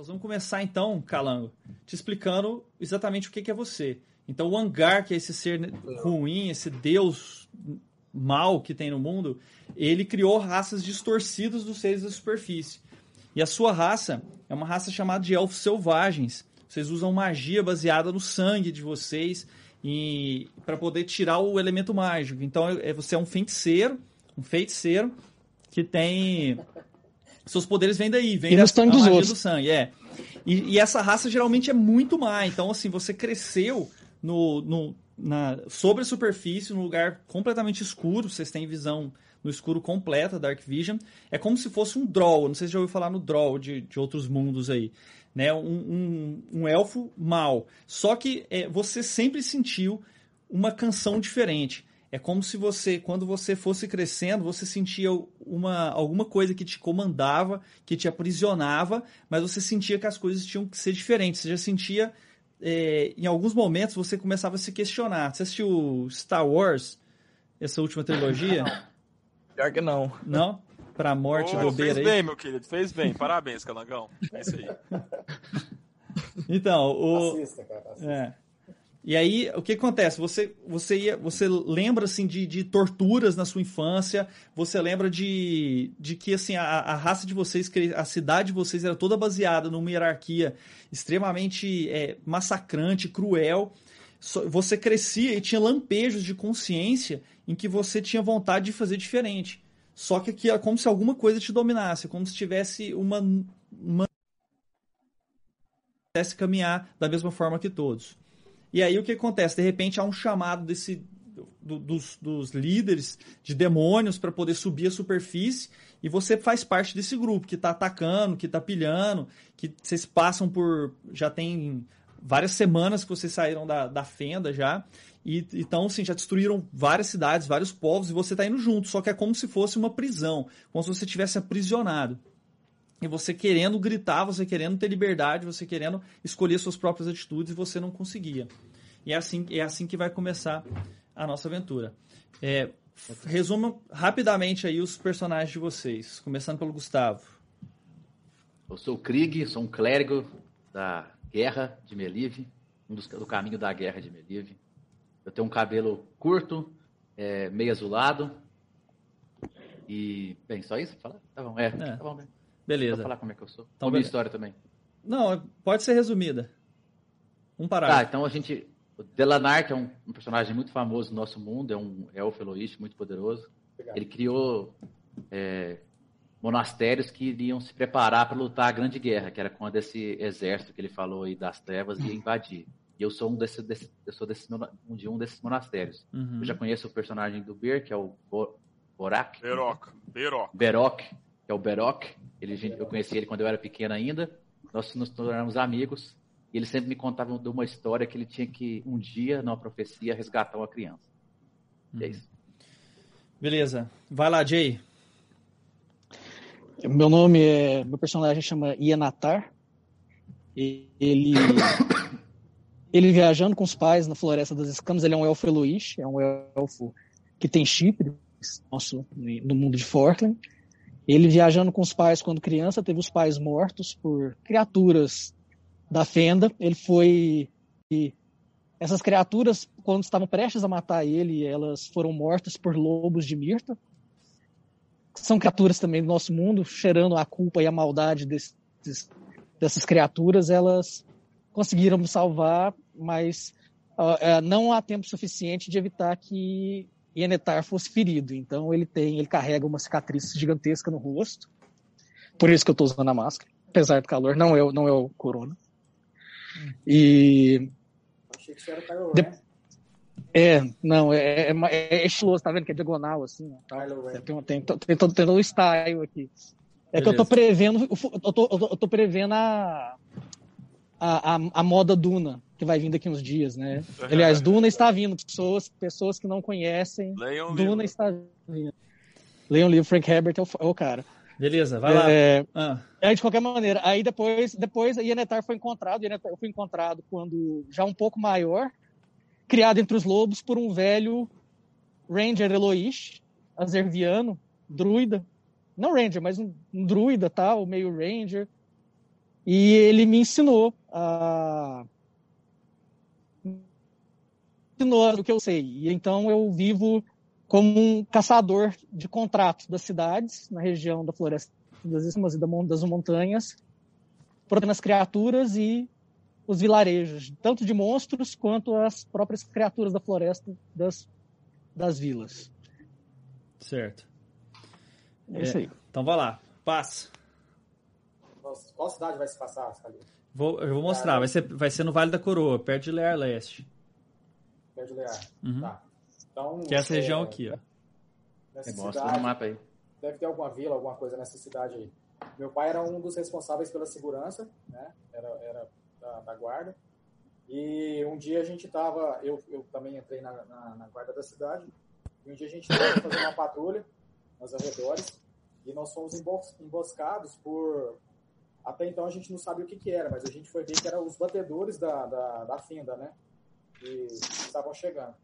Nós vamos começar então, Calango, te explicando exatamente o que é você. Então, o Angar, que é esse ser ruim, esse deus mal que tem no mundo, ele criou raças distorcidas dos seres da superfície. E a sua raça é uma raça chamada de elfos selvagens. Vocês usam magia baseada no sangue de vocês e para poder tirar o elemento mágico. Então, é, você é um feiticeiro, um feiticeiro que tem seus poderes vêm daí, vem da sangue dos outros. do sangue, é. E, e, essa raça geralmente é muito má. Então, assim, você cresceu no, no, na, sobre a superfície, num lugar completamente escuro, vocês têm visão no escuro completa, Dark Vision. É como se fosse um Drow, não sei se já ouviu falar no Drow de, de outros mundos aí. Né? Um, um, um elfo mal. Só que é, você sempre sentiu uma canção diferente. É como se você, quando você fosse crescendo, você sentia uma, alguma coisa que te comandava, que te aprisionava, mas você sentia que as coisas tinham que ser diferentes. Você já sentia, é, em alguns momentos, você começava a se questionar. Você assistiu Star Wars, essa última trilogia? Pior que não. Não? Pra morte oh, do Beira Fez bem, meu querido, fez bem. Parabéns, Calangão. É isso aí. Então, o. Assista, cara. Assista. É. E aí, o que acontece? Você, você, ia, você lembra assim, de, de torturas na sua infância, você lembra de, de que assim, a, a raça de vocês, a cidade de vocês era toda baseada numa hierarquia extremamente é, massacrante, cruel. Você crescia e tinha lampejos de consciência em que você tinha vontade de fazer diferente. Só que aqui é como se alguma coisa te dominasse, como se tivesse uma. uma caminhar da mesma forma que todos. E aí o que acontece? De repente há um chamado desse, do, dos, dos líderes de demônios para poder subir a superfície e você faz parte desse grupo que está atacando, que está pilhando, que vocês passam por. Já tem várias semanas que vocês saíram da, da fenda já. E, então, assim, já destruíram várias cidades, vários povos, e você está indo junto. Só que é como se fosse uma prisão, como se você tivesse aprisionado. E você querendo gritar, você querendo ter liberdade, você querendo escolher suas próprias atitudes e você não conseguia. E é assim, é assim que vai começar a nossa aventura. É, resuma rapidamente aí os personagens de vocês, começando pelo Gustavo. Eu sou o Krieg, sou um clérigo da Guerra de Melive, um dos, do caminho da Guerra de Melive. Eu tenho um cabelo curto, é, meio azulado. E, bem, só isso? Fala? Tá bom, é, é. tá bom? Beleza. Vou falar como é que eu sou. Então, a minha história também. Não, pode ser resumida. Um parágrafo. Tá, então a gente. O Delanar, que é um, um, personagem muito famoso no nosso mundo, é um elfo eloíste muito poderoso. Obrigado. Ele criou é, monastérios que iriam se preparar para lutar a Grande Guerra, que era quando esse exército que ele falou aí das trevas ia invadir. E eu sou um desse, desse eu sou desse, um de um desses monastérios. Uhum. Eu já conheço o personagem do Ber, que é o Borak. Berok. Berok. Berok que é o Berok. Ele, eu conheci ele quando eu era pequeno ainda. Nós nos tornamos amigos. E ele sempre me contava de uma história que ele tinha que, um dia, numa profecia, resgatar uma criança. Hum. é isso. Beleza. Vai lá, Jay. Meu nome é. Meu personagem chama Ienatar. Ele. ele viajando com os pais na Floresta das Escamas. Ele é um elfo Eloish, é um elfo que tem chifre, nosso, no mundo de Fortland. Ele viajando com os pais quando criança, teve os pais mortos por criaturas da fenda. Ele foi. E essas criaturas, quando estavam prestes a matar ele, elas foram mortas por lobos de Mirta. São criaturas também do nosso mundo, cheirando a culpa e a maldade desses, dessas criaturas. Elas conseguiram salvar, mas uh, não há tempo suficiente de evitar que Enetar fosse ferido. Então ele tem, ele carrega uma cicatriz gigantesca no rosto. Por isso que eu estou usando a máscara, apesar do calor, não é, não é o corona. E Achei que era Kylo de... É, não, é, é, é, estiloso, tá vendo que é diagonal assim, tá? Tem, tem, tem, tem, todo, tem todo o style aqui. É Beleza. que eu tô prevendo, eu tô, eu tô prevendo a, a, a, a moda Duna que vai vir daqui uns dias, né? Aliás, Duna está vindo. Pessoas, pessoas que não conhecem, Leiam Duna livro. está vindo. Leiam o livro, Frank Herbert é o, é o cara. Beleza, vai lá. É, ah. é, de qualquer maneira, aí depois, depois a Yenetar foi encontrado, Yenetar foi encontrado quando já um pouco maior, criado entre os lobos por um velho Ranger Eloish, azerviano, druida, não Ranger, mas um, um druida tal, meio Ranger, E ele me ensinou a ensinou o que eu sei. E então eu vivo como um caçador de contratos das cidades, na região da floresta das ismas e das montanhas, protegendo as criaturas e os vilarejos, tanto de monstros quanto as próprias criaturas da floresta das, das vilas. Certo. É isso aí. Então vai lá, passa. Qual cidade vai se passar, Calil? Vou, eu vou mostrar, vai ser, vai ser no Vale da Coroa, perto de Lear Leste. Perto de Lear. Uhum. Tá. Então, Que é essa é, região aqui, ó. Nessa É, mostra cidade, no mapa aí. deve ter alguma vila, alguma coisa nessa cidade aí. Meu pai era um dos responsáveis pela segurança, né? Era, era da, da guarda. E um dia a gente estava, eu, eu também entrei na, na, na guarda da cidade. E um dia a gente estava fazendo uma patrulha nos arredores e nós fomos embos- emboscados por. Até então a gente não sabia o que, que era, mas a gente foi ver que eram os batedores da, da, da fenda, né? Que estavam chegando.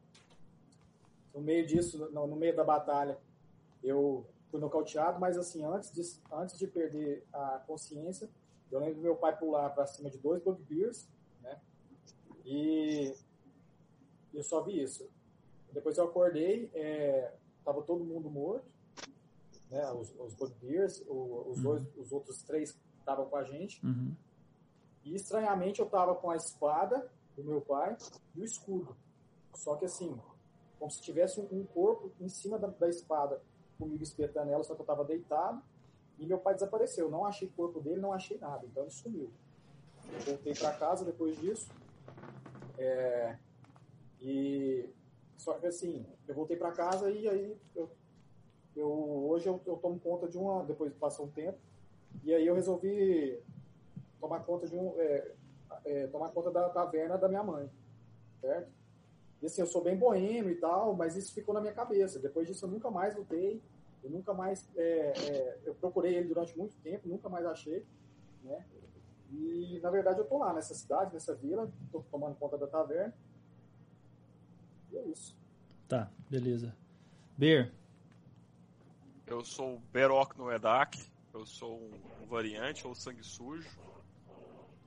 No meio disso, no, no meio da batalha, eu fui nocauteado, mas assim, antes de, antes de perder a consciência, eu lembro meu pai pular para cima de dois bugbears, né? E eu só vi isso. Depois eu acordei, é, tava todo mundo morto, né? Os, os bugbears, os dois, os outros três estavam com a gente. Uhum. E estranhamente eu tava com a espada do meu pai e o escudo. Só que assim, como se tivesse um, corpo em cima da, da espada comigo espetando ela, só que eu tava deitado e meu pai desapareceu. Não achei o corpo dele, não achei nada. Então ele sumiu. Eu voltei para casa depois disso. é, e só que assim, eu voltei para casa e aí eu, eu hoje eu, eu tomo conta de uma, depois passou um tempo, e aí eu resolvi tomar conta de um é, é, tomar conta da taverna da minha mãe, certo? E assim, eu sou bem boêmio e tal, mas isso ficou na minha cabeça. Depois disso eu nunca mais lutei, eu nunca mais é, é, eu procurei ele durante muito tempo, nunca mais achei, né? E na verdade eu tô lá nessa cidade, nessa vila, tô tomando conta da taverna. E é isso. Tá, beleza. Ber, Eu sou o Berok no Edak. Eu sou um, um variante ou sangue sujo.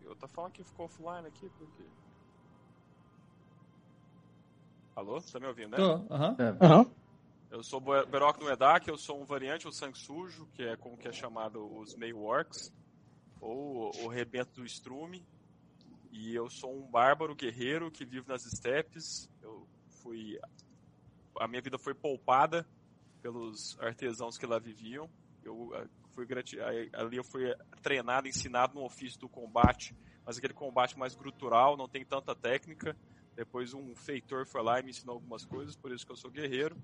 Eu tô falando que ficou offline aqui, por quê? Alô? Tá me ouvindo, né? tô, aham. É. Eu sou Berok no Edak, eu sou um variante ou sangue sujo, que é como que é chamado os meio orcs, ou o rebento do estrume. E eu sou um bárbaro guerreiro que vive nas estepes. Eu fui a minha vida foi poupada pelos artesãos que lá viviam. Eu fui ali eu fui treinado, ensinado no ofício do combate, mas aquele combate mais grutural, não tem tanta técnica. Depois um feitor foi lá e me ensinou algumas coisas, por isso que eu sou guerreiro.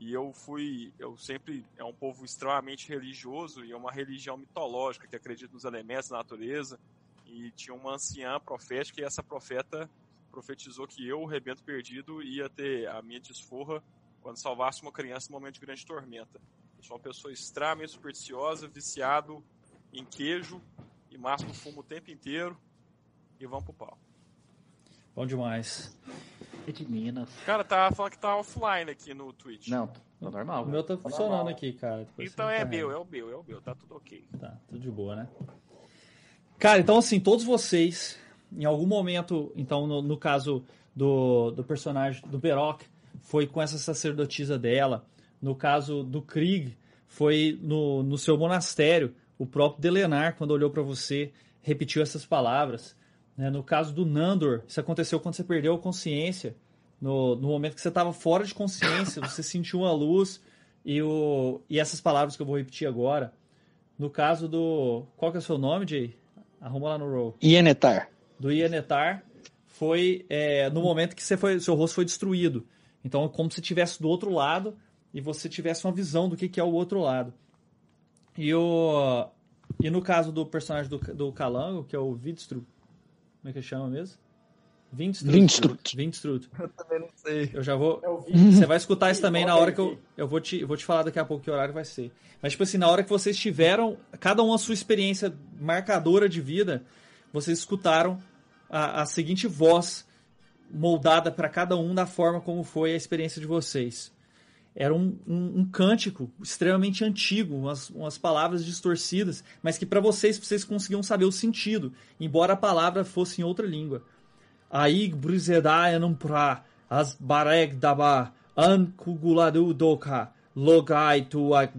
E eu fui, eu sempre é um povo extremamente religioso e é uma religião mitológica que acredita nos elementos da natureza. E tinha uma anciã profética e essa profeta profetizou que eu, o rebento perdido, ia ter a minha desforra quando salvasse uma criança no momento de grande tormenta. Sou uma pessoa extremamente supersticiosa, viciado em queijo e masco fumo o tempo inteiro e vamos pro pau. Bom demais. é de Minas. Cara, tá falando que tá offline aqui no Twitch. Não, tá normal. O meu tá funcionando aqui, cara. Depois Então é meu, é o meu, é o meu, tá tudo ok. Tá, tudo de boa, né? Cara, então assim, todos vocês, em algum momento, então no, no caso do, do personagem do Berok, foi com essa sacerdotisa dela. No caso do Krieg, foi no, no seu monastério. O próprio Delenar, quando olhou para você, repetiu essas palavras. né? No caso do Nandor, isso aconteceu quando você perdeu a consciência. No, no momento que você estava fora de consciência, você sentiu uma luz e, o, e essas palavras que eu vou repetir agora. No caso do. Qual que é o seu nome, Jay? Arruma lá no roll. Ienetar. Do Ienetar, foi é, no momento que você foi, seu rosto foi destruído. Então é como se estivesse do outro lado e você tivesse uma visão do que, que é o outro lado. E, o, e no caso do personagem do, do Calango, que é o Vidstrut, como é que chama mesmo? Vindstrut. Vindstrut. Vindstrut. Eu também não sei. Eu já vou. É. Você vai escutar isso também na hora que eu, eu vou te, eu vou te falar daqui a pouco que horário vai ser. Mas, tipo assim, na hora que vocês tiveram, cada um a sua experiência marcadora de vida, vocês escutaram a, a seguinte voz moldada para cada um da forma como foi a experiência de vocês. Era um, um, um cântico extremamente antigo, umas, umas palavras distorcidas, mas que para vocês, vocês conseguiam saber o sentido, embora a palavra fosse em outra língua. Aí, Brizedai pra as barek daba an kuguladu doka logai tuak.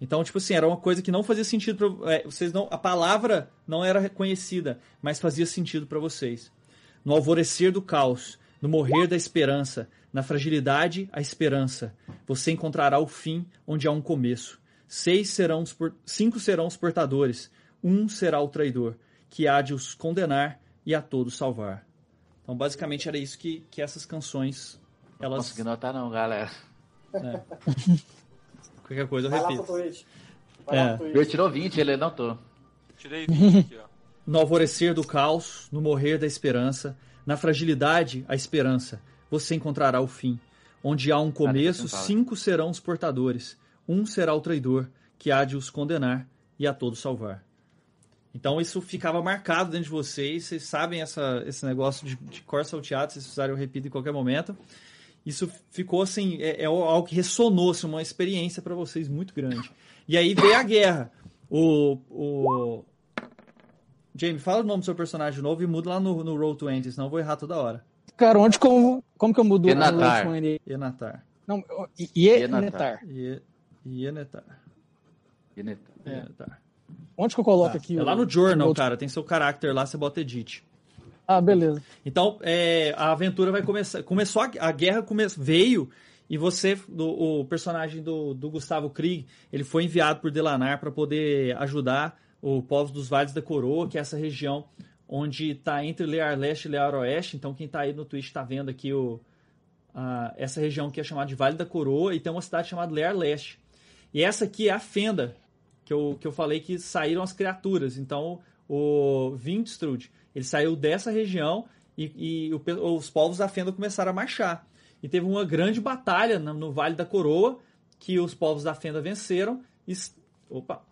Então, tipo assim, era uma coisa que não fazia sentido para é, vocês não, a palavra não era reconhecida, mas fazia sentido para vocês. No alvorecer do caos, no morrer da esperança, na fragilidade, a esperança. Você encontrará o fim onde há um começo. Seis serão os por... Cinco serão os portadores. Um será o traidor, que há de os condenar e a todos salvar. Então, basicamente, era isso que, que essas canções. Elas... Não consegui notar, não, galera. É. Qualquer coisa eu Vai lá repito. pro Twitch. Vai É. lá pro Eu tirou 20, ele não tô. Tirei 20 aqui, ó. No alvorecer do caos, no morrer da esperança, na fragilidade, a esperança. Você encontrará o fim. Onde há um começo, cinco serão os portadores. Um será o traidor, que há de os condenar e a todos salvar. Então isso ficava marcado dentro de vocês. Vocês sabem essa, esse negócio de, de cor salteado, se vocês precisarem eu repito em qualquer momento. Isso ficou assim, é, é algo que ressonou, assim, uma experiência para vocês muito grande. E aí veio a guerra. O, o... Jamie, fala o nome do seu personagem de novo e muda lá no, no Roll 20, senão eu vou errar toda hora. Cara, onde como, como que eu mudo Enatar. o Roll20? Enatar. Não, Ienetar. Ienetar. Ineta. Enetar. Onde que eu coloco Tá. aqui? É o- lá no journal, cara. Tem seu caráter lá, você bota edit. Ah, beleza. Então, é, a aventura vai começar. Começou a, a guerra come, veio e você, do- o personagem do, do Gustavo Krieg, ele foi enviado por Delanar para poder ajudar o povo dos Vales da Coroa, que é essa região onde está entre Lear Leste e Lear Oeste. Então, quem está aí no Twitch está vendo aqui o, a- essa região que é chamada de Vale da Coroa e tem uma cidade chamada Lear Leste. E essa aqui é a Fenda, que eu, que eu falei que saíram as criaturas. Então, o Vindstrud, ele saiu dessa região e, e o os povos da Fenda começaram a marchar. E teve uma grande batalha no, no Vale da Coroa, que os povos da Fenda venceram e, opa,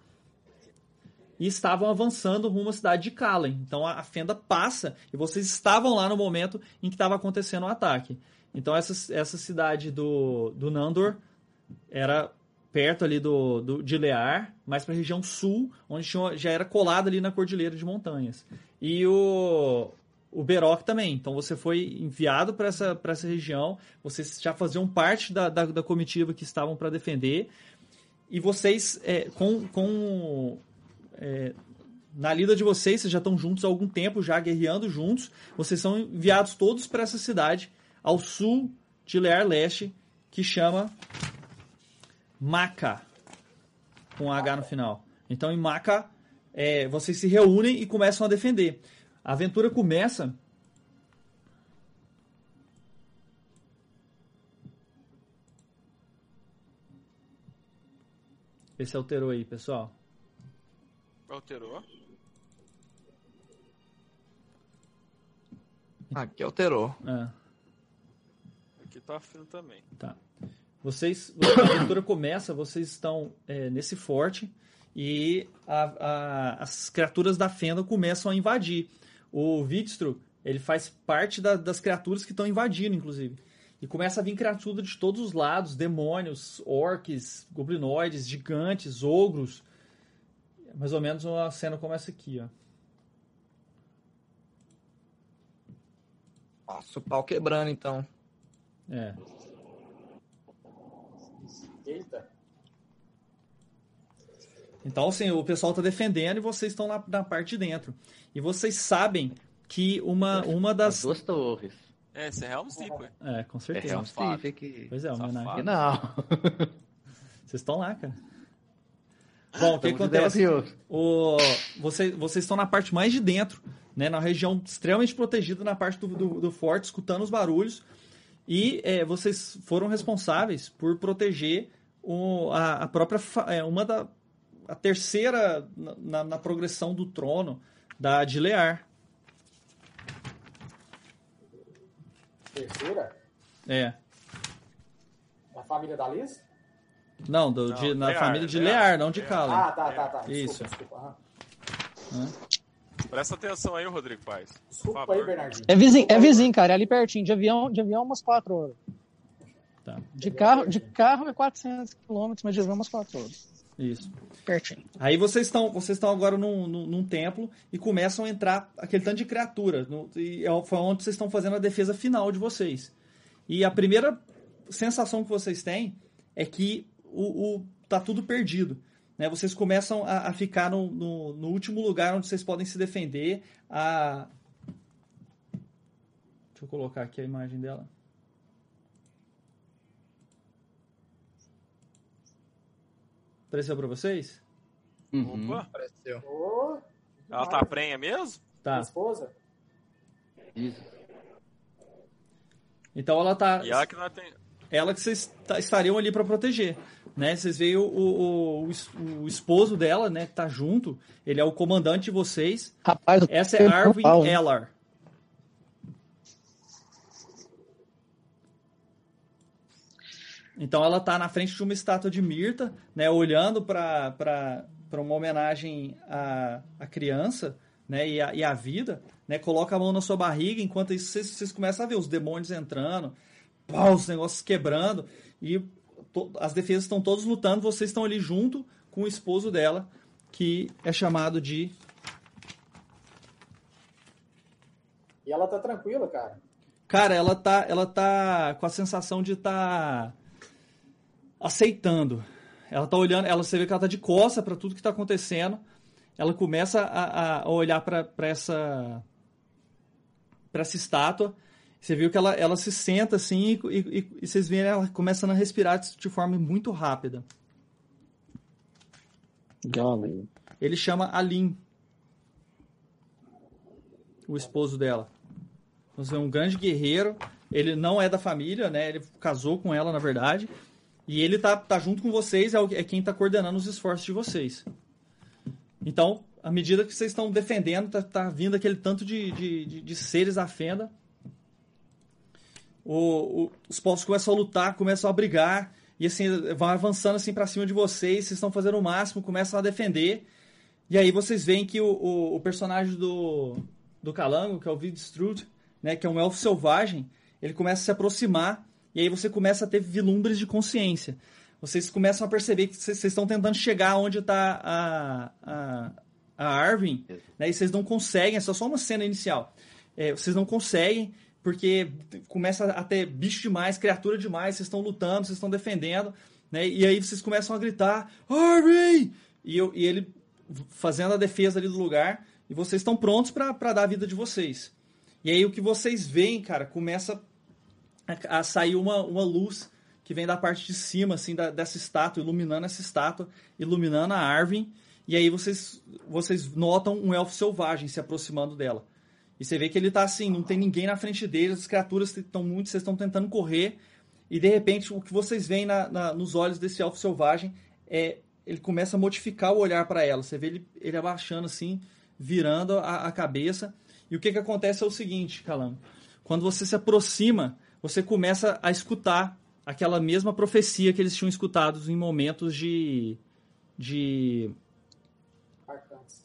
e estavam avançando rumo à cidade de Kalen. Então a, Fenda passa e vocês estavam lá no momento em que estava acontecendo o ataque. Então essa, essa cidade do, do Nandor era perto ali do, do de Lear, mais para a região sul, onde tinha- já era colado ali na cordilheira de montanhas. E o, o Berok também. Então você foi enviado para essa, essa região, vocês já faziam parte da, da, da comitiva que estavam para defender, e vocês, é, com, com é, na lida de vocês, vocês já estão juntos há algum tempo, já guerreando juntos, vocês são enviados todos para essa cidade ao sul de Lear Leste, que chama Maca, com H no final. Então, em Maca, é, vocês se reúnem e começam a defender. A aventura começa. Esse alterou aí, pessoal. Alterou. Aqui alterou. É. Aqui tá fino também. Tá. Vocês, a aventura começa, vocês estão é, nesse forte e a- a- as criaturas da Fenda começam a invadir. O Vitstro, ele faz parte da- das criaturas que estão invadindo, inclusive. E começa a vir criatura de todos os lados, demônios, orques, goblinoides, gigantes, ogros. Mais ou menos a cena começa aqui, ó. Nossa, o pau quebrando então. É. Eita. Então, assim, o pessoal está defendendo e vocês estão lá na parte de dentro. E vocês sabem que uma, uma As das. duas torres. É, esse é Helm's Deep, ué. É, com É certeza. Helm's Safado. Deep aqui. Pois é, homenagem. Não. Vocês estão lá, cara. Bom, o que acontece? O, vocês, vocês estão na parte mais de dentro, né, na região extremamente protegida, na parte do, do, do forte, escutando os barulhos. E é, vocês foram responsáveis por proteger o, a, a própria. fa- É, uma da. A terceira na, na- na progressão do trono da de Lear. Terceira? É. Da família da Liz? Não, do, Não, de- na Lear, família de Lear, Lear, não de Lear. Kalen. Ah, tá, tá, tá. Desculpa, Isso. desculpa. Presta atenção aí, Rodrigo Paz. Desculpa aí, Bernardinho. É vizinho, é vizinho, cara. É ali pertinho. De avião, de avião umas quatro horas. Tá. De carro, de carro é 400 quilômetros, mas de avião é umas 4 horas. Isso. Pertinho. Aí vocês estão vocês estão agora num, num, num templo e começam a entrar aquele tanto de criatura. No, e é, foi onde vocês estão fazendo a defesa final de vocês. E a primeira sensação que vocês têm é que o, o tá tudo perdido. Né? Vocês começam a, a ficar no, no, no, último lugar onde vocês podem se defender. A... Deixa eu colocar aqui a imagem dela. Apareceu para vocês? Uhum. Opa, Apareceu. Ô, ela tá prenha mesmo? Tá. Minha esposa? Isso. Então ela tá. E ela que não tem. ela que vocês ta- estariam ali para proteger, né? Vocês veem o, o, o, o esposo dela, né, que tá junto, ele é o comandante de vocês. Rapaz, Essa é Arvin hein? Ellar. Então ela tá na frente de uma estátua de Mirta, né, olhando para uma homenagem à, à criança, né, e à, e à vida, né, coloca a mão na sua barriga, enquanto isso vocês, vocês começam a ver os demônios entrando, pau, os negócios quebrando, e to- as defesas estão todos lutando, vocês estão ali junto com o esposo dela, que é chamado de E ela tá tranquila, cara. Cara, ela tá, ela tá com a sensação de tá aceitando. Ela tá olhando, ela você vê que ela tá de costa para tudo que tá acontecendo. Ela começa a, a olhar para essa para essa estátua. Você viu que ela, ela se senta assim e, e, e vocês veem ela começando a respirar de, forma muito rápida. Golly. Ele chama Alim, o esposo dela. Você é um grande guerreiro. Ele não é da família, né? Ele casou com ela, na verdade. E ele tá, tá junto com vocês, é, o- é quem tá coordenando os esforços de vocês. Então, à medida que vocês estão defendendo, tá, tá vindo aquele tanto de, de, de- de seres à fenda. O- o- os povos começam a lutar, começam a brigar. E assim, vão avançando assim para cima de vocês. Vocês estão fazendo o máximo, começam a defender. E aí vocês veem que o, o, o personagem do, do Calango, que é o Vidstrud, né, que é um elfo selvagem, ele começa a se aproximar e aí você começa a ter vilumbres de consciência. Vocês começam a perceber que vocês estão tentando chegar onde está a, a, a Arvin, né, e vocês não conseguem, é só só uma cena inicial. É, vocês não conseguem, porque começa a ter bicho demais, criatura demais, vocês estão lutando, vocês estão defendendo, né, e aí vocês começam a gritar, Arvin! E, eu, e ele fazendo a defesa ali do lugar, e vocês estão prontos para dar a vida de vocês. E aí o que vocês veem, cara, começa a, a sair uma, uma luz que vem da parte de cima, assim, da, dessa estátua, iluminando essa estátua, iluminando a Arvin. E aí vocês, vocês notam um elfo selvagem se aproximando dela. E você vê que ele tá assim, não tem ninguém na frente dele, as criaturas estão muito, vocês estão tentando correr. E de repente o que vocês veem na, na- nos olhos desse elfo selvagem é ele começa a modificar o olhar para ela. Você vê ele, ele abaixando assim, virando a, a cabeça. E o que, que acontece é o seguinte, Calamo. Quando você se aproxima, você começa a escutar aquela mesma profecia que eles tinham escutado em momentos de. de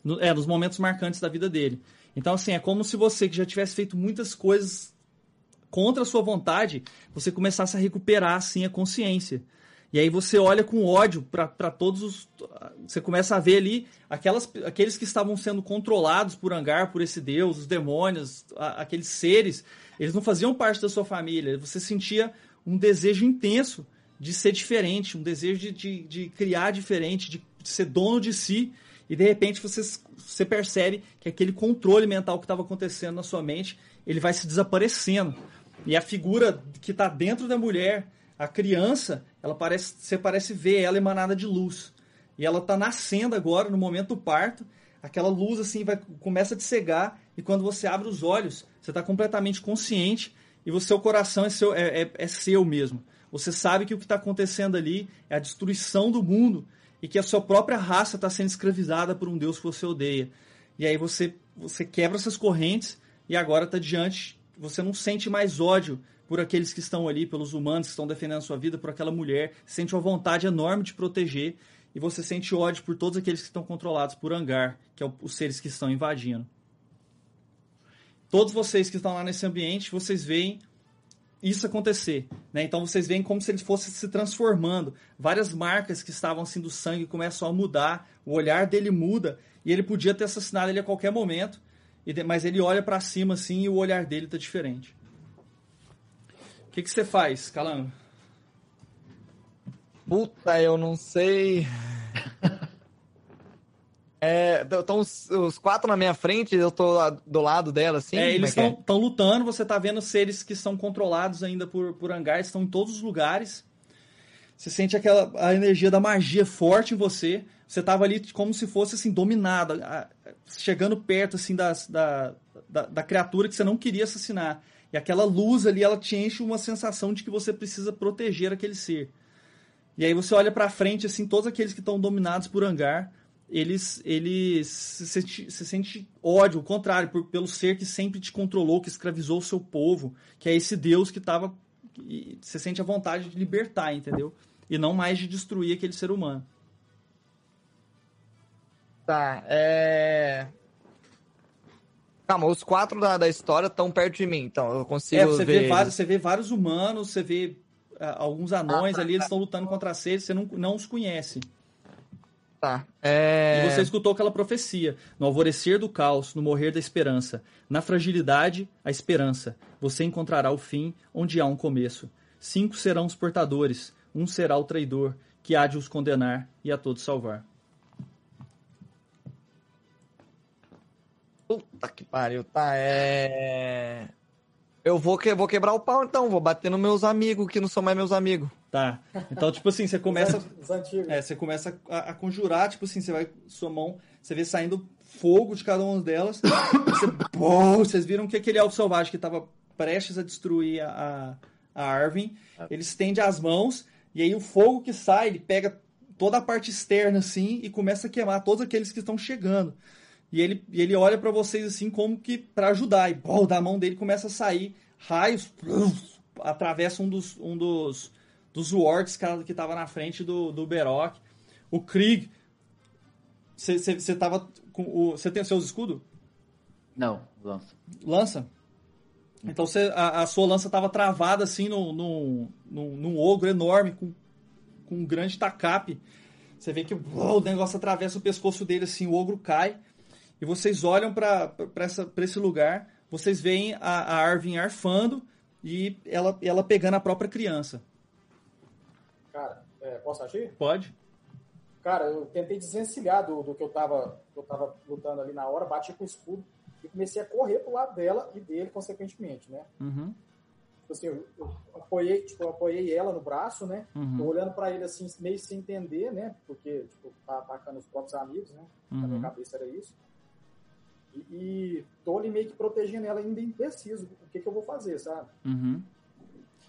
no- é, nos momentos marcantes da vida dele. Então, assim, é como se você, que já tivesse feito muitas coisas contra a sua vontade, você começasse a recuperar, assim, a consciência. E aí você olha com ódio para todos os. Você começa a ver ali aquelas, aqueles que estavam sendo controlados por Angar, por esse deus, os demônios, a- aqueles seres, eles não faziam parte da sua família. Você sentia um desejo intenso de ser diferente, um desejo de, de, de criar diferente, de, ser dono de si. E de repente você, você percebe que aquele controle mental que estava acontecendo na sua mente, ele vai se desaparecendo. E a figura que está dentro da mulher, a criança, ela parece, você parece ver ela emanada de luz. E ela está nascendo agora, no momento do parto. Aquela luz assim vai, começa a te cegar. E quando você abre os olhos, você está completamente consciente. E o seu coração é seu, é, é- é seu mesmo. Você sabe que o que está acontecendo ali é a destruição do mundo. E que a sua própria raça está sendo escravizada por um Deus que você odeia. E aí você, você quebra essas correntes e agora está diante. Você não sente mais ódio por aqueles que estão ali, pelos humanos que estão defendendo a sua vida, por aquela mulher. Sente uma vontade enorme de proteger. E você sente ódio por todos aqueles que estão controlados por Angar, que é os seres que estão invadindo. Todos vocês que estão lá nesse ambiente, vocês veem isso acontecer. Né? Então vocês veem como se ele fosse se transformando. Várias marcas que estavam assim do sangue começam a mudar, o olhar dele muda, e ele podia ter assassinado ele a qualquer momento, mas ele olha para cima assim e o olhar dele tá diferente. O que, que você faz, Calango? Puta, eu não sei. É, estão os, os, quatro na minha frente, eu tô do lado dela, assim? É, eles estão é, é? lutando, você tá vendo seres que são controlados ainda por, por hangares, estão em todos os lugares. Você sente aquela a energia da magia forte em você. Você tava ali como se fosse assim, dominado, chegando perto assim das, da, da, da criatura que você não queria assassinar. E aquela luz ali, ela te enche uma sensação de que você precisa proteger aquele ser. E aí você olha para frente, assim, todos aqueles que estão dominados por hangar, eles, eles se, sente, se sente ódio, o contrário, por, pelo ser que sempre te controlou, que escravizou o seu povo, que é esse Deus que estava. Você sente a vontade de libertar, entendeu? E não mais de destruir aquele ser humano. Tá, é. Calma, os quatro da, da história estão perto de mim, então eu consigo. É, você, ver vê vários, você vê vários humanos, você vê uh, alguns anões ah, ali, eles estão lutando contra seres, você não, não os conhece. Tá. É... E você escutou aquela profecia. No alvorecer do caos, no morrer da esperança. Na fragilidade, a esperança. Você encontrará o fim onde há um começo. Cinco serão os portadores. Um será o traidor, que há de os condenar e a todos salvar. Puta que pariu, tá? É. Eu vou, que, vou quebrar o pau então, vou bater nos meus amigos que não são mais meus amigos. Tá. Então, tipo assim, você começa. Os antigos. É, você começa a, a, conjurar, tipo assim, você vai. Sua mão, você vê saindo fogo de cada uma delas. você, pô, vocês viram que aquele elfo selvagem que estava prestes a destruir a, a Arvin, ele estende as mãos, e aí o fogo que sai, ele pega toda a parte externa assim e começa a queimar todos aqueles que estão chegando. E ele, e ele olha para vocês assim como que para ajudar. E pô, da mão dele começa a sair raios, atravessa um dos, um dos, dos wargs que estava na frente do, do Berok. O Krieg. Você tava com o. Você tem seus escudos? Não, lança. Lança? Então cê, a, a sua lança estava travada assim num, no no num ogro enorme, com, com um grande tacape. Você vê que o negócio atravessa o pescoço dele assim, o ogro cai e vocês olham para esse lugar, vocês veem a, a Arvin arfando e ela, ela pegando a própria criança. Cara, é, posso agir? Pode. Cara, eu tentei desvencilhar do, do que, eu tava, eu tava lutando ali na hora, bati com o escudo e comecei a correr pro lado dela e dele, consequentemente, né? Uhum. Tipo assim, eu, eu, apoiei, tipo, eu apoiei ela no braço, né? Uhum. Tô olhando para ele assim, meio sem entender, né? Porque, tipo, tá atacando os próprios amigos, né? Uhum. Na minha cabeça era isso. E, e tô ali meio que protegendo ela ainda indeciso. O que, que eu vou fazer, sabe? Uhum.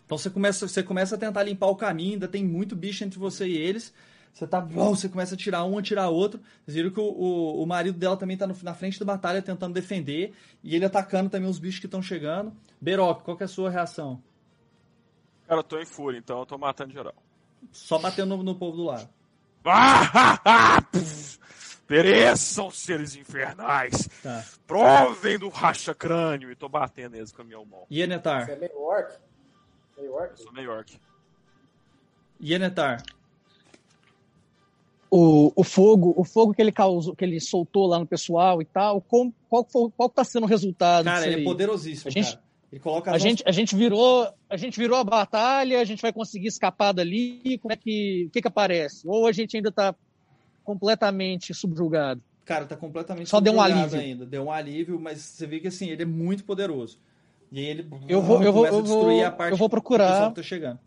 Então você começa, você começa a tentar limpar o caminho, ainda tem muito bicho entre você e eles. Você tá. Você começa a tirar um, a tirar outro. Vocês viram que o, o, o marido dela também tá no, na frente da batalha tentando defender. E ele atacando também os bichos que estão chegando. Beroc, qual que é a sua reação? Cara, eu tô em fúria, então eu tô matando geral. Só batendo no, no povo do lado. Ah, Pereçam, seres infernais. Tá. Provem do racha-crânio. E tô batendo eles com a minha mão. E Enetar? Você é meio orc? Meio orc? Eu sou meio orc. E Enetar? O, o fogo, o fogo que ele causou, que ele soltou lá no pessoal e tal, qual, qual, qual tá sendo o resultado? Cara, ele é poderosíssimo, a gente. Ele coloca a, gente, a gente virou a gente virou a batalha, a gente vai conseguir escapar dali, como é que, o que que aparece? Ou a gente ainda tá completamente subjugado. Cara, tá completamente Só deu um alívio ainda. Deu um alívio, mas você vê que assim, ele é muito poderoso. E aí ele eu vou, eu vou, eu vou, a parte eu vou procurar. Que tá chegando.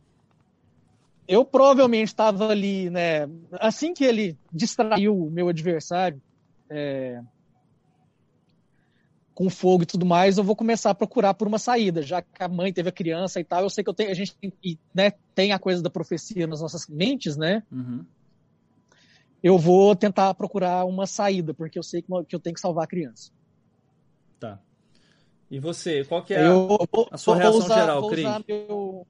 Eu provavelmente estava ali, né? Assim que ele distraiu o meu adversário é, com fogo e tudo mais, eu vou começar a procurar por uma saída, já que a mãe teve a criança e tal. Eu sei que eu tenho, a gente tem, né, tem a coisa da profecia nas nossas mentes, né? Uhum eu vou tentar procurar uma saída, porque eu sei que eu tenho que salvar a criança. Tá. E você, qual que é a, eu, a sua reação usar, geral, vou meu,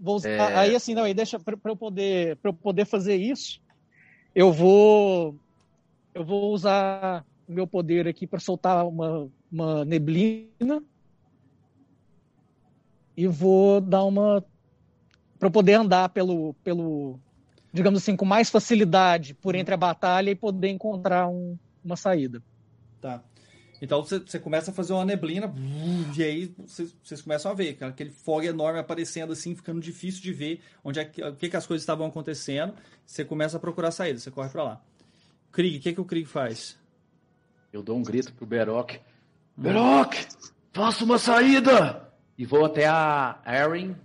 vou usar, é... Aí assim, não, aí deixa para eu poder para eu poder fazer isso, eu vou eu vou usar o meu poder aqui para soltar uma, uma neblina e vou dar uma. para poder andar pelo, pelo. Digamos assim, com mais facilidade por entre a batalha e poder encontrar um, uma saída. Tá. Então você, você começa a fazer uma neblina, e aí vocês, vocês começam a ver, cara, aquele fogo enorme aparecendo assim, ficando difícil de ver onde é que, o que, que as coisas estavam acontecendo. Você começa a procurar saída, você corre pra lá. Krieg, o que, que o Krieg faz? Eu dou um grito pro Berok. Berok, faça uma saída! E vou até a Erin.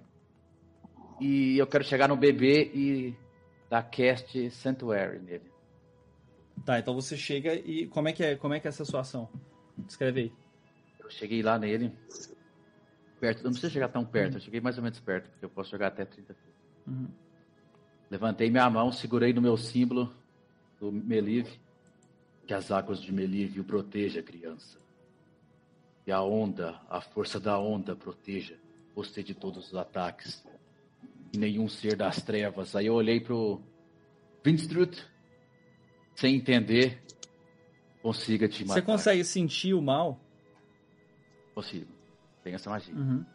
E eu quero chegar no bebê e dar cast Sanctuary nele. Tá, então você chega e como é que é, como é que é essa sua ação? Descreve aí. Eu cheguei lá nele. Perto, não precisa chegar tão perto, eu cheguei mais ou menos perto, porque eu posso jogar até 30 feet. Uhum. Levantei minha mão, segurei no meu símbolo do Melive. Que as águas de Melive o proteja, criança. E a onda, a força da onda proteja você de todos os ataques. E nenhum ser das trevas. Aí eu olhei pro Vinstrut, sem entender, consiga te matar. Você consegue sentir o mal? Consigo. Tem essa magia. Uhum.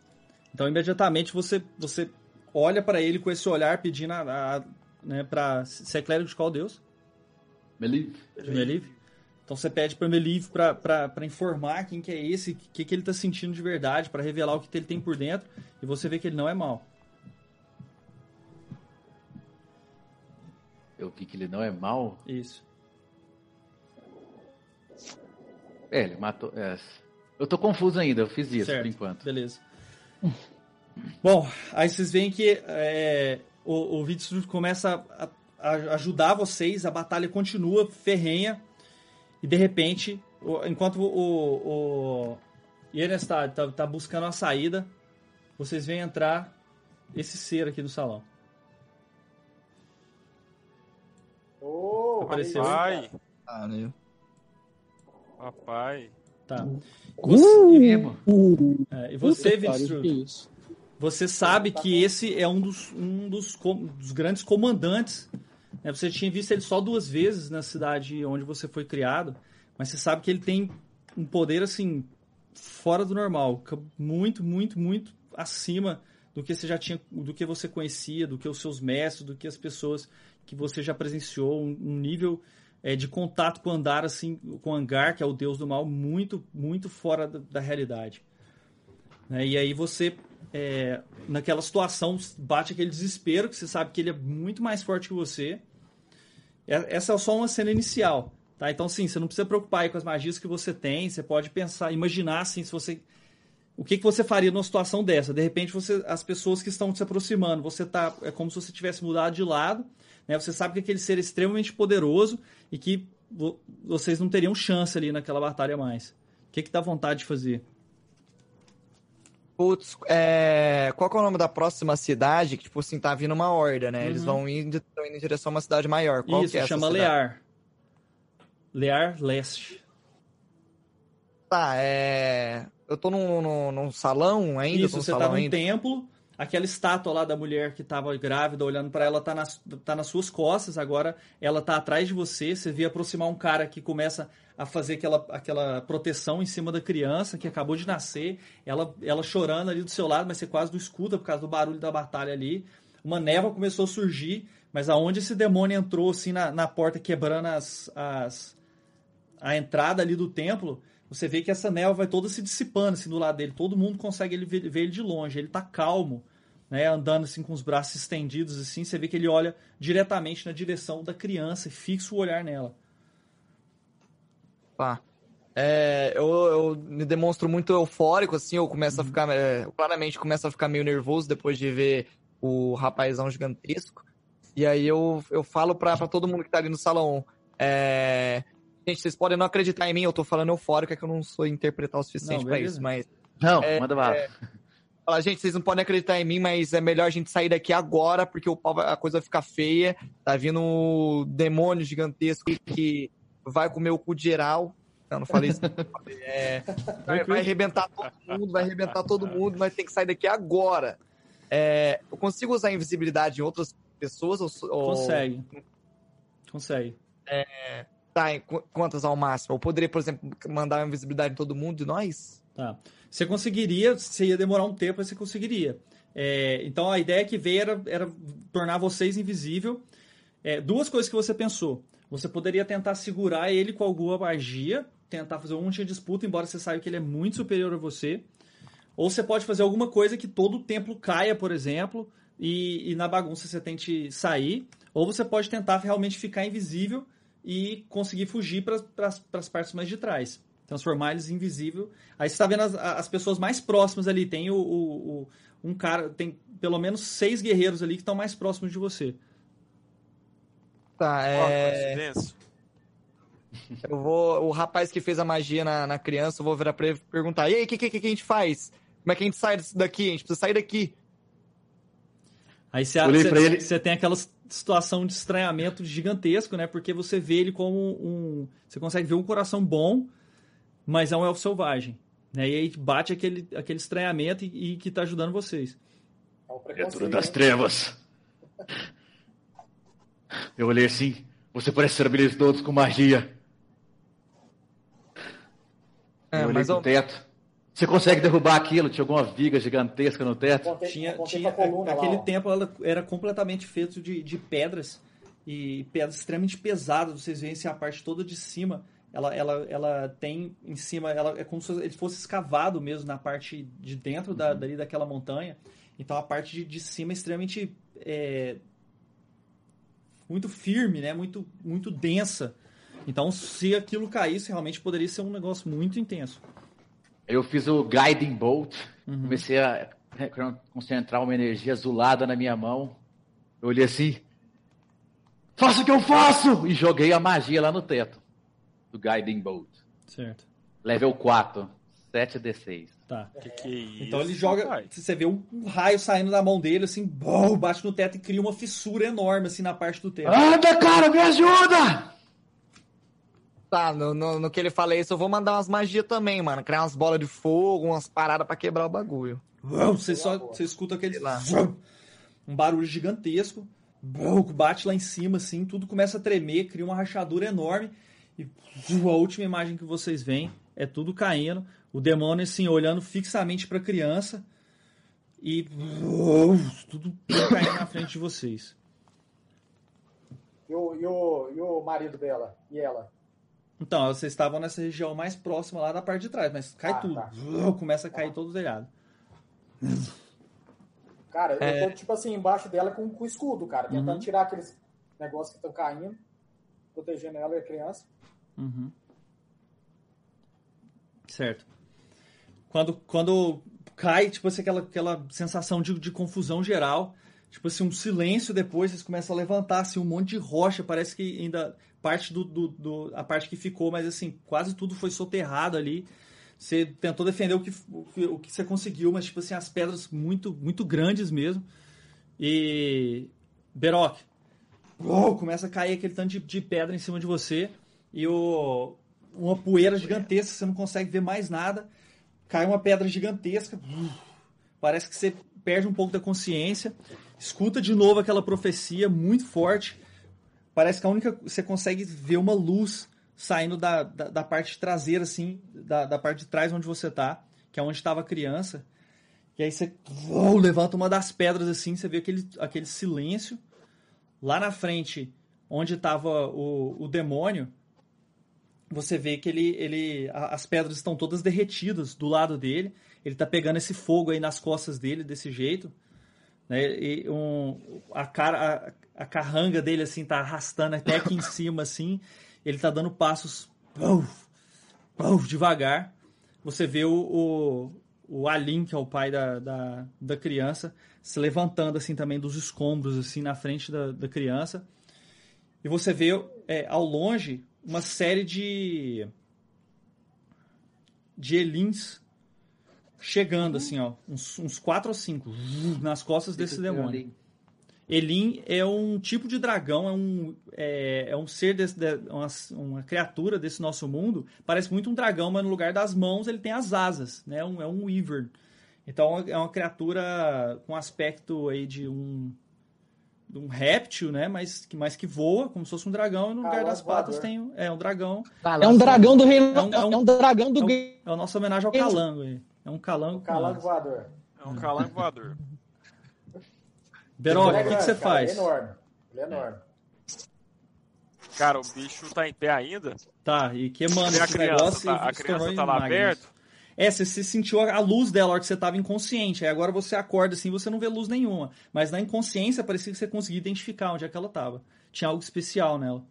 Então imediatamente você você olha pra ele com esse olhar pedindo a, a né, para você é clérigo de qual deus? Melive. De Melive? Então você pede pra, pra, pra informar quem que é esse, o que, que ele tá sentindo de verdade, pra revelar o que ele tem por dentro, e você vê que ele não é mal. Eu vi que ele não é mal. Isso. É, ele matou. é. Eu tô confuso ainda, eu fiz isso Certo. por enquanto. Beleza. Bom, aí vocês veem que é, o, o Vitsu começa a, a ajudar vocês, a batalha continua ferrenha, e de repente, o- enquanto o, o, Yenestad tá, tá buscando a saída, vocês veem entrar esse ser aqui no salão. Ô, Apareceu. Papai, Ah, né? papai. Tá. Uh, Mesmo. uh, É, e você, isso? Você sabe que esse é um dos, um dos, com- dos grandes comandantes. né? Você tinha visto ele só duas vezes na cidade onde você foi criado, mas você sabe que ele tem um poder assim fora do normal, muito, muito, muito acima do que você já tinha, do que você conhecia, do que os seus mestres, do que as pessoas que você já presenciou, um, um nível é, de contato com o Andar, assim, com Angar, que é o deus do mal, muito, muito fora da, da realidade. Né? E aí você, é, naquela situação, bate aquele desespero, que você sabe que ele é muito mais forte que você. Essa é só uma cena inicial. Tá? Então, sim, você não precisa preocupar com as magias que você tem. Você pode pensar, imaginar assim, se você. O que, que você faria numa situação dessa? De repente, você, as pessoas que estão se aproximando, você tá. É como se você tivesse mudado de lado. Né? Você sabe que aquele ser é extremamente poderoso e que vo- vocês não teriam chance ali naquela batalha mais. O que, que dá vontade de fazer? Putz, é... qual é o nome da próxima cidade que, tipo assim, tá vindo uma horda, né? Eles Uhum. vão indo, tão indo em direção a uma cidade maior. Qual Isso, que é essa chama cidade? Lear. Lear Leste. Tá, é... Eu tô num, num, num salão ainda? Isso, você salão tá num ainda. templo, aquela estátua lá da mulher que tava grávida olhando pra ela tá nas, tá nas suas costas, agora ela tá atrás de você, você vê aproximar um cara que começa a fazer aquela, aquela proteção em cima da criança que acabou de nascer, ela, ela chorando ali do seu lado, mas você quase não escuta por causa do barulho da batalha ali. Uma névoa começou a surgir, mas aonde esse demônio entrou assim na, na porta quebrando as, as, a entrada ali do templo, você vê que essa névoa vai toda se dissipando assim do lado dele. Todo mundo consegue ele ver, ver ele de longe. Ele tá calmo, né, andando assim com os braços estendidos assim. Você vê que ele olha diretamente na direção da criança e fixa o olhar nela. Tá. É, eu, eu me demonstro muito eufórico, assim, eu começo Uhum. a ficar. é, claramente começo a ficar meio nervoso depois de ver o rapazão gigantesco. E aí eu, eu falo pra, pra todo mundo que tá ali no salão. é, Gente, vocês podem não acreditar em mim, eu tô falando eufórico, é que eu não sou interpretar o suficiente beleza. isso, mas. Não, É, manda bala. Fala, gente, vocês não podem acreditar em mim, mas é melhor a gente sair daqui agora, porque o pau a coisa vai ficar feia. Tá vindo um demônio gigantesco que vai comer o cu de geral. Não, não falei isso. É, vai, vai arrebentar todo mundo, vai arrebentar todo mundo, mas tem que sair daqui agora. É, eu consigo usar invisibilidade em outras pessoas? Ou, ou- Consegue. Consegue. Tá, qu- quantas ao máximo? Eu poderia, por exemplo, mandar invisibilidade em todo mundo de nós? Tá. Você conseguiria, você ia demorar um tempo, mas você conseguiria. É, então a ideia que veio era, era tornar vocês invisível. É, duas coisas que você pensou. Você poderia tentar segurar ele com alguma magia, tentar fazer um de disputa, embora você saiba que ele é muito superior a você. Ou você pode fazer alguma coisa que todo o templo caia, por exemplo, e, e na bagunça você tente sair. Ou você pode tentar realmente ficar invisível e conseguir fugir para as partes mais de trás. Transformar eles invisível. Aí você está vendo as, as pessoas mais próximas ali. Tem o, o, o, um cara, tem pelo menos seis guerreiros ali que estão mais próximos de você. Tá, é. Eu vou. O rapaz que fez a magia na, na criança, eu vou virar pra ele perguntar: e aí, o que, que, que a gente faz? Como é que a gente sai daqui? A gente precisa sair daqui. Aí você, você, ele... você tem aquela situação de estranhamento gigantesco, né? Porque você vê ele como um. Você consegue ver um coração bom, mas é um elfo selvagem. Né? E aí bate aquele, aquele estranhamento e, e que tá ajudando vocês. É Criatura das trevas. Eu olhei assim. Você parece ser habilidoso com magia. É, eu olhei mas pro eu... teto. Você consegue derrubar aquilo? Tinha alguma viga gigantesca no teto? Contei, tinha, tinha aquele lá, tempo ela era completamente feito de, de pedras e pedras extremamente pesadas. Vocês veem se a parte toda de cima, ela, ela, ela tem em cima, ela é como se ele fosse escavado mesmo na parte de dentro da, uhum. dali daquela montanha. Então a parte de, de cima é extremamente é, muito firme, né? Muito, muito densa. Então se aquilo caísse, realmente poderia ser um negócio muito intenso. Eu fiz o Guiding Bolt, uhum. comecei a concentrar uma energia azulada na minha mão. Eu olhei assim, faça o que eu faço! E joguei a magia lá no teto do Guiding Bolt. Certo. Level 4, 7d6. Tá. Que que é isso, então ele joga. Pai? Você vê um, raio saindo da mão dele, assim, bom, bate no teto e cria uma fissura enorme, assim, na parte do teto. Anda, cara, me ajuda! Tá, no, no, no, que ele fala isso, eu vou mandar umas magias também, mano. Criar umas bolas de fogo, umas paradas para quebrar o bagulho. Você só você escuta aquele. Um barulho gigantesco. Bate lá em cima, assim, tudo começa a tremer, cria uma rachadura enorme. E a última imagem que vocês veem é tudo caindo. O demônio, assim, olhando fixamente pra criança. E tudo caindo na frente de vocês. E o, e, o, e o marido dela? E ela? Então, vocês estavam nessa região mais próxima lá da parte de trás, mas cai ah, tudo. Tá. Começa a cair tá. todo o telhado. Cara, é... eu tô, tipo assim, embaixo dela com, com o escudo, cara. Tentando uhum. tirar aqueles negócios que estão caindo. Protegendo ela e a criança. Uhum. Certo. Quando, quando cai, tipo assim, aquela, aquela sensação de, de confusão geral. Tipo assim, um silêncio depois, vocês começam a levantar, assim, um monte de rocha. Parece que ainda parte do, do, do, a parte que ficou, mas assim, quase tudo foi soterrado ali. Você tentou defender o que, o que, você conseguiu, mas tipo assim, as pedras muito, muito grandes mesmo. E. Beroc, começa a cair aquele tanto de, de, pedra em cima de você. E o, uma poeira gigantesca, você não consegue ver mais nada. Cai uma pedra gigantesca. Parece que você perde um pouco da consciência. Escuta de novo aquela profecia muito forte parece que a única. Você consegue ver uma luz saindo da, da, da parte traseira, assim, da, da parte de trás onde você tá, que é onde estava a criança. E aí você uou, levanta uma das pedras assim, você vê aquele, aquele silêncio. Lá na frente, onde estava o, o demônio, você vê que ele, ele, as pedras estão todas derretidas do lado dele. Ele tá pegando esse fogo aí nas costas dele desse jeito. Né? E um, a, cara, a, carranga dele assim tá arrastando até aqui em cima assim. Ele tá dando passos devagar. Você vê o, o, o Alin, que é o pai da, da, da, criança, se levantando assim também dos escombros assim na frente da, da criança. E você vê é, ao longe uma série de de elins chegando, assim, ó, uns, uns quatro ou cinco, nas costas desse demônio. Elin é um tipo de dragão, é um, é, é um ser, desse, de, uma, uma, criatura desse nosso mundo. Parece muito um dragão, mas no lugar das mãos ele tem as asas, né? Um, é um Weaver. Então é uma criatura com aspecto aí de um um réptil, né? Mas, que- mas que voa, como se fosse um dragão, e no lugar das patas tem um- é um dragão. É um dragão do reino. É um- é um- É um dragão do É, um- Game é a nossa homenagem ao calango. aí. É um calango. O calango voador. É um calango voador. Ele é o que, que você cara, faz? Ele é enorme. Ele é enorme. Cara, o bicho tá em pé ainda. Tá, e queimando a esse criança, negócio tá, a se criança tá lá lágrimas. perto. É, você, você sentiu a a luz dela na hora que você estava inconsciente. Aí agora você acorda assim você não vê luz nenhuma. Mas na inconsciência parecia que você conseguia identificar onde é que ela estava. Tinha algo especial nela.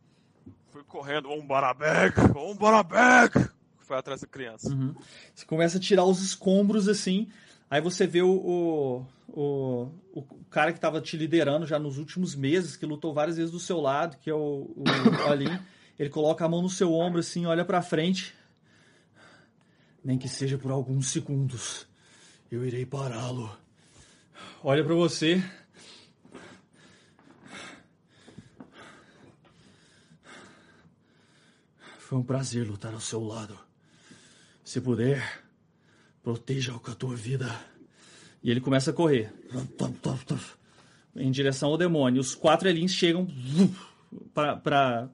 Fui correndo, um barabeg, um barabeg. Foi atrás da criança. Uhum. Você começa a tirar os escombros assim. Aí você vê o, o, o, o cara que estava te liderando já nos últimos meses, que lutou várias vezes do seu lado, que é o, o. Ele coloca a mão no seu ombro assim, olha pra frente. Nem que seja por alguns segundos, eu irei pará-lo. Olha pra você. Foi um prazer lutar ao seu lado. Se puder, proteja-o com a tua vida. E ele começa a correr em direção ao demônio. Os quatro elins chegam para.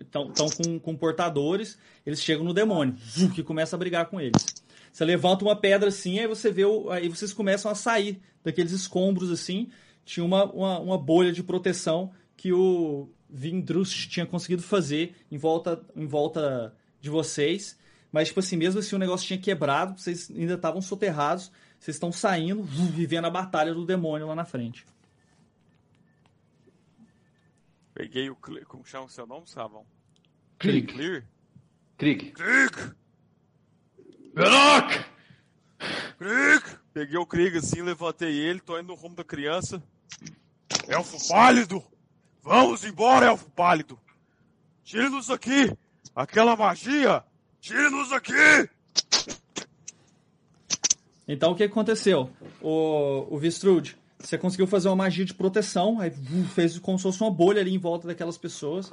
Estão com, com portadores, eles chegam no demônio, que começa a brigar com eles. Você levanta uma pedra assim, aí você vê. O, aí vocês começam a sair daqueles escombros assim. Tinha uma, uma, uma bolha de proteção que o Vindrust tinha conseguido fazer em volta, em volta de vocês. Mas, tipo assim, mesmo assim o negócio tinha quebrado, vocês ainda estavam soterrados, vocês estão saindo, vivendo a batalha do demônio lá na frente. Peguei o. Cle- Como chama o seu nome, Savão? Krieg. Clear? Krieg. Krieg! Beroc! Krieg! Peguei o Krieg assim, levantei ele, tô indo no rumo da criança. Elfo pálido! Vamos embora, elfo pálido! Tire-nos aqui! Aquela magia! Tire-nos aqui! Então o que aconteceu? O, o Vistrude, você conseguiu fazer uma magia de proteção, aí fez como se fosse uma bolha ali em volta daquelas pessoas.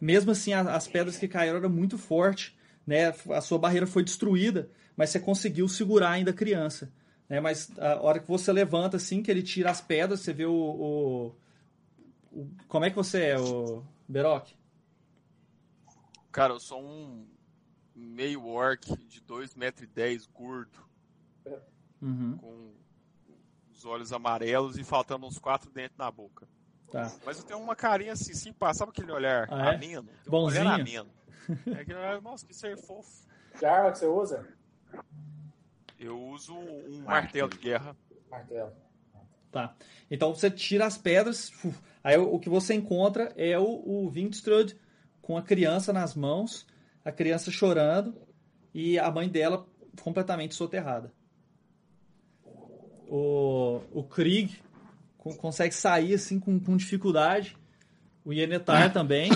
Mesmo assim, a- as pedras que caíram eram muito fortes, né? A sua barreira foi destruída, mas você conseguiu segurar ainda a criança. Né? Mas a hora que você levanta, assim, que ele tira as pedras, você vê o. o- o- como é que você é, o? Cara, eu sou um meio orc de 2,10m gordo, Uhum, com os olhos amarelos e faltando uns quatro dentes na boca. tá. Mas eu tenho uma carinha assim, simpática. Sabe aquele olhar Ah, é? ameno? Tem um Bonzinho? olhar ameno. É aquele olhar, nossa, que ser fofo. Que arma que você usa? Eu uso um martelo de guerra. Martelo. Tá. Então você tira as pedras, fu, aí o, o que você encontra é o, o Vindstrud com a criança nas mãos, a criança chorando e a mãe dela completamente soterrada. O, o Krieg con- consegue sair assim com, com dificuldade. O Yenetar também.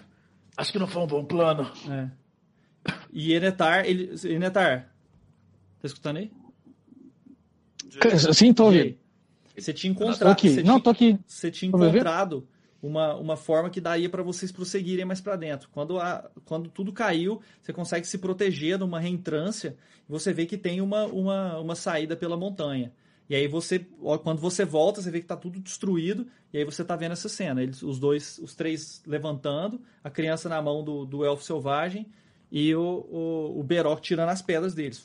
Acho que não foi um bom plano. É. E Yenetar, ele. Yenetar, tá escutando aí? Sim, tô ouvindo. Você tinha Tô encontrado. aqui. você Não, tô aqui. você tinha Tô encontrado uma, uma forma que daria para vocês prosseguirem mais para dentro. Quando, a, quando tudo caiu, você consegue se proteger numa reentrância e você vê que tem uma, uma, uma saída pela montanha. E aí você, quando você volta, você vê que tá tudo destruído e aí você tá vendo essa cena. Eles, os dois, os três levantando, a criança na mão do, do elfo selvagem e o, o, o Beroc tirando as pedras deles,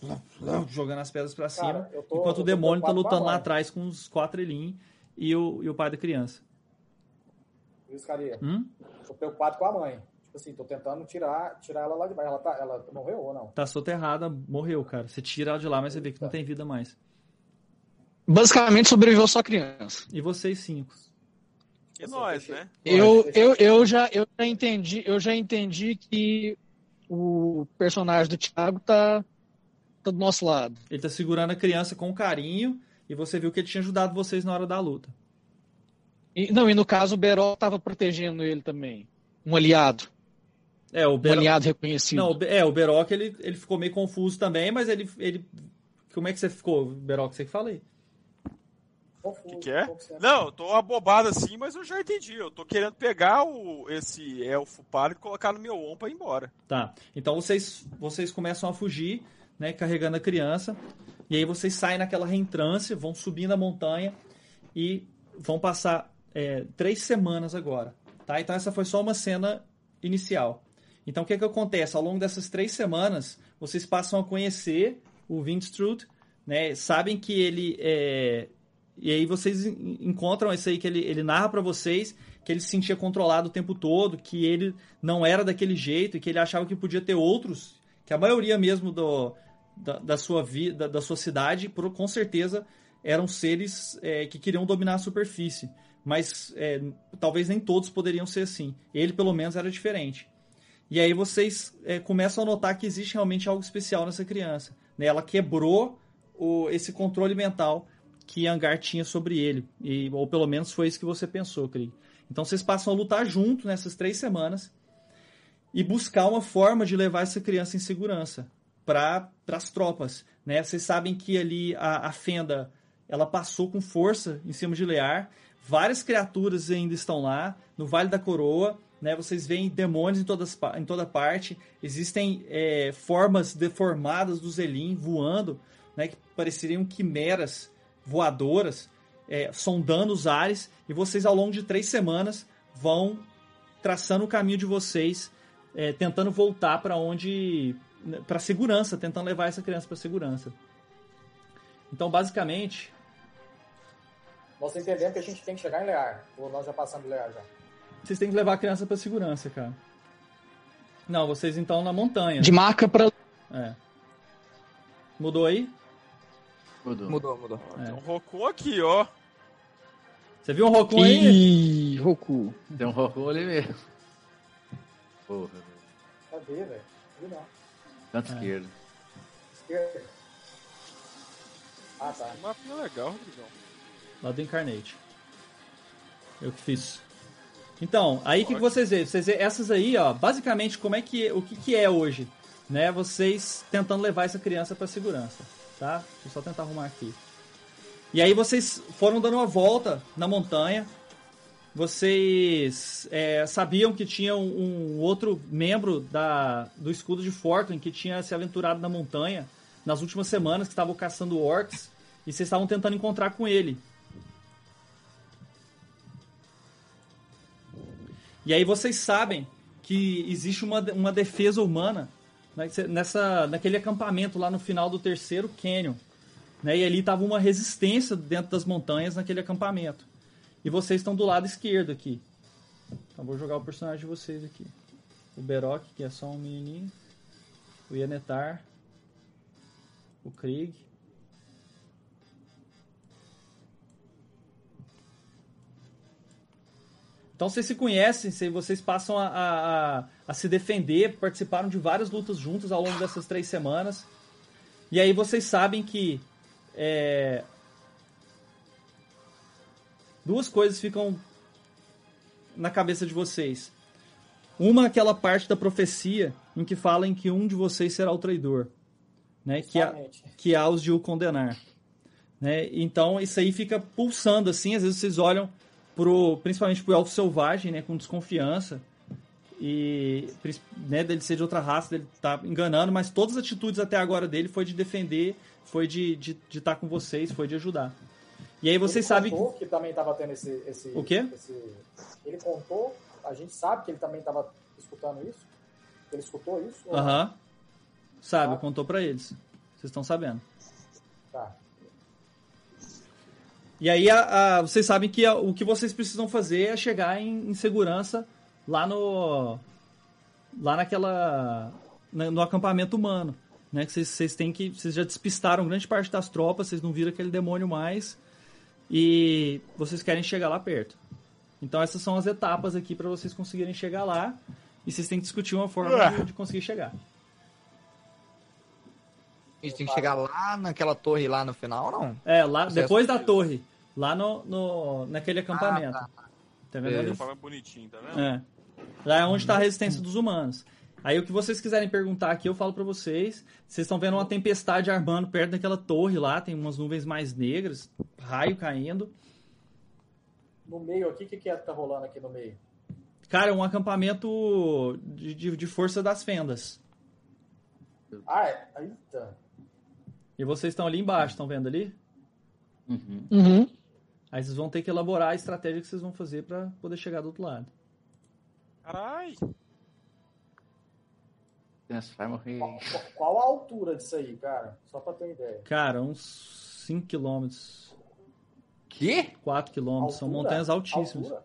jogando as pedras para cima, eu tô- enquanto eu o demônio tá lutando lá atrás com os quatro elinhos e o, e o pai da criança. Luiz Caria. Hum? Tô preocupado com a mãe. Tipo assim, tô tentando tirar, tirar ela lá de baixo. Ela, tá, ela morreu ou não? Tá soterrada, morreu, cara. Você tira ela de lá, mas você vê que não tem vida mais. Basicamente sobreviveu só a criança. E vocês cinco? E nós, né? Eu, eu, eu, já, eu já entendi, eu já entendi que o personagem do Thiago tá, tá do nosso lado. Ele tá segurando a criança com carinho e você viu que ele tinha ajudado vocês na hora da luta. E, não, e no caso o Berol tava protegendo ele também. Um aliado. É, o Um Beroc. aliado reconhecido. Não, é, o Beroc ele, ele ficou meio confuso também, mas ele, ele. Como é que você ficou, Beroc? Você que fala aí. Confuso, O que, que é? Não, eu tô abobado assim, mas eu já entendi. Eu tô querendo pegar o, esse elfo pálido e colocar no meu ombro pra ir embora. Tá. Então vocês, vocês começam a fugir, né? Carregando a criança. E aí vocês saem naquela reentrância, vão subindo a montanha. E vão passar é, três semanas agora, tá? Então essa foi só uma cena inicial. Então o que, que acontece? Ao longo dessas três semanas, vocês passam a conhecer o Windstrud, né? Sabem que ele é... E aí vocês encontram isso aí que ele, ele narra para vocês que ele se sentia controlado o tempo todo, que ele não era daquele jeito e que ele achava que podia ter outros, que a maioria mesmo do, da, da sua vida, da sua cidade, por, com certeza eram seres é, que queriam dominar a superfície. Mas é, talvez nem todos poderiam ser assim. Ele, pelo menos, era diferente. E aí vocês é, começam a notar que existe realmente algo especial nessa criança. Né? Ela quebrou o, esse controle mental que Angar tinha sobre ele. E, ou pelo menos foi isso que você pensou, Krieg. Então vocês passam a lutar junto nessas três semanas e buscar uma forma de levar essa criança em segurança para as tropas. Né? Vocês sabem que ali a, a Fenda ela passou com força em cima de Lear. Várias criaturas ainda estão lá, no Vale da Coroa. Né? Vocês veem demônios em, todas, em toda parte. Existem é, formas deformadas do Zelim voando, né? que pareceriam quimeras voadoras, é, sondando os ares. E vocês, ao longo de três semanas, vão traçando o caminho de vocês, é, tentando voltar para onde. para segurança, tentando levar essa criança para segurança. Então, basicamente, nós entendemos que a gente tem que chegar em Lear. Ou nós já passamos de Lear já. Vocês têm que levar a criança pra segurança, cara. Não, vocês então na montanha. De marca pra. É. Mudou aí? Mudou. Mudou, mudou. É. Tem um Roku aqui, ó. Você viu um Roku aí? Ih, Roku. Tem um Roku ali mesmo. Porra, velho. Cadê, velho? Não. Canto É. esquerdo. Esquerda. Ah, tá. Que mapinha legal, Rodrigão. Lá do Incarnate. Eu que fiz. Então, aí o que, que vocês veem? Vocês veem essas aí, ó, basicamente como é que o que, que é hoje, né? Vocês tentando levar essa criança para segurança, tá? Deixa eu só tentar arrumar aqui. E aí vocês foram dando uma volta na montanha. Vocês é, sabiam que tinha um, um outro membro da, do escudo de Fortune que tinha se aventurado na montanha nas últimas semanas, que estavam caçando orcs, e vocês estavam tentando encontrar com ele. E aí vocês sabem que existe uma, uma defesa humana nessa, naquele acampamento lá no final do terceiro canyon. Né, e ali estava uma resistência dentro das montanhas naquele acampamento. E vocês estão do lado esquerdo aqui. Então vou jogar o personagem de vocês aqui. O Berok, que é só um menininho. O Yenetar. O Krieg. Então vocês se conhecem, vocês passam a, a, a- se defender, participaram de várias lutas juntos ao longo dessas três semanas. E aí vocês sabem que é, duas coisas ficam na cabeça de vocês. Uma aquela parte da profecia em que fala em que um de vocês será o traidor, né? Que, há, que há os de o condenar. Né? Então isso aí fica pulsando assim, às vezes vocês olham pro, principalmente pro elfo selvagem, né, com desconfiança e né, dele ser de outra raça, dele tá enganando, mas todas as atitudes até agora dele foi de defender, foi de estar de, de estar com vocês, foi de ajudar. E aí vocês ele sabem que contou que também estava tendo esse, esse. O quê? esse- Ele contou, a gente sabe que ele também estava escutando isso. Ele escutou isso? ou não? Aham. Sabe, Ah. contou pra eles. Vocês estão sabendo. Tá. E aí a- a- vocês sabem que a- o que vocês precisam fazer é chegar em, em segurança lá no. lá naquela. na- no acampamento humano. Né? Que vocês, vocês têm que. Vocês já despistaram grande parte das tropas, vocês não viram aquele demônio mais. E vocês querem chegar lá perto. Então essas são as etapas aqui para vocês conseguirem chegar lá. E vocês têm que discutir uma forma de, de conseguir chegar. A gente tem que chegar lá naquela torre lá no final, não? É, lá, depois da torre. Lá no, no, naquele acampamento. Ah, Tá vendo Beleza. ali? Bonitinha, tá vendo? É. Lá é onde está a resistência dos humanos. Aí o que vocês quiserem perguntar aqui, eu falo pra vocês. Vocês estão vendo uma tempestade armando perto daquela torre lá, tem umas nuvens mais negras, raio caindo. No meio aqui, o que, que é que tá rolando aqui no meio? Cara, é um acampamento de, de, de força das fendas. Ah, é. Eita. E vocês estão ali embaixo, estão vendo ali? Uhum. Uhum. Aí vocês vão ter que elaborar a estratégia que vocês vão fazer pra poder chegar do outro lado. Carai! Qual, qual a altura disso aí, cara? Só pra ter ideia. Cara, uns 5 km, Quê? 4 km. São montanhas altíssimas. Altura?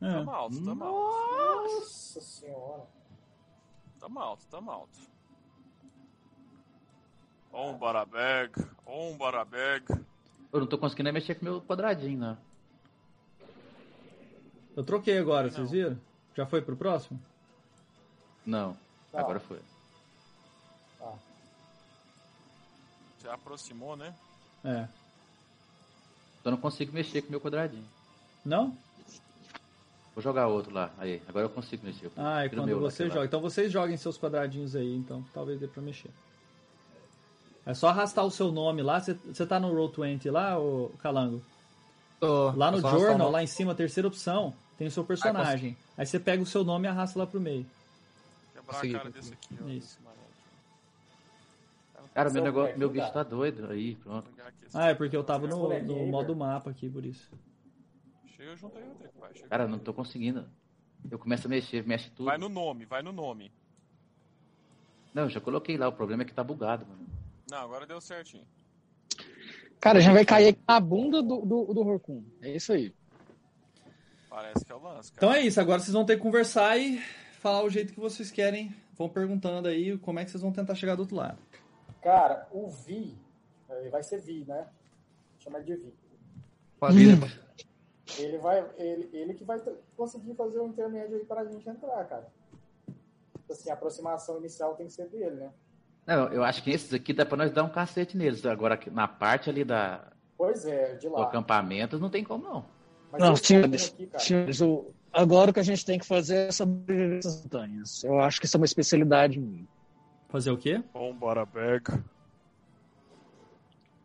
É. Tamo alto, tamo alto. Nossa senhora. Tamo alto, tamo alto. Um barabeg, um barabeg. Eu não tô conseguindo nem mexer com meu quadradinho, né? Eu troquei agora, Não. vocês viram? Já foi pro próximo? Não. Tá. Agora foi. Se aproximou, né? É. Só não consigo mexer com meu quadradinho. Não? Vou jogar outro lá. Aí, agora eu consigo mexer. Ah, é quando você sei lá. joga. Então vocês joguem seus quadradinhos aí, então talvez dê pra mexer. É só arrastar o seu nome lá. Você tá no Roll20 lá, ô Calango? Tô- Lá no arrastando. Journal, lá em cima, terceira opção, tem o seu personagem. Aí você pega o seu nome e arrasta lá pro meio. Quebrar Consegui, a cara desse aqui, ó. Isso. Cara, meu, negócio, meu bicho tá doido. Aí, pronto. Ah, é porque eu tava no, no modo mapa aqui, por isso. Chega junto aí, Rodrigo. Vai, chega. Cara, não tô conseguindo. Eu começo a mexer, mexe tudo. Vai no nome, vai no nome. Não, eu já coloquei lá. O problema é que tá bugado, mano. Não, agora deu certinho. Cara, gente vai cair aqui na bunda do, do, do Horkun. É isso aí. Parece que é o lance, cara. Então é isso, agora vocês vão ter que conversar e falar o jeito que vocês querem. Vão perguntando aí como é que vocês vão tentar chegar do outro lado. Cara, o Vi, ele vai ser Vi, né? Chama ele de Vi. Né? Ele vai, ele, ele que vai conseguir fazer o intermédio aí pra gente entrar, cara. Tipo Assim, a aproximação inicial tem que ser dele, né? Não, eu acho que esses aqui dá pra nós dar um cacete neles. Agora, na parte ali da, Pois é, de do lá. acampamento, não tem como não. Mas Não, senhores, senhores, o- agora o que a gente tem que fazer é sobreviver essas montanhas. Eu acho que isso é uma especialidade minha. Fazer o quê? Um barabeg.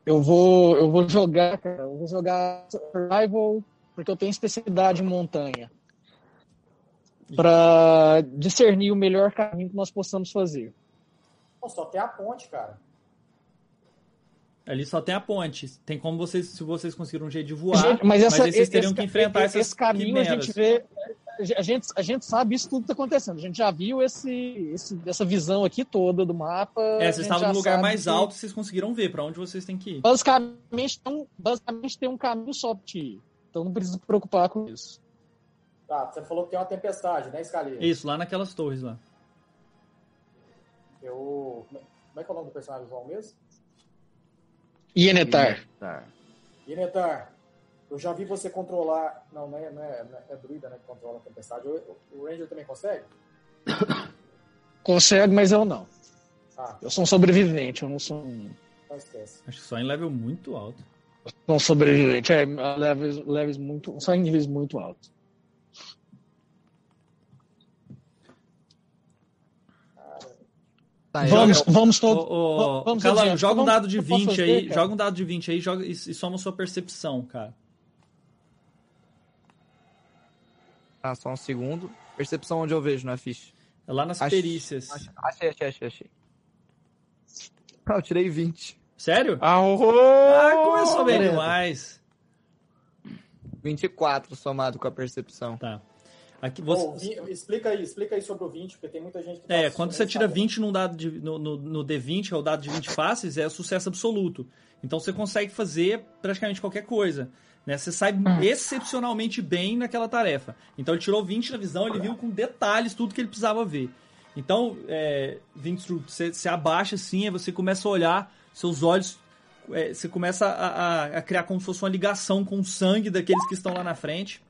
Eu vou, eu vou jogar, cara, eu vou jogar Survival, porque eu tenho especialidade em montanha. Pra discernir o melhor caminho que nós possamos fazer. Pô, só tem a ponte, cara. Ali só tem a ponte. Tem como vocês, se vocês conseguiram um jeito de voar, Gente, mas, essa- aí vocês teriam esse, que enfrentar esse, essas esse caminho a quimeras. gente vê. A gente, a gente sabe isso tudo que tá acontecendo. A gente já viu esse, esse- essa visão aqui toda do mapa. a É, vocês estavam no lugar mais que alto, vocês conseguiram ver pra onde vocês têm que ir. Basicamente, tem um- basicamente tem um caminho só pra te ir. Então não precisa se preocupar com isso. Tá, você falou que tem uma tempestade, né, Scalia? Isso, lá naquelas torres lá. Eu... Como é que é o nome do personagem visual mesmo? Ienetar. Inetar, eu já vi você controlar... Não, não é, não é, não é, é druida, né, que controla a tempestade. O, o Ranger também consegue? Consegue, mas eu não. Ah, Eu sou um sobrevivente, eu não sou um, não esquece. Acho que só em level muito alto. sou um sobrevivente. É, levels, levels muito, só em níveis muito altos. Tá, Vamos, joga- vamos todos. ô, vamos Calango, adiante. joga um Vamos- dado de eu posso 20 fazer, aí, cara? joga um dado de 20 aí joga, e, e soma sua percepção, cara. Ah, só um segundo. Percepção onde eu vejo na ficha. É lá nas Ach- perícias. Ach- Achei, achei, achei, achei. Ah, eu tirei 20. Sério? Ah, Ah, começou bem demais. 24 somado com a percepção. Tá. Aqui você, Vi- explica aí, explica aí sobre o 20, porque tem muita gente que tá É, quando você tira sabe? 20 num dado de- no, no, no D20, que é o dado de 20 faces, é sucesso absoluto. Então você consegue fazer praticamente qualquer coisa. Né? Você sai excepcionalmente bem naquela tarefa. Então ele tirou 20 na visão, ele viu com detalhes tudo que ele precisava ver. Então, é, 20, você, você abaixa assim, aí você começa a olhar, seus olhos. é, você começa a, a- a criar como se fosse uma ligação com o sangue daqueles que estão lá na frente.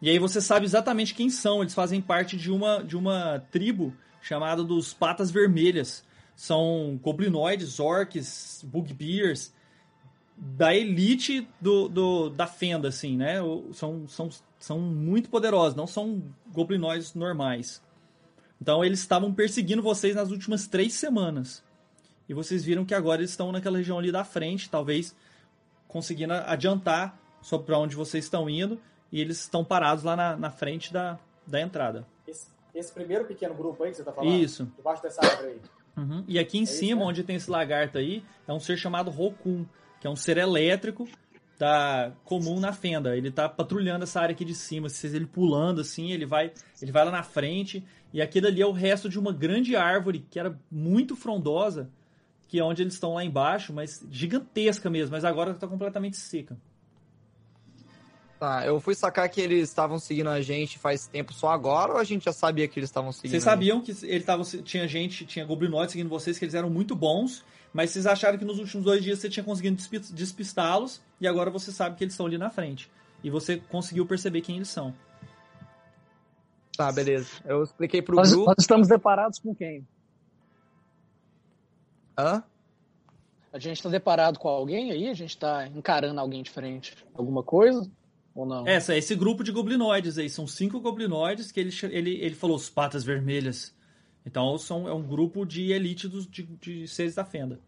E aí você sabe exatamente quem são. Eles fazem parte de uma, de uma tribo chamada dos Patas Vermelhas. São goblinoides, orcs, bugbears, da elite do, do- da fenda, assim, né? São, são, são muito poderosos, não são goblinoides normais. Então eles estavam perseguindo vocês nas últimas três semanas. E vocês viram que agora eles estão naquela região ali da frente, talvez conseguindo adiantar sobre para onde vocês estão indo. E eles estão parados lá na, na frente da, da entrada. Esse, esse primeiro pequeno grupo aí que você tá falando? Isso. Debaixo dessa árvore aí. Uhum. E aqui em isso, cima, né? onde tem esse lagarto aí, é um ser chamado Rokun, que é um ser elétrico tá comum na fenda. Ele tá patrulhando essa área aqui de cima. Se vocês ele pulando assim, ele vai, ele vai lá na frente. E aquele ali é o resto de uma grande árvore que era muito frondosa, que é onde eles estão lá embaixo, mas gigantesca mesmo, mas agora tá completamente seca. Tá, eu fui sacar que eles estavam seguindo a gente faz tempo só agora ou a gente já sabia que eles estavam seguindo? Vocês sabiam que ele tava, tinha gente, tinha goblinoides seguindo vocês, que eles eram muito bons, mas vocês acharam que nos últimos dois dias você tinha conseguido despi- despistá-los, e agora você sabe que eles estão ali na frente. E você conseguiu perceber quem eles são. Tá, beleza. Eu expliquei pro Nós, grupo. nós estamos deparados com quem? Hã? A gente está deparado com alguém aí? A gente está encarando alguém diferente? Alguma coisa? Ou não? Essa, esse grupo de goblinoides aí, são cinco goblinoides que ele, ele, ele falou, os patas vermelhas. Então são, é um grupo de elite dos, de, de seres da fenda.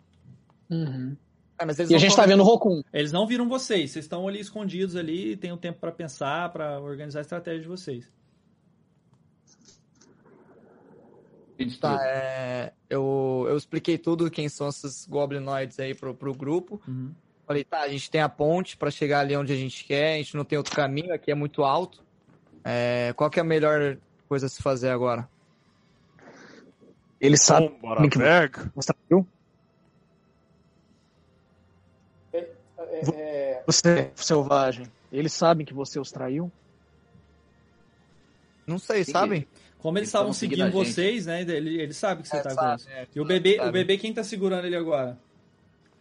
Uhum. É, mas eles E a gente tá vendo o Rokun. Eles não viram vocês, vocês estão ali escondidos ali, tem um tempo pra pensar, pra organizar a estratégia de vocês. Tá, é, eu, eu expliquei tudo quem são esses goblinoids aí pro, pro grupo. Uhum. Falei, tá, a gente tem a ponte pra chegar ali onde a gente quer, a gente não tem outro caminho, aqui é muito alto. É, qual que é a melhor coisa a se fazer agora? Ele sabe Bom, bora que- você traiu? É, é, Você, selvagem. Eles sabem que você os traiu? Não sei, Sim. sabem? Como eles Eles estavam seguindo vocês, né? Ele, ele sabe que você É, tá sabe, com é, isso. E o bebê, sabe. o bebê, quem tá segurando ele agora?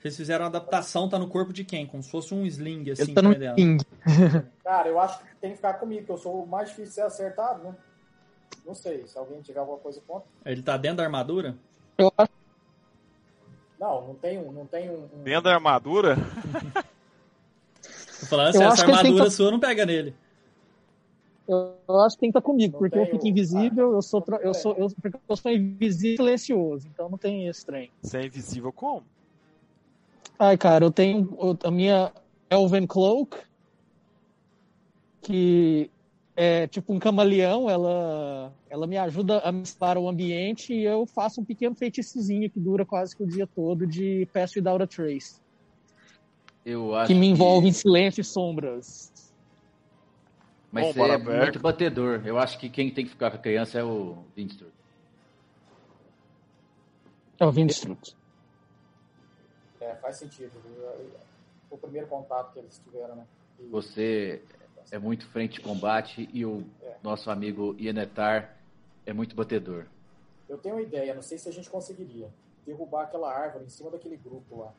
Vocês fizeram a adaptação, tá no corpo de quem? Como se fosse um sling, assim, Ele tá no dela. ping. cara, eu acho que tem que ficar comigo, que eu sou o mais difícil de ser acertado, né? Não sei, se alguém tiver alguma coisa contra. Ele tá dentro da armadura? Eu acho Não, não tem um. Não tem um, um- Dentro da armadura, Tô falando Eu assim, acho essa armadura que- sua não pega nele. Eu, eu acho que tem que estar comigo, Não porque eu fico invisível, eu sou, eu sou, eu, porque eu sou invisível e silencioso, então não tem esse trem. você é invisível como? Ai, cara, eu tenho a minha Elven Cloak, que é tipo um camaleão, ela, ela me ajuda a mesclar o ambiente e eu faço um pequeno feitiçozinho que dura quase que o dia todo de Pass Without a Trace, Eu acho que me envolve em silêncio e sombras. Mas Bom, você é Baraberg. muito batedor. Eu acho que quem tem que ficar com a criança é o Vinstro. É o Vinstruct. É, faz sentido. O primeiro contato que eles tiveram, né? E- Você é muito frente de combate e o nosso amigo Ienetar é muito batedor. Eu tenho uma ideia, não sei se a gente conseguiria derrubar aquela árvore em cima daquele grupo lá.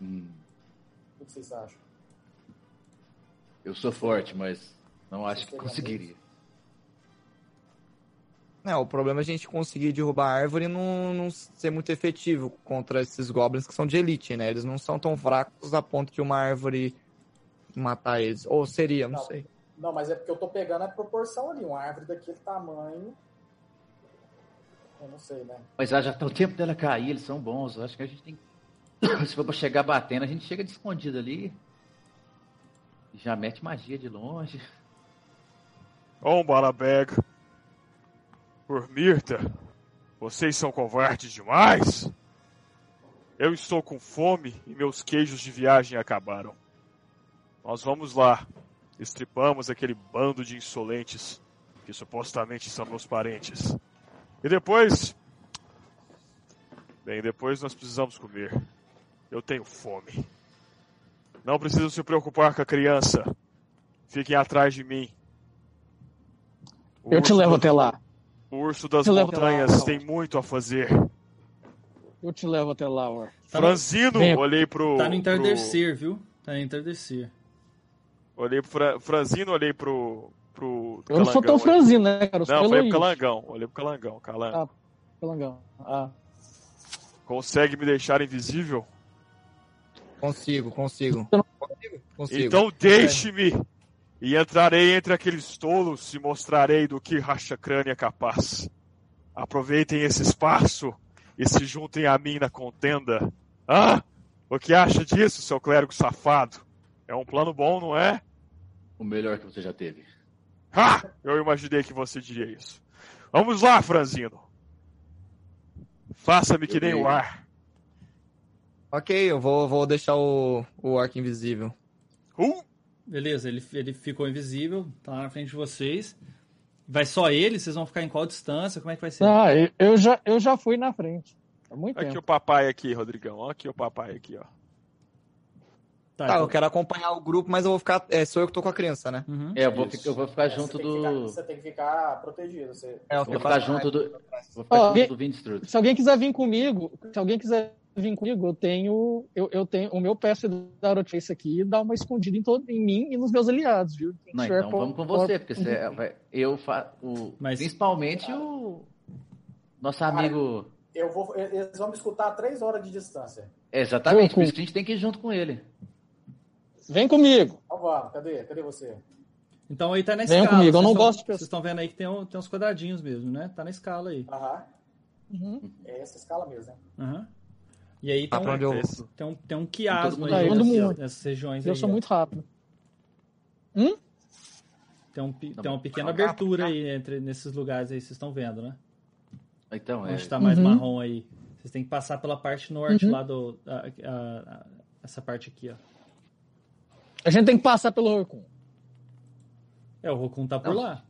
Hum, O que vocês acham? eu sou forte, mas não acho que conseguiria. É, o problema é a gente conseguir derrubar a árvore e não, não ser muito efetivo contra esses goblins que são de elite, né? Eles não são tão fracos a ponto de uma árvore matar eles. Ou seria, não, Não. sei. Não, mas é porque eu tô pegando a proporção ali. Uma árvore daquele tamanho. Eu não sei, né? Mas já tá o tempo dela cair, eles são bons. Eu acho que a gente tem. Se for pra chegar batendo, a gente chega de escondido ali. E já mete magia de longe. Bom, Balabeg. Por Mirta, vocês são covardes demais. Eu estou com fome e meus queijos de viagem acabaram. Nós vamos lá. Estripamos aquele bando de insolentes que supostamente são meus parentes. E depois. Bem, depois nós precisamos comer. Eu tenho fome. Não precisam se preocupar com a criança. Fiquem atrás de mim. O Eu te levo até lá. O urso das montanhas lá. tem muito a fazer. Eu te levo até lá, Or. Tá no- Franzino, Vem. olhei pro. Tá no pro- entardecer, viu? Tá no entardecer. olhei pro Fra- Franzino, olhei pro. pro Eu não sou tão Calangão. franzino, né, cara? Eu Não, falei pro. Calangão. Olhei pro Calangão. Calangão. Ah. Calangão. Ah. Consegue me deixar invisível? Consigo, consigo. Consigo, consigo. Então deixe-me! E entrarei entre aqueles tolos e mostrarei do que Racha Crânio é capaz. Aproveitem esse espaço e se juntem a mim na contenda. Ah! O que acha disso, seu clérigo safado? É um plano bom, não é? O melhor que você já teve. Ha! Eu imaginei que você diria isso. Vamos lá, Franzino. Faça-me que nem o ar. Ok, eu vou, vou deixar o, o arco invisível. Uh! Beleza, ele, ele ficou invisível, tá lá na frente de vocês. Vai só ele? Vocês vão ficar em qual distância? Como é que vai ser? Ah, eu- já, eu já fui na frente. Há muito Aqui tempo. o papai aqui, Rodrigão. Ó, aqui o papai aqui, ó. Tá, Tá, então- eu quero acompanhar o grupo, mas eu vou ficar. É, sou eu que tô com a criança, né? Uhum. É, eu vou, ficar, eu vou ficar É, junto que ficar- do. você tem que ficar protegido. Você... É, eu Vou ficar junto do. Vou ficar Ó, junto e- do. Se alguém quiser vir comigo, se alguém quiser vir comigo, eu tenho, eu, eu tenho o meu peço da Aerotrace aqui e dá uma escondida em, todo, em mim e nos meus aliados, viu? Quem Não, tiver então por- vamos com por- você, porque você é- vai- eu fa, o, Mas- principalmente o nosso amigo. Eu vou, eles vão me escutar a três horas de distância. Exatamente, Vou por com- isso que a gente tem que ir junto com ele. Vem comigo. Então vamos, cadê? Cadê você? Então aí tá na escala. comigo, eu vocês não tão- gosto de. Vocês estão vendo aí que tem, um- tem uns quadradinhos mesmo, né? Tá na escala aí. Aham. Uhum. É essa escala mesmo, né? Aham. E aí Tá tem, pra um, eu. Tem, um, tem um mundo aí nessas, nessas regiões Eu aí. sou ó. muito rápido. Tem, um, Tá tem uma pequena abertura aí entre nesses lugares aí, vocês estão vendo, né? Então, é. Onde tá mais Uhum. marrom aí. Vocês têm que passar pela parte norte Uhum. lá do. a- a- a- essa parte aqui, ó. A gente tem que passar pelo Orkun. É, o Rokun tá por Não. lá.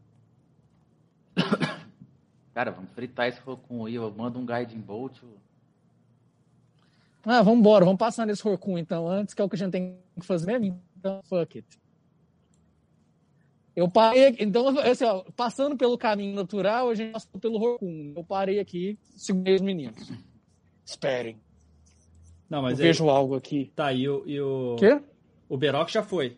Cara, vamos fritar esse Rokun aí. Eu mando um Guiding Bolt. eu- Ah, vamos embora, vamos passar nesse Orkun então, antes, que é o que a gente tem que fazer mesmo. Então, fuck it. Eu parei, então, assim, ó, passando pelo caminho natural, a gente passou pelo Orkun. Eu parei aqui, segurei os meninos. Esperem, Não, eu mas aí, vejo algo aqui. tá, e o, e o, O quê? o Berok já foi.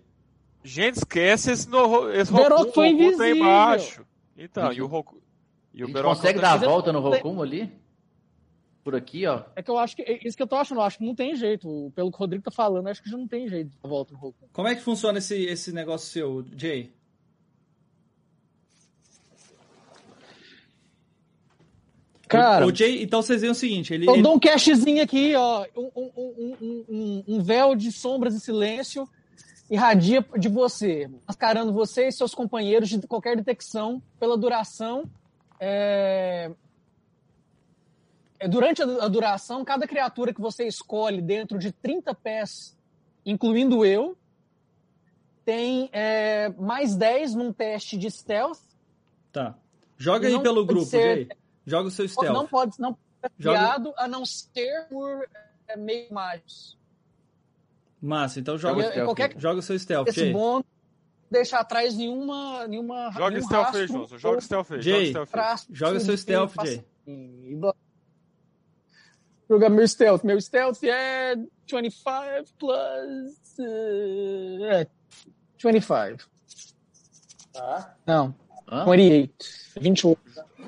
Gente, esquece esse, no, esse O Beroco Roku, foi tá invisível. embaixo. Então, e o Roku... E A o consegue tá- dar a volta no Rokun ali? Por aqui, ó. É que eu acho que, é isso que eu tô achando, eu acho que não tem jeito. Pelo que o Rodrigo tá falando, eu acho que já não tem jeito de volta no Orkun. Como é que funciona esse, esse negócio seu, Jay? Cara, o, o Jay, então vocês veem o seguinte, ele, Eu ele- dou um cashzinho aqui, ó. Um, um- um- um- um- véu de sombras e silêncio irradia de você, mascarando você e seus companheiros de qualquer detecção pela duração. é, Durante a duração, cada criatura que você escolhe dentro de 30 pés, incluindo eu, tem é, mais 10 num teste de stealth. Tá. Joga aí pelo grupo, ser- Jay. Joga o seu stealth. Não pode não ser Joga- criado a não ser por é, meio mágicos. Massa, então Joga joga, o stealth. qualquer joga o seu stealth, esse Jay. bom deixar atrás nenhuma nenhuma Joga nenhum stealth aí. Joga stealth aí. Joga stealth aí. Joga seu stealth, Jay. E. Jogar meu stealth. Meu stealth é 25 plus. uh, é, 25. Tá? Não, Hã? 28. 28.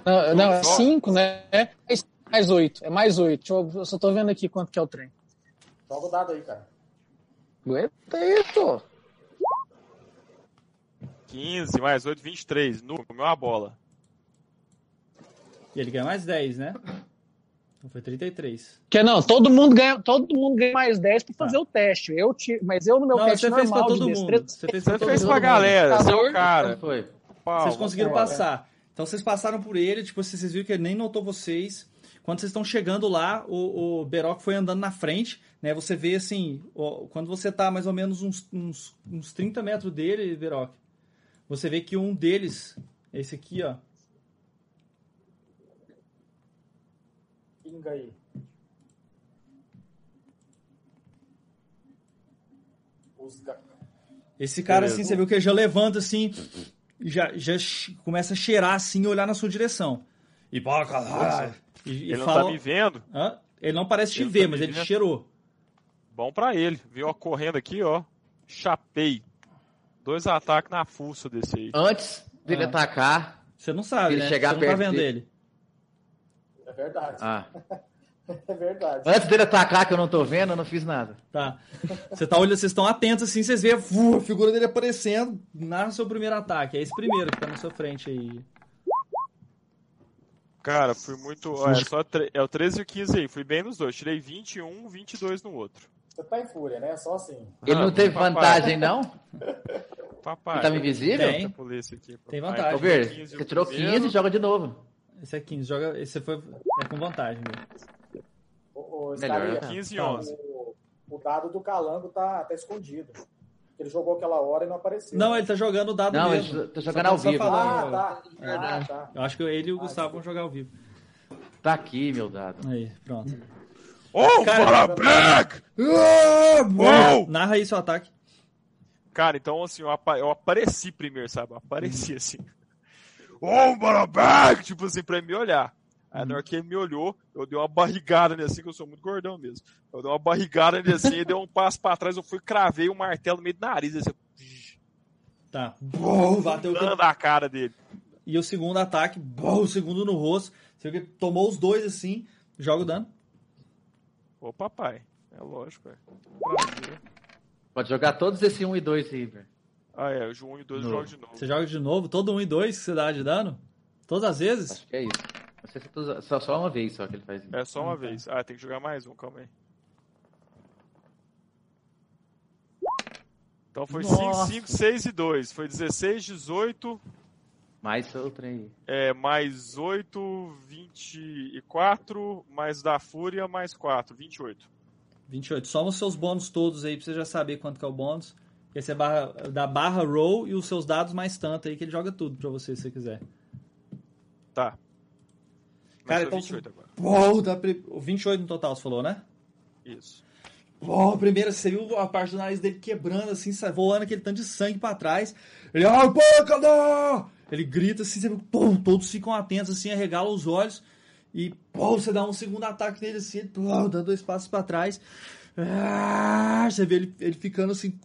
Não, não é Joga. 5, né? É mais 8. É mais 8. Deixa eu, eu só tô vendo aqui quanto que é o trem. Joga o dado aí, cara. Aguenta isso. 15 mais 8, 23. Nu, comeu uma bola. E ele ganha mais 10, né? Então foi 33. Que não, todo mundo ganha, todo mundo ganha mais 10 pra fazer Tá. o teste. Eu tiro, mas eu no meu Não, teste você fez pra normal de todo destreza, mundo. Você fez pra Você todo fez mundo. pra galera, você é o Calor. cara. Foi? Pau, Vocês conseguiram é. passar. Então vocês passaram por ele, tipo, vocês viram que ele nem notou vocês. Quando vocês estão chegando lá, o, o Beroc foi andando na frente, né? Você vê assim, ó, quando você tá mais ou menos uns, uns, uns 30 metros dele, Beroc, você vê que um deles, esse aqui, ó, Pinga aí. Os ga- esse cara Beleza. assim, você viu que ele já levanta assim, e já, já começa a cheirar assim e olhar na sua direção. E, pá, caralho, e, e Ele não fala- tá me vendo. Hã? Ele não parece te Ele ver, tá mas ele vendo. cheirou. Bom pra ele. Viu ó, correndo aqui, ó. Chapei. Dois ataques na fuça desse aí. Antes dele Ah. atacar. Você não sabe, Ele né? chegar você não tá perto vendo dele. ele. É verdade. Ah, É verdade. antes dele atacar, que eu não tô vendo, eu não fiz nada. Tá. Você tá olhando, vocês estão atentos assim, vocês veem a figura dele aparecendo na seu primeiro ataque. É esse primeiro que tá na sua frente aí. Cara, fui muito. ó, é, só tre- é o 13 e o 15 aí. Fui bem nos dois. Tirei 21, 22 no outro. Você tá em fúria, né? Só assim. Ele Ah, não teve papai, vantagem, não? Papai. Ele tava invisível? Tem. Tem vantagem. Ô, Ver, 15 o você tirou primeiro. 15 e joga de novo. Esse é 15, joga, esse foi é com vantagem. Mesmo. Ô, ô, Melhor, Scalia, né? 15 e o- 11. dado do calango tá, tá escondido. Ele jogou aquela hora e não apareceu. Não, ele tá jogando o dado Não, mesmo. ele tá jogando ao vivo. falando. Ah, tá. Ah, tá. Eu acho que ele e o Ah, Gustavo vão jogar ao vivo. Tá aqui, meu dado. Aí, pronto. Oh, Cara- Black! Uou! Narra aí seu ataque. Cara, então assim, eu, apa- eu apareci primeiro, sabe? Eu apareci assim. Ô, Barabag! Tipo assim, pra ele me olhar. Aí na hora que ele me olhou, eu dei uma barrigada nele assim, que eu sou muito gordão mesmo. Eu dei uma barrigada nele assim, ele deu um passo pra trás, eu fui cravei o martelo no meio do nariz, assim, Tá. Bom, bateu na cara dele. E o segundo ataque, bom, o segundo no rosto. Você vê que tomou os dois assim, joga o dano. Ô, papai. É lógico, é. Pode jogar todos esse 1 e 2 aí, velho. Ah, é, o 1 e 2 No. jogam de novo. Você joga de novo, todo um e dois que você dá de dano? Todas as vezes? Acho que é isso. Não sei se é só, só uma vez só que ele faz isso. É só uma vez. Ah, tem que jogar mais um, calma aí. Então foi 5, Nossa. 5, 6 e 2. Foi 16, 18, Mais outro aí. é, mais 8, 24, mais da Fúria, mais 4, 28. 28. Soma os seus bônus todos aí pra você já saber quanto que é o bônus. Porque você barra, dá barra roll e os seus dados mais tanto aí que ele joga tudo pra você se você quiser. Tá. Mas Cara, então- 28 agora. Dá pri- 28 no total, você falou, né? Isso. Bom, primeiro você viu a parte do nariz dele quebrando, assim, voando aquele tanto de sangue pra trás. Ele, ai, pancada! Ele grita assim, você, pum, todos ficam atentos, assim, arregalam os olhos. E, pô, você dá um segundo ataque nele, assim, ele, pô, dá dois passos pra trás. Ah, você vê ele, ele ficando assim,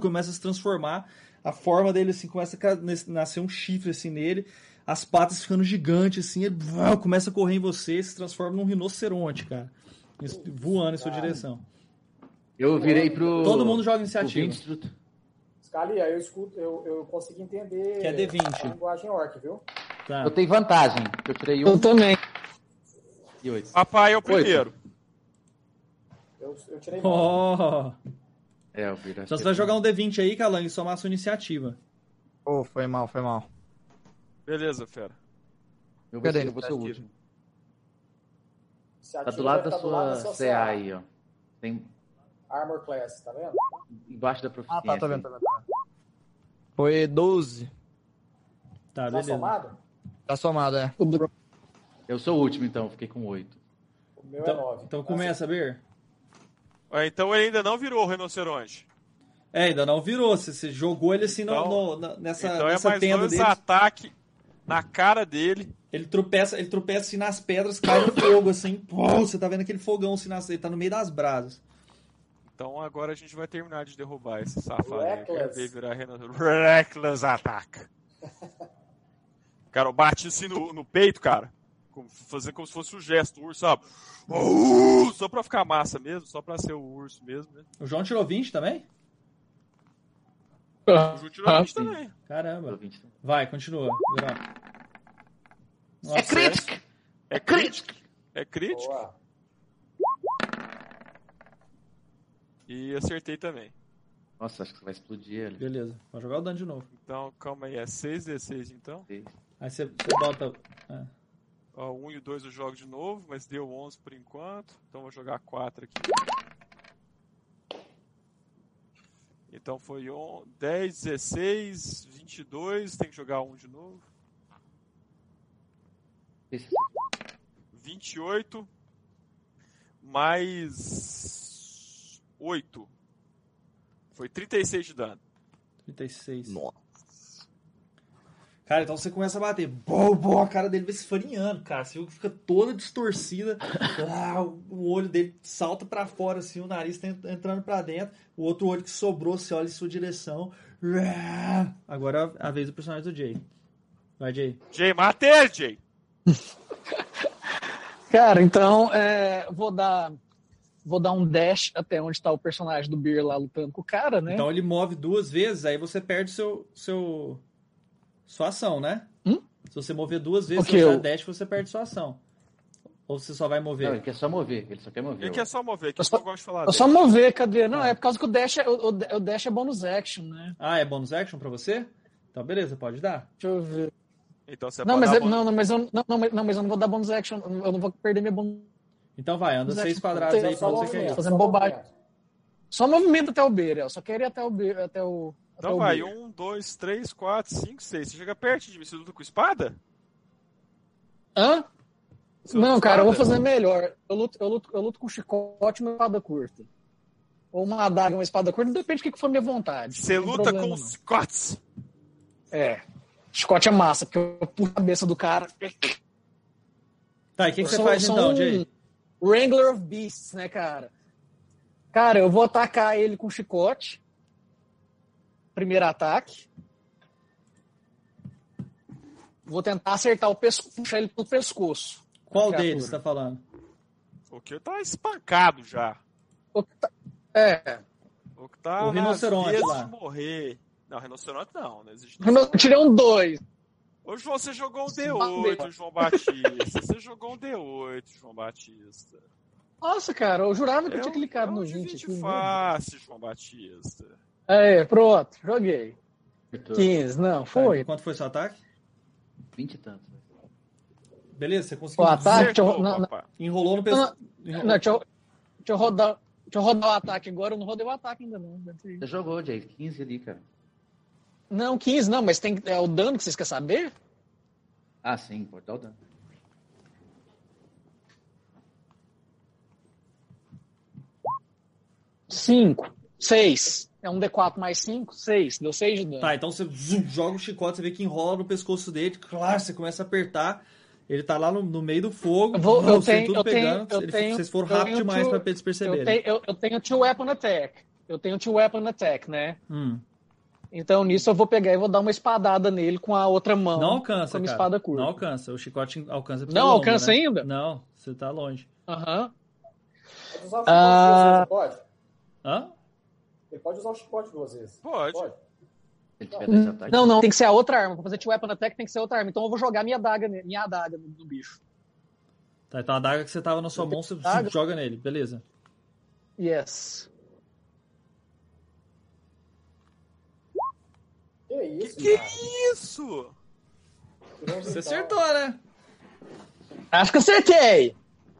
começa a se transformar. A forma dele, assim, começa a nascer um chifre, assim, nele. As patas ficando gigantes, assim, ele ah, começa a correr em você, se transforma num rinoceronte, cara. Voando em sua direção. Eu virei pro. Todo mundo joga iniciativa. 20 instrutor. Scalia, eu escuto, eu, eu consigo entender Que é D20. a linguagem orc, viu? Tá. Eu tenho vantagem. Eu tirei Eu 1 também. e 8. Papai é o primeiro. Eu, eu tirei nove. Oh. É, eu viro. Então você vai jogar um D20 aí, Calango, e somar a sua iniciativa. Ô, foi mal, foi mal. Beleza, fera. Eu vou Cadê ser, ele? eu vou ser o último. Tá do lado vai da lado sua da CA aí, ó. Tem Armor Class, tá vendo? embaixo da Ah, proficiência. tá, tá vendo, tá vendo. tá vendo. Foi 12. Tá, Tá beleza. somado? Tá somado, é. O Eu sou o último, então. Fiquei com 8. O meu é Então, 9. então começa, Ber. Ah, Então ele ainda não virou o rinoceronte. É, ainda não virou. Você, você jogou ele assim no- Então- no- na- nessa, então é nessa tenda dele. ataques na cara dele. Ele tropeça, ele tropeça assim nas pedras, cai no fogo, assim. Pô, você tá vendo aquele fogão assim, nas, ele tá no meio das brasas. Então agora a gente vai terminar de derrubar esse safado. aí. Reckless. ver virar rinoceronte. Reckless attack. Cara, eu bati assim no, no peito, cara. Como- Fazendo como se fosse o gesto, o urso, sabe? Uh, só pra ficar massa mesmo, só pra ser o urso mesmo, né? O João tirou 20 também? O Ju tirou Ah, 20 sim. também. Caramba. 20. Vai, continua. É Nossa, crítico! É crítico. É crítico. Boa. E acertei também. Nossa, acho que você vai explodir ele. Beleza, pode jogar o dano de novo. Então, calma aí, é 6d6 então. Aí você, você bota. é. Ó, o 1 e o 2 eu jogo de novo, mas deu 11 por enquanto. Então vou jogar 4 aqui. Então foi on- 10, 16, 22. Tem que jogar 1 de novo. Esse- 28 mais 8. Foi 36 de dano. 36. Nossa. Cara, então você começa a bater. Bom, bom, a cara dele vai se farinhando, cara. Você viu que fica toda distorcida. Ah, o- olho dele salta pra fora, assim, o nariz tá en- entrando pra dentro. O outro olho que sobrou, você olha em sua direção. Agora é a vez do personagem do Jay. Vai, Jay. Jay, mata ele, Jay! Cara, então é, vou dar vou dar um dash até onde tá o personagem do Beer lá lutando com o cara, né? Então ele move duas vezes, aí você perde seu, seu sua ação, né? Hum? Se você mover duas vezes, Ok, se você eu- dash, você perde sua ação. Ou você só vai Não, mover? ele quer só mover. Ele só quer mover. Ele quer só mover, que Eu eu só- não gosto de falar Eu dele. só mover, cadê? Não, é por causa que o dash é, o, o- dash é bonus action, né? Ah, é bonus action pra você? Então beleza, pode dar. Deixa eu ver. Então você Não, pode mas, dar é- não, não, mas eu, não, não, mas- não, mas eu não vou dar bonus action. Eu não vou perder minha bonus Então vai, anda Bonus seis quadrados aí pra você cair. movimento, Fazendo só bobagem. movimento. Só movimento até o beira, eu só quero ir até o beira, até o. Então vai, um, dois, três, quatro, cinco, seis. Você chega perto de mim, você luta com espada? Hã? Você Não, cara, eu vou espada? fazer melhor. Eu luto, eu luto, eu luto com chicote e uma espada curta. Ou uma adaga, uma espada curta, depende do que que for a minha vontade. Você luta problema, com não. os Scots. É. Chicote é massa, porque eu puxo a cabeça do cara. Tá, e o que, você sou- faz então, um Jay? Wrangler of Beasts, né, cara? Cara, eu vou atacar ele com chicote. Primeiro ataque. Vou tentar acertar o pescoço, puxar ele pelo pescoço. Qual criatura. deles você tá falando? O que tá espancado já. O que tá- É. O que tá O rinoceronte lá. de morrer. Não, rinoceronte não, não existe. Eu tirei um 2. Ô, João, você jogou um Bateu. D8, João Batista. Você jogou um D8, João Batista. Nossa, cara, eu jurava que eu É tinha um- clicado é um no de 20 20 aqui. fácil, João Batista. É, pronto, joguei. Acertou. 15, não, Tá, foi. quanto foi seu ataque? 20 e tantos. Beleza, você conseguiu. O ataque- eu- não, não. Enrolou no Não, pescoço. não, deixa, eu, deixa eu rodar. Deixa eu rodar o ataque agora, eu não rodei o ataque ainda não. Você jogou, Jay, 15 ali, cara. Não, 15 não, mas tem é o dano que vocês querem saber? Ah, sim, pode dar o dano. Cinco. Seis. É um D4 mais 5, 6. Deu 6 de dano. Tá, então você joga o chicote, você vê que enrola no pescoço dele, claro, você começa a apertar. Ele tá lá no, no meio do fogo, Eu vou- eu você tenho- tudo eu tenho- pegando. eu ele- tenho- vocês foram eu rápido tenho demais two- pra eles eu, perceberem. tenho, eu, eu tenho Two Weapon Attack. Eu tenho Two Weapon Attack, né? Hum. Então nisso eu vou pegar e vou dar uma espadada nele com a outra mão. Não alcança, Com a minha cara. espada curta. Não alcança. O chicote alcança. Não é longo, alcança né? ainda? Não, você tá longe. Aham. Pode usar o chicote Ah. duas vezes, não pode? Hã? Ele pode usar o chicote duas vezes. Pode. Pode. Se ele tiver 10 ataques. Não, não, tem que ser a outra arma. Pra fazer Two Weapon Attack tem que ser outra arma. Então eu vou jogar minha adaga, minha adaga no, bicho. Tá, então a daga que você tava na sua Eu mão, você daga. joga nele, beleza. Yes. Que isso, Que cara? isso? Você acertou, né? Acho que acertei.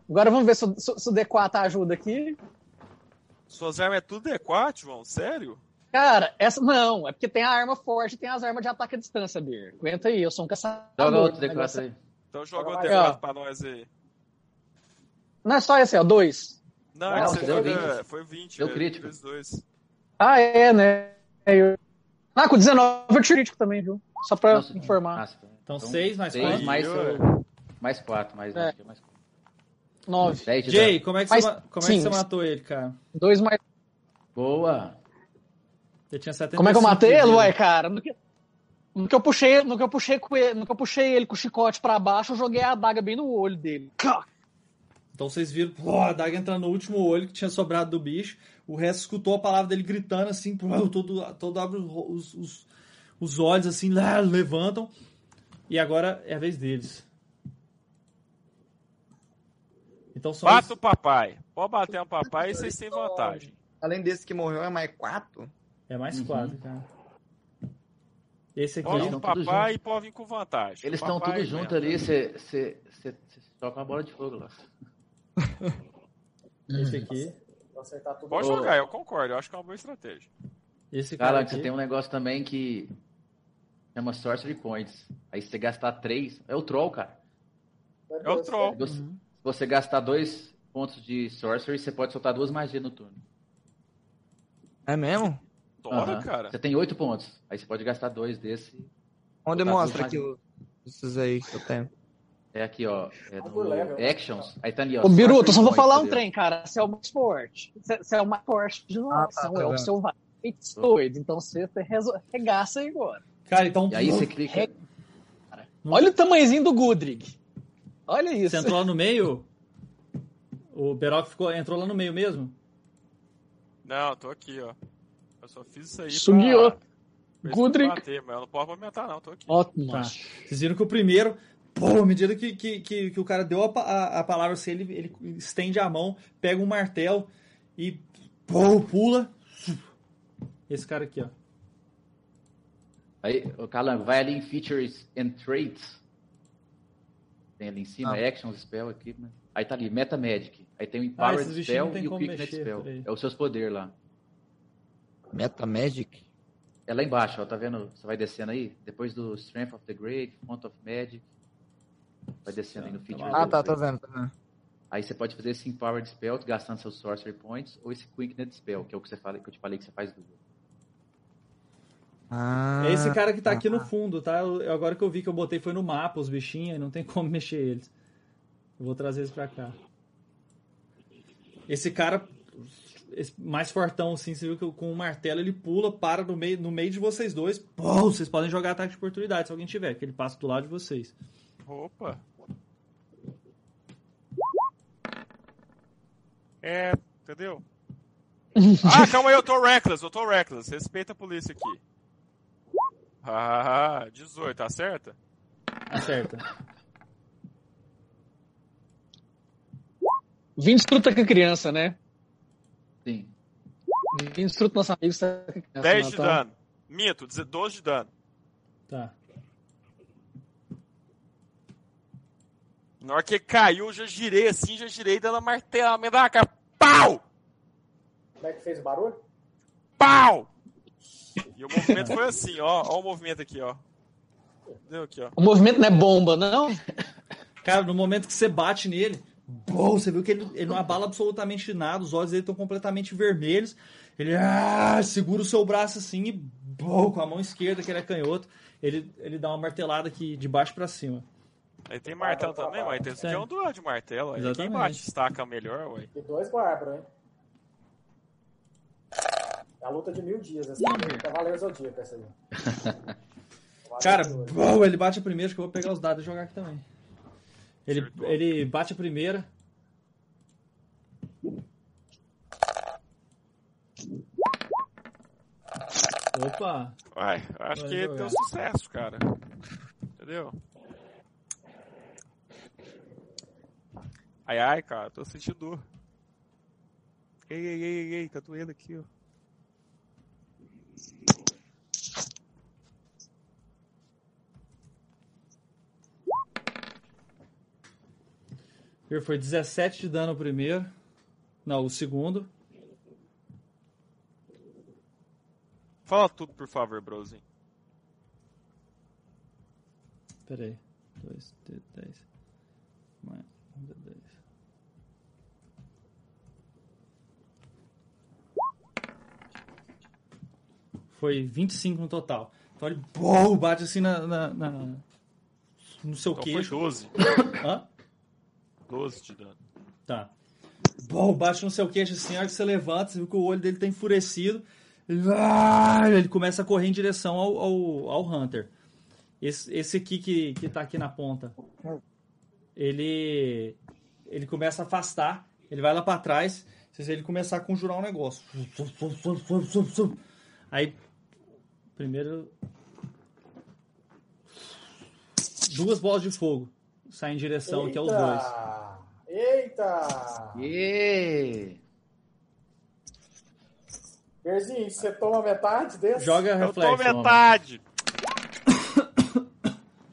Agora vamos ver se, o- se, se o D4 ajuda aqui. Suas armas é tudo D4, João? Sério? Cara, essa não, é porque tem a arma forte e tem as armas de ataque à distância, Bir. Aguenta aí, eu sou um caçador. Joga outro O D4 negócio- aí. Então joga o Vai, D4 ó. pra nós aí. Não é só esse, ó, dois. Não, Não, é você deu joga. 20. Foi 20. Deu é, crítico. dois. Ah, é, né? É, eu- Ah, com 19 eu tiro crítico também, viu? Só pra Nossa, informar. nossa, Então, seis mais seis quatro. mais, seu- mais 4, mais, É. é mais 4. 9. 10 de Jay, dano. como é que, Mas- você, como é sim. que você matou ele, cara? 2 mais. Boa. Tinha 75 Como é que eu matei ele, ué, cara? No que, no que eu puxei, no que eu puxei com ele, no que eu puxei ele com o chicote pra baixo, eu joguei a adaga bem no olho dele. Então vocês viram pô, a daga entrando no último olho que tinha sobrado do bicho. O resto escutou a palavra dele gritando assim, pô, todo, todo abre os, os, os olhos assim, levantam. E agora é a vez deles. Então são Bata o papai. Pode bater no papai e vocês têm vantagem. Além desse que morreu, é mais quatro? É mais Uhum. quatro, cara. Esse aqui. Pode tudo papai e pode vir com vantagem. Eles O estão tudo junto mesmo. ali, você toca uma bola de fogo lá. Esse aqui. Pra acertar tudo. Pode jogar, eu concordo. Eu acho que é uma boa estratégia. Esse cara Cara, aqui. você tem um negócio também que chama Sorcery Points. Aí se você gastar 3, é o Troll, cara. É o troll. Você, se você gastar 2 pontos de Sorcery, você pode soltar duas magias no turno. É mesmo? Tora, Aham. cara. Você tem 8 pontos. Aí você pode gastar dois desse. Onde Tá, mostra aqui o- esses aí que eu tenho? É aqui, ó. É por no level. Actions. Aí tá ali, ó. Ô, Biruta, Sorcery só vou falar um entendeu? trem, cara. Você é o mais forte. Você é o mais forte de nós. Ah, tá, São tá é o vendo. seu vai. doido. Então você regaça aí agora. Cara, então. E aí você clica. Olha o tamanhozinho do Gudrig. Olha isso. Você entrou lá no meio? O Beroc ficou, entrou lá no meio mesmo? Não, tô aqui, ó. Eu só fiz isso aí Sumiu. pra... pra Gudrick. bater, mas eu não posso aumentar não, tô aqui. Ótimo. Tá. Vocês viram que o primeiro, pô, à medida que, que, que, que o cara deu a, a, a palavra assim, ele, ele estende a mão, pega um martelo e pô, pula. Esse cara aqui, ó. Aí, ô, Calango, vai ali em Features and Traits. Tem ali em cima, Ah. Actions, Spell, Equipment. Aí tá ali, Meta Magic. Aí tem o Ah, Empowered bichinhos Spell e o mexer, Spell. É os seus poderes lá. Meta Magic? É lá embaixo, ó, tá vendo? Você vai descendo aí, depois do Strength of the Great, Font of Magic. Vai descendo aí no feed. Ah, tá, tô vendo, tô vendo. Aí você pode fazer esse Empowered Spell, gastando seus Sorcery Points, ou esse Quicknet Spell, que é o que, você fala, que eu te falei que você faz duas. Ah, É esse cara que tá aqui no fundo, tá? Eu- Agora que eu vi que eu botei foi no mapa os bichinhos e não tem como mexer eles. Eu vou trazer eles pra cá. Esse cara, esse mais fortão assim, você viu que com o martelo ele pula, para no meio, no meio de vocês dois. Pô, vocês podem jogar ataque de oportunidade se alguém tiver, que ele passa do lado de vocês. Opa. É, entendeu? Ah, calma aí, eu tô reckless, eu tô reckless. Respeita a polícia aqui. Ah, 18, tá certa? Acerta. 20 estruta com a criança, né? Sim. 20 estruta nosso amigo está com a criança. 10 não, de tá? dano. Minto, 12 de dano. Tá. Na hora que caiu, eu já girei assim, já girei dando a martela, me dá a cara. Pau! Como é que fez o barulho? Pau! E o movimento foi assim, ó. Ó o movimento aqui, ó. Deu aqui, ó. O movimento não é bomba, não? Cara, no momento que você bate nele, bom, você viu que ele, ele não abala absolutamente nada, os olhos dele estão completamente vermelhos. Ele ah, segura o seu braço assim e bom, com a mão esquerda, que ele é canhoto, ele, ele dá uma martelada aqui de baixo pra cima. Aí tem martelo também, mas tem esse aqui é um duelo de martelo. Aí quem Exatamente. bate estaca melhor, ué. E dois bárbaros, hein? É a luta de mil dias, essa aí. Cavaleiro Zodíaco, essa aí. Cara, bom, ele bate a primeira, acho que eu vou pegar os dados e jogar aqui também. Ele, Acertou. ele bate a primeira. Opa! Uai, acho Vai que jogar. deu sucesso, cara. Entendeu? Ai, ai, cara, tô sentindo dor. Ei, ei, ei, ei, ei, tá doendo aqui, ó. Foi 17 de dano o primeiro. Não, o segundo. Fala tudo, por favor, brozinho. Pera aí. 2, 10. Mais 10. Foi 25 no total. Então ele bom, bate assim na, na- na- no seu Então foi queixo. 12. Hã? 12 de dano. Tá. Bom, bate no seu queixo assim, a hora que você levanta, você viu que o olho dele tá enfurecido. Ele, ah, ele começa a correr em direção ao, ao, ao Hunter. Esse, esse aqui que, que tá aqui na ponta. Ele. Ele começa a afastar. Ele vai lá pra trás. Veem ele começar a conjurar um negócio. Aí. Primeiro. Duas bolas de fogo saem em direção aqui aos dois. Eita! E... Berzinho, você toma metade desse? Joga Eu tô reflexo. metade.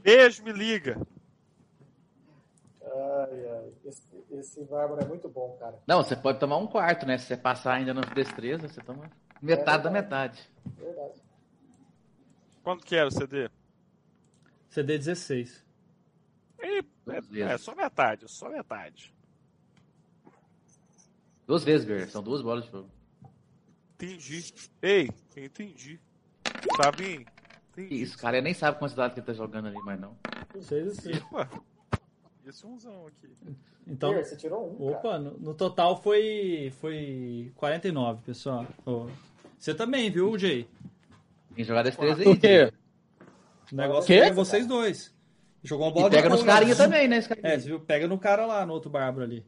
Beijo, me liga. Ai, ai. Esse, esse bárbaro é muito bom, cara. Não, você pode tomar um quarto, né? Se você passar ainda nas destrezas, você toma metade da metade. Verdade. Quanto que era o CD? CD 16. Ih, Duas É, é só metade, só metade. Duas vezes, Ber. São duas bolas de fogo. Entendi. Ei, entendi. Sabe? Entendi. Isso, cara, eu nem sabe quantos dados que ele tá jogando ali, mas não. 6 assim. Opa. Esse umzão aqui. Então, Ber, você tirou um, cara. opa, no, no total foi foi 49, pessoal. Ó, Você também, viu, Jay? Tem que jogar destreza aí. O quê? O negócio pega vocês dois. Jogou uma bola E pega de nos carinha né? também, né? É, você viu? Pega no cara lá, no outro bárbaro ali.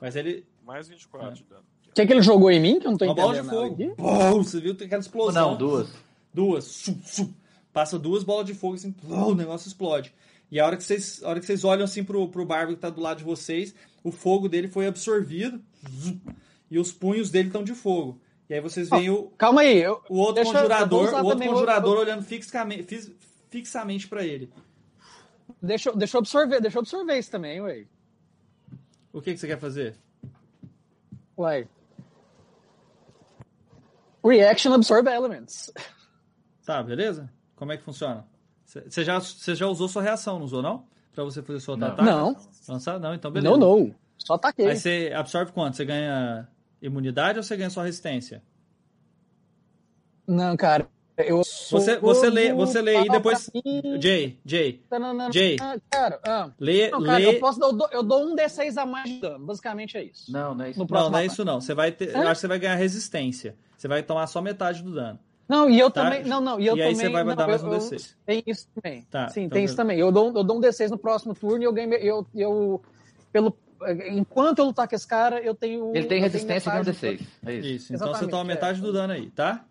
Mas ele. Mais 24 de dano. O que, que ele jogou em mim que eu não tô Uma bola de entendendo nada fogo. aqui? Bom, você viu? Tem aquela explosão. Não, duas. Duas. Sum, sum. Passa duas bolas de fogo assim, pum, o negócio explode. E a hora que vocês, a hora que vocês olham assim pro, pro bárbaro que tá do lado de vocês, o fogo dele foi absorvido e os punhos dele estão de fogo. E aí vocês veem o, Calma aí, eu, o outro eu- eu conjurador, usar o outro conjurador outro- olhando fixamente, fixamente para ele. deixa, eu- deixa eu absorver, deixa eu absorver isso também, ué. O que, que você quer fazer? Uai. Reaction Absorb Elements. Tá, beleza? Como é que funciona? Você já, você já usou sua reação, não usou, não? Pra você fazer seu Não. ataque? Não, Lançar? Não, então beleza. não, não. Só ataquei. Aí você absorve quanto? Você ganha imunidade ou você ganha só resistência? Não, cara. Eu sou Você, você lê, você lê aí Fala depois. Jay, Jay. Jay. Ah, Cara, ah. lê, Não, cara, lê. eu, posso dar, eu, dou, eu dou um D6 a mais de dano. Basicamente é isso. Não, não é isso. No Não, não é isso não. Você vai ter, eu acho que você vai ganhar resistência. Você vai tomar só metade do dano. Não, e eu Tá? também. Não, não. E, eu E aí também, você vai não, dar mais eu- um eu- D6. Tem isso também. Tá, Sim, então tem isso beleza. também. Eu dou, eu dou um D6 no próximo turno e eu ganho. Eu, eu, pelo, enquanto eu lutar com esse cara, eu tenho. Ele tem resistência e um do- D6. É isso. Isso, então você Exatamente, toma é. metade do dano aí, tá?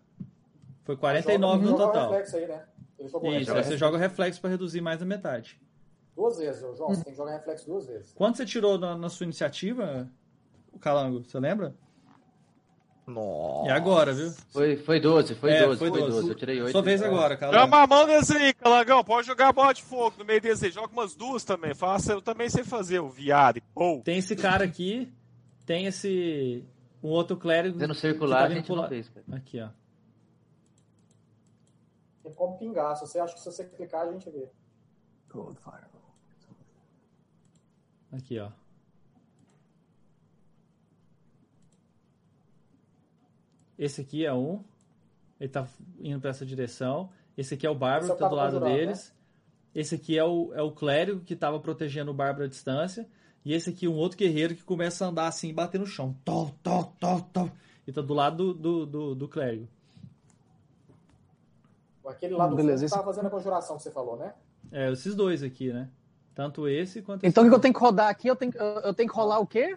Foi Joga- 49 no total. reflexo aí, né? Ele jogou Isso, aí você joga o reflexo pra reduzir mais da metade. duas vezes, João. Você tem que jogar reflexo duas vezes. Quanto você tirou na, na sua iniciativa, o Calango? Você lembra? Nossa. E agora, viu? Foi, foi 12, foi É, 12, foi foi 12. 12. Eu tirei 8. Sua vez agora, Calango. Chama a mão desse aí, Calangão. Pode jogar bola de fogo no meio desse aí. Joga umas duas também. Faça, eu também sei fazer, o viado. Pô. Tem esse cara aqui, tem esse. Um outro clérigo. Fazendo circular, tá a gente lado. fez, cara. Aqui, ó. Tem como pingar. Se você acha que se você clicar, a gente vê. Aqui, ó. Esse aqui é um. Ele tá indo pra essa direção. Esse aqui é o Bárbaro, que o tá do lado deles. Esse aqui é o, é o clérigo que tava protegendo o Bárbaro à distância. E esse aqui é um outro guerreiro que começa a andar assim e bater no chão. Tó, tó, tó, tó. E tá do lado do, do, do, do clérigo. Aquele lá do Beleza, esse- tava fazendo a conjuração que você falou, né? É, esses dois aqui, né? Tanto esse quanto Então o esse. que eu tenho que rodar aqui? Eu tenho, eu tenho que rolar o quê?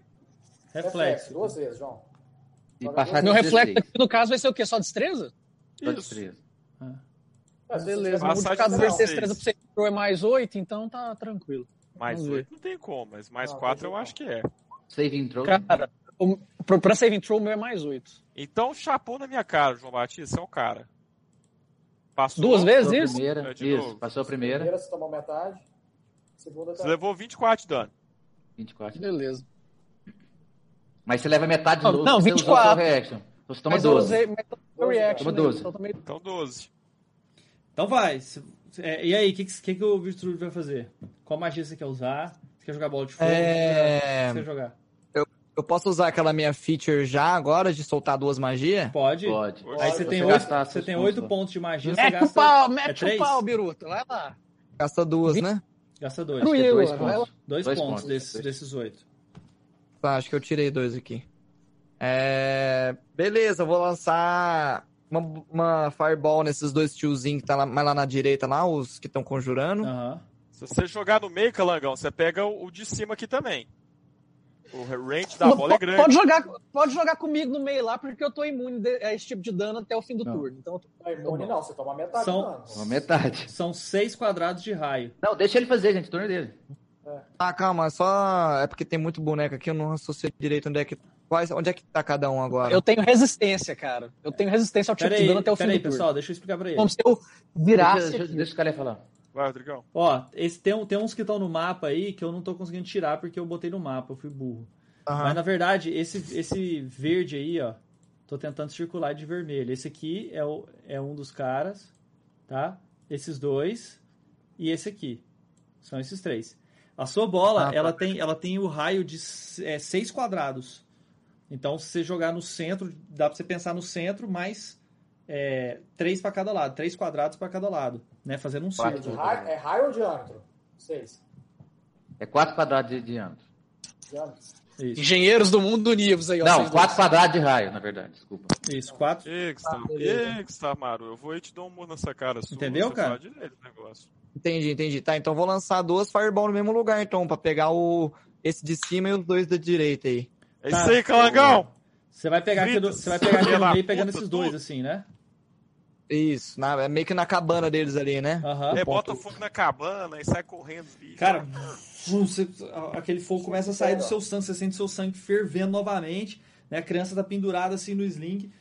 Reflexo. Duas vezes, João. E passar Meu reflexo 16. aqui, no caso, vai ser o quê? Só destreza? Só destreza. É, se você Beleza, o multiplicado vezes 16. destreza você pro é mais 8, então tá tranquilo. Mais Vamos ver. oito não tem como, mas mais Não, quatro tem eu jeito acho que é. Save intro. Cara, o, pro- pra saving throw, o meu é mais 8. Então chapou na minha cara, João Batista, você é o cara. Passou. Duas vezes isso? primeira. É, Isso, novo. passou a primeira. Primeira você tomou metade. Segunda Você tá. levou 24 de dano. 24. Beleza. Mas você leva metade do Não, novo. não, você usou 24. seu reaction. Então você toma mas eu 12. usei, mas eu usei reaction, Toma né? 12. Então eu tomei- Então 12. Então vai. É, e aí, o que, que, que o Virtude vai fazer? Qual magia você quer usar? Você quer jogar bola de fogo? É. O você quer jogar? Eu posso usar aquela minha feature já agora de soltar duas magias? Pode. Pode. Aí você você tem oito, gastar você tem pontos oito lá. pontos de magia, você Mete o gasta. pau, é mete o três? pau, Biruta. Vai lá. Gasta duas, né? Gasta dois. É dois pontos. Dois, Dois pontos, pontos. desses, desses oito. Tá, acho que eu tirei dois aqui. É... Beleza, eu vou lançar uma, uma Fireball nesses dois tiozinhos que tá lá, mais lá na direita, lá, os que estão conjurando. Aham. Se você jogar no meio, Calangão, você pega o, o de cima aqui também. O range da Não, bola é grande. Pode jogar, pode jogar comigo no meio lá, porque eu tô imune de- a esse tipo de dano até o fim do Não. turno. Então, eu tô- Não é imune, não. Você toma metade São- do dano. Uma metade. São seis quadrados de raio. Não, deixa ele fazer, gente. Turno dele. Ah, calma, só. É porque tem muito boneco aqui, eu não associei direito onde é que. Quais... Onde é que tá cada um agora? eu tenho resistência, cara. Eu tenho resistência ao tipo Pera de dano até o fim pera aí, do turno. pessoal, deixa eu explicar pra ele. Como se eu virasse Deixa, deixa, aqui. deixa o cara falar. Vai, Rodrigão. Ó, esse, tem, um- tem uns que estão no mapa aí que eu não tô conseguindo tirar porque eu botei no mapa, eu fui burro. Aham. Mas na verdade, esse, esse verde aí, ó, tô tentando circular de vermelho. Esse aqui é, o, é um dos caras, tá? Esses dois e esse aqui. São esses três. A sua bola, Ah, tá. ela, tem, ela tem o raio de é, seis quadrados. Então, se você jogar no centro, dá pra você pensar no centro, mais é, três para cada lado. Três quadrados para cada lado, né? Fazendo um Quatro. círculo. Raio- é raio ou diâmetro? Seis. É 4 quadrados de diâmetro. Diâmetro. Isso, Engenheiros do mundo Univos aí, ó. Não, 4 quadrados de raio, na verdade. Desculpa. isso. Quatro. Exa, beleza. exa, Maru. Eu vou e te dou um murro nessa cara sua. Entendeu, cara? direito negócio. Entendi, entendi. Tá, então eu vou lançar duas Fireball no mesmo lugar, então, pra pegar o esse de cima e os dois da direita aí. É Tá. isso aí, Calangão! Você vai pegar aqui, do, você vai pegar aqui no meio pegando esses dois, assim, né? Isso, na, é meio que na cabana deles ali, né? Aham. É, ponto- bota fogo na cabana e sai correndo, bicho. Cara, você- aquele fogo começa a sair do seu sangue, você sente seu sangue fervendo novamente, né? A criança tá pendurada assim no sling,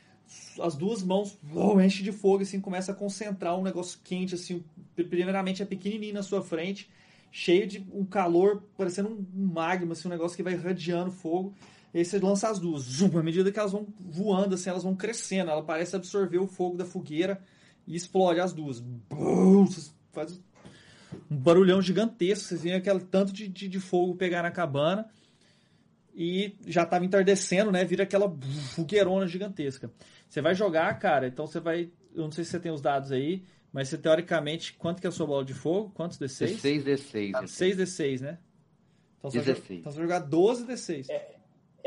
as duas mãos vum, enche de fogo, assim, começa a concentrar um negócio quente, assim, primeiramente é pequenininho na sua frente, cheio de um calor, parecendo um magma, assim, um negócio que vai irradiando fogo. E aí você lança as duas. Zum, à medida que elas vão voando, assim, elas vão crescendo. Ela parece absorver o fogo da fogueira e explode as duas. Bum, você faz um barulhão gigantesco. Vocês veem aquele tanto de, de, de fogo pegar na cabana. E já estava entardecendo, né? Vira aquela fogueirona gigantesca. Você vai jogar, cara, então você vai. Eu não sei se você tem os dados aí, mas você teoricamente. Quanto que é a sua bola de fogo? Quantos D6? 16 D6. 6 D6, né? Então você, vai, 16. então você vai jogar 12 D6. É,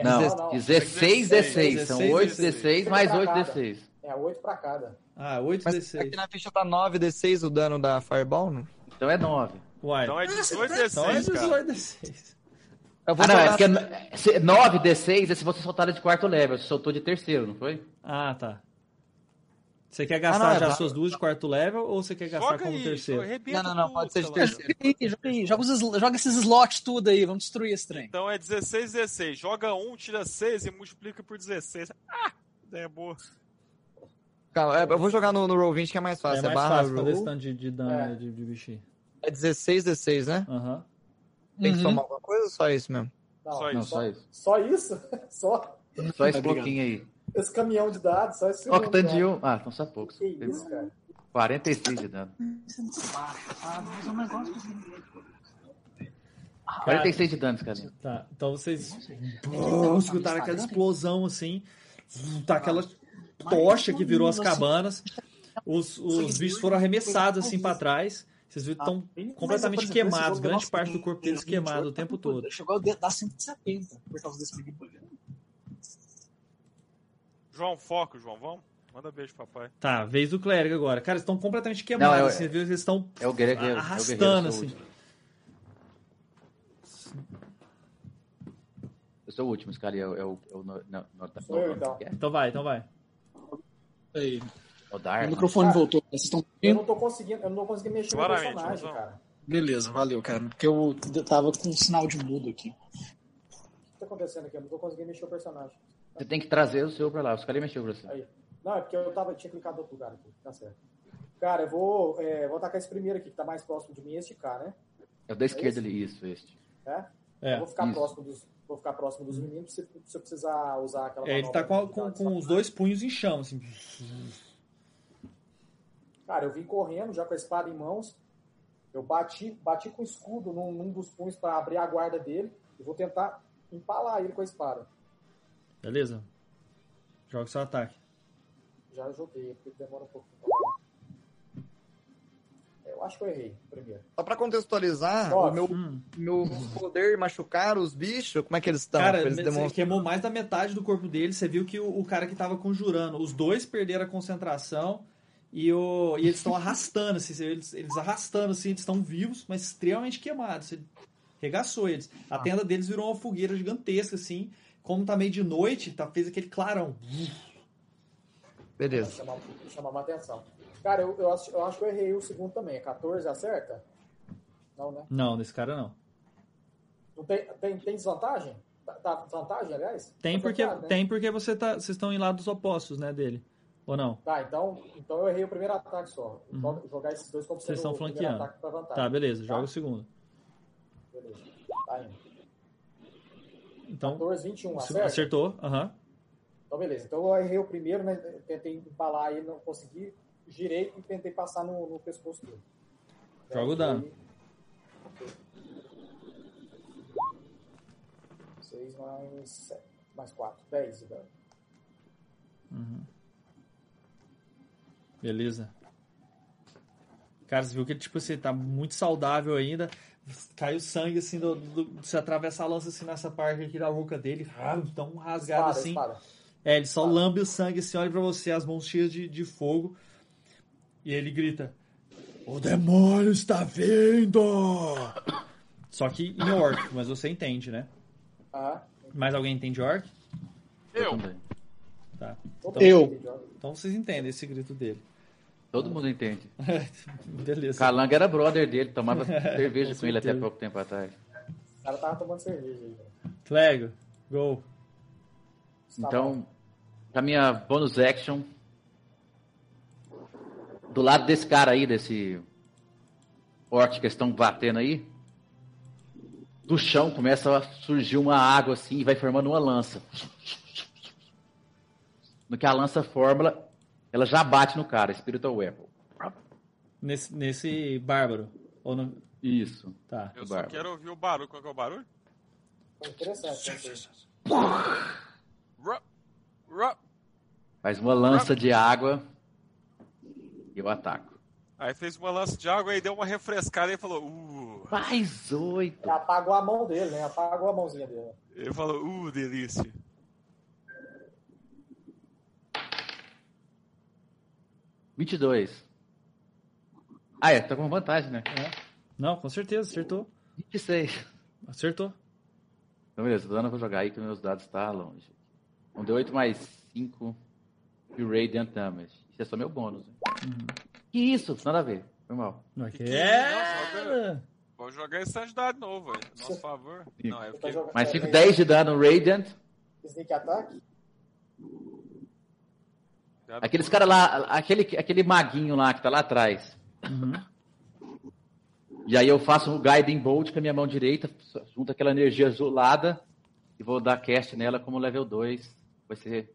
Não, 16 D6. São 8 D6 mais 8 D6. É 8 pra cada. Ah, 8 Mas D6. aqui na ficha tá 9d6 o dano da Fireball, não? Então é 9. Uai. Então é 18 Então é D6, cara. 18 D6. Eu vou Ah, não, é porque se- 9 D6 é se você soltar de quarto level. Você soltou de terceiro, não foi? Ah, tá. Você quer gastar não, é já va- suas duas de quarto level ou você quer gastar como aí, terceiro? Não, não, não, pode ser de terceiro. Joga aí, joga aí, joga, os joga esses slots tudo aí, vamos destruir esse trem. Então é 16, 16. Joga 1, tira 6 e multiplica por 16. Ah, ideia boa. Calma, é, eu vou jogar no, no Roll20 que é mais É fácil. É, mais barra fácil fazer esse roll. tanto de, de dano É. de, de bichinho. É 16 D6, né? Aham. Tem que Uhum. somar alguma coisa ou só isso mesmo? Não, Só Não, isso. só isso. Só isso? Só Só esse Obrigado. pouquinho aí. Esse caminhão de dados, só esse Ó, que tanto de um. Ah, então só poucos. Que isso, cara. 46 de dano. 46 de dano, cara. Tá. Então vocês escutaram aquela explosão assim. Tá aquela tocha que virou as cabanas. Os, os bichos foram arremessados assim pra trás. Vocês viram que estão completamente queimados. Grande parte do corpo deles queimado o tempo todo. Chegou a dar 170 por causa desse. João, foco, João. Vamos? Manda beijo, papai. Tá, vez do clérigo agora. Cara, eles estão completamente queimados. Não, é o- assim, eles estão É o guerreiro. é o arrastando guerreiro, eu sou o assim. último. Eu sou o último, esse cara é o. É o, é o no- no- no- no- então. Então vai, então vai. Aí, O o Dar. microfone voltou. Vocês estão Eu não tô conseguindo, eu não tô conseguindo mexer no Claramente, personagem, Joãozão. cara. Beleza, valeu, cara. Porque eu tava com um sinal de mudo aqui. O que tá acontecendo aqui? Eu não tô conseguindo mexer o personagem. Você tem que trazer o seu pra lá. Os caras mexeu pra você. Aí. Não, é porque eu tava, tinha clicado em outro lugar aqui. Tá certo. Cara, eu vou, é, vou atacar esse primeiro aqui, que tá mais próximo de mim, este cara, né? É o da esquerda esse? ali, isso, este. É? É. Eu vou ficar isso. próximo dos. Vou ficar próximo dos meninos se, se eu precisar usar aquela. É, ele tá com, com, dar com os dois punhos em chão, assim. Cara, eu vim correndo já com a espada em mãos. Eu bati, bati com o escudo num, num dos punhos para abrir a guarda dele. E vou tentar empalar ele com a espada. Beleza? Joga seu ataque. Já joguei, porque demora um pouco. Eu acho que eu errei primeiro. Só pra contextualizar, Nove. o meu, Hum. meu poder machucar os bichos, como é que eles estão? Cara, eles você demonstram... queimou mais da metade do corpo dele. Você viu que o, o cara que tava conjurando, os dois perderam a concentração e, o, e eles estão arrastando, assim, eles, eles arrastando, assim, eles estão vivos, mas extremamente queimados. Você regaçou eles. A tenda deles virou uma fogueira gigantesca, assim. Como tá meio de noite, tá, fez aquele clarão. Beleza. Chamar, chamar atenção. Cara, eu, eu, acho, eu acho que eu errei o segundo também. É 14, acerta? Não, né? Não, nesse cara não. Não tem, tem, tem desvantagem? Tá, tá desvantagem, aliás? Tem Tá porque, né? tem porque você tá, vocês estão em lados opostos, né, dele. Ou não? Tá, então, então eu errei o primeiro ataque só. Então, jogar esses dois como Uhum. Vocês estão flanqueando. ataque pra vantagem. Tá, beleza. Joga Tá? o segundo. Beleza. Tá indo. Então, 14, 21, se- acerta? acertou. Aham. Então, beleza. Então, eu errei o primeiro, né? Tentei empalar ele, não consegui. Girei e tentei passar no, no pescoço dele. Joga o dano. 6 mais 7. Mais 4. 10 de dano. Beleza. Cara, você viu que tipo assim, tá muito saudável ainda. Caiu sangue, assim, do, do- você atravessa a lança, assim, nessa parte aqui da boca dele. Ah, Tão rasgado, Espada, assim. espada. É, ele só Espada. lambe o sangue, assim, olha pra você, as mãos cheias de, de fogo. E ele grita: O demônio está vindo! Só que em orc, mas você entende, né? Ah, Mais alguém entende orc? Eu. Tá. Eu. mundo joga. Então vocês entendem esse grito dele. Todo mundo entende. Beleza. Calango era brother dele, tomava cerveja Com com ele até pouco tempo atrás. O cara tava tomando cerveja aí. Clego, go. Tá. Então, a minha bonus action, do lado desse cara aí, desse orc que eles estão batendo aí, do chão começa a surgir uma água assim e vai formando uma lança. No que a lança forma, ela já bate no cara, Spiritual Weapon. Nesse, nesse bárbaro. Ou no... Isso. Tá. Eu só Bárbaro. quero ouvir o barulho. Qual que é o barulho? Foi interessante. ru- Faz uma lança de água e eu ataco. Aí fez uma lança de água e deu uma refrescada e falou, uh. Mais oito. Apagou a mão dele, né? Apagou a mãozinha dele. Ele falou, uh, delícia. Vinte e dois. Ah, é, tá com vantagem, né? Não, com certeza, acertou. 26. Acertou. Então, beleza, o dano eu vou jogar aí que meus dados estão longe. Um D8 mais 5 e o Radiant Damage. Isso é só meu bônus. né? Que isso? Nada a ver. Foi mal. Não, Que que que é? é... Vou jogar esse dado novo, velho. Nosso favor. Sim. Não, é tá porque... jogando- Mais é, 5, é, 10 de dano Radiant. Sneak attack? Aqueles caras lá, aquele, aquele maguinho lá que tá lá atrás. Uhum. E aí eu faço o Guiding Bolt com a minha mão direita, junto aquela energia azulada e vou dar cast nela como level 2. Vai ser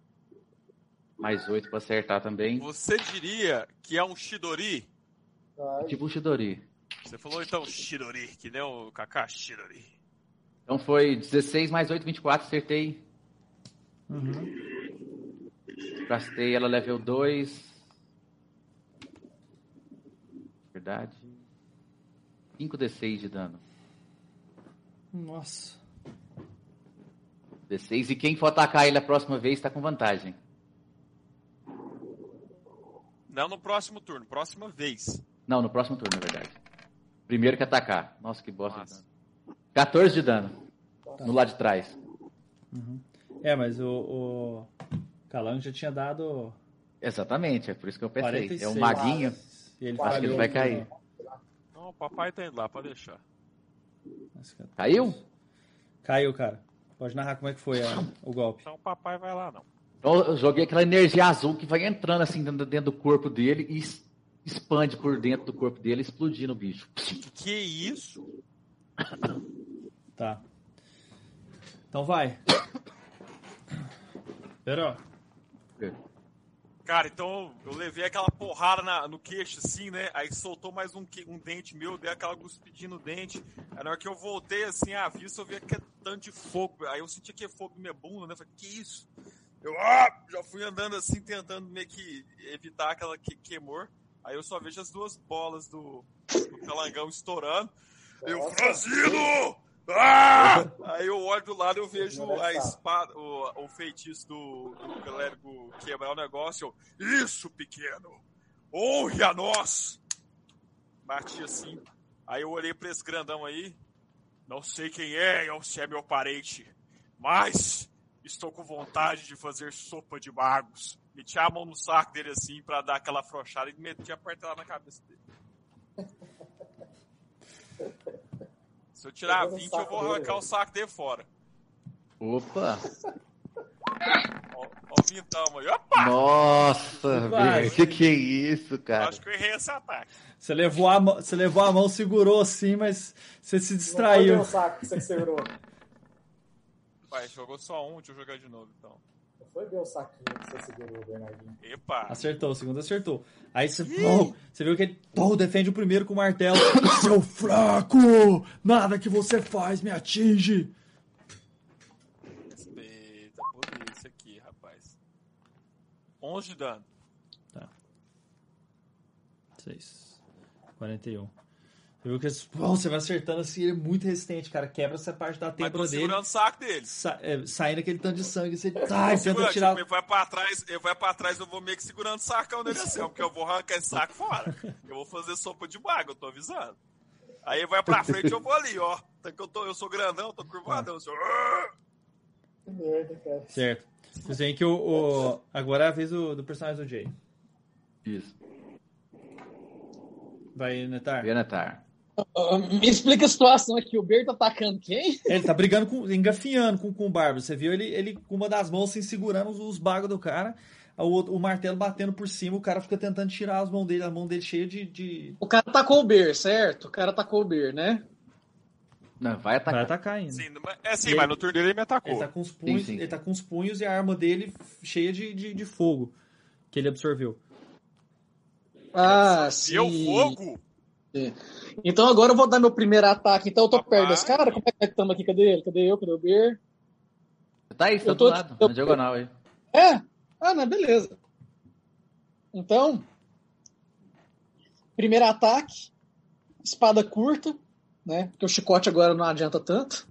mais 8 pra acertar também. Você diria que é um Shidori? Vai. Tipo o Shidori. Você falou então Shidori, que nem o Kaká Shidori. Então foi 16 mais 8, 24, acertei. Uhum. Gastei ela level 2. Verdade. 5d6 de dano. Nossa. D6. E quem for atacar ele a próxima vez tá com vantagem. Não no próximo turno, próxima vez. Não, no próximo turno, na verdade. Primeiro que atacar. Nossa, que bosta de Massa. dano. 14 de dano. No lado de trás. É, mas o, o Calango já tinha dado Exatamente, é por isso que eu pensei. 46. É um maguinho. E ele Acho que ele vai cair. Não, o papai tá indo lá, pode deixar. Caiu? Caiu, cara. Pode narrar como é que foi a- o golpe. Então o papai vai lá, não. Então eu joguei aquela energia azul que vai entrando assim dentro, dentro do corpo dele e expande por dentro do corpo dele, explodindo o bicho. Que isso? Tá. Então vai. Pero, Cara, então eu levei aquela porrada na- no queixo, assim, né? Aí soltou mais um, um dente meu, dei aquela cuspidinha no dente. Aí na hora que eu voltei, assim, à vista, eu vi aquele tanto de fogo. Aí eu senti que fogo na minha bunda, né? Falei, que isso? Eu ah! já fui andando assim, tentando meio que evitar aquela que, queimor. Aí eu só vejo as duas bolas do, do calangão estourando. Eu, Nossa. Ah! Aí eu olho do lado eu vejo a espada, o, o feitiço do, do clérigo quebrar o negócio. Eu, Isso, pequeno! Honre a nós! Bati assim. Aí eu olhei pra esse grandão aí. Não sei quem é ou se é meu parente, mas estou com vontade de fazer sopa de magos. Meti a mão no saco dele assim pra dar aquela afrouxada e meti a porta na cabeça dele. Se eu tirar Pegou no 20, eu vou dele, arrancar o saco dele fora. Opa! Ó, ó o vintão aí. Opa! Nossa, velho, que que é isso, cara? Acho que eu errei esse ataque. você levou a mão, você levou a mão, segurou assim, mas você se Não foi distraiu. meu saco que você segurou. Vai, jogou só um, deixa eu jogar de novo então. Foi meu saquinho que você segurou, Bernardinho. Epa! Acertou, o segundo acertou. Aí você, oh, você viu que ele oh, defende o primeiro com o martelo. Seu fraco! Nada que você faz me atinge! Respeita a polícia aqui, rapaz. 11 de dano. 6. 41. Você viu que oh, você vai acertando assim, ele é muito resistente, cara. Quebra essa parte da têmpora tô dele. segurando o saco dele. Sa é, saindo aquele tanto de sangue, você ai, tenta tirar. tipo, ele vai pra trás, ele vai pra trás, eu vou meio que segurando o sacão dele assim, ó, porque eu vou arrancar esse saco fora. Eu vou fazer sopa de mago, eu tô avisando. Aí ele vai pra frente, eu vou ali, ó. Que eu, tô, eu sou grandão, eu tô curvadão. assim. Que merda, cara. Certo. Vocês veem que o, o- Agora é a vez do, do personagem do Jay. Isso. Vai, Netar. Benatar. Ah, Me explica a situação aqui. O Ber tá atacando quem? Ele tá brigando, com, engafinhando com, com o Bárbaro. Você viu ele, ele com uma das mãos assim, segurando os, os bagos do cara, o, outro- o martelo batendo por cima, o cara fica tentando tirar as mãos dele, a mão dele cheia de. de... O cara atacou o Ber, certo? O cara atacou o Ber, né? Não, vai atacar. Vai atacar ainda. Sim, é sim, mas ele- no turno dele ele me atacou. Ele tá com os punhos, sim. ele tá com os punhos e a arma dele cheia de, de, de fogo que ele absorveu. Ah, E eu sim. fogo? Então agora eu vou dar meu primeiro ataque. Então eu tô Papai. perto desse cara? Como é que estamos aqui? Cadê ele? Cadê eu? Cadê o? Você tá aí, tá do lado, eu- na diagonal aí. É? Ah, não, beleza. Então, primeiro ataque, espada curta, né? Porque o chicote agora não adianta tanto.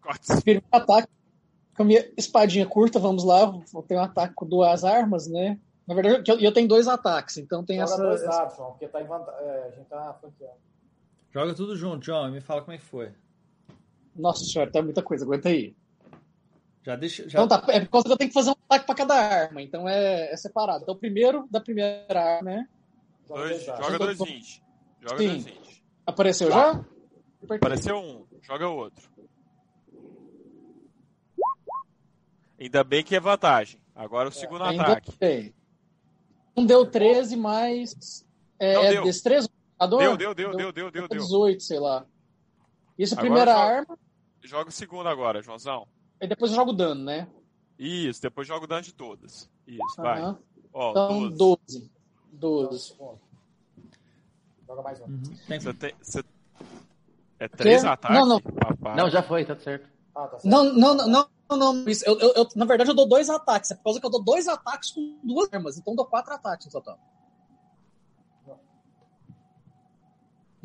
Corte. Primeiro ataque com a minha espadinha curta, vamos lá. Vou ter um ataque com duas armas, né? Na verdade, eu, eu tenho dois ataques, então tem Joga essa. dois essa- dados, João, porque tá em vanta- é, a gente tá flanqueando. Joga tudo junto, John, e me fala como é que foi. Nossa senhora, tá muita coisa, aguenta aí. Já deixa. Já... Então tá, é por causa que eu tenho que fazer um ataque pra cada arma, então é, é separado. Então, primeiro da primeira arma, né? Joga Dois, dois joga dois 20. Joga Sim. dois 20. Apareceu já? Apareceu um, joga o outro. Ainda bem que é vantagem. Agora o segundo Ainda ataque. bem. Um deu 13 mais. É, Não, é deu. destreza? Jogador? Deu, deu, deu, deu, deu, deu, deu. 18, sei lá. Isso, Agora primeira joga. arma, Joga o segundo agora, Joãozão. e depois eu jogo dano, né? Isso, depois joga o dano de todas. Isso, vai. Ó, Então, 12. 12. Joga o 12. segundo. Joga mais um. Uhum. Tem- Você tem. Você... É três ataques? Não, não. Papai. Não, já foi, tá certo. Ah, tá certo. Não, não, não, não, não. Isso, eu, eu, eu- na verdade, eu dou dois ataques. É por causa que eu dou dois ataques com duas armas. Então, eu dou quatro ataques no total.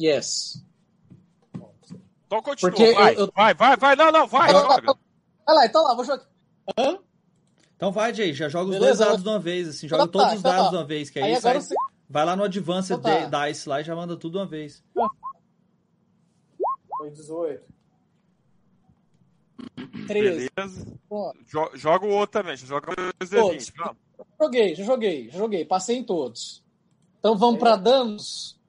Yes. Então continua, Porque vai. eu- eu- Vai, vai, vai. Não, não, vai, Eu- joga. Vai lá, então lá, vou jogar. Hã? Então vai, Jay, já joga os Beleza, dois dados de uma vez, assim, joga Então todos tá, os então dados tá. de uma vez, que aí, Aí sai- você. vai lá no Advanced Então tá. Dice lá e já manda tudo de uma vez. Foi 18. 13. Beleza. Pronto. Jo- Joga o outro também. Joga dois Todos. D20. Vamos. Joguei, já joguei, já joguei. Passei em todos. Então vamos pra danos.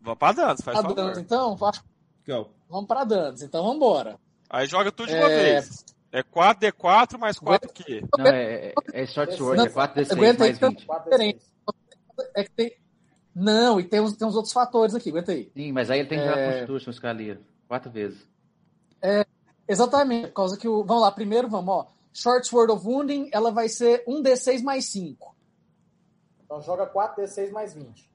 Vamos pra danos, faz Pra favor. danos, então? Go. Vamos pra danos. Então vamos embora. Aí joga tudo de uma É. vez. É 4D4 mais 4 quê? Não, é, é, é short sword, Não, é 4d6 aguenta aí, mais 20. 4 Diferente. É que tem. Não, e tem uns, tem uns outros fatores aqui, aguenta aí. Sim, mas aí ele tem que jogar É. Constitution, Scalia. Quatro vezes. Exatamente, por causa que o. Vamos lá, primeiro vamos, ó. Short Sword of Wounding, ela vai ser 1d6 mais 5. Então joga 4d6 mais 20.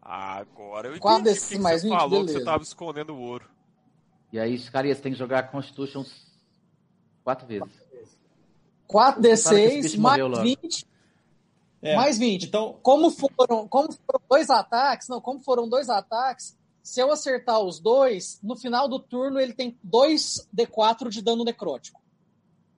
Agora eu entendi o que que mais você 20, falou que beleza. você tava escondendo o ouro. E aí, Scalia, você tem que jogar Constitution quatro vezes. Fala que esse 4d6 bicho mais morreu logo. 20. É, Mais 20. Então, Como foram, como foram dois ataques, não, como foram dois ataques, se eu acertar os dois, no final do turno ele tem 2d4 de dano necrótico.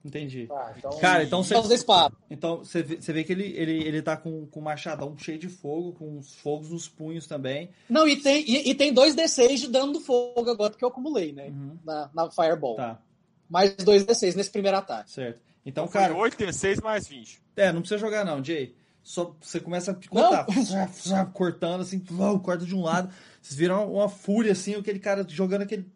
entendi. Tá, então. Cara, então você, da espada. então você vê, você vê que ele, ele, ele tá com, com um machadão cheio de fogo, com os fogos nos punhos também. Não, e tem, e, e tem 2d6 de dano do fogo agora, porque eu acumulei, né? Uhum. Na, na Fireball. Tá, Mais 2d6 nesse primeiro ataque. certo. Então, Então cara, foi 8D6 mais 20. é, não precisa jogar não, Jay. Só você começa a picotar, cortando assim, corta de um lado. Vocês viram uma fúria assim, aquele cara jogando aquele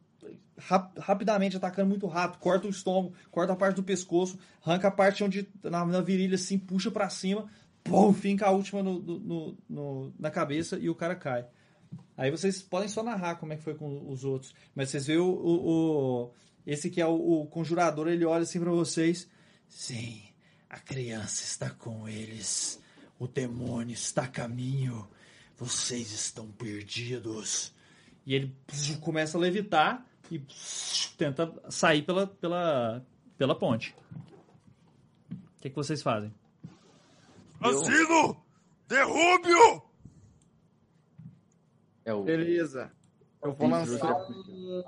rap- rapidamente, atacando muito rápido, corta o estômago, corta a parte do pescoço, arranca a parte onde na, na virilha assim, puxa pra cima, pum, finca a última no, no- no- na cabeça e o cara cai. Aí vocês podem só narrar como é que foi com os outros, mas vocês veem o, o- o- esse que é o, o conjurador, ele olha assim pra vocês, sim, a criança está com eles. O demônio está a caminho. Vocês estão perdidos. E ele começa a levitar e tenta sair pela, pela, pela ponte. O que, que vocês fazem? Asino! Derrube-o! É o. Beleza. Eu vou lançar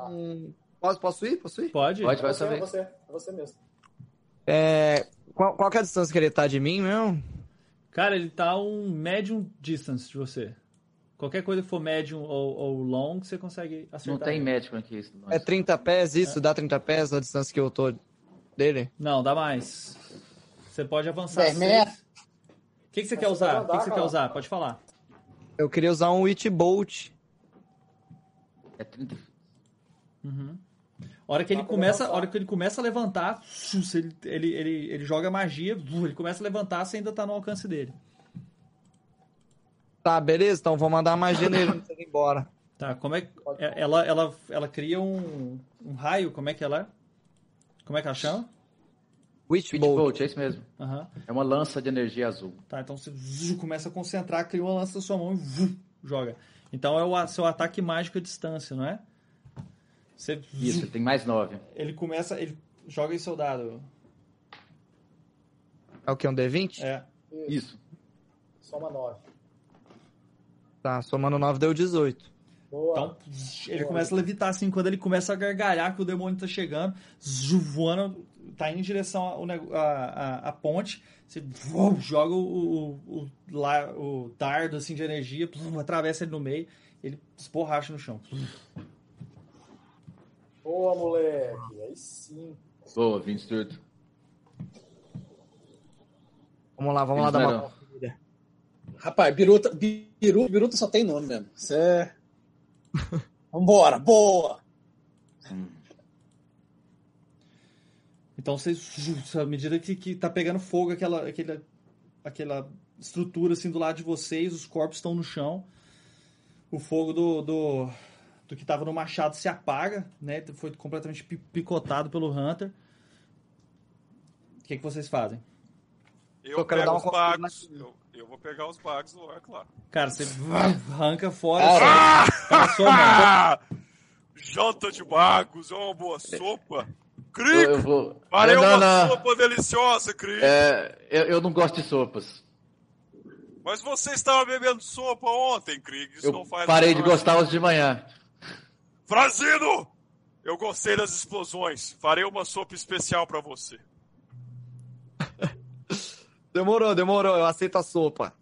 um... Posso, posso ir? Posso ir? Pode? Pode, É vai você, é saber. você, é você mesmo. É... Qual, qual que é a distância que ele tá de mim mesmo? Cara, ele tá um medium distance de você. Qualquer coisa que for medium ou, ou long, você consegue acertar. Não tem ele. médico aqui. Isso, É 30 pés isso? Dá 30 pés a distância que eu tô dele? Não, dá mais. Você pode avançar. Seis. metros. O que, que você Mas quer usar? pode O que, que você quer usar? Pode falar. Eu queria usar um Witch Bolt. É 30. Uhum. A hora que ele pra começa, a levantar. hora que ele começa a levantar, ele, ele, ele, ele joga magia, ele começa a levantar, você ainda tá no alcance dele. Tá, beleza. Então vou mandar a magia nele antes de ir embora. Tá, como é que. Ela, ela, ela cria um, um raio, como é que ela é? Como é que ela chama? Witch Bolt. Bolt, é isso mesmo. Aham. É uma lança de energia azul. Tá, então você zzz, começa a concentrar, cria uma lança na sua mão e vum, joga. Então é o seu ataque mágico à distância, não é? Você, Isso, ele tem mais nove. Ele começa, ele joga em seu dado. É o que? Um D20? É. Isso. Soma 9. Tá, somando 9 deu 18. Boa. Então ele começa a levitar assim, quando ele começa a gargalhar que o demônio tá chegando, voando, tá indo em direção à, ponte, você vum, joga o, o, o, lá- o dardo assim, de energia, plum, atravessa ele no meio, ele esborracha no chão. Boa, moleque. Aí sim. Boa, 20 tudo. Vamos lá, vamos lá dar uma. Rapaz, Biruta, Biru, Biruta só tem nome mesmo. Isso é. Vambora, boa! Então vocês, à medida que, que tá pegando fogo aquela, aquela, aquela estrutura assim do lado de vocês, os corpos estão no chão, o fogo do, do, do que tava no machado se apaga, né? Foi completamente pi- picotado pelo Hunter. O que, que vocês fazem? Eu, Eu quero pego dar uma os conferida bagos. Eu, eu vou pegar os bagos do orc lá. Cara, você arranca fora, mão. Ah! Janta de bagos, é uma boa sopa. Eu, Crico, eu vou. farei não, uma não. sopa deliciosa, Crico. É, eu, eu não gosto de sopas. Mas você estava bebendo sopa ontem, Krieg. Isso Eu não faz parei de gostar hoje de manhã. Franzino! Eu gostei das explosões. Farei uma sopa especial pra você. Demorou, demorou, eu aceito a sopa.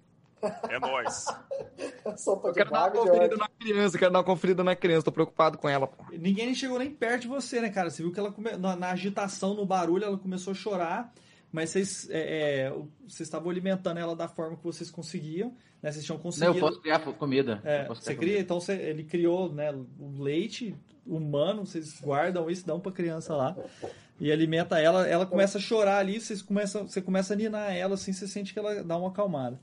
É nóis. Sopa Eu de quero dar uma conferida na criança, quero dar uma conferida na criança, tô preocupado com ela, pô. Ninguém nem chegou nem perto de você, né, cara? Você viu que ela come... na, na agitação, no barulho, ela começou a chorar, mas vocês é, é, vocês estavam alimentando ela da forma que vocês conseguiam, né? Vocês tinham Não, conseguido. eu posso criar comida. É, posso você criar cria, comida. então você- ele criou né, o leite humano, vocês guardam isso, dão pra criança lá e alimenta ela, ela começa a chorar ali, vocês começam, você começa a ninar ela assim, você sente que ela dá uma acalmada.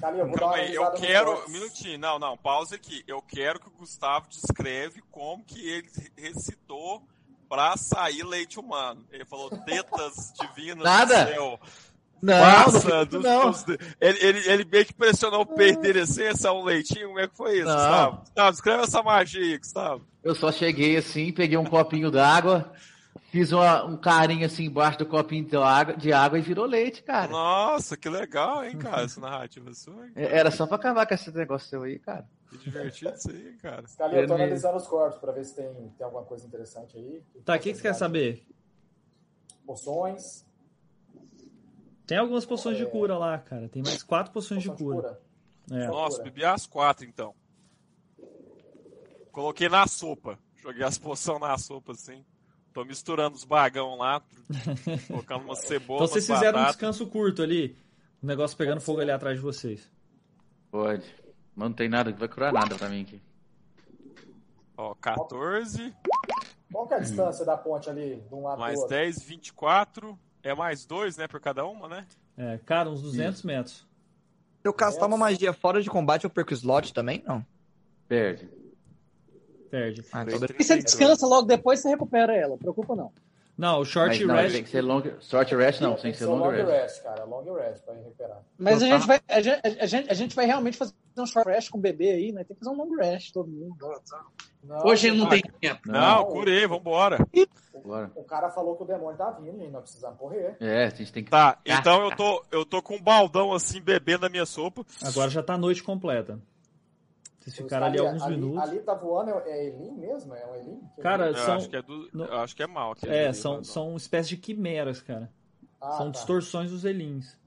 Caminho, eu vou dar Calma uma aí, eu quero. Um minutinho, não, não, pausa aqui. Eu quero que o Gustavo descreve como que ele recitou pra sair leite humano. Ele falou tetas divinas Nada. do céu. Não, Passa não, dos não. de- Ele, ele, ele meio que pressionou o peito dele assim, esse é um leitinho, como é que foi isso, Não. Gustavo? Gustavo, escreve essa magia aí, Gustavo. Eu só cheguei assim, peguei um copinho d'água, fiz uma- um carinho assim embaixo do copinho de água, de água e virou leite, cara. Nossa, que legal, hein, cara, essa narrativa sua. hein? É- Era só pra acabar com esse negócio seu aí, cara. Que divertido isso aí, cara. Caminho, eu tô analisando os corpos pra ver se tem, tem alguma coisa interessante aí. Tá, o que, que você quer saber? Poções. Tem algumas poções de cura lá, cara. Tem mais quatro poções de poção cura. É. Nossa, bebi as quatro então. Coloquei na sopa. Joguei as poções na sopa assim. Tô misturando os bagão lá, colocando uma cebola. Então vocês fizeram um descanso curto ali, o negócio pegando fogo ali atrás de vocês. Pode. Mas não tem nada, não vai curar nada pra mim aqui. Ó, 14, Qual que é a distância da ponte ali, de um lado mais pro outro? 10, 24. É mais dois, né, por cada uma, né? É, cara, uns 200 metros. Se eu castar uma magia fora de combate, eu perco slot também? Não. Perde. Perde. Ah, então E você descansa logo depois, você recupera ela, não preocupa não. Não, o short Mas não, rest. tem que ser long, short rest não, tem Tem que ser long long rest. rest, cara. Long rest pra recuperar. Mas a gente, vai, a, gente, a, gente, a gente vai realmente fazer um short rest com o bebê aí, né? Tem que fazer um long rest, todo mundo. Não, Hoje não o tem tempo. Não, Não. curei, vambora. Agora. O cara falou que o demônio tá vindo e nós precisamos correr. É, a gente tem que. Tá, então eu tô, eu tô com um baldão assim, bebendo a minha sopa. Agora já tá a noite completa. Vocês ficaram ali alguns ali, minutos. Ali tá voando, é, é Elin mesmo? É um Elin? Que Cara? Eu são- acho que é do. no- Eu acho que é mal. aquele É, ali, são, são espécies de quimeras, cara. Ah, são tá. distorções dos elins.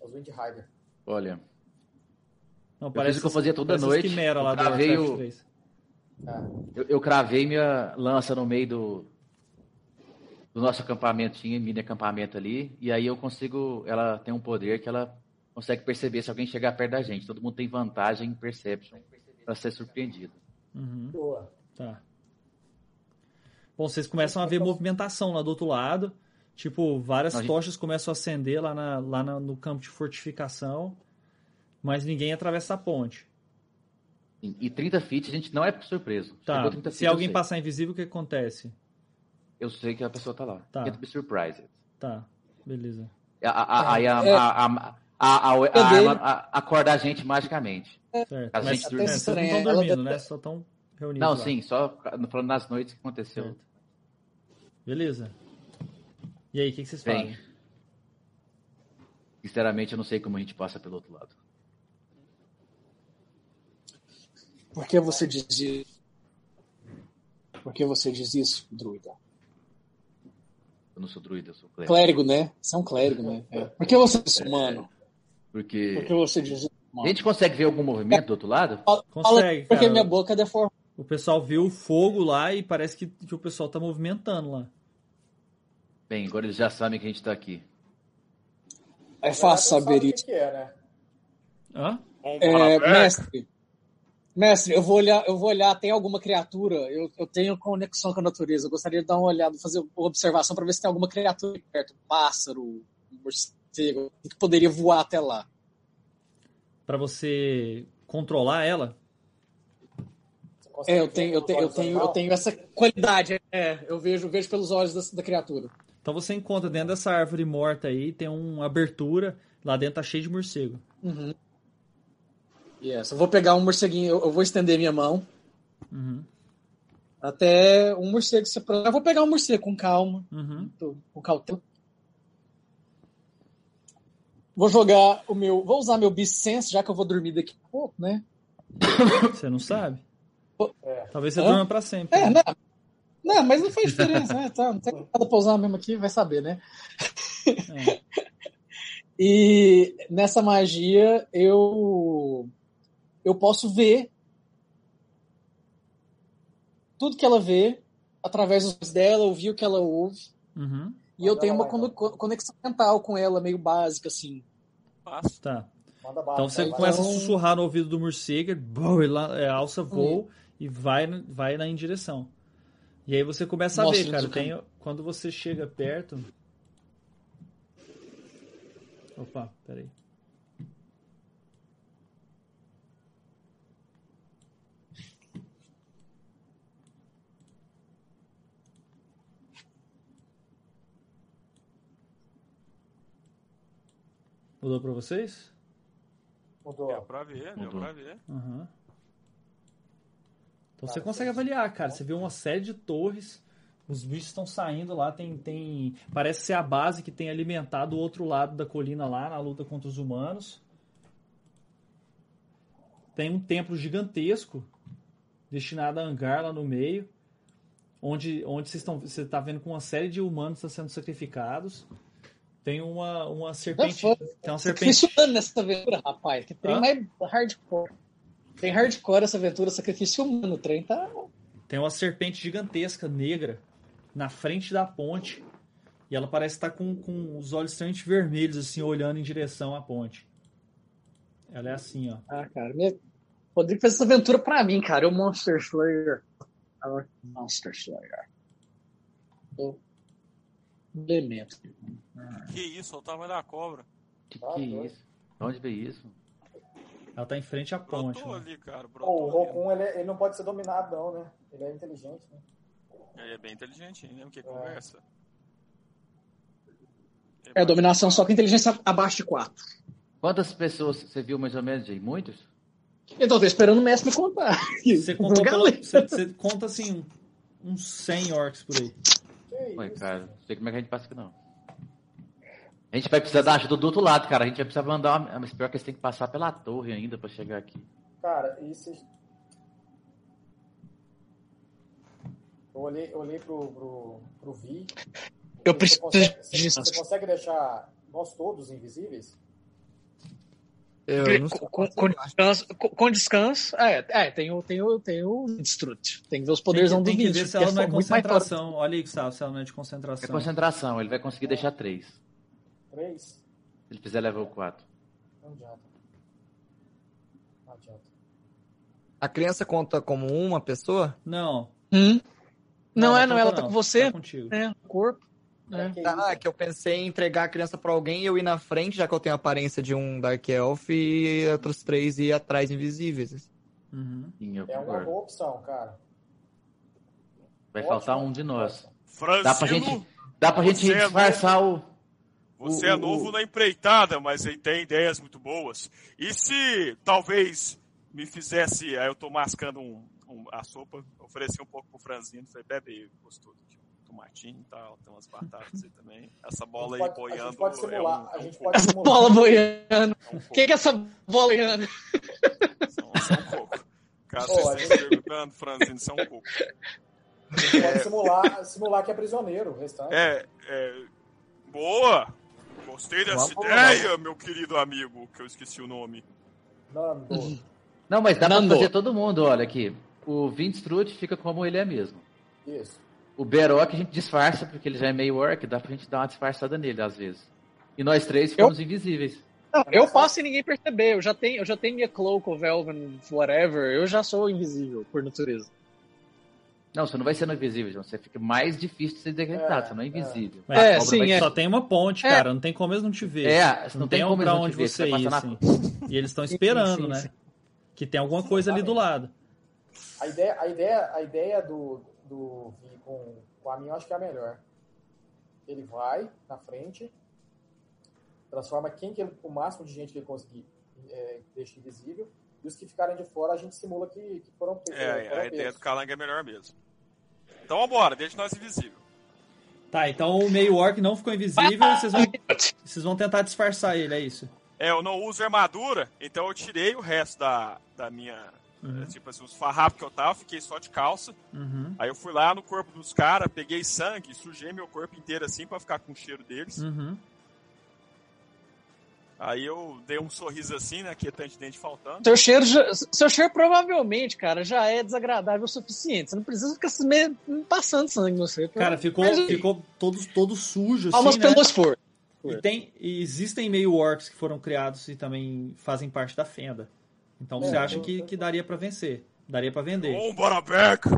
Os Wind Rider. Olha, Não, eu parece o que eu fazia toda noite. quimeras lá eu do cravei Warcraft o- 3. É. Eu, eu cravei minha lança no meio do, do nosso acampamento, tinha mini acampamento ali, e aí eu consigo. Ela tem um poder que ela consegue perceber se alguém chegar perto da gente. Todo mundo tem vantagem em perception para ser surpreendido. Uhum, Boa. tá. Bom, vocês começam a ver movimentação lá do outro lado. Tipo, várias A gente- tochas começam a acender lá, na- lá na- no campo de fortificação. Mas ninguém atravessa a ponte. E 30 feet a gente não é surpreso. Tá. Chegou 30 Se alguém passar invisível, o que acontece? Eu sei que a pessoa tá lá. Tá. Can't be surprised. Tá, beleza. A- a- a- Aí a, É. a, a, a, a, arma a- acorda a gente magicamente. Certo. A gente é, dorme. vocês não estão estranho, dormindo, né? Só estão reunidos Não, lá. sim, só falando nas noites que aconteceu. Certo. Beleza. E aí, o que, que vocês Bem. fazem? Sinceramente, eu não sei como a gente passa pelo outro lado. Por que você diz isso? Por que você diz isso, druida? Eu não sou druida, eu sou clérigo. Clérigo, né? Você é um clérigo, né? É. Por que você isso, humano? Porque Por que você diz isso, a gente consegue ver algum movimento do outro lado? Consegue, porque cara. minha boca é deformada. O pessoal viu o fogo lá e parece que, que o pessoal tá movimentando lá. Bem, agora eles já sabem que a gente tá aqui. É fácil saber o que isso. que é, né? Hã? É, mestre, mestre, eu vou olhar, eu vou olhar, tem alguma criatura? Eu, eu tenho conexão com a natureza. Eu gostaria de dar uma olhada, fazer uma observação para ver se tem alguma criatura aqui perto, um pássaro, um morcego, que poderia voar até lá. Pra você controlar ela? Você É, eu tenho, eu eu tenho, eu tenho essa qualidade. É, eu vejo, vejo pelos olhos da, da criatura. Então você encontra dentro dessa árvore morta aí, tem uma abertura, lá dentro tá cheio de morcego. Uhum. Yes. Eu vou pegar um morceguinho, eu, eu vou estender minha mão Uhum. até um morcego se apro- Eu vou pegar um morcego com calma, Uhum. com cautela. Vou jogar o meu. Vou usar meu Beast Sense, já que eu vou dormir daqui a pouco, né? Você não sabe? É. Talvez você Hã? durma pra sempre. É, né? não. Não, mas não faz diferença, né? Tá, não tem nada pra usar mesmo aqui, vai saber, né? É. E nessa magia eu eu posso ver tudo que ela vê através dos olhos dela, ouvir o que ela ouve. Uhum. E eu tenho uma cono- conexão mental com ela, meio básica, assim. Passa. Tá. Manda bala, Então você vai, vai. começa a Então- sussurrar no ouvido do morcego, bom, ele lá- é, alça voo e vai, vai na em direção. E aí você começa a ver, cara, tem, quando você chega perto... Opa, peraí. Mudou pra vocês? Mudou. Deu pra ver, deu pra ver. Aham. Então Cara, você consegue avaliar, cara. Você vê uma série de torres, os bichos estão saindo lá, tem, tem. Parece ser a base que tem alimentado o outro lado da colina lá na luta contra os humanos. Tem um templo gigantesco destinado a hangar lá no meio. Onde, onde vocês estão, você está vendo com uma série de humanos estão sendo sacrificados. Tem uma, uma serpente. Tem uma serpente. Sacrifício humano nessa aventura, rapaz. Que trem Hã? mais hardcore. Tem hardcore essa aventura, sacrifício humano. O trem tá. Tem uma serpente gigantesca, negra, na frente da ponte. E ela parece estar com, com os olhos extremamente vermelhos, assim, olhando em direção à ponte. Ela é assim, ó. Ah, cara. Minha... Rodrigo fez essa aventura pra mim, cara. Eu Monster Slayer. Ah, Monster Slayer. Eu... Elemento. Que isso, olha o tamanho da cobra. Que Ah, que é doido. isso? De onde veio isso? Ela tá em frente à ponte. Brotou né? ali, cara. Pô, o Brotou ali. Rokun, ele, é- ele não pode ser dominado, não, né? Ele é inteligente, né? Ele é bem inteligente, hein? Que conversa. Ele É, dominação só com inteligência abaixo de 4. Quantas pessoas você viu mais ou menos aí? Muitos? Então, tô esperando o mestre me contar. Você, contou Galera. você, você conta, assim, uns 100 orcs por aí. Que isso? cara, não sei como é que a gente passa aqui não. A gente vai precisar da ajuda do outro lado, cara. A gente vai precisar mandar uma. Mas pior que eles têm que passar pela torre ainda pra chegar aqui. Cara, e se... Eu olhei, eu olhei pro, pro, pro Vi. Eu Você preciso consegue, você, você consegue deixar nós todos invisíveis? Eu não sei. Com, com- com descanso, com, com descanso, é, é tem o, tem o, tem o Destruct. Tem que ver os poderes que, do tem que ver se ela não é concentração. Olha aí, Gustavo, se ela não é de É concentração. concentração, ele vai conseguir deixar três. Se Três? ele fizer level 4. Não adianta. Não adianta. A criança conta como uma pessoa? Não. Hum? Não, é, não, ela tá com você, Tá contigo. né? O corpo. É. Que Ah, isso? que eu pensei em entregar a criança pra alguém e eu ir na frente, já que eu tenho a aparência de um Dark Elf, e outros três ir atrás invisíveis. Uhum. É uma boa opção, cara. Vai Ótimo. faltar um de nós. Francino, Dá pra gente, dá pra gente é disfarçar o. você o- é o- novo na empreitada, mas ele tem ideias muito boas. E se talvez me fizesse, aí eu tô mascando um, um- a sopa, ofereci um pouco pro Franzino, falei, bebe aí, gostoso. aqui, um Tomatinho e tal, tem umas batatas aí também. Essa bola aí a gente pode, a boiando gente pode é simular. um, a é gente pode simular. Bola boiando. é um O que, que é essa bola boiando? são, são um coco. Caso Ó, vocês a estejam perguntando, Franzino, são um coco. A gente pode simular, simular que é prisioneiro, o restante. É, é, boa! Gostei dessa Vamos, ideia, meu querido amigo, que eu esqueci o nome. Nando. Não, mas dá Nando. pra fazer todo mundo, olha aqui. O Vinstrud fica como ele é mesmo. Isso. O Berok a gente disfarça, porque ele já é meio orc, dá pra gente dar uma disfarçada nele às vezes. E nós três ficamos invisíveis. Não, eu passo sem ninguém perceber. Eu já tenho, eu já tenho minha cloak ou velven, whatever. Eu já sou invisível, por natureza. Não, você não vai sendo invisível, João. Você fica mais difícil de ser detectado, É, você não é invisível. Mas É, cobra sim, vai- é. Só tem uma ponte, É. cara. Não tem como eles não te ver. É, você não, tem, como pra não onde te ver, você ir, na- assim. E eles estão esperando, sim, né? sim. Que tem alguma coisa ali do lado. A ideia, a ideia, a ideia do, do Vi com, com a minha eu acho que é a melhor. Ele vai na frente, transforma quem que ele- o máximo de gente que ele conseguir é, deixa invisível, e os que ficarem de fora a gente simula que, que foram, pe- É, foram a ideia pegos. do Calango é melhor mesmo. Então vambora, deixa nós invisível. Tá, então o meio orc não ficou invisível e vocês vão, vocês vão tentar disfarçar ele, é isso? É, eu não uso armadura, então eu tirei o resto da, da minha. Uhum. Tipo assim, os farrapos que eu tava, fiquei só de calça. Uhum. Aí eu fui lá no corpo dos caras, peguei sangue, sujei meu corpo inteiro assim pra ficar com o cheiro deles. Uhum. Aí eu dei um sorriso assim, né? Quietante dente faltando. Seu cheiro, já- seu cheiro provavelmente, cara, já é desagradável o suficiente. Você não precisa ficar se me- passando sangue no você. Cara, ficou, Mas, ficou todo, todo sujo, Palmas assim, né? pelo esforço. E, tem, e existem meio orcs que foram criados e também fazem parte da fenda. Então você É, acha eu- que, que daria pra vencer. Daria pra vender. Bom, Barabec!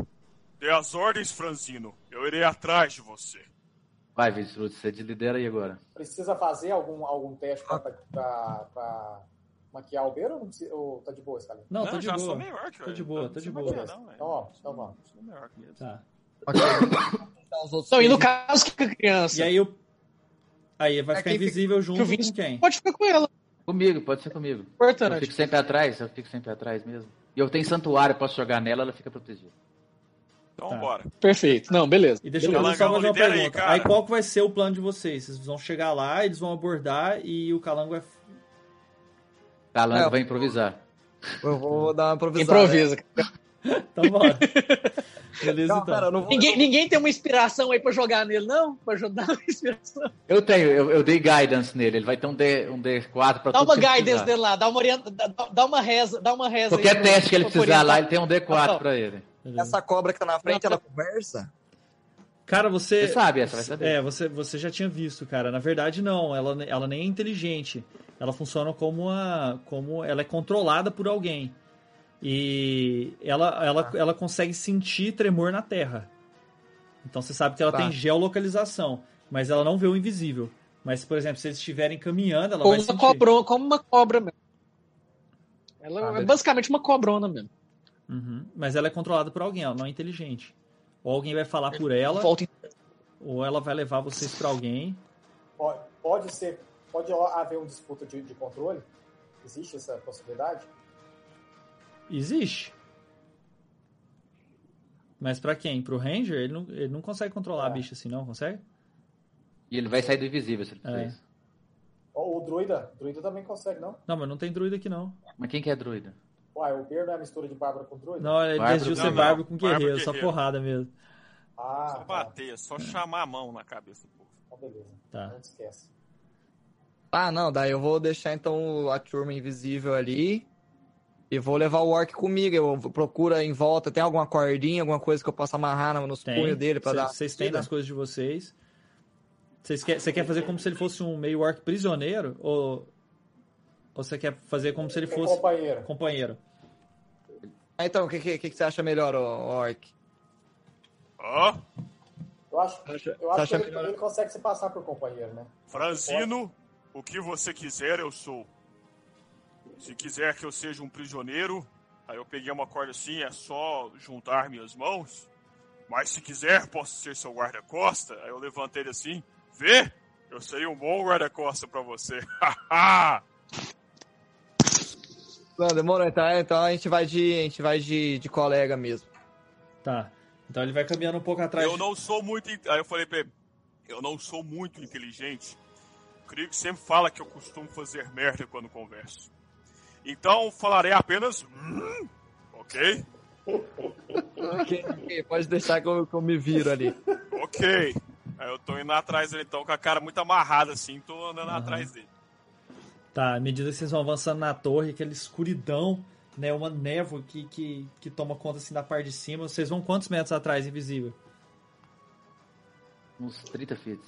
Dê as ordens, Franzino. Eu irei atrás de você. Vai, Vinstrud, você lidera aí agora. Precisa fazer algum, algum teste pra, pra, pra maquiar o beiro ou, não precisa- ou tá de boa, Scalinho? Não, tá de já boa. sou orc, Tá de boa, Não tá de boa. maquiar, não. Então, ó, então vamos. Sou orc mesmo. Tá. Então, os outros Não, e no caso que fica criança, E aí eu. Aí vai É ficar quem fica- invisível junto que com quem? pode ficar com ela. Comigo, pode ser comigo. Eu Importante. fico sempre atrás, eu fico sempre atrás mesmo. E eu tenho santuário, posso jogar nela, ela fica protegida. Então Tá. vambora. Perfeito. Não, beleza. E deixa eu Beleza. fazer só mais uma aí, pergunta. cara. Aí, qual que vai ser o plano de vocês? Vocês vão chegar lá, eles vão abordar e o calango vai. Calango É. vai improvisar. Eu vou dar uma improvisada. Improvisa. Então bora. Beleza, Não, então. eu não vou. Ninguém, ninguém tem uma inspiração aí pra jogar nele, não? Pra ajudar uma inspiração. Eu tenho, eu, eu dei guidance nele, ele vai ter um, D, um D4 pra Dá tudo uma guidance dele lá, dá uma, orienta, dá, dá uma reza, dá uma reza Qualquer aí teste que ele precisar lá, orientar. ele tem um D4 Não. pra ele. Beleza. Essa cobra que tá na frente, ela conversa? Cara, você. Você sabe essa, vai saber. É, você, você já tinha visto, cara. Na verdade, não. Ela, ela nem é inteligente. Ela funciona como uma. como ela é controlada por alguém. E ela, ela, ela consegue sentir tremor na Terra. Então você sabe que ela Tá. tem geolocalização. Mas ela não vê o invisível. Mas, por exemplo, se eles estiverem caminhando, ela Como vai uma, sentir. cobrona, como uma cobra mesmo. Ela Ah, é beleza. basicamente uma cobrona mesmo. Uhum. Mas ela é controlada por alguém, ela não é inteligente. Ou alguém vai falar por ela, Volta ou ela vai levar vocês pra alguém. Pode, pode ser, pode haver uma disputa de, de controle? Existe essa possibilidade? Existe. Mas pra quem? Pro Ranger? Ele não, ele não consegue controlar a É. bicha assim, não? Consegue? E ele vai sair do invisível se ele fizer É. isso. O druida, o druida também consegue, não? Não, mas não tem druida aqui, não. Mas quem que é druida? Uai, o Bear não é mistura de bárbaro com druida? Não, ele decidiu ser bárbaro com Bárbaro guerreiro, só guerreiro. porrada mesmo. Ah, Só tá. bater, só chamar a mão na cabeça do povo. Então, beleza. Tá. Não esquece. Ah, não, daí eu vou deixar então a turma invisível ali. E vou levar o orc comigo. Eu procuro em volta, tem alguma cordinha, alguma coisa que eu possa amarrar no- nos Tem. punhos dele pra Cê- dar. Vocês têm das coisas de vocês. Vocês quer, você quer fazer como se ele fosse um meio orc prisioneiro? Ou você quer fazer como se ele Tem fosse companheiro. companheiro? Ah, então, o que, que, que você acha melhor, orc? Ó, Eu acho, eu acho que ele, ele consegue se passar por companheiro, né? Franzino, o que você quiser, eu sou. Se quiser que eu seja um prisioneiro, Aí eu peguei uma corda assim, é só juntar minhas mãos. Mas se quiser, posso ser seu guarda-costa. Aí eu levantei ele assim, vê? Eu seria um bom guarda-costa pra você. Haha! Não, demorou, então, é, então a gente vai de. A gente vai de, de colega mesmo. Tá. Então ele vai caminhando um pouco atrás. Eu não sou muito. Aí eu falei pra ele: Eu não sou muito inteligente. O Krieg sempre fala que eu costumo fazer merda quando converso. Então falarei apenas. "Hum", ok? Ok, ok, pode deixar que eu, que eu me viro ali. Ok. Aí eu tô indo atrás dele então, com a cara muito amarrada assim, tô andando atrás dele. Tá, à medida que vocês vão avançando na torre, aquela escuridão, né? Uma névoa que, que, que toma conta assim da parte de cima. Vocês vão quantos metros atrás, invisível? Uns 30 feet.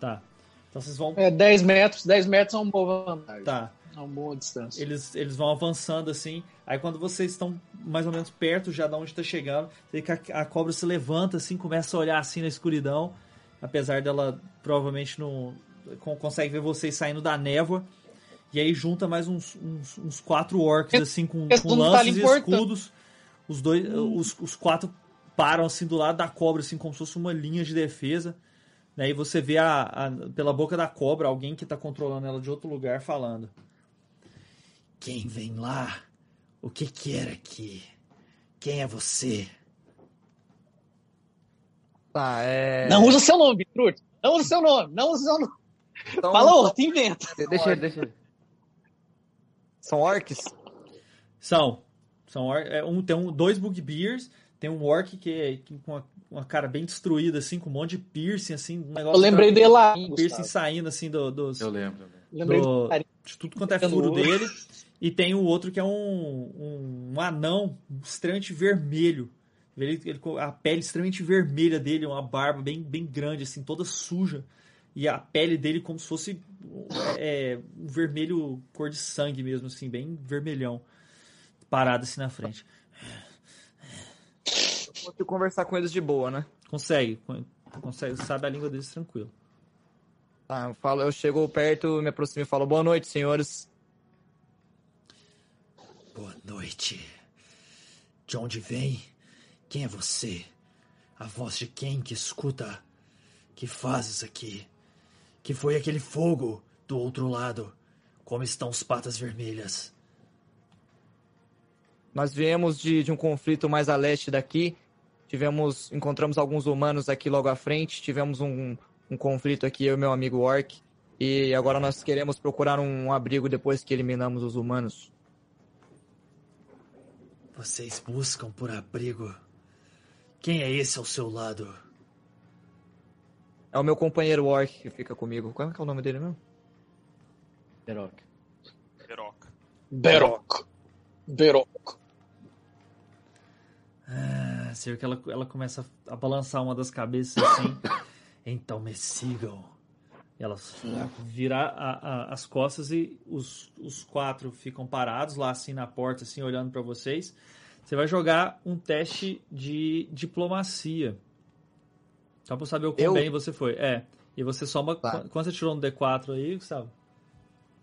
Tá. Então vocês vão. É, 10 metros, 10 metros é uma boa vantagem. Tá. É uma boa distância. Eles, eles vão avançando assim. Aí quando vocês estão mais ou menos perto já de onde tá chegando, você vê que a, a cobra se levanta assim, começa a olhar assim na escuridão. Apesar dela provavelmente não. Con- consegue ver vocês saindo da névoa. E aí junta mais uns, uns, uns quatro orcs assim com, com tá lanças e escudos. Os dois. Os, os quatro param assim do lado da cobra, assim, como se fosse uma linha de defesa. E você vê a, a- pela boca da cobra alguém que tá controlando ela de outro lugar falando. Quem vem lá? O que quer aqui? Quem é você? Tá, é. Não usa seu nome, Trut. Não usa seu nome. Não usa seu nome. Então, Fala outro, inventa. Deixa ele, deixa ele. São orcs? São. São or- é, um, tem um, dois bugbears, tem um orc que é que com uma, uma cara bem destruída, assim, com um monte de piercing, assim, um negócio. Eu lembrei dele lá. Um piercing saindo, assim, do, dos, Eu lembro. eu do- de tudo quanto é furo dele. E tem o outro que é um, um, um anão extremamente vermelho. Ele, ele a pele extremamente vermelha dele, uma barba bem, bem grande, assim, toda suja. E a pele dele como se fosse é, um vermelho cor de sangue mesmo, assim, bem vermelhão. Parado assim na frente. Eu consigo conversar com eles de boa, né? Consegue, consegue, sabe a língua deles tranquilo. Tá, eu, falo, eu chego perto, me aproximo e falo: Boa noite, senhores. Boa noite. De onde vem? Quem é você? A voz de quem que escuta? Que fazes aqui? Que foi aquele fogo do outro lado? Como estão os patas vermelhas? Nós viemos de, de um conflito mais a leste daqui. Tivemos, encontramos alguns humanos aqui logo à frente. Tivemos um, um conflito aqui, eu e meu amigo Orc. E agora nós queremos procurar um abrigo depois que eliminamos os humanos. Vocês buscam por abrigo. Quem é esse ao seu lado? É o meu companheiro Orc que fica comigo. Qual é, que é o nome dele mesmo? Teroc. Peroca. Berok. Berok. Ah, você vê que ela, ela começa a balançar uma das cabeças assim. então me sigam. E ela vira a- a- as costas e os, os quatro ficam parados lá assim na porta, assim, olhando pra vocês. Você vai jogar um teste de diplomacia. Só pra saber o quão Eu? bem você foi. É. E você soma. Tá. qu- Quando você tirou no D4 aí, Gustavo?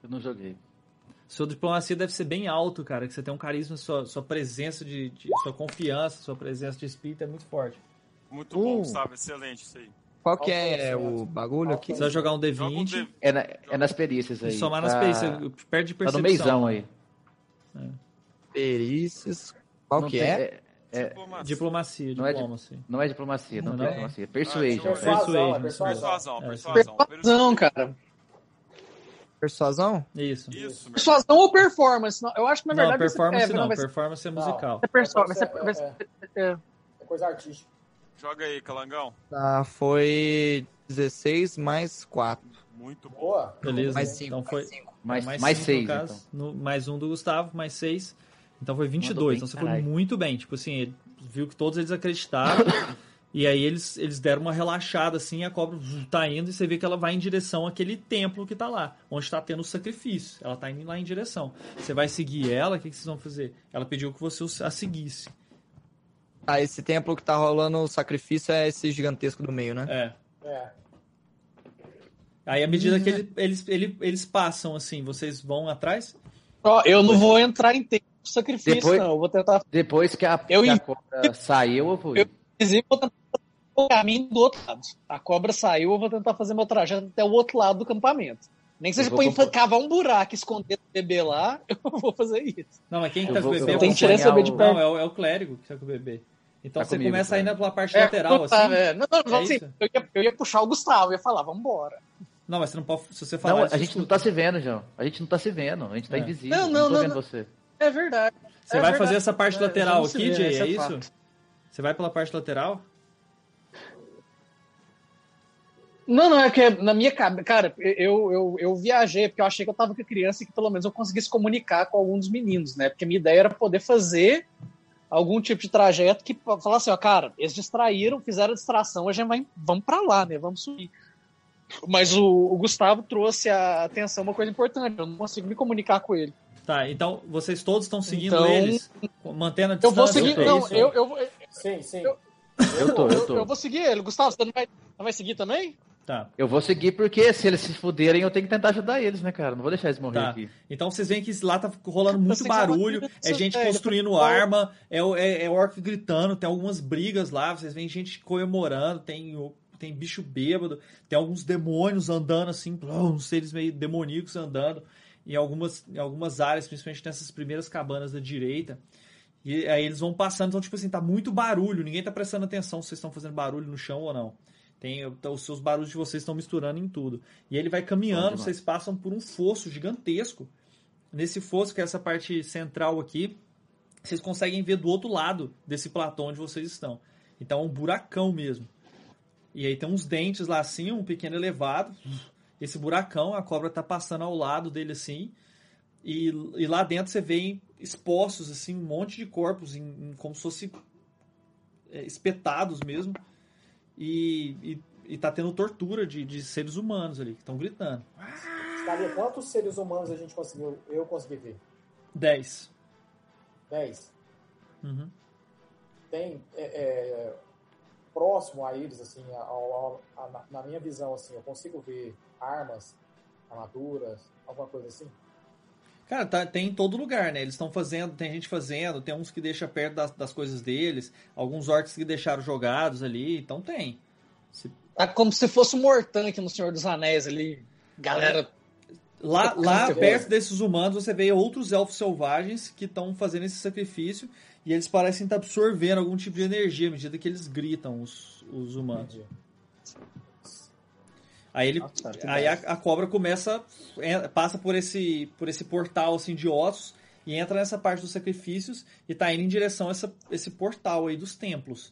Eu não joguei. Sua diplomacia deve ser bem alto, cara. Que você tem um carisma, sua, sua presença de, de- sua confiança, sua presença de espírito é muito forte. Muito Uh. bom, Gustavo. Excelente isso aí. Qual que é, Alfabeto. o bagulho aqui? Você vai jogar um Joga um D20 D- É, na- é nas perícias aí. e somar nas tá, perícias. Perde Tá no percepção. meizão aí. Perícias. Qual Não que tem- é? É? Diplomacia. Diplomacia, Não é diplomacia. Não é diplomacia, não, Não, tem não? diplomacia. Ah, Persuasion. deixa eu né? Persuasão, é Persuasion, persuasão. Persuasão, É, persuasão. Persuasão, cara. Persuasão? Isso. Isso. Persuasão ou performance? Não, eu acho que na Não, verdade. performance vai ser- é, não, ser- performance é Não. musical. é performance. É, é. É coisa artística. Joga aí, Calangão. Tá, foi 16 mais 4. Muito bom. Boa. Beleza. Mais 5. Então foi Mais, mais, mais, cinco, seis, no caso, então. no- mais um do Gustavo, mais seis. Então foi 22. Mandou bem, então você foi muito bem. Tipo assim, ele viu que todos eles acreditaram. e aí eles, eles deram uma relaxada assim, a cobra tá indo e você vê que ela vai em direção àquele templo que tá lá, onde tá tendo o sacrifício. Ela tá indo lá em direção. Você vai seguir ela, o que, que vocês vão fazer? Ela pediu que você a seguisse. Ah, esse templo que tá rolando o sacrifício é esse gigantesco do meio, né? É. É. Aí à medida que ele- eles, ele- eles passam assim, vocês vão atrás? Ó, eu não vou entrar em tempo. Sacrifício, Depois- não. Eu vou tentar. Depois que a, Eu que a cobra saiu, eu vou. Eu- Inclusive, vou tentar fazer o caminho do outro lado. A cobra saiu, eu vou tentar fazer meu trajeto até o outro lado do acampamento. Nem que seja pra compor- cavar um buraco, esconder o bebê lá, eu vou fazer isso. Não, mas quem que tá vou- com o bebê? Tem que tirar esse bebê de perto. Não, é o, é o clérigo que tá com o bebê. Então Tá você comigo, começa a ir cara. pela parte É, lateral, tá, assim. é. Não, não, não, É assim, eu, ia, eu ia puxar o Gustavo, eu ia falar, vambora. Não, mas você não pode. Se você falar Não, a gente não escuta. tá se vendo, João. A gente não tá se vendo. A gente tá É. invisível. Não, Não, não, tô não, vendo não. você. É verdade. Você É vai verdade. fazer essa parte É, lateral aqui, Jay? É é isso? Você vai pela parte lateral? Não, não, é que na minha cabeça, cara, eu, eu, eu viajei porque eu achei que eu tava com a criança e que pelo menos eu conseguisse comunicar com algum dos meninos, né? Porque a minha ideia era poder fazer algum tipo de trajeto que falar assim, ó, cara, eles distraíram, fizeram a distração, a gente vai, vamos pra lá, né? Vamos subir. Mas o, o Gustavo trouxe a atenção uma coisa importante, eu não consigo me comunicar com ele. Tá, então vocês todos estão seguindo Então, eles, mantendo a Eu distância. vou seguir, é não, eu, eu, vou- Sim, sim. Eu- Eu tô, eu eu, tô. eu vou seguir ele. Gustavo, você não vai, não vai seguir também? Tá. Eu vou seguir porque se eles se fuderem, eu tenho que tentar ajudar eles, né, cara? Não vou deixar eles morrer Tá. aqui. Então vocês veem que lá tá rolando muito barulho, é gente velho, construindo tá arma, é, o- é, é orc gritando, tem algumas brigas lá, vocês veem gente comemorando, tem, tem bicho bêbado, tem alguns demônios andando assim, uns seres meio demoníacos andando em algumas, em algumas áreas, principalmente nessas primeiras cabanas da direita. E aí eles vão passando, então tipo assim, tá muito barulho, ninguém tá prestando atenção se vocês estão fazendo barulho no chão ou não. Tem, então, os seus barulhos de vocês estão misturando em tudo. E ele vai caminhando, vocês passam por um fosso gigantesco. Nesse fosso, que é essa parte central aqui, vocês conseguem ver do outro lado desse platô onde vocês estão. Então é um buracão mesmo. E aí tem uns dentes lá assim, um pequeno elevado. Esse buracão, a cobra tá passando ao lado dele assim. E, e lá dentro você vê expostos assim um monte de corpos, em, em- como se fosse é, espetados mesmo. E, e, e tá tendo tortura de, de seres humanos ali, que estão gritando. Scalia, quantos seres humanos a gente conseguiu, eu consegui ver? 10. Dez. Uhum. Tem é, é, próximo a eles, assim, ao- ao- a- na minha visão, assim, eu consigo ver armas, armaduras, alguma coisa assim? Cara, tá- tem em todo lugar, né? Eles estão fazendo, tem gente fazendo, tem uns que deixa perto das, das coisas deles, alguns orcs que deixaram jogados ali, então tem. Se- Tá como se fosse um Mortan aqui no Senhor dos Anéis ali. Galera, Lá, lá perto desses humanos, você vê outros elfos selvagens que estão fazendo esse sacrifício e eles parecem estar absorvendo algum tipo de energia à medida que eles gritam, os, os humanos. Entendi. Aí ele, Nossa, aí a, a cobra começa, é, passa por esse, por esse portal assim de ossos e entra nessa parte dos sacrifícios e tá indo em direção a essa, esse portal aí dos templos.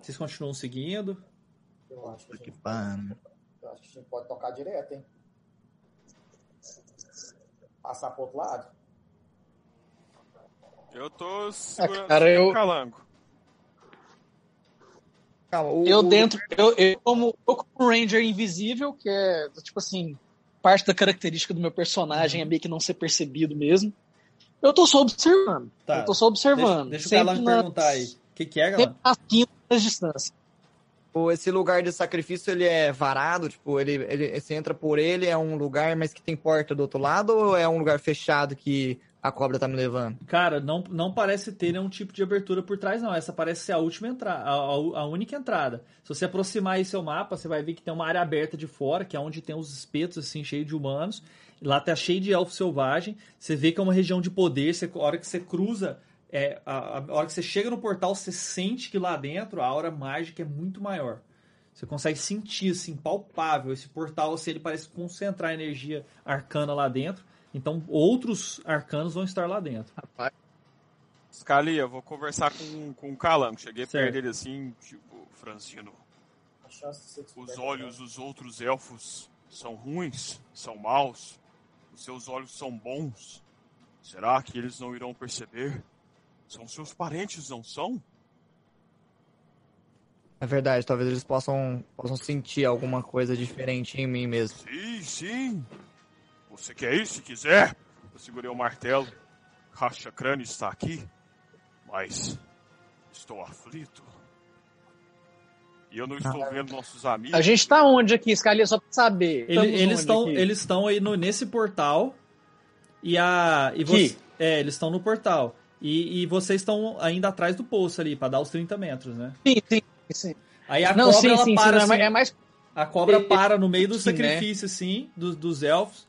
Vocês continuam seguindo? Eu acho que a Que pano. eu acho que a gente pode tocar direto, hein? Passar pro outro lado? Eu tô segurando cara, eu- o calango. Calma, o, eu dentro, eu, eu como, eu como um Ranger invisível, que é, tipo assim, parte da característica do meu personagem é meio que não ser percebido mesmo. Eu tô só observando. Tá. Eu tô só observando. Deixa, deixa o sempre Calango na- perguntar aí. O que, que é, Sempre galera? às quintas distância. o- esse lugar de sacrifício, ele é varado? Tipo, ele, ele, você entra por ele, é um lugar, mas que tem porta do outro lado? Ou é um lugar fechado que a cobra tá me levando? Cara, não, não parece ter nenhum tipo de abertura por trás, não. Essa parece ser a última entrada, a, a- única entrada. Se você aproximar aí seu mapa, você vai ver que tem uma área aberta de fora, que é onde tem os espetos, assim, cheio de humanos. Lá tá cheio de elfo selvagem. Você vê que é uma região de poder. Você, a hora que você cruza, é, a, a hora que você chega no portal, você sente que lá dentro a aura mágica é muito maior. Você consegue sentir, assim, palpável. Esse portal, assim, ele parece concentrar energia arcana lá dentro. Então, outros arcanos vão estar lá dentro. Scalia, vou conversar com, com o calango. Cheguei Certo. perto dele assim, tipo, ser Os olhos dos outros elfos são ruins, são maus. Os seus olhos são bons. Será que eles não irão perceber? São seus parentes, não são? É verdade, talvez eles possam, possam sentir alguma coisa diferente em mim mesmo. Sim, sim. Você quer isso se quiser? Eu segurei o martelo. Racha Crânio está aqui. Mas estou aflito. E eu não estou vendo nossos amigos. A gente tá onde aqui, Scalia, só pra saber. Ele- eles estão eles estão aí no, nesse portal e a e você É, eles estão no portal. E, e vocês estão ainda atrás do poço ali, pra dar os 30 metros, né? Sim, sim, sim. Aí a Não, cobra, sim, ela sim, sim. para não, é assim, é mais. A cobra É, para no meio do sim, né? sacrifício, assim, dos, dos elfos,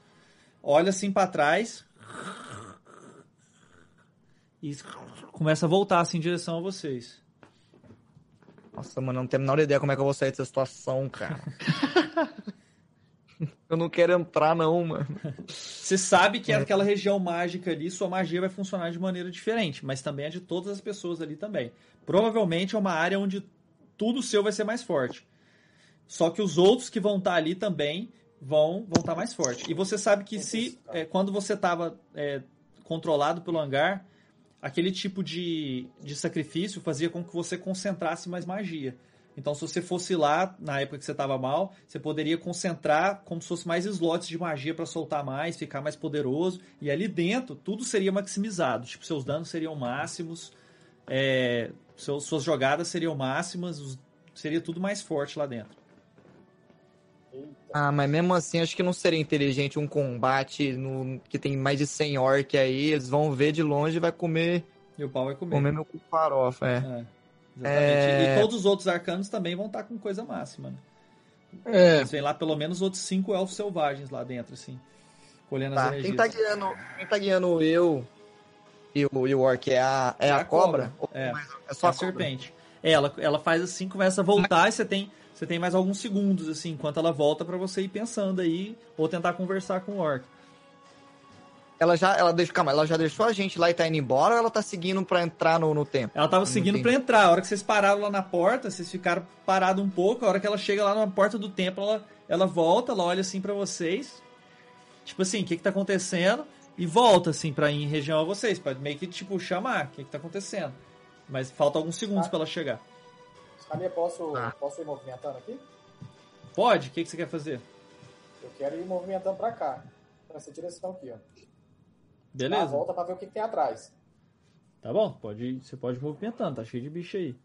olha assim pra trás e começa a voltar assim em direção a vocês. Nossa, mano, eu não tenho a menor ideia como é que eu vou sair dessa situação, cara. eu não quero entrar, não, mano. Você sabe que aquela região mágica ali, sua magia vai funcionar de maneira diferente, mas também é de todas as pessoas ali também. Provavelmente é uma área onde tudo seu vai ser mais forte. Só que os outros que vão estar ali também vão vão estar mais forte. E você sabe que se é, quando você estava controlado pelo hangar, aquele tipo de, de sacrifício fazia com que você concentrasse mais magia. Então, se você fosse lá na época que você estava mal, você poderia concentrar como se fosse mais slots de magia para soltar mais, ficar mais poderoso. E ali dentro, tudo seria maximizado. Tipo, seus danos seriam máximos, é, seus, suas jogadas seriam máximas, os- seria tudo mais forte lá dentro. Ah, mas mesmo assim, acho que não seria inteligente um combate no... que tem mais de 100 orc aí. Eles vão ver de longe e vai comer, E o pau vai comer. comer meu cu farofa, é. É, exatamente. É. E todos os outros arcanos também vão estar com coisa máxima, né? É, Eles vêm lá pelo menos outros cinco elfos selvagens lá dentro, assim. Colhendo as Tá, energias. quem tá guiando, quem tá guiando eu e o, e o orc é a, é a, cobra? Ou É, É só a a cobra? serpente. É, Ela, ela faz assim, começa a voltar e você tem, você tem mais alguns segundos, assim, enquanto ela volta pra você ir pensando aí, ou tentar conversar com o orc. Ela já, ela deixa, calma, ela já deixou a gente lá e tá indo embora ou ela tá seguindo pra entrar no, no templo? Ela tava seguindo pra entrar. A hora que vocês pararam lá na porta, vocês ficaram parados um pouco. A hora que ela chega lá na porta do templo, ela, ela volta, ela olha assim pra vocês. Tipo assim, o que que tá acontecendo? E volta assim pra ir em região a vocês. Pra meio que, tipo, chamar o que que tá acontecendo. Mas falta alguns segundos Ah. pra ela chegar. Samir, posso, Ah. posso ir movimentando aqui? Pode? O que que você quer fazer? Eu quero ir movimentando pra cá. Pra essa direção aqui, ó. Dá Beleza? volta pra ver o que, que tem atrás. Tá bom, pode, ir- você pode ir movimentando, tá cheio de bicho aí.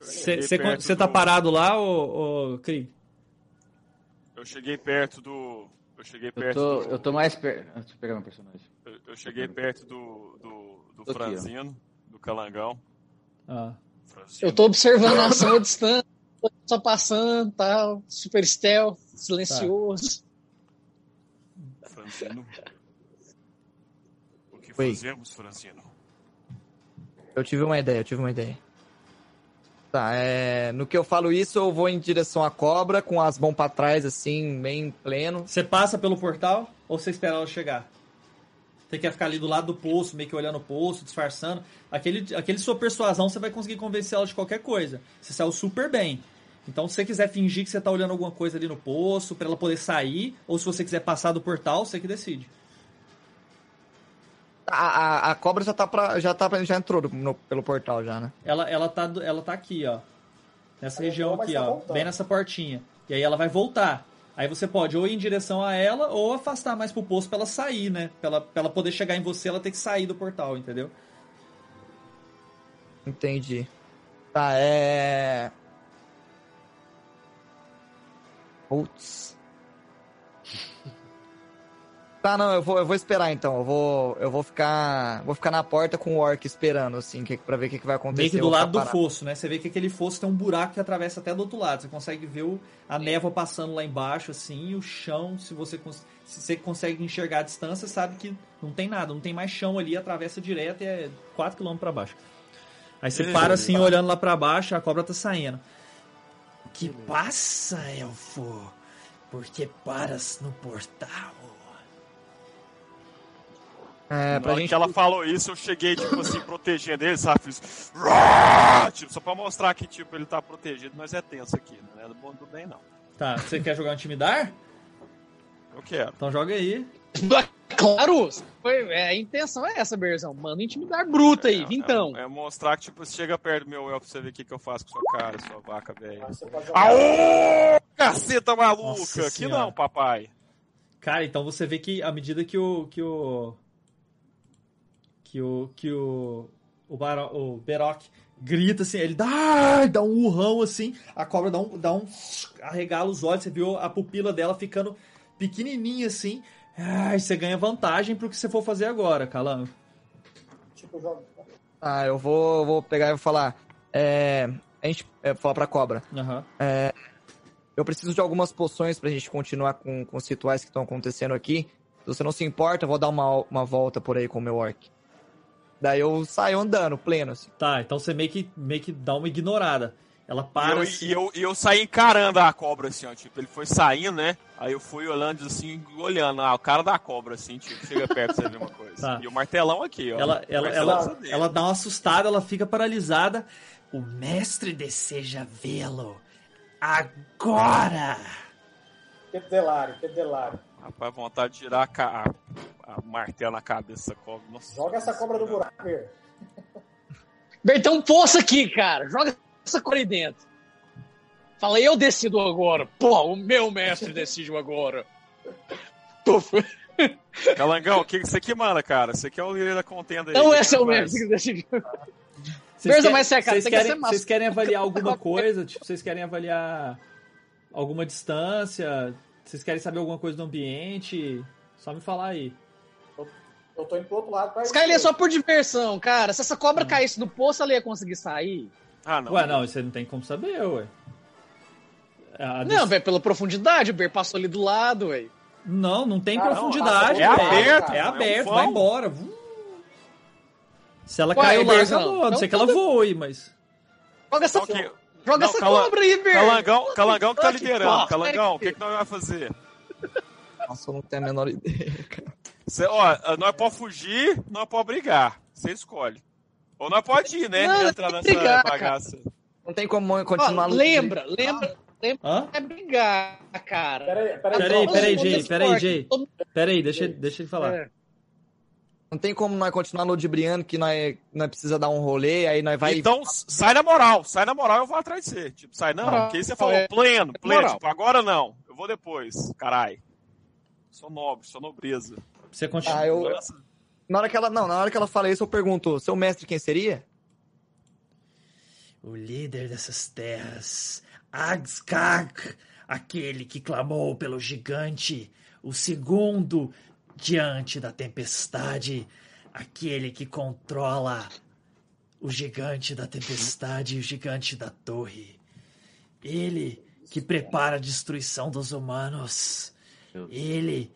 Eu Você tá do- parado lá, ô, ô Krieg? Eu cheguei perto do. Eu cheguei Eu perto tô, do. eu tô mais perto. Deixa eu pegar meu personagem. eu- eu cheguei perto do. do, do Tô aqui, franzino, do calangão. Ah. Tá eu tô observando a ação à distância, só passando, tal, super stealth, silencioso. Franzino. O que Oi. fazemos, Franzino? Eu tive uma ideia, eu tive uma ideia. Tá, é, no que eu falo isso, eu vou em direção à cobra, com as mãos pra trás, assim, bem pleno. Você passa pelo portal ou você espera ela chegar? Você quer ficar ali do lado do poço, meio que olhando o poço, disfarçando. Aquele, aquele sua persuasão, você vai conseguir convencer ela de qualquer coisa. Você saiu super bem. Então, se você quiser fingir que você tá olhando alguma coisa ali no poço, pra ela poder sair, ou se você quiser passar do portal, você que decide. A, a, a cobra já tá pra, já tá pra- já entrou no- pelo portal já, né? Ela, ela, tá, ela tá aqui, ó. Nessa Ela região aqui, ó. voltando. Bem nessa portinha. E aí ela vai voltar. Aí você pode ou ir em direção a ela ou afastar mais pro poço pra ela sair, né? Pra ela, pra ela poder chegar em você, ela tem que sair do portal, entendeu? Entendi. Tá, é. Putz. Tá, não, eu vou, eu vou esperar então. Eu vou, eu vou ficar, vou ficar na porta com o orc esperando, assim, que, pra ver o que, que vai acontecer. Meio que do lado do fosso, né? Você vê que aquele fosso tem um buraco que atravessa até do outro lado. Você consegue ver o- a névoa passando lá embaixo, assim, e o chão, se você, se você consegue enxergar a distância, sabe que não tem nada, não tem mais chão ali, atravessa direto e é 4km pra baixo. Aí você para assim, olhando lá pra baixo, a cobra tá saindo. Que passa, elfo? Por que paras no portal? É, Na pra hora gente. que ela falou isso, eu cheguei, tipo assim, protegendo ele, sabe? Fiz. Tipo, só pra mostrar que, tipo, ele tá protegido, mas é tenso aqui, não é do bom do bem, não. Tá, você quer jogar um intimidar? Eu quero. Então joga aí. Claro! Foi, é, a intenção é essa, Berzão. Manda intimidar bruta aí, É- então. É, é mostrar que, tipo, você chega perto do meu elfo pra você ver o que, que eu faço com sua cara, sua vaca, velho. Jogar. Aô! Caceta maluca! Nossa que Senhora. não, papai. Cara, então você vê que à medida que o. que o. que o. que o. o, Baro, o Beroc grita assim, ele dá, dá um urrão assim, a cobra dá um, dá um arregala os olhos, você viu a pupila dela ficando pequenininha assim. Ai, você ganha vantagem pro que você for fazer agora, Calango. tipo, eu jogo. Ah, eu vou, vou pegar e vou falar. É, a gente é, falar pra cobra. Aham. Eu preciso de algumas poções pra gente continuar com, com os rituais que estão acontecendo aqui. Se você não se importa, eu vou dar uma, uma volta por aí com o meu orc. Daí eu saio andando, pleno, assim. Tá, então você meio que, meio que dá uma ignorada. Ela E para eu, assim. e, eu, e eu saí encarando a cobra, assim, ó. Tipo, ele foi saindo, né? Aí eu fui olhando assim, olhando. Ah, o cara da cobra, assim, tipo, chega perto você ver uma coisa. Tá. E o martelão aqui, ó. Ela, ela, ela, ela dá uma assustada, ela fica paralisada. O mestre deseja vê-lo agora! Que delário, que delário. Rapaz, vontade de tirar a, ca- a, a martelo na cabeça dessa cobra. Nossa, Joga essa cobra do buraco, Ber. Bem, tem um poço aqui, cara. Joga essa cor aí dentro. Fala, eu decido agora. Pô, o meu mestre decide agora. Tô Calangão, o que você que manda, cara? Você que é o líder da contenda aí. Não, esse é o mestre que decide. Vocês querem- mas, cara, vocês querem, vocês querem avaliar alguma coisa? Tipo, vocês querem avaliar alguma distância? Vocês querem saber alguma coisa do ambiente? Só me falar aí. Eu tô indo pro outro lado pra Sky é só por diversão, cara. Se essa cobra caísse no poço, ela ia conseguir sair. Ah, não. Ué, não, isso aí não tem como saber, ué. A Não, velho, pela profundidade, o Ber passou ali do lado, ué. não, não tem Ah, não, profundidade. é velho. aberto, É é aberto, vão. vai embora. Se ela Ué, caiu lá, acabou. A não então ser que ela voe, mas. Joga essa, Não, que- joga não, essa cala- cobra aí, Ber. Calangão, Calangão que tá liderando. Calangão, o que- que, nós vamos fazer? Nossa, eu não tenho a menor ideia. Cê, ó, nós pode fugir, nós pode brigar. Você escolhe. Ou nós pode ir, né? Não, Entrar nessa brigar, bagaça. Não tem como Ó, continuar lutando. lembra, lembra, Hã? é brigar, cara. Pera aí, pera aí. Peraí, Todo peraí, mundo Jay, peraí. Jay. Peraí, deixa, deixa ele falar. É. Não tem como nós continuar ludibriando que nós, nós precisa dar um rolê, aí nós vai. Então, sai na moral. Sai na moral, eu vou atrás de você. Tipo, sai não. Porque aí você falou é. pleno, pleno. Moral. Tipo, agora não. Eu vou depois. Carai. Sou nobre, sou nobreza. Você continua. Ah, eu-. Na hora que ela. Não, na hora que ela fala isso, eu pergunto, seu mestre quem seria? O líder dessas terras, Agskag, aquele que clamou pelo gigante, o segundo diante da tempestade, aquele que controla o gigante da tempestade e o gigante da torre. Ele que prepara a destruição dos humanos. Ele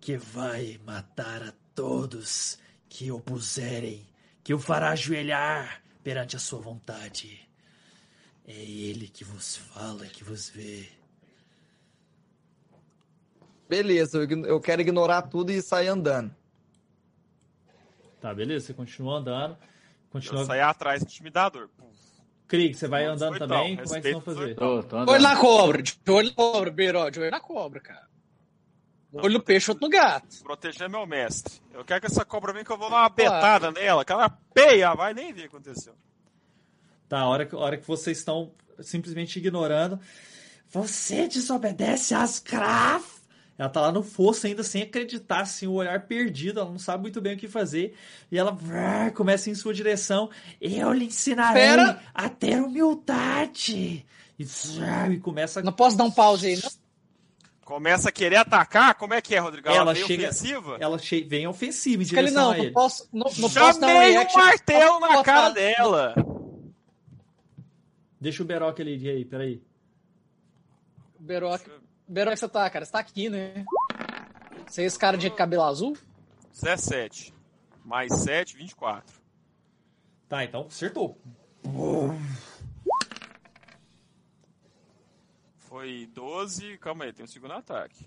que vai matar a todos que opuserem, que o fará ajoelhar perante a sua vontade. É ele que vos fala, que vos vê. Beleza, eu, quero ignorar tudo e sair andando. Tá, beleza, você continua andando. Eu Continua. saí atrás, intimidador. Puf. Krieg, você vai andando 18 também? Como é que vocês vão fazer? 18 Tô, tô andando. olho na cobra, de olho na cobra, Beiro, de olho na cobra, cara. Não, Olho no peixe, outro no gato. Proteger meu mestre. Eu quero que essa cobra venha que eu vou dar uma betada nela. Que ela peia, vai nem ver o que aconteceu. Tá, a hora que, a hora que vocês estão simplesmente ignorando. Você desobedece às Graf! Ela tá lá no fosso ainda sem acreditar, assim, o olhar perdido, ela não sabe muito bem o que fazer. E ela vrr, começa em sua direção. Eu lhe ensinarei Pera. a ter humildade. E, vrr, e começa Não posso dar um pause aí, não? Começa a querer atacar? Como é que é, Rodrigo? Ela, Ela veio chega- ofensiva? Ela che... vem ofensiva em Fica ali, direção não, a não ele. posso, não, não posso dar um Chamei um reaction. martelo na cara falar- dela. Deixa o Beroc ali aí, peraí. Beroc, Beroc, você tá, cara? Você tá aqui, né? Você é esse cara de cabelo azul? 17. Mais 7, 24. Tá, então acertou. Foi 12. Calma aí, tem um segundo ataque.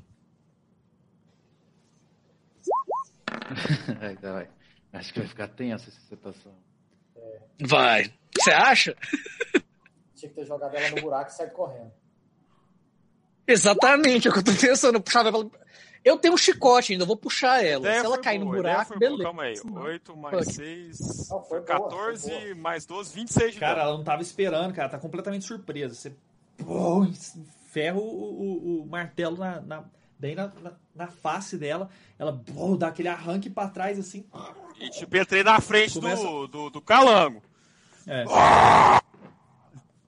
Ai, vai. Acho que vai ficar tensa essa situação. Vai. Você acha? Tinha que ter jogado ela no buraco e sair correndo. Exatamente, é o que eu tô pensando. Puxar ela. Eu tenho um chicote ainda, eu vou puxar ela. Se ela cair no boa, ideia buraco, boa. beleza. Calma aí. Não. 8 mais Fuck. 6. Não, foi boa, 14 foi boa. mais 12, 26 de Cara, dano. ela não tava esperando, cara. Tá completamente surpresa. Você pô, ferra o, o- o martelo na, na- bem na, na- na face dela. Ela pô, dá aquele arranque pra trás, assim. E tipo, entrei na frente Começa- do, do, do calango. É.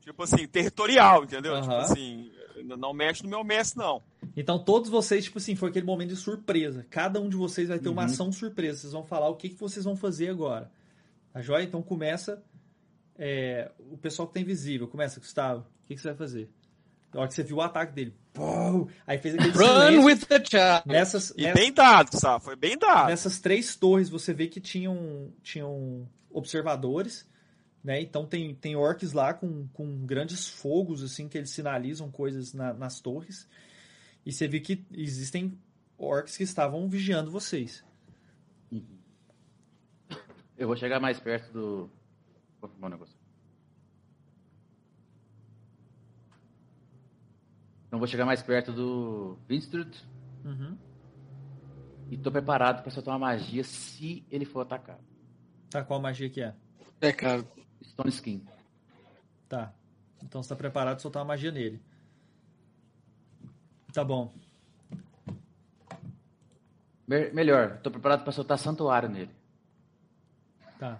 Tipo assim, territorial, entendeu? Aham. Tipo assim, não mexe no meu mestre, não. Então todos vocês, tipo assim, foi aquele momento de surpresa. Cada um de vocês vai ter uma Uhum. ação surpresa. Vocês vão falar o que, que vocês vão fazer agora. A joia, então começa. é, o pessoal que tá invisível. Começa, Gustavo. O que, que você vai fazer? Na hora que você viu o ataque dele. Aí fez aquele Run silêncio. with the child. Nessas, E nessas- bem dado, sabe? Foi bem dado. Nessas três torres você vê que tinham, tinham observadores, né? Então tem, tem orcs lá com, com grandes fogos, assim, que eles sinalizam coisas na- nas torres. E você vê que existem orcs que estavam vigiando vocês. Eu vou chegar mais perto do. Vou um negócio. Então vou chegar mais perto do Vinstrud Uhum. e tô preparado pra soltar uma magia se ele for atacado. Tá, qual magia que é? É, cara. Stone Skin. Tá. Então você tá preparado pra soltar uma magia nele. Tá bom. Me- melhor, tô preparado pra soltar santuário nele. Tá.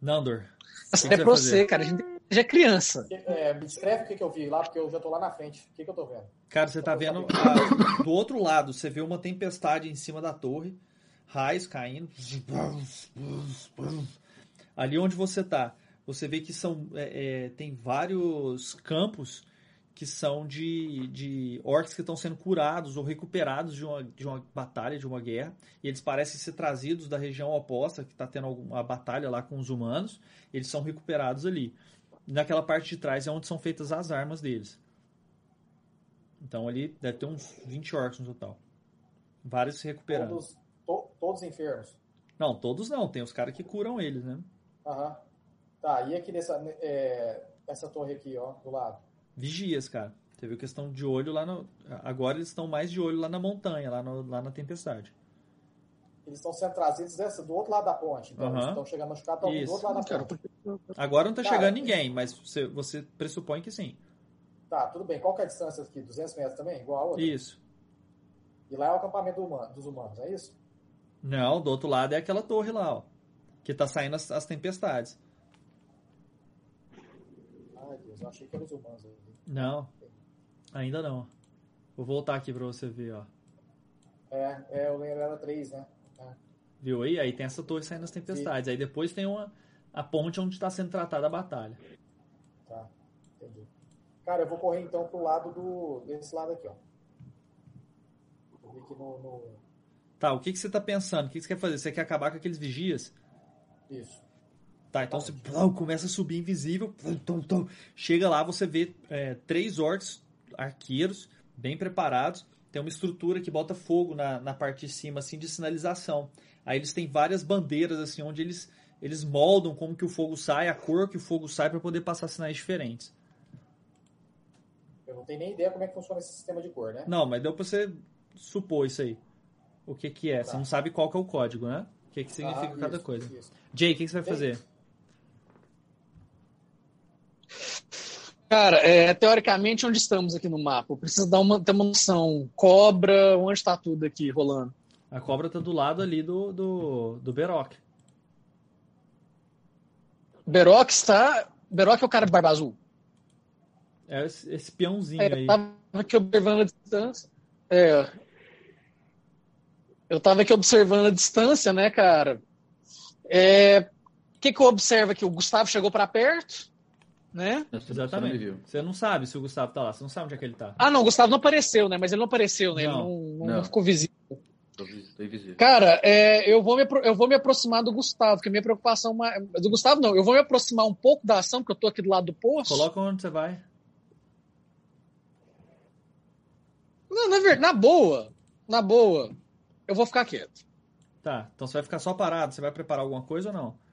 Nandor. que É você pra vai fazer? você, cara. A gente já é criança. É, me descreve o que, que eu vi lá, porque eu já tô lá na frente. O que, que eu tô vendo? Cara, você tá vendo a- do outro lado, você vê uma tempestade em cima da torre, raios caindo. Ali onde você tá, você vê que são é, é, tem vários campos que são de, de orcs que estão sendo curados ou recuperados de uma, de uma batalha, de uma guerra, e eles parecem ser trazidos da região oposta, que está tendo alguma batalha lá com os humanos, eles são recuperados ali. Naquela parte de trás é onde são feitas as armas deles. Então ali deve ter uns 20 orcs no total. Vários se recuperando. Todos, to- todos enfermos. Não, todos não. Tem os caras que curam eles, né? Aham. Tá, e aqui nessa é, essa torre aqui, ó, do lado? Vigias, cara. Teve questão de olho lá no. Agora eles estão mais de olho lá na montanha, lá, no- lá na tempestade. Eles estão sendo trazidos dessa, do outro lado da ponte. Então, Aham. eles estão chegando estão vindo do outro lado da ponte. Agora não tá Cara, chegando ninguém, mas você, você pressupõe que sim. Tá, tudo bem. Qual que é a distância aqui? 200 metros também? Igual a outra? Isso. E lá é o acampamento do humano- dos humanos, é isso? Não, do outro lado é aquela torre lá, ó. Que tá saindo as, as tempestades. Deus, eu achei que eram os humanos. Não. Ainda não. Vou voltar aqui pra você ver, ó. É, é, eu lembro, era três, né? Viu aí? Aí tem essa torre saindo as tempestades. Aí depois tem uma, a ponte onde está sendo tratada a batalha. Tá, entendi. Cara, eu vou correr então pro lado do. desse lado aqui, ó. Aqui no. no- Tá, o que, que você tá pensando? O que, que você quer fazer? Você quer acabar com aqueles vigias? Isso. Tá, então você plum, começa a subir invisível. plum, tum, tum. Chega lá, você vê é, três orcs arqueiros, bem preparados. Tem uma estrutura que bota fogo na, na parte de cima, assim, de sinalização. Aí eles têm várias bandeiras, assim, onde eles, eles moldam como que o fogo sai, a cor que o fogo sai, para poder passar sinais diferentes. Eu não tenho nem ideia como é que funciona esse sistema de cor, né? Não, mas deu pra você supor isso aí. O que que é? Você Tá. não sabe qual que é o código, né? O que que significa Ah, cada isso, coisa. isso. Jay, o que, que você vai fazer? Cara, é, teoricamente, onde estamos aqui no mapa? Eu preciso dar uma, ter uma noção. Cobra, onde está tudo aqui rolando? A cobra tá do lado ali do, do, do Beroc. Beroc está. Beroc é o cara de barba azul. É esse, esse peãozinho É, aí. eu tava aqui observando a distância. É. Eu tava aqui observando a distância, né, cara? É. O que, que eu observo aqui? O Gustavo chegou para perto, né? Não Exatamente. Você não sabe se o Gustavo tá lá. Você não sabe onde é que ele tá. Ah, não, o Gustavo não apareceu, né? Mas ele não apareceu, né? Não, ele não, não, não. ficou visível. Cara, é, eu, vou me, eu vou me aproximar do Gustavo, porque a minha preocupação. Do Gustavo, não, eu vou me aproximar um pouco da ação, porque eu tô aqui do lado do poço. Coloca onde você vai. Não, na verdade, na boa. Na boa. Eu vou ficar quieto. Tá, então você vai ficar só parado. Você vai preparar alguma coisa ou não?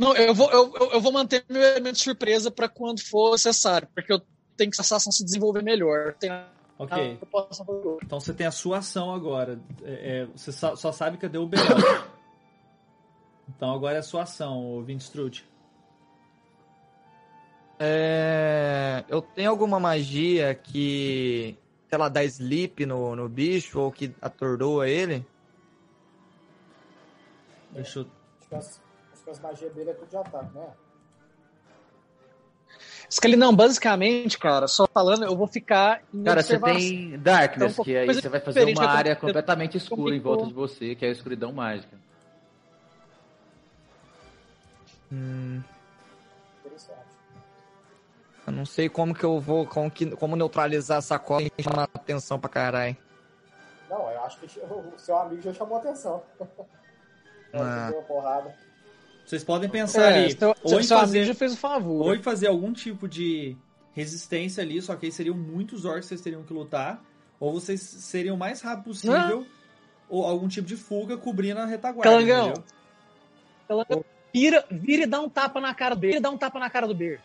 Não, eu vou, eu, eu- vou manter meu elemento de surpresa para quando for necessário, porque eu tenho que essa ação se desenvolver melhor. Ok. Então você tem a sua ação agora. É, é, você só, só sabe cadê o Beroc. Então agora é a sua ação, o. É, eu tenho alguma magia que, sei lá, dá sleep no, no bicho ou que atordoa ele? Deixa eu. Que, as, magias dele é tudo de ataque, né? Basicamente, cara, só falando, eu vou ficar em Cara, você tem Darkness, Então, que aí você vai fazer uma né? área Complicou. completamente escura em volta de você, que é a escuridão mágica. Hum, Interessante. eu não sei como que eu vou. Como, que, como neutralizar essa cobra e chamar atenção pra caralho. Não, eu acho que o seu amigo já chamou atenção. Ah. Deu uma porrada. Vocês podem pensar É, ali, seu, ou, seu, em fazer, fez o favor. ou em fazer algum tipo de resistência ali, só que aí seriam muitos orcs que vocês teriam que lutar, ou vocês seriam o mais rápido possível, ou algum tipo de fuga cobrindo a retaguarda. Calangão. entendeu? Ela vira, vira e dá um tapa na cara do Beer. Vira e dá um tapa na cara do Beer.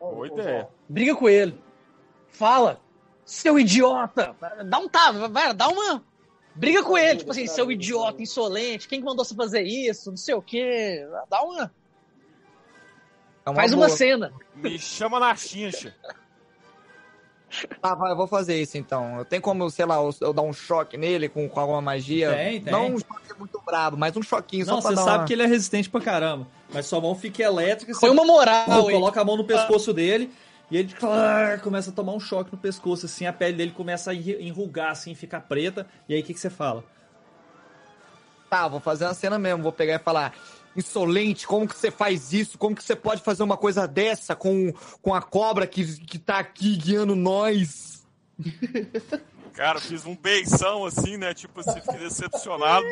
Boa ideia. Briga com ele. Fala. Seu idiota. Dá um tapa. Vai, dá uma. Briga com ele. Tipo assim, seu idiota, insolente. Quem que mandou você fazer isso? Não sei o quê. Dá uma. É Faz boa. uma cena. Me chama na chincha. Tá, vai, eu vou fazer isso então. Eu tenho como, sei lá, eu, eu dar um choque nele com, com alguma magia? Tem, tem. Não um choque muito brabo, mas um choquinho Não, só pra você dar sabe uma... que ele é resistente pra caramba, mas sua mão fica elétrica, você Foi uma moral. hein? coloca a mão no pescoço dele e ele claro, começa a tomar um choque no pescoço, assim, a pele dele começa a enru- enrugar, assim, ficar preta, e aí o que, que você fala? Tá, vou fazer uma cena mesmo. Vou pegar e falar. Insolente, como que você faz isso? Como que você pode fazer uma coisa dessa com, com a cobra que, que tá aqui guiando nós? Cara, fiz um beição assim, né? Tipo assim, fiquei decepcionado.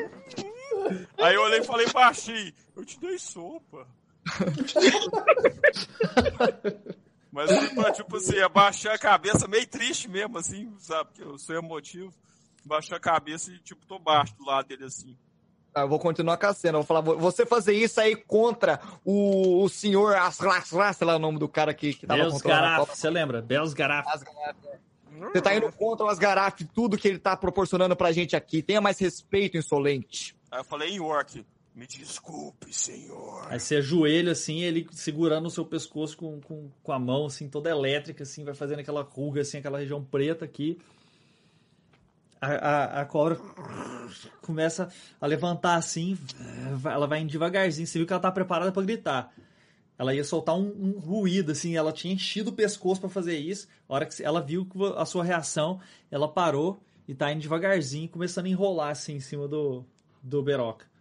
Aí eu olhei e falei baixinho, eu te dei sopa. Mas foi pra, tipo assim, abaixar a cabeça, meio triste mesmo, assim, sabe? Porque eu sou emotivo. Baixar a cabeça e, tipo, tô baixo do lado dele, assim. Tá, eu vou continuar com a cena. Eu vou falar, "Vo- você fazer isso aí contra o, o senhor Asrasra, sei lá o nome do cara que, que tava a Garaf, você lembra? Belos Garaf. Você tá indo contra o Asgaraf, tudo que ele tá proporcionando pra gente aqui. Tenha mais respeito, insolente. Aí eu falei em York, me desculpe, senhor. Aí você ajoelha, assim, ele segurando o seu pescoço com, com, com a mão, assim, toda elétrica, assim, vai fazendo aquela ruga, assim, aquela região preta aqui. A, a, a cobra começa a levantar, assim, ela vai indo devagarzinho. Você viu que ela tá preparada pra gritar. Ela ia soltar um, um ruído, assim, ela tinha enchido o pescoço pra fazer isso. A hora que ela viu a sua reação, ela parou e tá indo devagarzinho, começando a enrolar, assim, em cima do, do Beroca.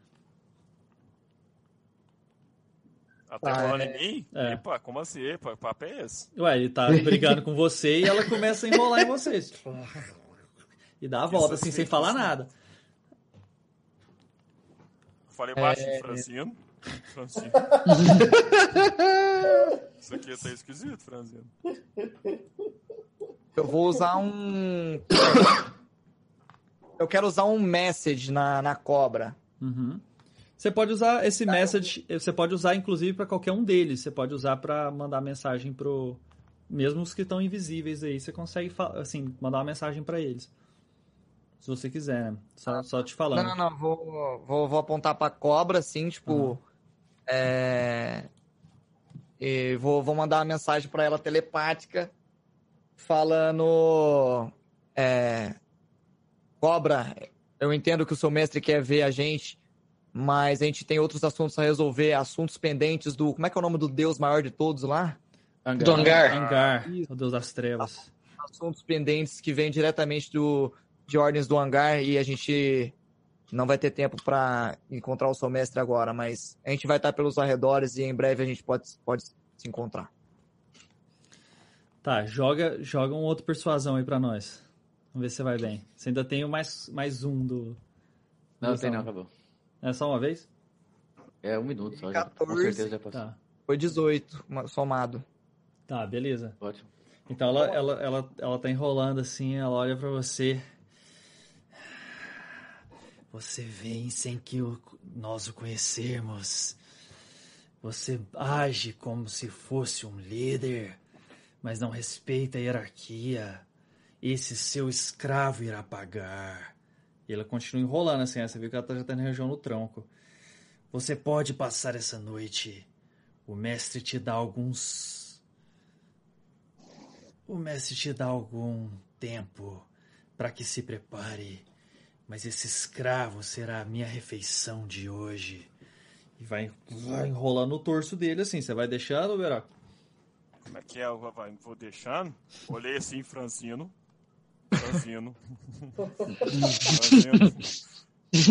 Até Ah, rolando é. em mim? É. Epa, como assim? Epa, que papo é esse? Ué, ele tá brigando com você e ela começa a enrolar em vocês. E dá a volta, assim, sem falar nada. Falei É. baixinho, Francino. Francino. Isso aqui tá esquisito, Franzino. Eu vou usar um. Eu quero usar um message na, na cobra. Uhum. Você pode usar esse message, você pode usar inclusive para qualquer um deles. Você pode usar para mandar mensagem pro mesmo os que estão invisíveis aí, você consegue assim, mandar uma mensagem para eles. Se você quiser, né? Só, só te falando. Não, não, não. Vou, vou, vou apontar pra cobra, assim, tipo. É. E vou, vou mandar uma mensagem pra ela telepática falando. É. Cobra, eu entendo que o seu mestre quer ver a gente, mas a gente tem outros assuntos a resolver, assuntos pendentes do. Como é que é o nome do deus maior de todos lá? Do hangar. Angar, o Deus das Trevas. assuntos pendentes que vêm diretamente do, de ordens do hangar e a gente não vai ter tempo para encontrar o seu mestre agora, mas a gente vai estar pelos arredores e em breve a gente pode, pode se encontrar. Tá, joga, joga um outro persuasão aí pra nós. Vamos ver se você vai bem. Você ainda tem o mais, mais um do. Não, do tem não, acabou. É só uma vez? É um minuto só. Já. Com 14. certeza já passou. Tá. Foi 18, uma- somado. Tá, beleza. Ótimo. Então ela, ela, ela, ela tá enrolando assim, ela olha pra você. Você vem sem que o- nós o conhecermos. Você age como se fosse um líder, mas não respeita a hierarquia. Esse seu escravo irá pagar. E ela continua enrolando assim, você viu que ela tá- já tá na região no tronco. Você pode passar essa noite. O mestre te dá alguns o mestre te dá algum tempo para que se prepare, mas esse escravo será a minha refeição de hoje. E vai, vai enrolando o torso dele assim. Você vai deixando, Verá? Como é que é? Vou deixando. Olhei assim, Francino. Francino. Francino.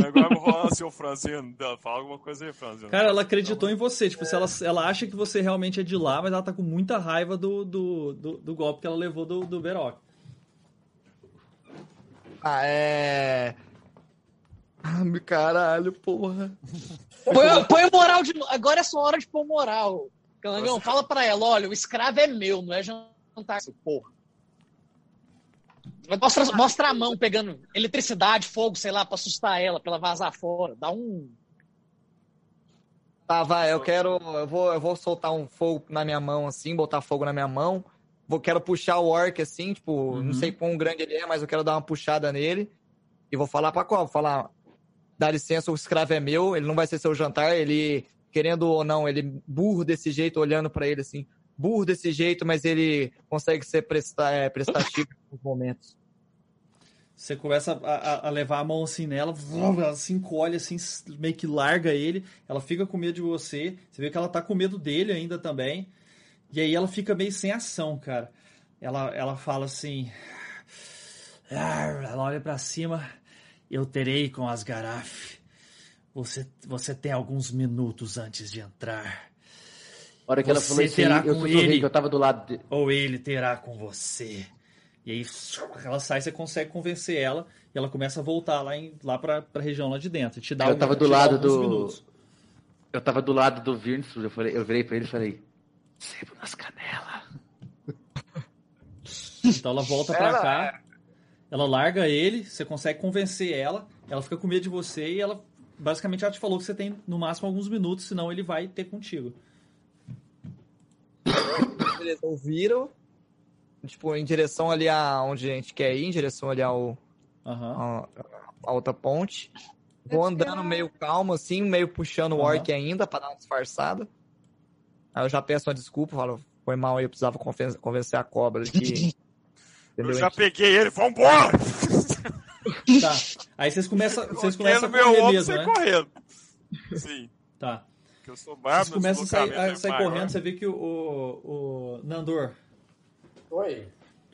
Agora rola seu franzino. Fala alguma coisa aí, franzino. Cara, ela acreditou em você. Tipo, se ela, ela acha que você realmente é de lá, mas ela tá com muita raiva do, do, do, do golpe que ela levou do, do Beroc. Ah, é. Ah, meu caralho, porra. Põe, põe moral de novo. Agora é sua hora de pôr moral. Calangão, fala pra ela, olha, o escravo é meu, não é jantar, porra. Mostra, mostra a mão pegando eletricidade, fogo, sei lá, pra assustar ela, pra ela vazar fora. Dá um. Tá, vai, eu quero. Eu vou, eu vou soltar um fogo na minha mão, assim, botar fogo na minha mão. Vou, quero puxar o orc, assim, tipo, Uhum. não sei quão grande ele é, mas eu quero dar uma puxada nele. E vou falar pra qual? Vou falar. Dá licença, o escravo é meu, ele não vai ser seu jantar, ele, querendo ou não, ele burro desse jeito, olhando pra ele assim, burro desse jeito, mas ele consegue ser presta, é, prestativo nos momentos. Você começa a, a- levar a mão assim nela, ela se encolhe assim, meio que larga ele, ela fica com medo de você, você vê que ela tá com medo dele ainda também, e aí ela fica meio sem ação, cara. Ela, ela fala assim, "Ah", ela olha pra cima, eu terei com as garafes. Você, você tem alguns minutos antes de entrar, A hora que ela falou isso terá eu com ele. que eu tava do lado de... ou ele terá com você. E aí ela sai, você consegue convencer ela e ela começa a voltar lá, em, lá pra, pra região lá de dentro. Te dá Eu um- tava do lado do- minutos. Eu tava do lado do Virtus, eu, falei, eu virei pra ele e falei, sebo nas canelas. Então ela volta pra Ela- cá, ela larga ele, você consegue convencer ela, ela fica com medo de você e ela basicamente ela te falou que você tem no máximo alguns minutos, senão ele vai ter contigo. Beleza, ouviram. Tipo, em direção ali a onde a gente quer ir, em direção ali ao, Aham. a, a outra ponte. Vou andando meio calmo, assim, meio puxando o orc ainda pra dar uma disfarçada. Aí eu já peço uma desculpa, falo, foi mal aí, eu precisava conven- convencer a cobra de que. Eu já peguei ele, vambora! Tá. Aí vocês começam, vocês começam a correr mesmo, né? correndo. Sim, Tá. Porque eu sou Vocês bárbaro. começam a sair, a sair maior. correndo, você vê que o, o, o Nandor, Oi.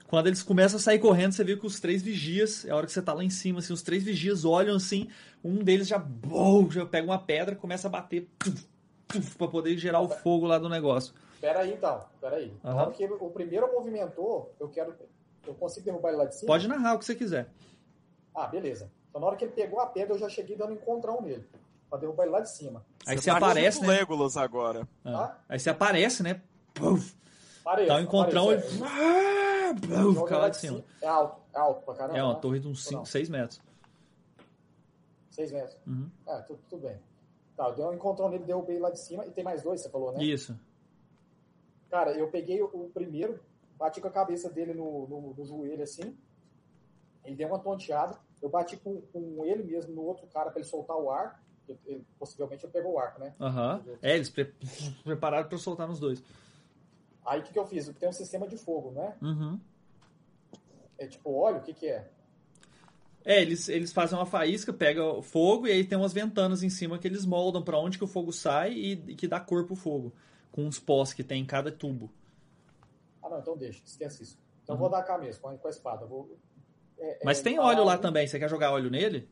Quando eles começam a sair correndo, você vê que os três vigias, é a hora que você tá lá em cima, assim, os três vigias olham assim, um deles já, bom, já pega uma pedra, começa a bater pra poder gerar o fogo lá do negócio. Pera aí, então. Pera aí. Na Aham. hora que o primeiro movimentou, eu quero... Eu consigo derrubar ele lá de cima? Pode narrar o que você quiser. Ah, beleza. Então na hora que ele pegou a pedra, eu já cheguei dando encontrão nele. Pra derrubar ele lá de cima. Aí Você você tá aparece, né? Legolas agora. Ah. Aí você aparece, né? Puf, Parei. dá um encontrão, ele aparece, é. ah, puf, cai lá de cima. É alto, é alto pra caramba. É uma né? torre de uns Ou não? 5, 6 metros. Seis metros. Uhum. Ah, tudo, tudo bem. Tá, eu dei um encontrão nele, derrubei ele lá de cima. E tem mais dois, você falou, né? Isso. Cara, eu peguei o, o primeiro, bati com a cabeça dele no, no, no joelho assim. Ele deu uma tonteada. Eu bati com, com ele mesmo no outro cara pra ele soltar o ar. Ele, possivelmente ele pegou o arco, né? Aham. É, eles pre- prepararam pra soltar nos dois. Aí o que, que eu fiz? Tem um sistema de fogo, né? Uhum. É tipo óleo, o que, que é? É, eles, eles fazem uma faísca, pega fogo e aí tem umas ventanas em cima que eles moldam pra onde que o fogo sai e, e que dá cor pro fogo. Com uns pós que tem em cada tubo. Ah, não, então deixa, esquece isso. Então Uhum. vou dar cá mesmo, com a, espada. Vou, é, Mas é, tem óleo lá também. Você quer jogar óleo nele?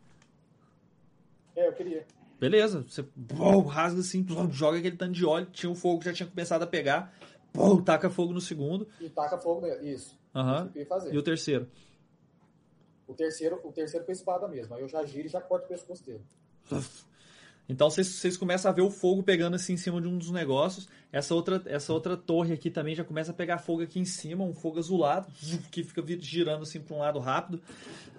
É, eu queria. Beleza. Você bom, rasga assim, bom, joga aquele tanto de óleo. Tinha um fogo que já tinha começado a pegar. Bom, taca fogo no segundo. E taca fogo nele. Isso. Isso queria fazer. E o terceiro? O terceiro, o terceiro com a espada mesmo. Aí eu já giro e já corto o pescoço dele. Então vocês, começam a ver o fogo pegando assim em cima de um dos negócios. Essa outra, essa outra torre aqui também já começa a pegar fogo aqui em cima, um fogo azulado, que fica girando assim para um lado rápido.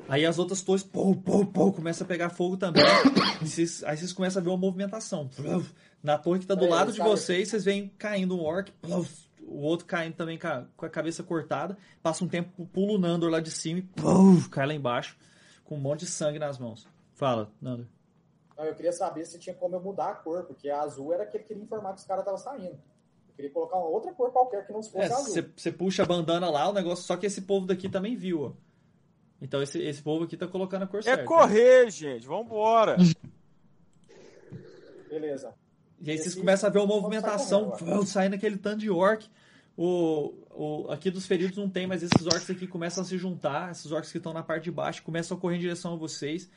Aí as outras torres, pô, pô, pô, começa a pegar fogo também. E vocês- aí vocês começam a ver uma movimentação. Na torre que tá do É, lado de sabe- vocês, vocês veem caindo um orc, o outro caindo também com a, cabeça cortada. Passa um tempo, pula o Nandor lá de cima e cai lá embaixo, com um monte de sangue nas mãos. Fala, Nandor. Não, eu queria saber se tinha como eu mudar a cor, porque a azul era que ele queria informar que os caras estavam saindo. Eu queria colocar uma outra cor qualquer que não fosse É, azul. você puxa a bandana lá, o negócio. Só que esse povo daqui também viu, ó. Então esse, esse povo aqui tá colocando a cor É certa. correr, gente. Vambora. Beleza. E aí vocês Esse- começam a ver uma vamos movimentação, saindo aquele tanto de orc. O, o, aqui dos feridos não tem, mas esses orcs aqui começam a se juntar. Esses orcs que estão na parte de baixo começam a correr em direção a vocês.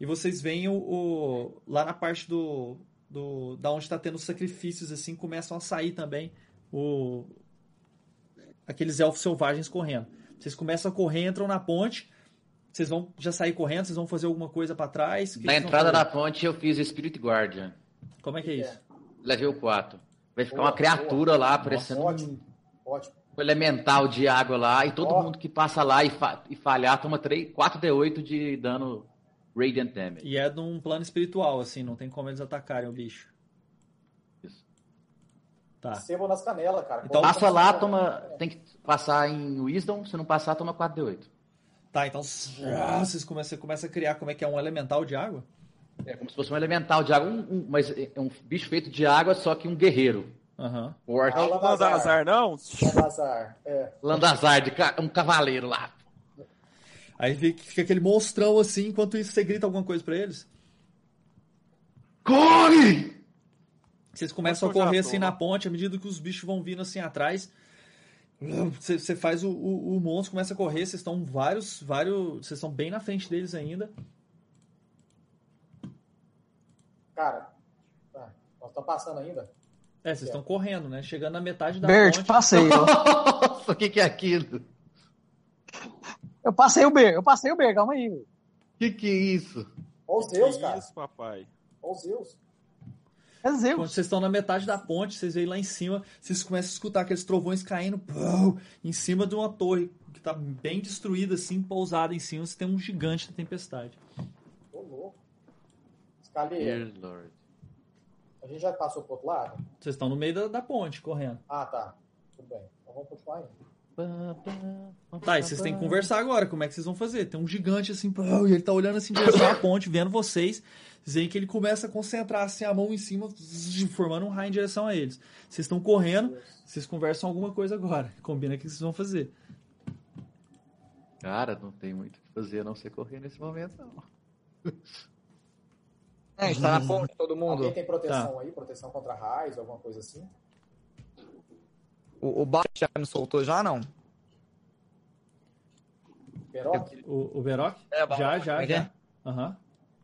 E vocês veem o, o- lá na parte do, do da onde está tendo os sacrifícios assim começam a sair também o aqueles elfos selvagens correndo. Vocês começam a correr, entram na ponte. Vocês vão já sair correndo? Vocês vão fazer alguma coisa para trás? O que Na entrada da ponte eu fiz Spirit Guardian. Como é que é isso? Level 4. Vai ficar Boa, uma criatura lá, parecendo um Ótimo, ótimo. elemental de água lá, e todo Ó. mundo que passa lá e, fa- e falhar toma 3, 4d8 de dano Radiant Damage. E é num plano espiritual, assim, não tem como eles atacarem o bicho. Isso. Tá. Sebo nas canelas, cara. Então- Passa lá, toma. Tem que passar em Wisdom, se não passar, toma 4d8. Tá, então ah, vocês começam, você começa a criar como é que é um elemental de água? É como se fosse um elemental de água, um, um- mas é um bicho feito de água, só que um guerreiro. Aham. Forte. Ah, Não vou dar azar, não? Lazar. É. Landazar, de ca- um cavaleiro lá. Aí fica aquele monstrão assim, enquanto isso você grita alguma coisa pra eles. Corre! Vocês começam a correr assim na ponte, à medida que os bichos vão vindo assim atrás. Você, faz o, o, o monstro, começa a correr, vocês estão vários, vários. Vocês estão bem na frente deles ainda. Cara, tá. nós estamos passando ainda? É, vocês estão correndo, né? Chegando na metade da Bert, ponte. passei. Nossa, o que, que é aquilo? Eu passei o Ber, eu passei o Ber, calma aí. que, que é isso? Ó os Zeus, cara. isso, papai. Ó os Zeus. É Quando Zeus. vocês estão na metade da ponte, vocês veem lá em cima, vocês começam a escutar aqueles trovões caindo em cima de uma torre que tá bem destruída, assim, pousada em cima. Você tem um gigante da tempestade. Ô, louco. Escalei. A gente já passou pro outro lado? Vocês estão no meio da, da ponte, correndo. Ah, tá. Tudo bem. Então vamos continuar indo. Tá, e vocês têm que conversar agora, como é que vocês vão fazer? Tem um gigante assim, e ele tá olhando assim em direção à ponte, vendo vocês. Vocês veem que ele começa a concentrar assim a mão em cima, formando um raio em direção a eles. Vocês estão correndo, vocês conversam alguma coisa agora. Combina o que vocês vão fazer. Cara, não tem muito o que fazer a não ser correr nesse momento, não. É, a gente tá na ponte, todo mundo. Alguém tem proteção Tá. aí? Proteção contra raios, alguma coisa assim? O, o Bart já me soltou já, não? O, o Veroc? É, já, já, é já. Aham.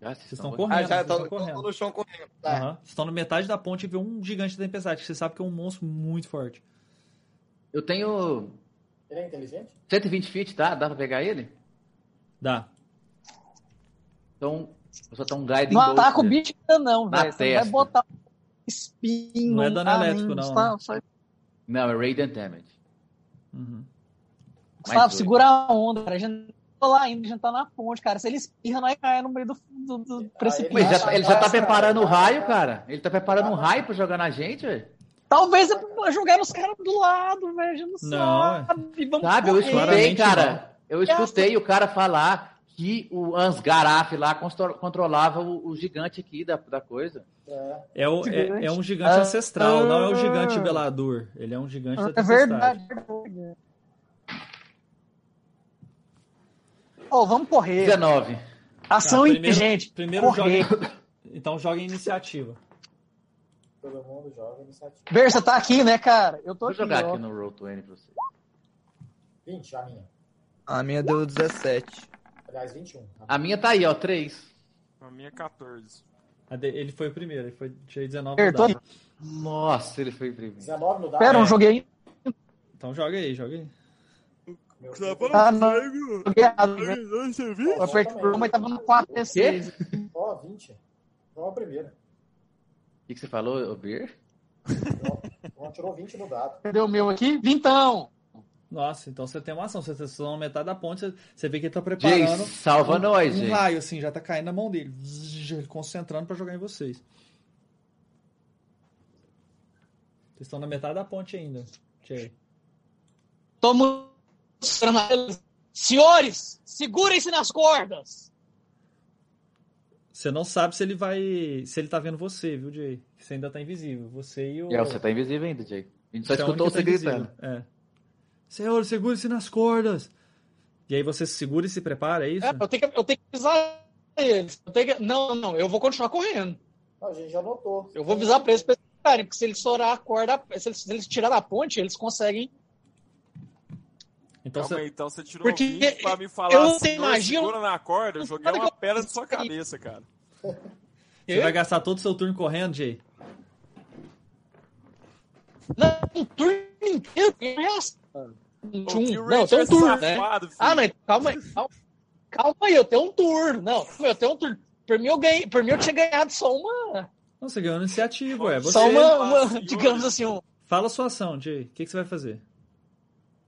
Já, Vocês estão correndo. Ah, já, estão correndo. no chão correndo. Tá. Aham. Vocês estão na metade da ponte e vê um gigante da tempestade, que você sabe que é um monstro muito forte. Eu tenho Ele é inteligente? 120 feet, tá? Dá pra pegar ele? Dá. Então, eu só tenho um guiding Não bolt, ataca o né? bicho ainda não, velho. Você não vai botar espinho. Não é dano elétrico, não, né? só- Não, é Radiant Damage. Uhum. Gustavo, segura a onda, cara. A gente não tá lá ainda, a gente tá na ponte, cara. Se ele espirra, nós cai no meio do, do, do precipício. Mas já- ele já tá preparando o raio, cara. Ele tá preparando um raio pra jogar na gente, velho. Talvez é pra jogar nos caras do lado, velho. A gente não, Não, sabe. Vamos Sabe, eu escutei, cara. Eu escutei o cara falar que o Ansgaraf lá controlava o, o gigante aqui da, da coisa. É. O- é- é um gigante Ah, ancestral, não é o ah. gigante velador. Ele é um gigante da É verdade, é verdade. Ô, vamos correr. 19. Ação Tá, primeiro- inteligente. Primeiro correr. joga. Então joga em iniciativa. Todo mundo joga iniciativa. Ber, você tá aqui, né, cara? Eu tô Vou aqui, jogar ó. aqui no Roll20 pra você. 20, a minha. A minha deu 17. Aliás, 21. A minha tá aí, ó, 3. A minha é 14. A de- Ele foi o primeiro, ele foi tirei 19 Ber, no dado. Nossa, ele foi primeiro. 19 no dado. Pera, não joguei. Então joga aí, joga aí. Ah, não. Joguei errado. né? Você viu? Eu apertei o mas tava no 4 D6. Ó, 20. Joga a primeira. O que, que você falou, ô Bir? João tirou 20 no dado. Cadê o meu aqui? Vintão. Nossa, então você tem uma ação. Vocês estão na metade da ponte, você- você vê que ele tá Jace, preparando. salva um, nós, um gente. raio, assim, já tá caindo na mão dele. Concentrando pra jogar em vocês. Vocês estão na metade da ponte ainda. A eles. Senhores, segurem-se nas cordas. Você não sabe se ele vai. se ele tá vendo você, viu, Jay? Você ainda tá invisível. Você e o. É, você tá invisível ainda, Jay. A gente só Você é escutou você tá gritando. É. Senhor, segure-se nas cordas. E aí você se segura e se prepara, é isso? É, eu, tenho que, eu tenho que avisar eles. Eu tenho que- não, não, eu vou continuar correndo. Não, a gente já notou. Eu vou avisar pra eles pra eles ficarem, porque se eles estourar a corda, se eles, se eles tirar da ponte, eles conseguem. Então Calma você. aí, então você tirou Porque 20 pra me falar eu assim, tenho "Não, magia, segura na corda, eu joguei uma pedra na sua cabeça, cara. Você vai gastar todo o seu turno correndo, Jay? Não, um turno inteiro reação. Um, Pô, que não, Ranger tem um turno, né? safado, filho. Ah, não, calma aí. Calma, calma aí, eu tenho um turno. Não, eu tenho um turno. Por mim, eu ganhei, por mim, eu tinha ganhado só uma. Não, você ganhou iniciativa, ué. Você... Só uma, uma digamos assim, um. Fala a sua ação, Jay. O que, que você vai fazer?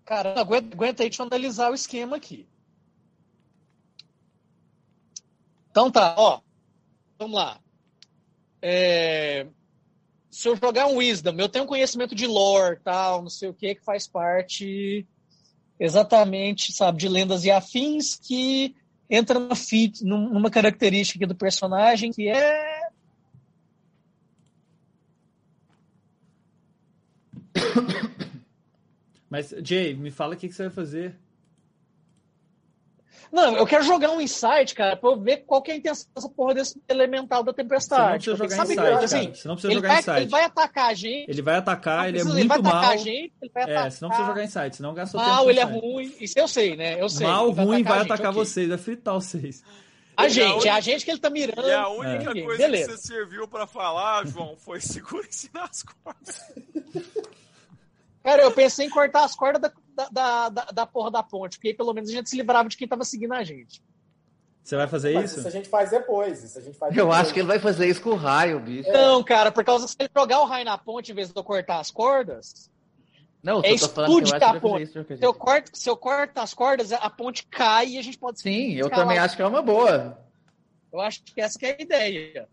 Cara, aguenta, aguenta aí, deixa eu analisar o esquema aqui. Então tá, ó. Vamos lá. É, Se eu jogar um Wisdom, eu tenho conhecimento de lore, tal, não sei o que, que faz parte exatamente, sabe, de lendas e afins que entra numa, fit, num- numa característica do personagem que é. Mas, Jay, me fala o que, que você vai fazer. Não, eu quero jogar um insight, cara, pra eu ver qual que é a intenção dessa porra desse elemental da Você não tempestade. precisa Porque jogar sabe insight, que, assim. Você não precisa ele, jogar vai, insight. ele vai atacar a gente. Ele vai atacar, ele é muito vai atacar mal. a gente, ele vai atacar. É, você não precisa jogar insight, senão gasta o tempo Mal, ele é ruim. Isso eu sei, né? Eu sei. Mal, Ele ruim, vai a gente, atacar ok. vocês, vai fritar vocês. A E a gente, é a gente que ele tá mirando. E a única ninguém. coisa Beleza. que você serviu pra falar, João, foi segura-se nas cordas. Cara, eu pensei em cortar as cordas da, da, da, da- da porra da ponte, porque aí pelo menos a gente se livrava de quem tava seguindo a gente. Você vai fazer Mas isso? isso a gente faz depois. Isso a gente faz Eu depois. acho que ele vai fazer isso com o raio, bicho. É. Não, cara, por causa que se ele jogar o raio na ponte em vez de eu cortar as cordas, Não, É eu tô falando que eu explode vai ponte. isso se eu, corto, se eu corto as cordas, a ponte cai e a gente pode Sim, eu também acho que é uma boa. Eu acho que essa que é a ideia.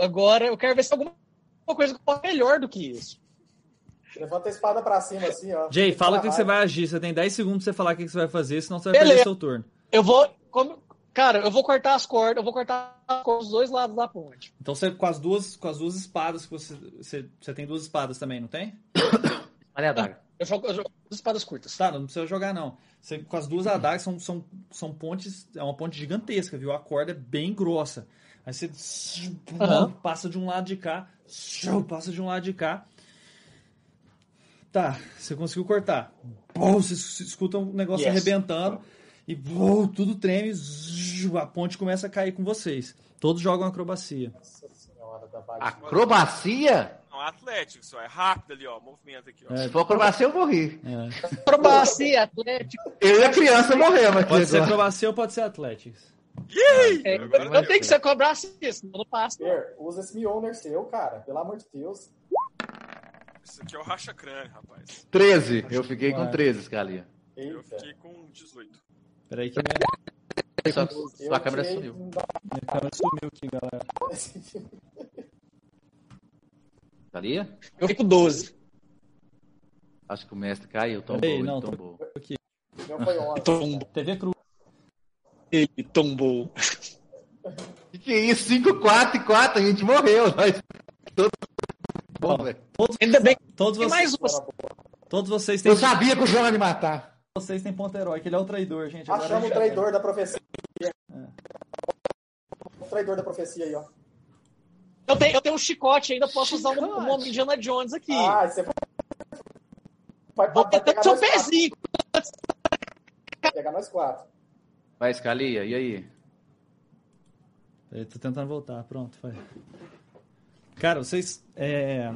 Agora eu quero ver se tem alguma coisa melhor do que isso. Levanta a espada pra cima, assim, ó. Jay, fala o que, que você vai agir. Você tem 10 segundos pra você falar o que, que você vai fazer, senão você vai perder Beleza. seu turno. Eu vou. como- cara, eu vou cortar as cordas, eu vou cortar as cordas dos dois lados da ponte. Então você com as duas, com as duas espadas que você, você. Você tem duas espadas também, não tem? Olha a daga. Eu jogo, eu jogo duas espadas curtas. Tá, não precisa jogar, não. Você, com as duas adagas são, são, são pontes. É uma ponte gigantesca, viu? A corda é bem grossa. Aí você Aham. passa de um lado de cá, passa de um lado de cá. Tá, você conseguiu cortar. Bom, você es- escuta um negócio Yes. arrebentando e bom, tudo treme. zzz, A ponte começa a cair com vocês. Todos jogam acrobacia. Nossa senhora da bagunça. Acrobacia? Não, Atlético, só é rápido ali, ó. Movimento aqui, ó. É. Se for acrobacia, eu morri. É. Acrobacia, atlético. Eu e a criança morremos aqui Pode ser agora. acrobacia ou pode ser Athletics. É, eu tenho que ser cobrasse isso, senão não passa. Usa esse Mjolnir seu, cara. Pelo amor de Deus. Isso aqui é o racha crânio, rapaz. 13. Eu fiquei com Vai. 13, Scalia. Eu fiquei com 18. Peraí que minha, Só, Eu sua câmera tirei sumiu. um minha câmera sumiu aqui, galera. Scalia? Eu fico 12. Acho que o mestre caiu, tombou, ele não, tombou. Meu foi 11. Tombo. TV Cruz. Ele tombou. Que que é isso? 5, 4 e 4, a gente morreu. Nós... Todo... Bom, velho. Ainda bem que Todos vocês, mais uma. todos vocês têm, eu sabia que o João ia me matar. vocês têm ponto heróico. Ele é o traidor, gente. Agora Achamos o traidor da profecia. O traidor da profecia aí, ó. Eu tenho, eu tenho um chicote ainda, posso usar um, um nome de Indiana Jones aqui. Ah, você vai. Vai, Vou vai tentar pegar seu nós quatro. pezinho. Vai pegar nós quatro. Vai, Scalia, e aí? Peraí, tô tentando voltar. Pronto, vai. Cara, vocês. É...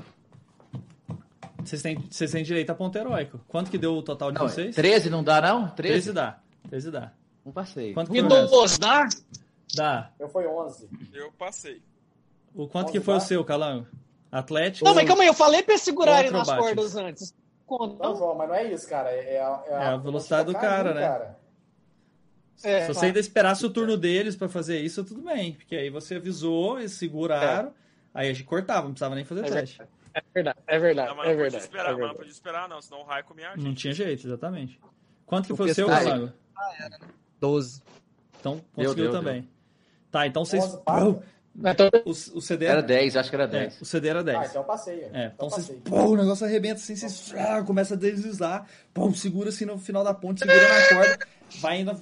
Vocês têm, vocês têm direito a ponto heróico. Quanto que deu o total de Não, vocês? 13 não dá, não? 13 13? dá. 13 dá. Não passei. Quanto que o dois, dá? Dá. Eu fui 11. Eu passei. O quanto que foi o dá? seu, Calango? Atlético? Não, mas calma aí, eu falei pra eles segurarem nas cordas antes. Conta. Não, João, mas não é isso, cara. É, é a, É a velocidade do cara, né? É, Se você ainda esperasse o turno deles pra fazer isso, tudo bem. Porque aí você avisou, eles seguraram, aí a gente cortava, não precisava nem fazer É teste. é verdade, é verdade, Não, mas é não podia verdade. esperar, é mas não verdade. podia esperar, não, senão o raio comia a Não gente. tinha jeito, exatamente. Quanto que O foi o seu, pessoal- Calango? 12. Então conseguiu deu, também. Tá, então vocês. Tô- O, o CD Era era, 10, acho que era é, 10. o CD era 10. Ah, então eu passei. É, então então vocês, passei. pô, o negócio arrebenta assim, vocês ah, começa a deslizar, pô, segura assim no final da ponte, segura na corda, vai indo,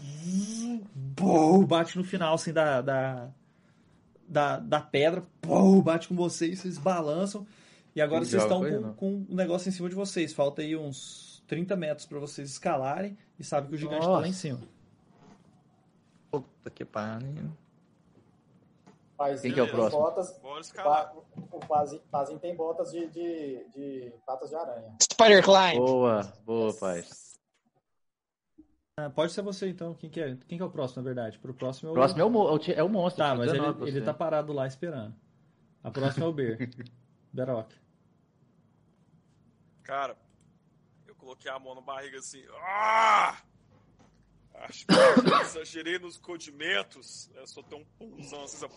pô, bate no final assim da, da, da, da pedra, pô, bate com vocês, vocês balançam, e agora Que vocês estão com, com um negócio em cima de vocês, falta aí uns 30 metros para vocês escalarem e sabe que o gigante tá lá em Nossa. cima. Puta que pariu. Quem que é o próximo? Botas, Bora o escalar. Pa- o Pazinho, Pazinho tem botas de, de, de patas de aranha. Spider Climb. Boa, boa, pai. Ah, pode ser você então. Quem que é? Quem que é o próximo, na verdade? Pro próximo é O o. próximo é o, mo- é o é o monstro. Tá, mas ele, 19 pra ele tá parado lá esperando. A próxima é o Ber. Beroc. Cara, eu coloquei a mão na barriga assim. Ah! Acho que eu exagerei nos condimentos. É só ter um punzão assim. sabe?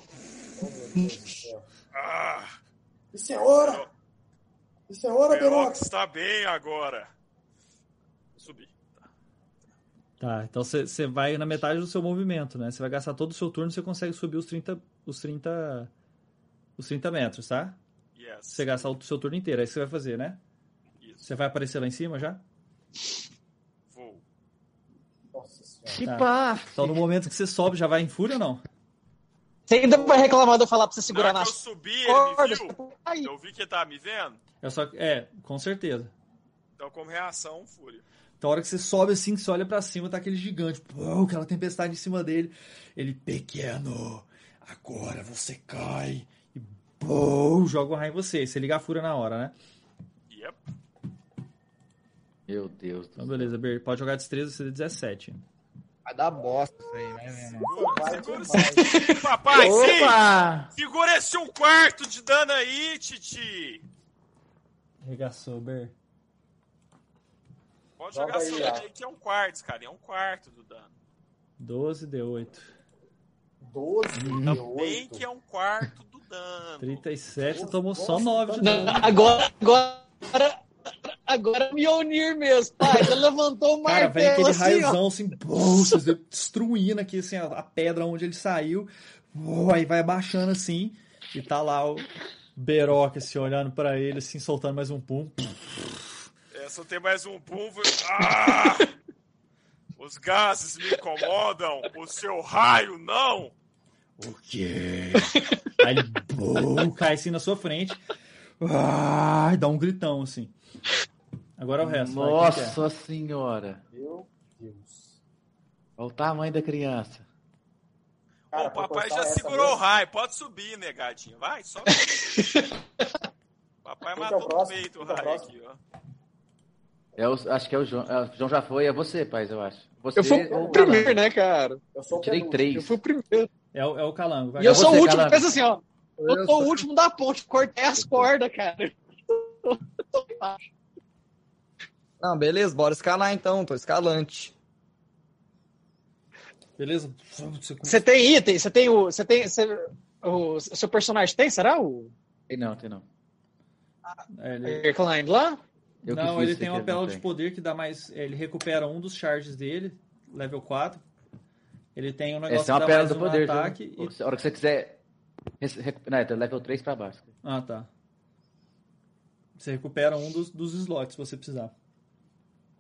Oh, meu Deus do céu. Ah! Isso é hora! Isso é hora, Berox Berox! está bem agora. Subi. Tá, então você você vai na metade do seu movimento, né? Você vai gastar todo o seu turno, você consegue subir os 30, os 30, os 30 metros, tá? Yes. Você gastar o seu turno inteiro, é isso que você vai fazer, né? Isso. Você vai aparecer lá em cima já? Vou. Nossa senhora. Tá. Então no momento que você sobe, já vai em fúria ou não? Você ainda vai reclamar de eu falar pra você Na segurar que nas eu subi, ele me viu. Aí. Eu vi que ele tava me vendo. É só é, com certeza. Então, como reação, fúria. Então a hora que você sobe assim, que você olha pra cima, tá aquele gigante, pô, aquela tempestade em cima dele. Ele, pequeno, agora você cai. E pô, joga o raio em você. Você liga a fúria na hora, né? Yep. Meu Deus do Então beleza, Ber, pode jogar destreza CD 17. Vai dar bosta isso aí, mesmo. Segura, Vai segura papai, sim! Segura esse um quarto de dano aí, Titi! Regaçou, Ber. Pode Joga jogar aí, seu ó. aí, que é um quarto, cara. É um quarto do dano. 12 D8. 12, Bem 8. que é um quarto do dano. 37, você Nossa, tomou só nossa, 9 de tá- dano. Agora, agora, agora é Mjolnir mesmo, pai. Você levantou o Cara, vem martelo aquele assim, ó. raiozão assim, vê destruindo aqui assim, a, a pedra onde ele saiu. Pô, aí vai abaixando assim, e tá lá o Beroca assim, olhando pra ele, assim, soltando mais um pum. Só tem mais um pum. Ah! Os gases me incomodam. O seu raio não. O quê? Aí ele cai assim na sua frente. Ah, dá um gritão assim. Agora é o resto. vai? Nossa senhora! Meu Deus. Olha o tamanho da criança. Cara, o papai já segurou o mesmo? raio. Pode subir, negadinho. Vai, sobe. papai é matou o peito o é o raio próximo? aqui, ó. É o, acho que é o João. é, o João já foi, é você, pai, eu acho. Você Eu fui o primeiro, Calango. né, cara? Eu sou Tirei três. Eu fui o primeiro. É o, é o Calango. vai. E eu É sou você, o último, Calango. pensa assim, ó. Eu sou o último da ponte, cortei as cordas, cara. Não, beleza, bora escalar então, tô escalante. Beleza? Você- tem item, você tem o. Você tem. Você, o seu personagem tem, será? O Tem não, tem não. é, ele- Climb lá? Eu não, ele tem pérola não de poder que dá mais. Ele recupera um dos charges dele, level 4. Ele tem um negócio Essa é uma que dá mais do um poder. ataque. viu? e- A hora que você quiser. Não, é level 3 pra baixo. Ah, tá. Você recupera um dos, dos slots se você precisar.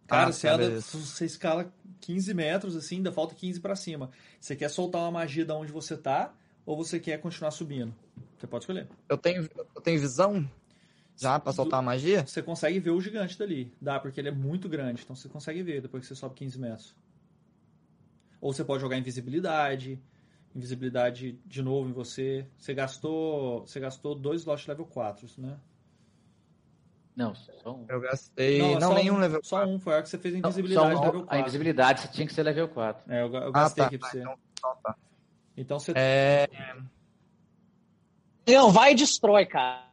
Cara, Ah, você tá, anda, você escala 15 metros, assim, ainda falta 15 pra cima. Você quer soltar uma magia da onde você tá, ou você quer continuar subindo? Você pode escolher. Eu tenho, eu tenho visão já pra soltar a magia? Você consegue ver o gigante dali. Dá, porque ele é muito grande. Então você consegue ver depois que você sobe 15 metros. Ou você pode jogar invisibilidade. Invisibilidade de novo em você. Você gastou. Você gastou dois slots level 4, né? Não, só um. Eu gastei. Não, só nenhum um, level Só um, foi a hora que você fez a Não, invisibilidade só um- level A 4. invisibilidade você tinha que ser level 4. É, eu, eu Ah, gastei tá, aqui pra tá, você. então, então tá. Então você. É, Não, vai e destrói, cara.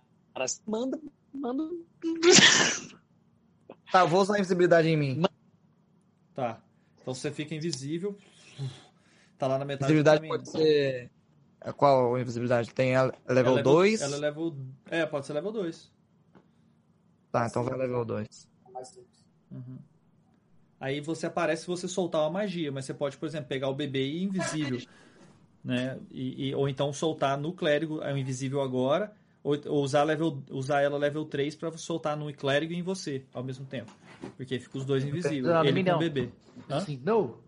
Manda. Manda. Tá, vou usar a invisibilidade em mim. Tá. Então você fica invisível. Tá lá na metade Invisibilidade do caminho. pode ser. é, Qual a invisibilidade? Tem a Ela é level 2? Ela é level. É, pode ser level 2. Tá, então vai level 2. Mais simples. Uhum. Aí você aparece se você soltar uma magia, mas você pode, por exemplo, pegar o bebê e ir invisível. né? E, e- ou então soltar no clérigo, é o invisível agora, ou, ou usar, level, usar ela level 3 pra soltar no clérigo e em você ao mesmo tempo. Porque fica os dois invisíveis. Não, ele não, com o não. bebê. Hã? Assim, não.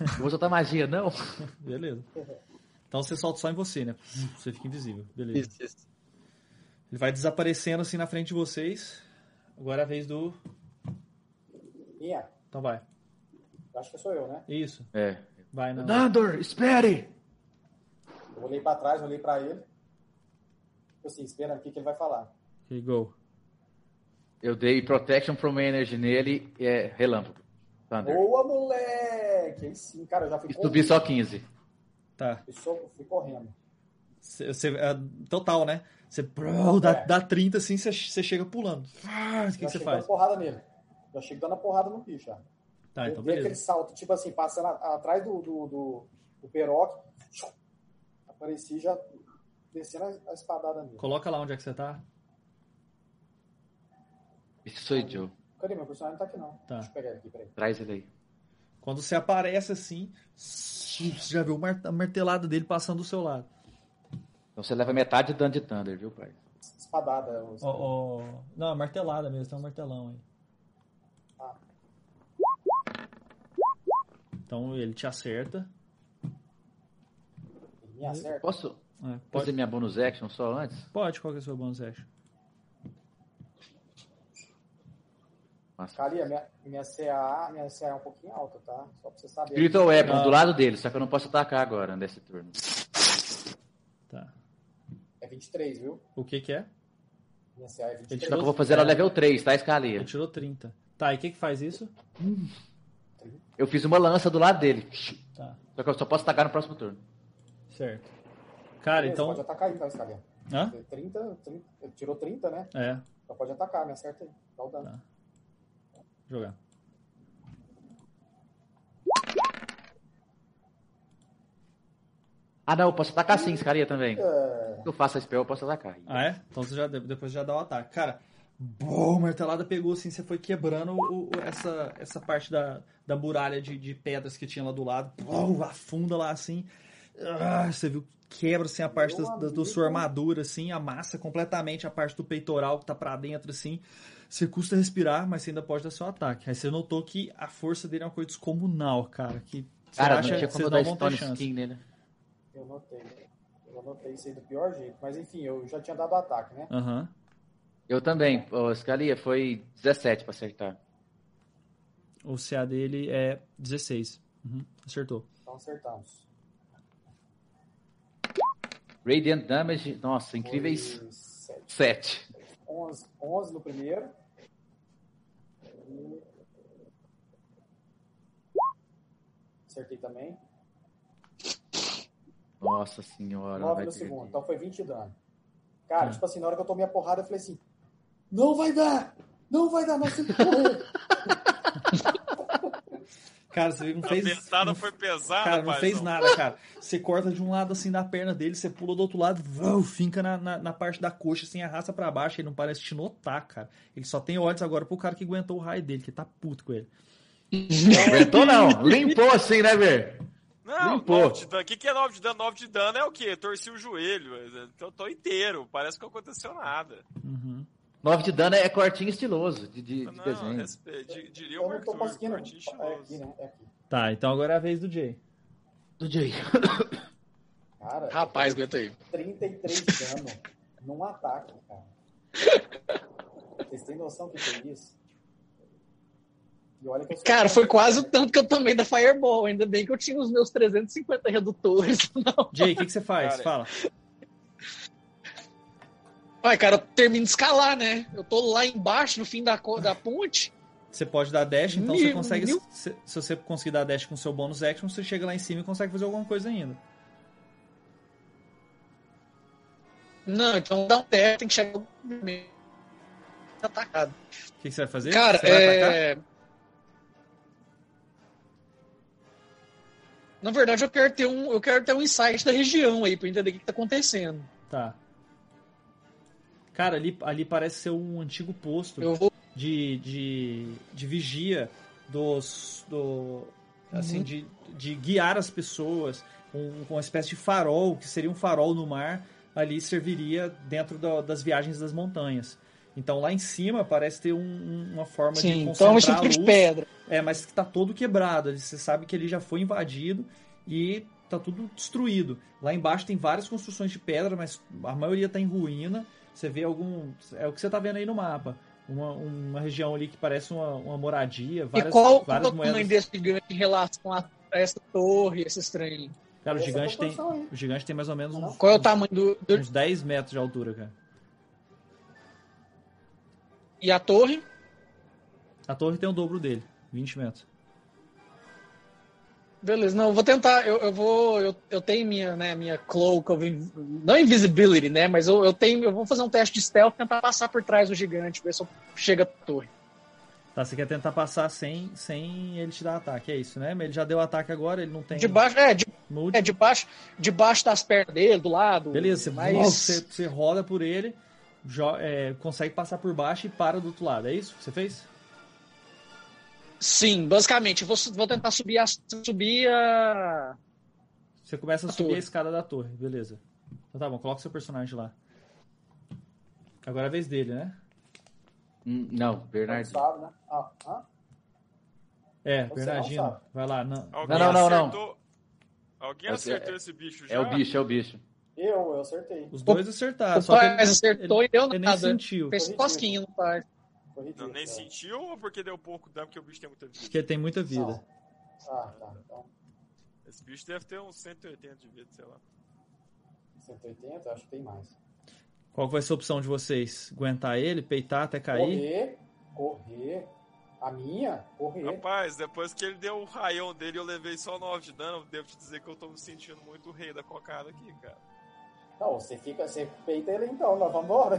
Eu vou soltar magia, não. Beleza. Então você solta só em você, né? Você fica invisível. Beleza. Isso, isso. Ele vai desaparecendo assim na frente de vocês. Agora é a vez do. Minha? Então vai. Eu Acho que sou eu, né? Isso. É. Vai na. Nandor, espere! Eu olhei pra trás, olhei pra ele. Tipo assim, esperando o que, que ele vai falar. Ok, go. Eu dei Protection from Energy nele e é relâmpago. Thunder. Boa, moleque! Aí sim, cara, eu já fui E subi só 15. Tá. Fui, só- fui correndo. Você, você- é, total, né? Você bro, dá, É. dá 30 assim, você, chega pulando. Ah, O que, você chego faz? dando porrada nele. Já chego dando a porrada no bicho, já. Tá, eu então dei aquele beleza. salto, tipo assim, passando a- atrás do, do, do, do Peroc. Apareci já descendo a, espadada nele. Coloca lá onde é que você tá. Esse sou eu. Cadê meu personagem? Não tá aqui não. Tá. Deixa eu pegar ele aqui, peraí. Traz ele aí. Quando você aparece assim, você já viu a martelada dele passando do seu lado. Então você leva metade de dano de Thunder, viu, pai? Espadada. Ó, ó, Não, é martelada mesmo, tem um martelão aí. Ah. Então ele te acerta. Ele me acerta. Posso É, fazer pode, minha bonus action só antes? pode, qual que é o seu bônus action? Nossa. Calia, minha, minha CA, minha CA é um pouquinho alta, tá? Só pra você saber. Spiritual Weapon, Não. do lado dele, só que eu não posso atacar agora nesse turno. Tá. É 23, viu? O que que é? Minha CA é 23. Ele Só que eu vou fazer ela level 3, tá, Ele Scalia? tirou 30. Tá, e o que que faz isso? Eu fiz uma lança do lado dele. Tá, Só que eu só posso atacar no próximo turno. certo. Cara, Beleza, então... Pode atacar tá, Scalia? Hã? 30, 30, ele tirou 30, né? É, Só pode atacar, me acerta aí. Dá o dano. Tá. jogar. Ah, não, eu posso atacar sim, Scalia também. É, Se eu faço a spell, eu posso atacar. Ah, é? Então você já, depois já dá o ataque. Cara, bom, martelada pegou assim, você foi quebrando o- o- essa, essa parte da, da muralha de, de pedras que tinha lá do lado. Bom, afunda lá assim. Ah, você viu, quebra assim a parte da, da- da sua armadura, assim, amassa completamente a parte do peitoral que tá pra dentro, assim. Você custa respirar, mas você ainda pode dar seu ataque. Aí você notou que a força dele é uma coisa descomunal, cara. Que você Cara, acha não tinha que como dar Stone. Skin nele. eu notei. Eu anotei isso aí do pior jeito. Mas enfim, eu já tinha dado o ataque, né? Aham. Eu também. Ô, Scalia, foi 17 pra acertar. O CA dele é 16. Uhum, acertou. Então acertamos. Radiant Damage, nossa, incríveis Foi sete. 7. 11, 11 no primeiro. E- Acertei também. Nossa senhora. 9 vai no perder. segundo. Então foi 20 de dano. Cara, Tá. tipo assim, na hora que eu tomei a porrada, eu falei assim: Não vai dar! Não vai dar, nós temos que correr! Cara, você não A fez. dentada não- foi pesada, Cara, não fez nada, cara. Você corta de um lado assim da perna dele, você pula do outro lado, vau, finca na, na, na parte da coxa, assim, arrasta pra baixo, ele não parece te notar, cara. Ele só tem olhos agora pro cara que aguentou o raio dele, que tá puto com ele. Aguentou não. Limpou assim, né, Ver? Não, Limpou. 9 de dano. O que, que é 9 de dano? 9 de dano é o quê? Torci o joelho. Eu tô inteiro. Parece que não aconteceu nada. Uhum. 9 de dano é cortinho estiloso de, de, de não, desenho. respe... di- diria Eu o Arthur, conseguindo. cortinho É aqui, estiloso. né? É aqui. Tá, então agora é a vez do Jay. Do Jay. Cara, Rapaz, aguenta aí. 33 de dano num ataque, cara. Vocês têm noção do que é isso? E olha que eu sou Cara, foi quase o tanto que eu tomei da Fireball. Ainda bem que eu tinha os meus 350 redutores. Não. Jay, o que, que você faz? Cara, Fala. Vai, cara, eu termino de escalar, né? Eu tô lá embaixo, no fim da, da ponte. Você pode dar dash, então você consegue. Se, se você conseguir dar dash com seu bônus action, você chega lá em cima e consegue fazer alguma coisa ainda. Não, então dá um teste, tem que chegar primeiro atacado. O que, que você vai fazer? Cara, você vai atacar? é... Na verdade, eu quero ter um, eu quero ter um insight da região aí pra entender o que, que tá acontecendo. Tá. Cara, ali, ali parece ser um antigo posto. Vou. de, de, de vigia dos do assim Uhum. de, de guiar as pessoas com, com uma espécie de farol que seria um farol no mar ali serviria dentro da- das viagens das montanhas então lá em cima parece ter um- um- uma forma de Sim, então é concentrar a estrutura luz de pedra. é mas que tá todo quebrado você sabe que ele já foi invadido e tá tudo destruído lá embaixo tem várias construções de pedra mas a maioria tá em ruína você vê algum é o que você tá vendo aí no mapa uma, uma região ali que parece uma, uma moradia, E várias, qual, qual é várias o tamanho moedas. desse gigante em relação a essa torre, esse trem? Cara, o Essa gigante, tem, aí. o gigante tem mais ou menos uns, Qual é o tamanho do, do- uns 10 metros de altura, cara. e a torre? A torre tem o dobro dele, 20 metros. Beleza, não, eu vou tentar, eu, eu vou, eu, eu tenho minha, né, minha cloak não invisibility, né, mas eu, eu tenho, eu vou fazer um teste de stealth, tentar passar por trás do gigante, ver se eu chego à torre. Tá, você quer tentar passar sem, sem ele te dar ataque, é isso, né? Mas ele já deu ataque agora, ele não tem Debaixo, é, de, nude. é debaixo, debaixo das pernas dele, do lado. Beleza, você, mas... você, você roda por ele, é, consegue passar por baixo e para do outro lado, é isso que você fez? Sim, basicamente, eu vou, vou tentar subir a, subir a... Você começa a A subir torre. a escada da torre, beleza. Então tá bom, coloca seu personagem lá. Agora é a vez dele, né? Hum, Não, Bernardinho. sabe, né? Ah, ah, É, Você Bernardino, não sabe. vai lá. Não. Alguém Não, não, não, acertou... Alguém É- acertou esse bicho já? É o bicho, é o bicho. eu, eu acertei. Os dois acertaram, O só que pai ele, acertou ele- e deu ele nem nada. sentiu. Fez no pai. Foi Não, ridículo, nem é. sentiu ou porque deu pouco dano, porque o bicho tem muita vida? Porque ele tem muita vida. Não. Ah, tá. Então, Esse bicho deve ter uns 180 de vida, sei lá. 180, acho que tem mais. Qual vai ser a opção de vocês? Aguentar ele, peitar até cair? Correr, correr. A minha, correr. Rapaz, depois que ele deu o raião dele, eu levei só 9 de dano. eu Devo te dizer que eu tô me sentindo muito rei da cocada aqui, cara. Não, você fica, você peita ele então, nós vamos embora.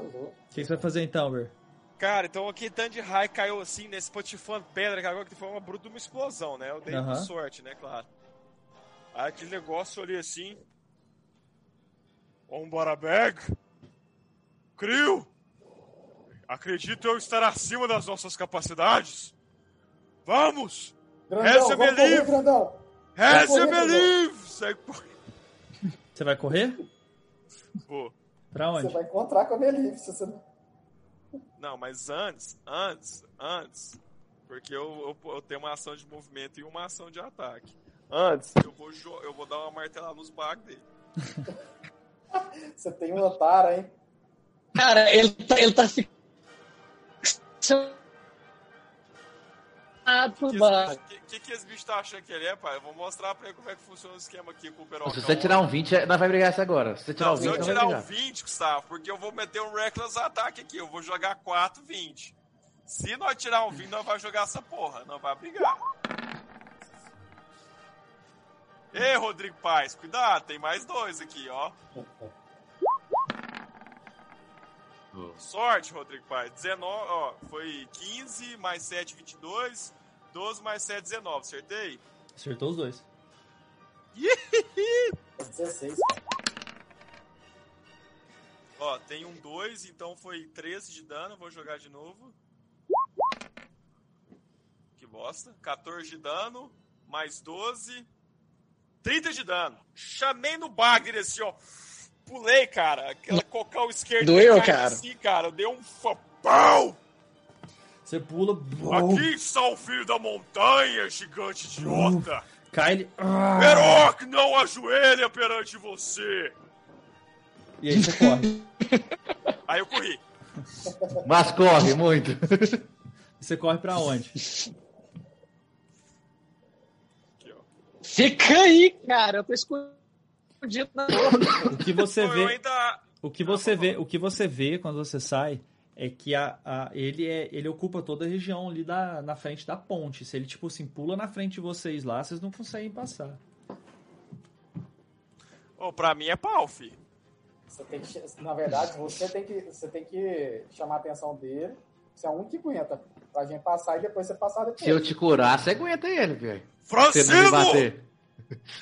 Louco. O que você vai fazer então, Ber? Cara, então aquele tanto de raio caiu assim, nesse patifando pedra, que agora que foi uma bruta de uma explosão, né? Eu dei sorte, né, claro. Aí aquele negócio ali assim. Vambora, bag. Crio! Acredito eu estar acima das nossas capacidades. Vamos! Grandão, Essa é vamos correr, grandão. É believe! Você vai correr? Pô. Pra Você onde? vai encontrar com a Melif, se você não... Não, mas antes, antes, antes. Porque eu, eu, eu tenho uma ação de movimento e uma ação de ataque. Antes, eu vou, eu vou dar uma martelada nos bagos dele. Você tem um Otara, hein? Cara, ele tá, ele tá ficando. O que, que, que esse bicho tá achando que ele é, pai? Eu vou mostrar pra ele como é que funciona o esquema aqui com o Berocão. Se você tirar um 20, é- nós vai brigar essa agora. Se você tirar Não, um se 20, eu nós vai tirar um brigar. 20, Gustavo, porque eu vou meter um Reckless Attack aqui. Eu vou jogar 4, 20. Se nós tirar um 20, nós vamos jogar essa porra. Não vai brigar. Ei, Rodrigo Paz, cuidado, tem mais dois aqui, ó. Sorte, Rodrigo Paz. 19, ó, foi 15 mais 7, 22. 12 mais 7, 19. Acertei? Acertou os dois. 16. Ó, tem um 2, então foi 13 de dano. Vou jogar de novo. Que bosta. 14 de dano, mais 12. 30 de dano. Chamei no bagre assim, ó. Pulei, cara. Aquela cocal esquerda. Doeu, cara. Assim, cara. Eu dei um fapão. Você pula, Aqui está o filho da montanha, gigante idiota. cai ele. Ah! Não ajoelha perante você. E aí você corre. Aí eu corri. Mas corre muito. Você corre pra onde? Fica aí, cara. Eu tô escondido na O que você vê, ainda. o que você vê, o que você vê quando você sai é que a, a- ele é, ele ocupa toda a região ali da, na frente da ponte. Se ele tipo assim pula na frente de vocês lá, vocês não conseguem passar. Ô, pra mim é pau, fi. Você tem que, na verdade, você tem que, você tem que chamar a atenção dele. Você é um que aguenta. Pra gente passar e depois você passar depois. Se eu te curar, você aguenta ele, velho. Francino!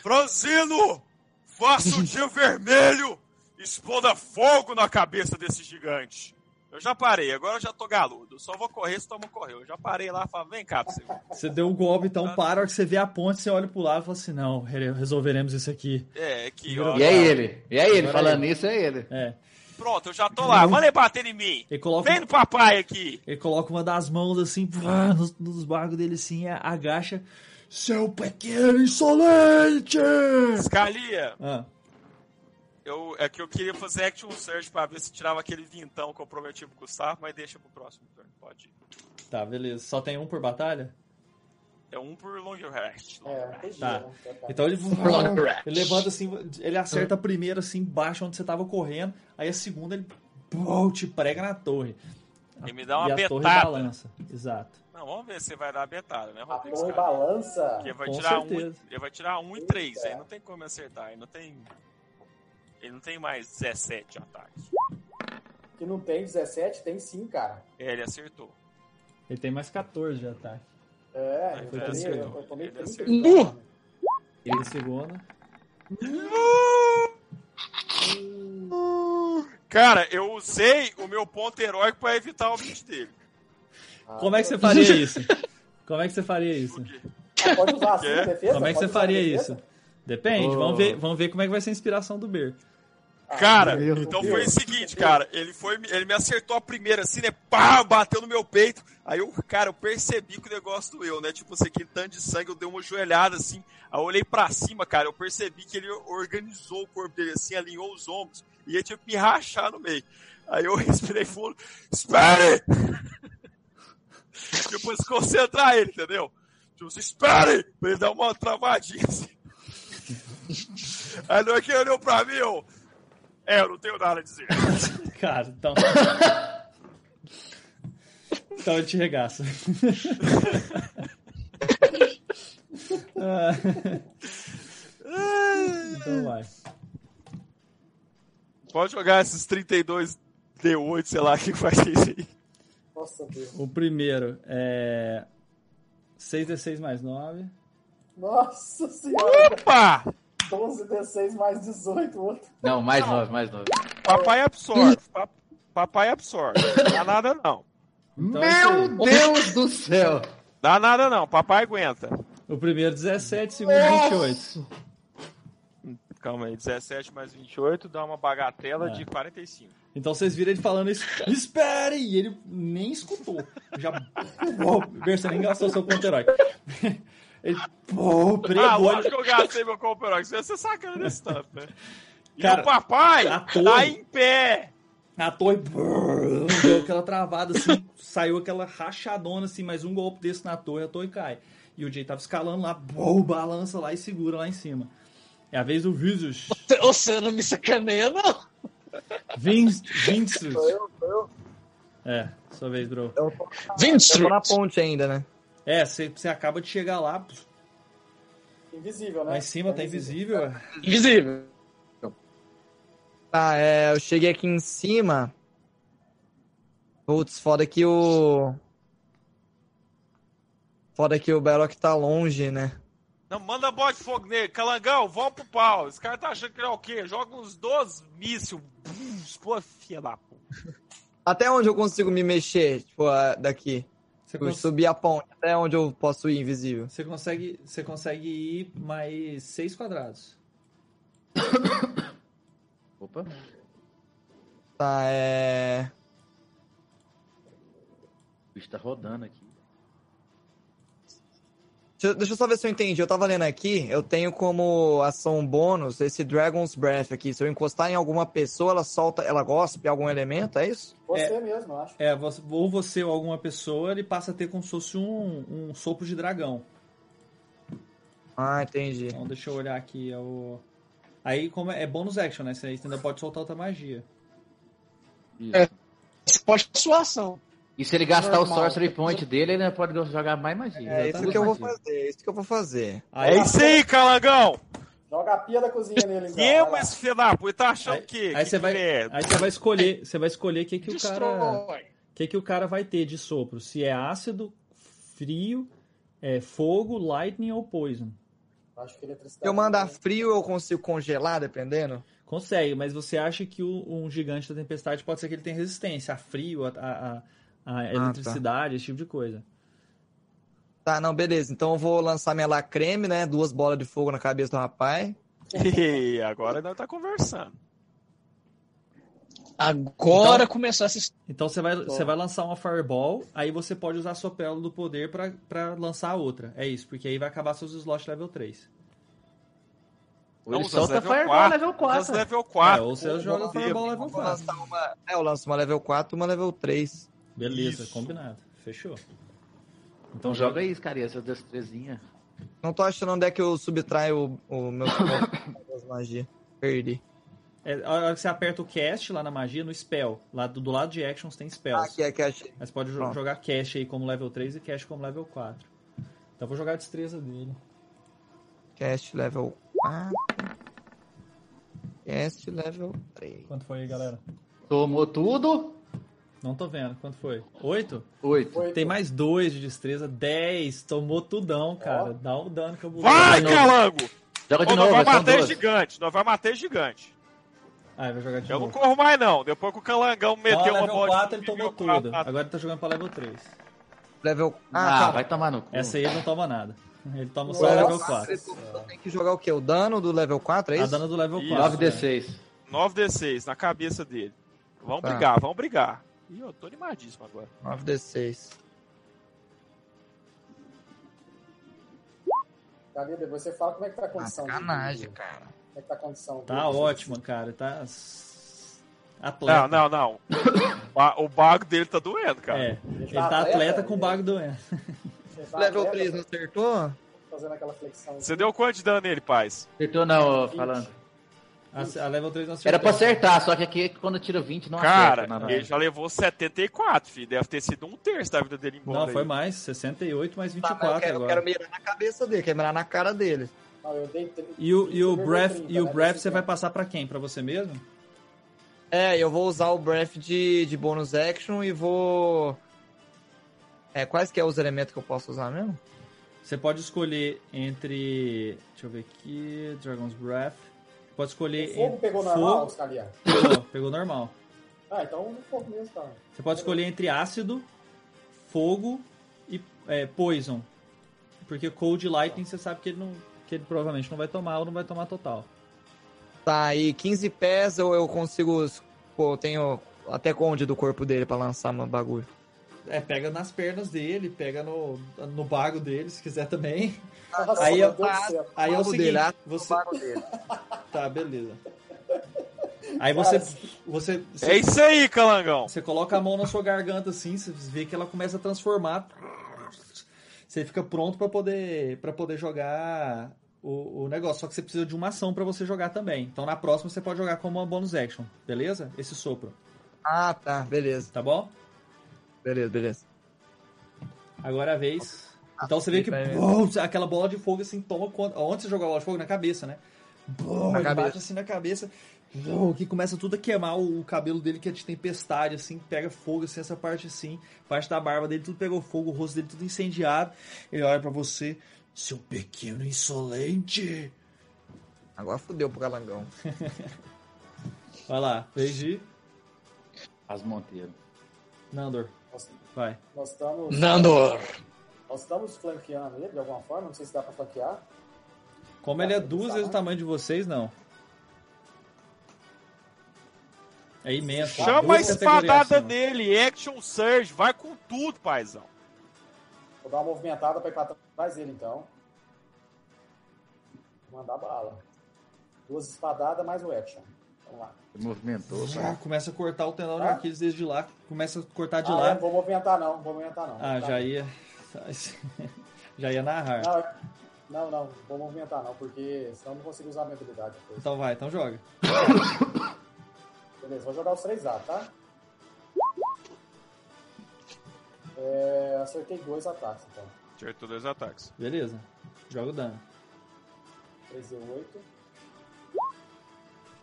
Francino! Faça o dia vermelho! Exploda fogo na cabeça desse gigante! Eu já parei, agora eu já tô galudo. Só vou correr se toma correr. Eu já parei lá e falei, vem cá pra você ver. Você deu o golpe, então para, a hora que você vê a ponte, você olha pro lado e fala assim, não, re- resolveremos isso aqui. É, aqui, ó. E é ele. E é ele. Agora Falando é nisso, é ele. É. Pronto, eu já tô lá. Manda ele bater em mim. Ele coloca, Vem no papai aqui. ele coloca uma das mãos assim, nos, nos bagos dele assim, a- agacha. Seu pequeno insolente! Scalia, Ah, Eu, é que eu queria fazer action search pra ver se tirava aquele vintão que eu prometi pro Gustavo, mas deixa pro próximo turno, pode ir. Tá, beleza. Só tem um por batalha? É um por long rest. long É, rest. entendi. Tá. né? Então ele, ele levanta assim, ele acerta a primeira assim, embaixo onde você tava correndo, aí a segunda ele pô, te prega na torre. E me dá uma e a torre betada. balança. Exato. Não, vamos ver se vai dar a betada, né, A torre balança. Porque vai Com tirar, um, certeza. ele vai tirar um e três, aí não tem como acertar, aí não tem. Ele não tem mais 17 de ataque. Que não tem 17, tem sim, cara. É, ele acertou. Ele tem mais 14 de ataque. É, Ele eu tomei, acertou. eu tomei Ele 30 acertou. de dano. Ele segunda. Cara, eu usei o meu ponto heróico pra evitar o 20 dele. Ah, Como é que você faria isso? Como é que você faria isso? Pode usar assim, defesa? Como é que você faria isso? Depende, Oh. vamos ver, vamos ver como é que vai ser a inspiração do Ber. Ah, Cara, Deus, então foi o seguinte, cara, ele foi, ele me acertou a primeira assim, né? Pá, bateu no meu peito. Aí eu, cara, eu percebi que o negócio doeu, né? Tipo, assim, aquele tanto de sangue, eu dei uma joelhada assim. Aí eu olhei pra cima, cara, eu percebi que ele organizou o corpo dele assim, alinhou os ombros e tinha que me rachar no meio. Aí eu respirei fundo, espere! tipo, se concentrar ele, entendeu? Tipo, assim, espere! Pra ele dar uma travadinha assim. Aí não é que olhou pra mim, eu. É, eu não tenho nada a dizer. Cara, então. então ele te regaça. Ah. então vai. Pode jogar esses 32 D8, sei lá, o que faz isso aí. Nossa Deus. O primeiro é 6d6 mais 9. Nossa senhora. Opa! 12 D6 mais 18, outro. Não, mais nove, mais nove. Papai absorve. Pa- Papai absorve. Dá nada não. Então. Meu Deus do céu! Dá nada não. Papai aguenta. O primeiro 17, o segundo 28. Calma aí. 17 mais 28 dá uma bagatela É. de 45. Então vocês viram ele falando isso. Espere! E ele nem escutou. Já. Pô, você nem gastou seu ponto herói. Ele pô, Ah, pregou. lógico que eu gastei meu comperox. Você ia sacana desse tanto, né? E Cara, o papai a tá torre- em pé. A torre brrr, deu aquela travada assim, saiu aquela rachadona assim, mais um golpe desse na torre, a torre cai. E o Jay tava escalando lá, bom, balança lá e segura lá em cima. É a vez do Visus. Você não me sacaneia, não. Vin- Vincent. É, sua vez, bro. Eu tô, eu tô na ponte ainda, né? É, você você acaba de chegar lá, Invisível, né? lá em cima tá invisível. é. Invisível. Tá, é, eu cheguei aqui em cima. Putz, foda que o. Foda que o Belloc tá longe, né? Não, manda bola de fogo nele. Calangão, vamos pro pau. Esse cara tá achando que ele é o quê? Joga uns 12 mísseis. Pô, filha da puta. Até onde eu consigo me mexer, tipo, daqui? Você, Eu cons- subir a ponte, até onde eu posso ir invisível? você consegue, você consegue ir mais seis quadrados. Opa. Tá, é. O bicho tá rodando aqui. Deixa, eu só ver se eu entendi. Eu tava lendo aqui, eu tenho como ação bônus esse Dragon's Breath aqui. Se eu encostar em alguma pessoa, ela solta, ela gospe algum elemento, é isso? Você mesmo, eu acho. É, ou você ou alguma pessoa, ele passa a ter como se fosse um, um sopro de dragão. Ah, entendi. Então deixa eu olhar aqui. É o... Aí como é, é bônus action, né? Você ainda pode soltar outra magia. Isso. É. Você pode sua ação. E se ele gastar Normal. o Sorcery Point dele, ele pode jogar mais magia. É isso que eu vou fazer, é isso que eu vou fazer. Aí, É isso aí, Calangão. Joga a pia da cozinha nele, então. Quem vai lá. esse filho da puta? Tá achando aí, que. aí que você vai, que é? aí você vai escolher, você vai escolher o que que o cara, que que o cara vai ter de sopro, se é ácido, frio, é fogo, lightning ou poison. Acho que eletricidade. Se eu mandar frio, eu consigo congelar, dependendo? Consegue, mas você acha que o- um gigante da tempestade pode ser que ele tenha resistência a frio, a, a- a- a eletricidade, esse tipo de coisa. Tá, não, beleza. Então eu vou lançar minha lacreme, né? Duas bolas de fogo na cabeça do rapaz. Ih, agora nós tá conversando. Agora Então- começou essa história. Então você vai, você vai lançar uma Fireball, aí você pode usar a sua pérola do poder pra, pra lançar a outra. É isso, porque aí vai acabar seus slots level 3. Ou ele solta level Fireball 4, level 4. Usa level É, 4. ou você joga. Fireball level Vou 4. lançar uma. É, eu lanço uma level 4 uma level 3. Beleza, Isso. combinado. Fechou. Então joga aí, cara, essas destrezinhas. Não tô achando onde é que eu subtraio o, o meu das magias. Perdi. É, a hora que você aperta o cast lá na magia, no spell. Lá do, do lado de actions tem Ah, spells. aqui é achei. Mas pode Pronto. jogar cash aí como level 3 e cash como level 4. Então eu vou jogar a destreza dele. Cast level 4. Cast level 3. Quanto foi aí, galera? Tomou tudo? Não tô vendo. Quanto foi? 8? Oito. Oito. Tem mais 2 de destreza. 10. Tomou tudão, cara. Ó. Dá um dano que eu vou Vai, calango! Joga de Ô, nós novo, vai são matar gigante, nós vai matar gigante. Ah, vai jogar de Eu novo. não corro mais não, depois que o calangão Então, meteu uma level bola 4 ele tomou tudo. quatro. Agora ele tá jogando pra level 3. Level. Ah, Ah, vai tomar no cu. Essa aí ele não toma nada. Ele toma só Nossa. level 4. Você tem que jogar o quê? O dano do level 4, é A isso? dano do level Isso. 4. 9d6. 9d6 na cabeça dele. Vamos Tá. brigar, vamos brigar. Ih, eu tô animadíssimo agora. 9d6. Cadê? Depois você fala como é que tá a condição. do- Sacanagem, cara. Como é que tá a condição. Tá do- ótimo, cara. Tá. Atleta. Não, não, não. O bago dele tá doendo, cara. É. Ele tá atleta com bago doendo. Tá Level atleta, 3 não acertou? Fazendo aquela flexão. Você deu quanto de dano nele, paz? Acertou não, ó, falando. A, a level 3 não acertou. Era pra acertar, só que aqui quando tira 20 não Cara, acerta. Não, ele já levou 74, filho. Deve ter sido um terço da vida dele embora. Não, foi mais. 68 mais Tá, mas 24 eu, quero, eu agora. quero mirar na cabeça dele, quero mirar na cara dele. Não, eu dei tri- E o, e o Breath, 30, e o né? breath você vai passar pra quem? Pra você mesmo? É, eu vou usar o Breath de, de bônus action e vou. É, quais que é os elementos que eu posso usar mesmo? Você pode escolher entre. Deixa eu ver aqui. Dragon's Breath. Pode escolher. O fogo pegou normal, fogo- Scalia? Pegou, pegou normal. Ah, então o fogo mesmo tá. Você pode escolher entre ácido, fogo e é, poison. Porque cold lightning você sabe que ele não. Que ele provavelmente não vai tomar ou não vai tomar total. Tá, e 15 pés ou eu consigo. Pô, eu tenho até onde do corpo dele pra lançar meu bagulho. É, pega nas pernas dele, pega no, no bago dele, se quiser também. Nossa, Aí meu eu-. Aí é o seguinte, dele, ah, você... dele. Tá, beleza. Aí você, você, você, É isso aí, calangão. você coloca a mão na sua garganta assim, você vê que ela começa a transformar. Você fica pronto pra poder para poder jogar o, o negócio. Só que você precisa de uma ação pra você jogar também. Então na próxima você pode jogar como uma bonus action, beleza? Esse sopro, Ah, tá, beleza. tá bom? Beleza, beleza. Agora é a vez. Então você vê que bum, aquela bola de fogo assim toma conta. Onde você joga a bola de fogo? Na cabeça, né? Bum, Na cabeça. bate assim na cabeça. Bum, que começa tudo a queimar o, cabelo dele que é de tempestade, assim, pega fogo, assim, essa parte assim, parte da barba dele, tudo pegou fogo, o rosto dele tudo incendiado. Ele olha pra você, seu pequeno insolente. Agora fudeu pro galangão. Vai lá, de As Monteiro. Nandor. Vai. nós estamos. Nandor. Nós estamos flanqueando ele de alguma forma, não sei se dá pra flanquear. Como ele é duas vezes o tamanho de vocês, não. É imenso. Chama a espadada acima. nele, Action Surge, vai com tudo, paizão. Vou dar uma movimentada pra ir pra trás dele então. Vou mandar bala. Duas espadadas mais o action. Vamos lá. Movimentou. Ah, começa a cortar o tendão de Ah? Aquiles desde lá, começa a cortar de ah, lá. é, não vou movimentar não, não vou movimentar não. Ah, Tá. já ia. já ia narrar. Não, não, não, não vou movimentar não, porque senão eu não consigo usar a minha habilidade depois. Então vai, então joga. Beleza, vou jogar os três A, tá? É, acertei dois ataques, então. Acertou dois ataques. Beleza. Joga o dano. 3D8.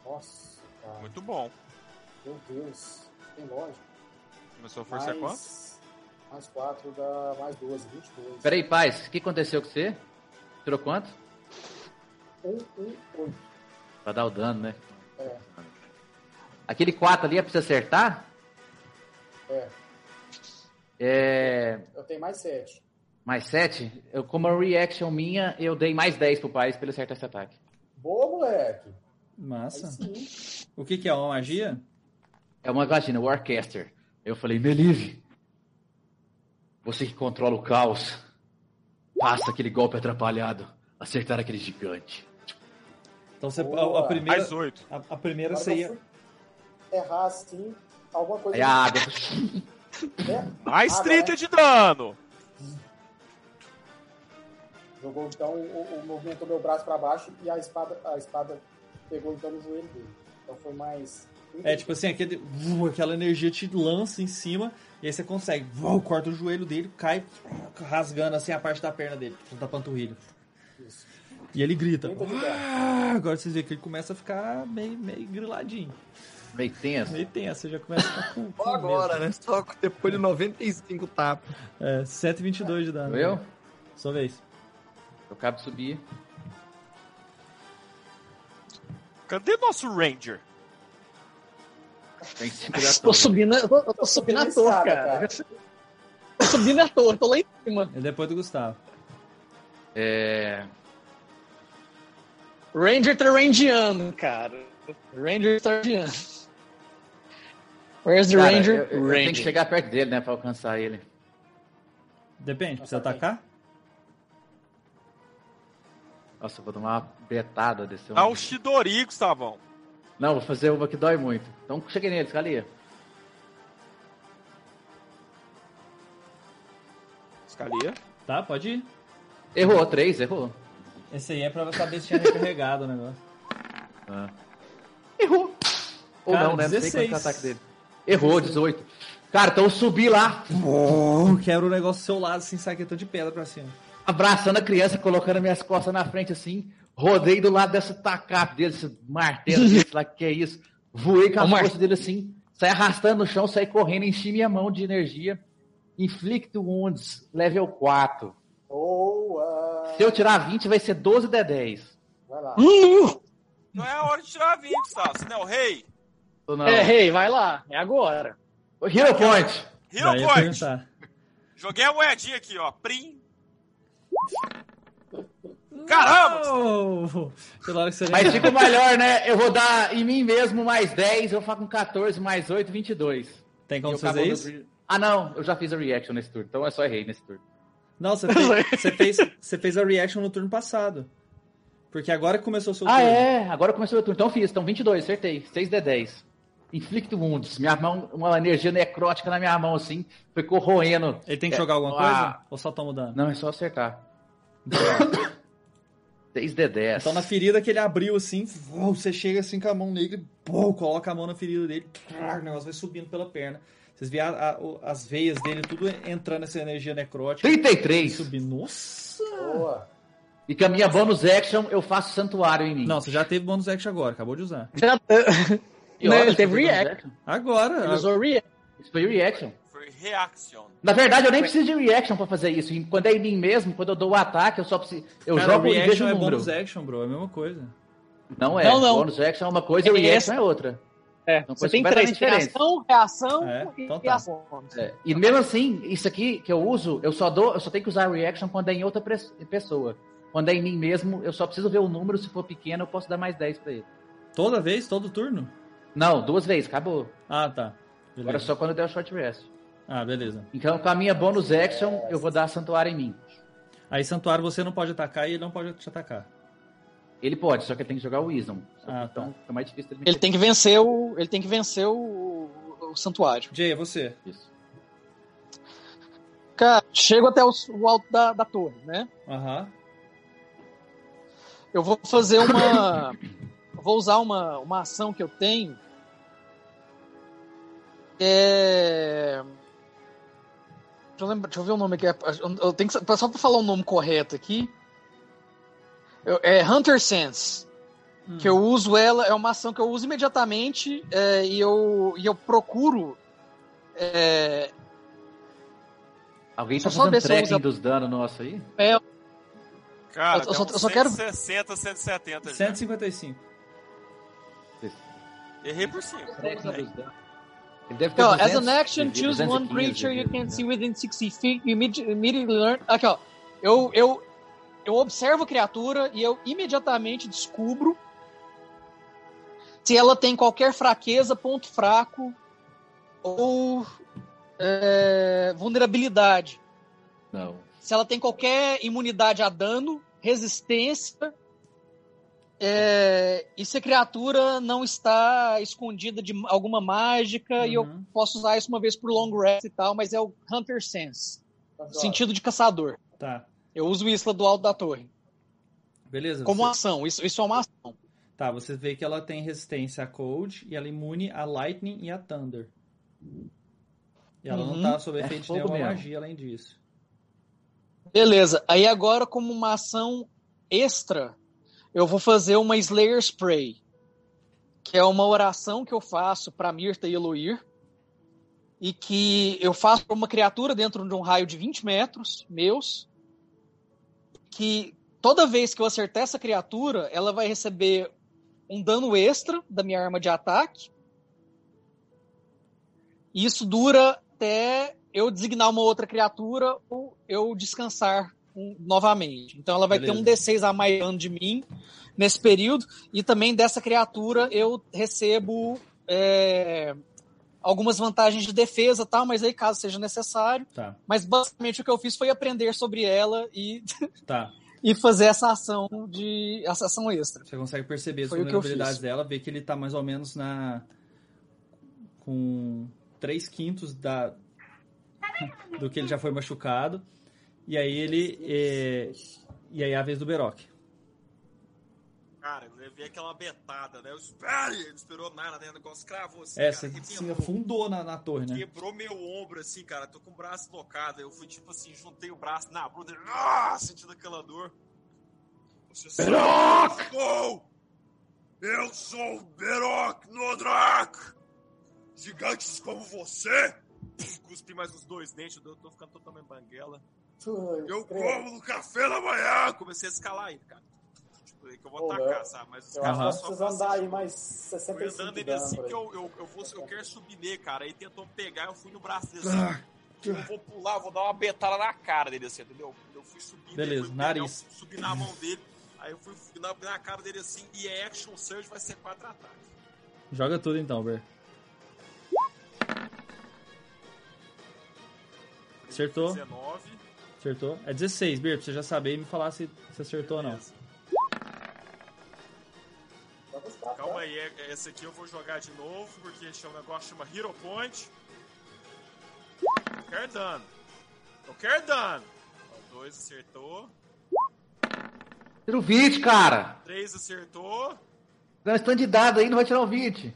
Nossa, cara. Muito bom. Meu Deus. Tem lógico. Começou a força é quanto? mais, mais 4 dá mais 12, 22. Peraí, paz, o que aconteceu com você? Tirou quanto? 1, 1, 8. Pra dar o dano, né? É, Aquele 4 ali é pra você acertar? é. É. Eu tenho mais 7. Mais 7? Eu, como a reaction minha, eu dei mais 10 pro Paz pra ele acertar esse ataque. Boa, moleque. Massa. O que, que é? Uma magia? É uma imagina, Warcaster. Eu falei, Melive, você que controla o caos, faça aquele golpe atrapalhado, acertar aquele gigante. Então você, a, a primeira, Mais oito. a, a primeira você ia. errar assim, alguma coisa. A água. né? Mais Água, 30 né? de dano. Jogou então o, o movimentou meu braço pra baixo e a espada, a espada pegou então no joelho dele. Então foi mais. É tipo assim, aquele, aquela energia te lança em cima e aí você consegue. corta o joelho dele, cai rasgando assim a parte da perna dele, da panturrilha. Isso. E ele grita. 30 de dano. "Ah!" Agora vocês veem que ele começa a ficar meio, meio griladinho. Meio tenso. Meio tenso, você já começa a ficar com. com Só agora, medo. né? Só depois de 95 tapas. É, 122 de dano. Eu? Sua vez. Eu acabo de subir. Cadê nosso Ranger? Tem que Tô subindo, eu tô, eu tô subindo toa, escada, cara. cara. Tô subindo à toa, tô lá em cima. É depois do Gustavo. É. Ranger Tarandiano, cara. Ranger Tarandiano. Where's the Cara, Ranger? eu, eu tenho que Ranger. chegar perto dele, né, pra alcançar ele. Depende, precisa atacar? Nossa, eu vou tomar uma betada desse Dá homem. um Shidori, Gustavão. Não, vou fazer uma que dói muito. Então cheguei nele, Scalia. Scalia. Tá, pode ir. Errou, três, errou. Esse aí é pra saber se tinha recarregado o negócio. Ah. Errou. Ou Cara, não, né? Não sei 16. quanto é o ataque dele. Errou, 18. Cara, então eu subi lá, Oh, quebra o negócio do seu lado, assim, saquetão de pedra pra cima. Abraçando a criança, colocando minhas costas na frente assim, rodei do lado dessa tacape dele, esse martelo desse lá, que é isso. Voei com a força dele assim, saí arrastando no chão, saí correndo, enchi minha mão de energia. Inflict Wounds, level 4. Boa! Se eu tirar 20, vai ser 12 de 10. Vai lá. Uh, Não é a hora de tirar 20, Gustavo. Você não é o rei? Não? é, rei, vai lá. É agora. Hero Point. Hero Point. Joguei a moedinha aqui, ó. Prim. Caramba! Oh, pela hora que você Mas fica melhor, né? Eu vou dar em mim mesmo mais 10, eu vou ficar com 14, mais 8, 22. Tem como Eu fazer isso? no- Ah, não, eu já fiz a reaction nesse turno, então eu só errei nesse turno. Não, você fez, você, fez, você fez a reaction no turno passado. Porque agora que começou o seu Ah, turno. é, agora começou o turno, então fiz, então 22, acertei, 6 de 10. Inflict Wounds, minha mão, uma energia necrótica na minha mão, assim, foi corroendo. Ele tem que É, jogar alguma ah, coisa? Ou só toma dano? Não, é só acertar. 6 de 10. Então na ferida que ele abriu assim, você chega assim com a mão nele, pô, coloca a mão na ferida dele, o negócio vai subindo pela perna. Vocês veem a- a- as veias dele tudo entrando nessa energia necrótica. E 33. subindo. Nossa! Boa! E com a minha bonus action, eu faço santuário em mim. Não, você já teve bônus action agora, acabou de usar. Já, Não, ele teve que eu fiz bonus react. Agora. ele usou react. Isso foi reaction. Reaction. Na verdade, eu nem preciso de reaction pra fazer isso. E Quando é em mim mesmo, quando eu dou o ataque, eu só preciso. Eu Cara, jogo e vejo reaction o é número. bônus action, bro, é a mesma coisa. Não é. Não, não. Bônus action é uma coisa, É reaction essa- é outra. É, São você tem três: diferentes. reação, reação É, e então tá. reação. É, E mesmo assim, isso aqui que eu uso, eu só dou, eu só tenho que usar reaction quando é em outra pessoa. Quando é em mim mesmo, eu só preciso ver o número, se for pequeno, eu posso dar mais 10 pra ele. Toda vez, todo turno? Não, duas vezes, acabou. Ah, tá. Agora Beleza. só quando eu der o short rest. Ah, beleza. Então, com a minha bonus action, eu vou dar santuário em mim. Aí santuário você não pode atacar e ele não pode te atacar. Ele pode, só que ele tem que jogar o Wisdom. Ah, então tá. fica mais difícil dele me Ele tem que vencer o. Ele tem que vencer o, o santuário. Jay, é você. Isso. Cara, chego até o, o alto da, da torre, né? Aham. Eu vou fazer uma. vou usar uma, uma ação que eu tenho. É. Deixa eu, lembrar, deixa eu ver o nome aqui. Eu- Eu tenho que, só pra falar o nome correto aqui. Eu- é Hunter Sense. Hum. Que eu uso ela, é uma ação que eu uso imediatamente é, e, eu, e eu procuro. é, Alguém tá só fazendo tracking uso- dos danos nossos aí? Cara, Eu- eu só- eu só quero- 160, 170 já. 155. Errei por cima. Tracking Ó, as 200 an action, choose one 215 creature you can see within 60 feet. You immedi- immediately learn. Aqui, ó. Eu, eu, eu observo a criatura e eu imediatamente descubro se ela tem qualquer fraqueza, ponto fraco ou é, vulnerabilidade. Não. Se ela tem qualquer imunidade a dano, resistência, é, e se a criatura não está escondida de alguma mágica e eu Uhum. posso usar isso uma vez por long rest e tal, mas é o Hunter Sense, Tá sentido de caçador. Tá. Eu uso isso lá do alto da torre, Beleza. como você- ação. Isso, isso é uma ação. Tá, você vê que ela tem resistência a Cold e ela é imune a Lightning e a Thunder. E ela não Uhum. tá sob É efeito de fogo nenhuma mesmo. magia além disso. Beleza. Aí agora, como uma ação extra, eu vou fazer uma Slayer Spray, que é uma oração que eu faço para Mirta e Eloir, e que eu faço para uma criatura dentro de um raio de 20 metros meus, que toda vez que eu acertar essa criatura, ela vai receber um dano extra da minha arma de ataque. E isso dura até eu designar uma outra criatura ou eu descansar um- novamente. Então ela vai ter Beleza. um D6 a mais de mim nesse período. E também dessa criatura eu recebo é, algumas vantagens de defesa, tal, mas aí caso seja necessário. Tá, Mas basicamente o que eu fiz foi aprender sobre ela e, tá. e fazer essa ação de essa ação extra. Você consegue perceber as Foi vulnerabilidades dela, ver que ele tá mais ou menos na. com 3 quintos da. do que ele já foi machucado. E aí ele. é, E aí é a vez do Beroc. Cara, eu levei aquela betada, né? Eu espere! Ele não esperou nada, né? O negócio cravou assim, É, cara. você se afundou na, na torre, né? Quebrou meu ombro, assim, cara. Tô com o braço locado. Eu fui, tipo assim, juntei o braço na bunda. Ah, sentindo aquela dor. Você sou! Eu sou o Berok Nodrak! Gigantes como você! Cuspi mais uns dois dentes. Eu tô ficando totalmente banguela. Eu creio. como no café da manhã! Comecei a escalar ele, cara. Tipo, aí que eu vou Ô, atacar, eu- sabe? Mas os Eu caras só precisamos fazem dar aí mais Fui 65 andando ele assim que eu, eu, eu, vou, eu quero subir nele, cara. Aí tentou me pegar, eu fui no braço dele assim. Eu vou pular, vou dar uma betada na cara dele assim, entendeu? Eu fui subindo, Beleza, pegar, nariz. eu subi na mão dele. Aí eu fui na, na cara dele assim e é action surge vai ser quatro ataques. Joga tudo então, Ber. Acertou. 19. Acertou. É 16, Bir, pra você já saber e me falar se você acertou ou não. beleza. Pra cá. Calma aí, é- é- esse aqui eu vou jogar de novo, porque esse é um negócio que chama Hero Point. Eu quero dano. Eu quero dano. Ó, dois acertou. Tira o 20, cara. Três acertou. Dá um stand de dado aí, não vai tirar o 20.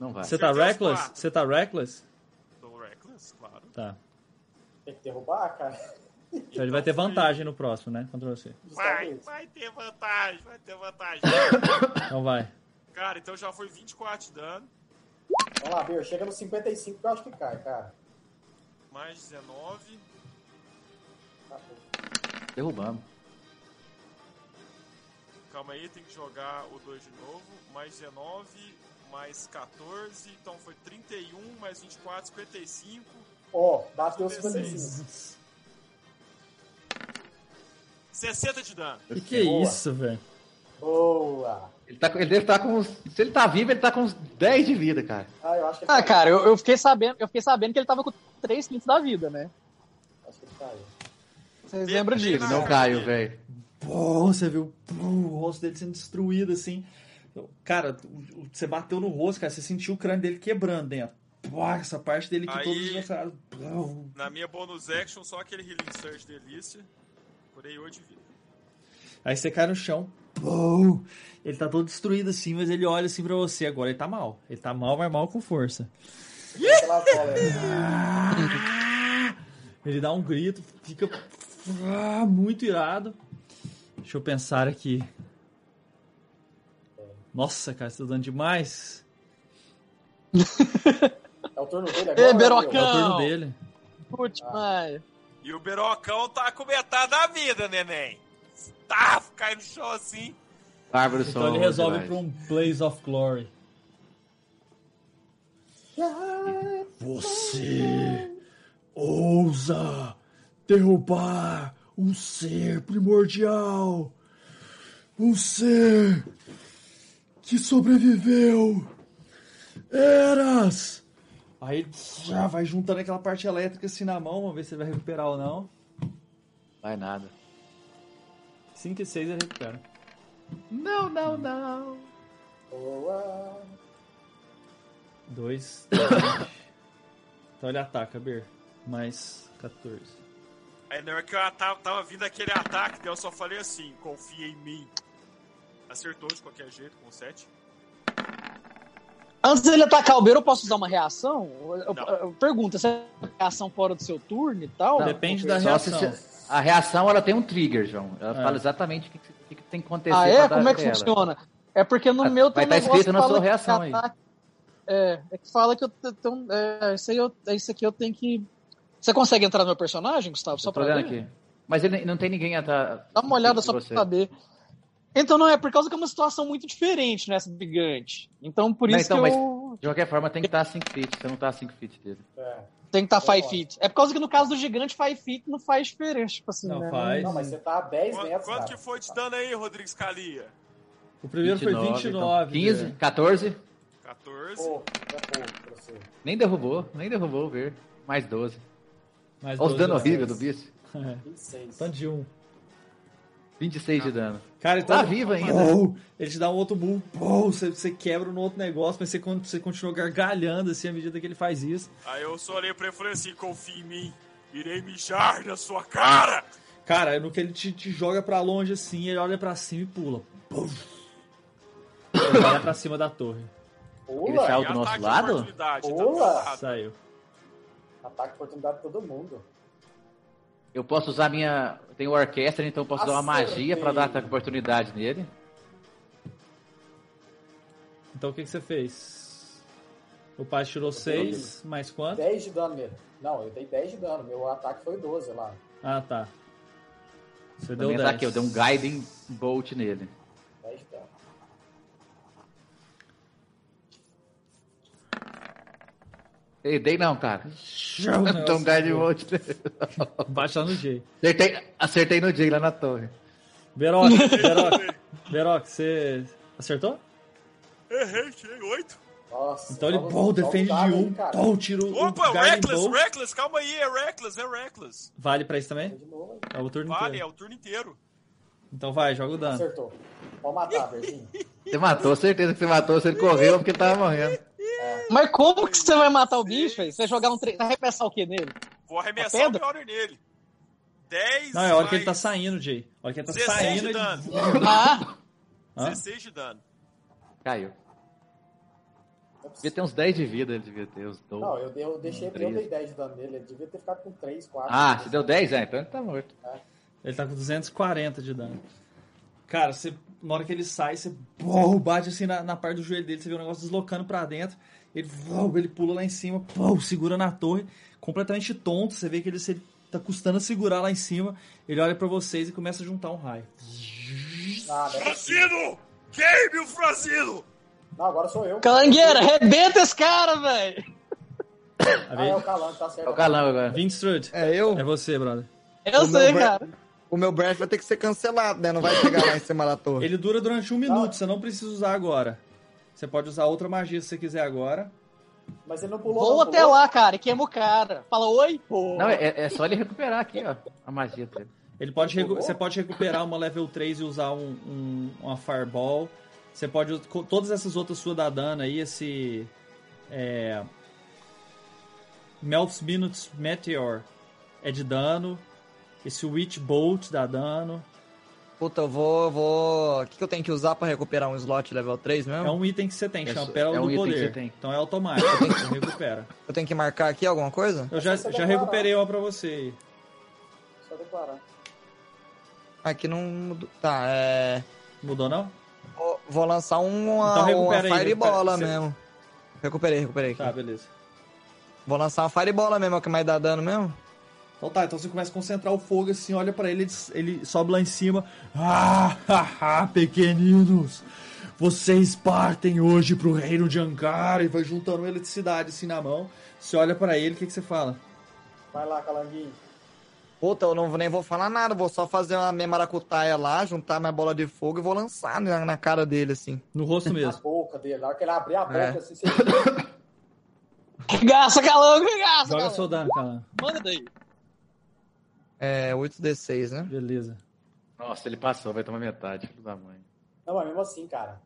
Não vai. Você tá reckless? Você tá reckless? Reckless, claro. Tá. Tem que derrubar, cara. Então ele vai ter vantagem no próximo, né? Contra você. Vai, vai ter vantagem, vai ter vantagem. Então vai. Cara, então já foi 24 de dano, Vamos lá, Ber, chega no 55 que eu acho que cai, cara. mais 19. Tá. Derrubamos. Calma aí, tem que jogar o 2 de novo. Mais 19, mais 14. Então foi 31, mais 24, 55. Ó, bateu 16. 55. 60 de dano. Que que é Boa. isso, velho? Boa. Ele, tá, com- ele deve estar com uns. Se ele tá vivo, ele tá com uns 10 de vida, cara. Ah, eu acho que Ah, caiu. cara, eu, eu fiquei sabendo, eu fiquei sabendo que ele tava com 3 quintos da vida, né? Acho que ele caiu. Vocês lembram disso? Ele não caiu, velho. Pô, você viu pô, o rosto dele sendo destruído assim. Cara, você bateu no rosto, cara. Você sentiu o crânio dele quebrando dentro. Essa parte dele que Aí- todos. Na minha bonus action, só aquele healing surge delícia. Curei 8 de vida. Aí você cai no chão. Ele tá todo destruído assim, mas ele olha assim pra você. Agora ele tá mal. Ele tá mal, mas mal com força. Ele dá um grito, fica muito irado. Deixa eu pensar aqui. Nossa, cara, você tá dando demais. É o turno dele agora. Ei, né, Berocão! É o turno dele. Putz, mas... E o Berocão tá com metade da vida, neném. Tá, cai no chão assim. Bárbaro Então ele resolve pra um Blaze of Glory. Você ousa derrubar um ser primordial. Um ser que sobreviveu. Eras! Aí já vai juntando aquela parte elétrica assim na mão, vamos ver se ele vai recuperar ou não. Vai nada. 5 e 6 ele recupera. Não, não, não. Boa. 2. então ele ataca, Ber. Mais 14. Aí na hora que eu tava, tava vindo aquele ataque, daí eu só falei assim, confia em mim. Acertou de qualquer jeito com 7. Antes dele atacar o beiro, eu posso usar uma reação? Eu, Não. eu- pergunta, se é uma reação fora do seu turno e tal? Não, Depende da se reação. você- a reação ela tem um trigger, João. Ela É. fala exatamente o que, que- que tem que acontecer. Ah, é? Como é que ela. funciona? É porque no Vai- meu vai tem um tá negócio escrito na sua reação aí. ataque- É, é que fala que eu tenho. É, isso, aí eu, é isso aqui eu tenho que. Você consegue entrar no meu personagem, Gustavo? Só pra ver? aqui. Mas ele não tem ninguém atrás. Dá uma olhada só pra você. saber. Então não é por causa que é uma situação muito diferente nessa gigante. Então por Não, isso então, que mas- eu De qualquer forma, tem que estar 5 feet. Você não tá 5 feet dele. É. tenho que estar 5 Concordo. feet. É por causa que no caso do gigante 5 feet não faz diferença, tipo assim, Não né? faz. Não, mas você tá a 10 Quanto, metros. quanto cara. que foi de dano aí, Rodrigues Calia? O primeiro foi 29. então. 15, Ber. 14. 14. Pô, é. Nem derrubou. Nem derrubou, ver. Mais 12. Mais Olha os 12 dano de horrível do bicho. É. 26. Tanto de um. 26 de dano. Cara, então. Tá vivo ainda. Ele te dá um outro boom, você, você quebra no outro negócio, mas você, você continua gargalhando assim à medida que ele faz isso. Aí eu só olhei pra ele e falei assim, confia em mim. Irei mijar na sua cara. Cara, no que ele te, te joga pra longe assim, ele olha pra cima e pula. Pum. Ele olha pra cima da torre. Ele Pula! saiu E do nosso lado? Pula. tá lado. Saiu. Ataque de oportunidade de todo mundo. Eu posso usar minha. Tem orquestra, então eu posso usar uma Acertei. magia pra dar oportunidade nele. Então o que, que você fez? O pai tirou 6, mais quanto? 10 de dano nele. Não, eu dei 10 de dano. Meu ataque foi 12 lá. Ah, tá. Você deu Também 10. ataque, eu dei um Guiding Bolt nele. Ei, dei não, cara. Um. Bolt nele. Bate lá no J. Acertei, acertei no Jay lá na torre. Beroc, Beroc, Beroc, você acertou? Errei, tirei 8. Nossa. Então ele pô, defende de um, cara. pô, tira o Opa, Reckless. Reckless, calma aí, é Reckless, é Reckless. Vale pra isso também? Novo, É o turno Vale, é inteiro. o turno inteiro. Então vai, joga o dano. Acertou. Pode matar, Bertinho. Você matou, certeza que você matou. Se ele correu porque ele tava morrendo. Mas como que você vai matar o bicho, velho? Você vai jogar um tre... Vai arremessar o que nele? Vou arremessar A o? Powder nele. 10 Não, é a hora que ele tá saindo, Jay. A hora que ele tá 16 saindo. de ele- dano. Ah, Hã? 16 de dano. Caiu. Devia ter uns 10 de vida, ele devia ter uns 12. Não, eu, dei- eu deixei eu dei 10 de dano nele. Ele devia ter ficado com 3, 4. Ah, se deu 10, é, então ele tá morto. Ele tá com 240 de dano. Cara, você, na hora que ele sai, você pô, bate assim na, na parte do joelho dele, você vê o negócio deslocando pra dentro. Ele, pô, ele pula lá em cima, pô, segura na torre, completamente tonto. Você vê que ele, se- tá custando a segurar lá em cima. Ele olha pra vocês e começa a juntar um raio. Possível. Frasino! Queime o Frasino! Não, agora sou eu. calangueira, arrebenta esse cara, velho! Ah, é o Calango, tá certo. É o calão agora. É eu? é você, brother. Eu O sei, meu cara. O meu breath vai ter que ser cancelado, né? Não vai chegar lá em cima da torre. Ele dura durante um minuto, você não precisa usar agora. Você pode usar outra magia se você quiser agora. Mas ele não pulou. Vou não, até pulou. lá, cara, e queima o cara. Fala, oi, pô. Não, é, é só ele recuperar aqui, ó. A magia dele. Ele pode recu- você pode recuperar uma level 3 e usar um, um- uma Fireball. Você pode. Todas essas outras suas da dano aí, esse. É. Melf's Minutes Meteor é de dano. Esse Witch Bolt dá dano. Puta, eu vou, vou... O que, que eu tenho que usar pra recuperar um slot level 3 mesmo? É um item que você tem, É chama só- Pérola é um do item que Poder. você tem. Então é automático, você recupera. Eu tenho que marcar aqui alguma coisa? Eu já, já recuperei uma pra você aí. Só declarar. Aqui não... mudou. Tá, é... Mudou não? Vou, vou lançar uma, Então uma recupera aí, firebola recupera. Você- mesmo. Recuperei, recuperei aqui. Tá, beleza. Vou lançar uma firebola mesmo, é o que mais dá dano mesmo. Então tá, então você começa a concentrar o fogo assim, olha pra ele, ele, sobe lá em cima. Ah, haha, pequeninos! Vocês partem hoje pro reino de Ankara e vai juntando eletricidade assim na mão. Você olha pra ele, o que, que você fala? Vai lá, Calanguinho. Puta, eu não, nem vou falar nada, vou só fazer uma minha maracutaia lá, juntar minha bola de fogo e vou lançar na, na cara dele, assim. No rosto Na mesmo. boca dele. Na hora que ele abrir a boca, É. assim, você... Regaça, calango, regaça, Joga calango. seu dano, cara. Manda daí. É 8d6, né? Beleza. Nossa, ele passou, vai tomar metade, filho da mãe. Não, mas mesmo assim, cara.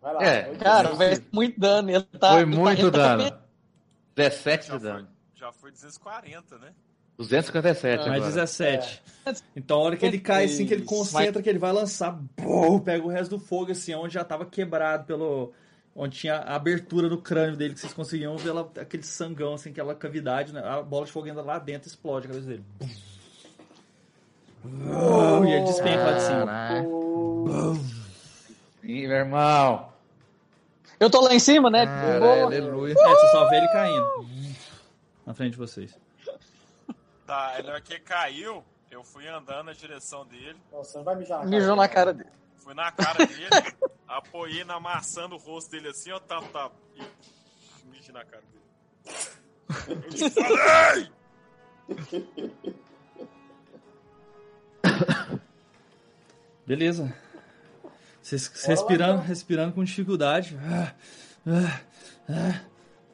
Vai lá. É, Cara, vai ser muito dano. Ele tá, Foi ele tá- muito ele tá dano. com 17 Já de dano. já foi 240, né? 257 Ah, Mais agora. 17. Então, a hora que ele cai, assim, que ele concentra, que ele vai lançar, bum, pega o resto do fogo, assim, onde já tava quebrado pelo. Onde tinha a abertura no crânio dele, que vocês conseguiam ver aquele sangão, assim, aquela cavidade, né? A bola de fogo entra lá dentro e explode a cabeça dele. Bum, e ele despenca lá de cima. Ih, meu irmão. Eu tô lá em cima, né? Vou- aleluia. É, você só vê ele caindo. Na frente de vocês. Tá, hora que caiu, eu fui andando na direção dele, Nossa, vai mijar na Mijou na cara dele. fui na cara dele, apoiei na maçã do rosto dele assim, ó, tá, tá. E mijei na cara dele. Eu te falei! Beleza. Vocês respirando, então. respirando com dificuldade. Ah, ah, ah.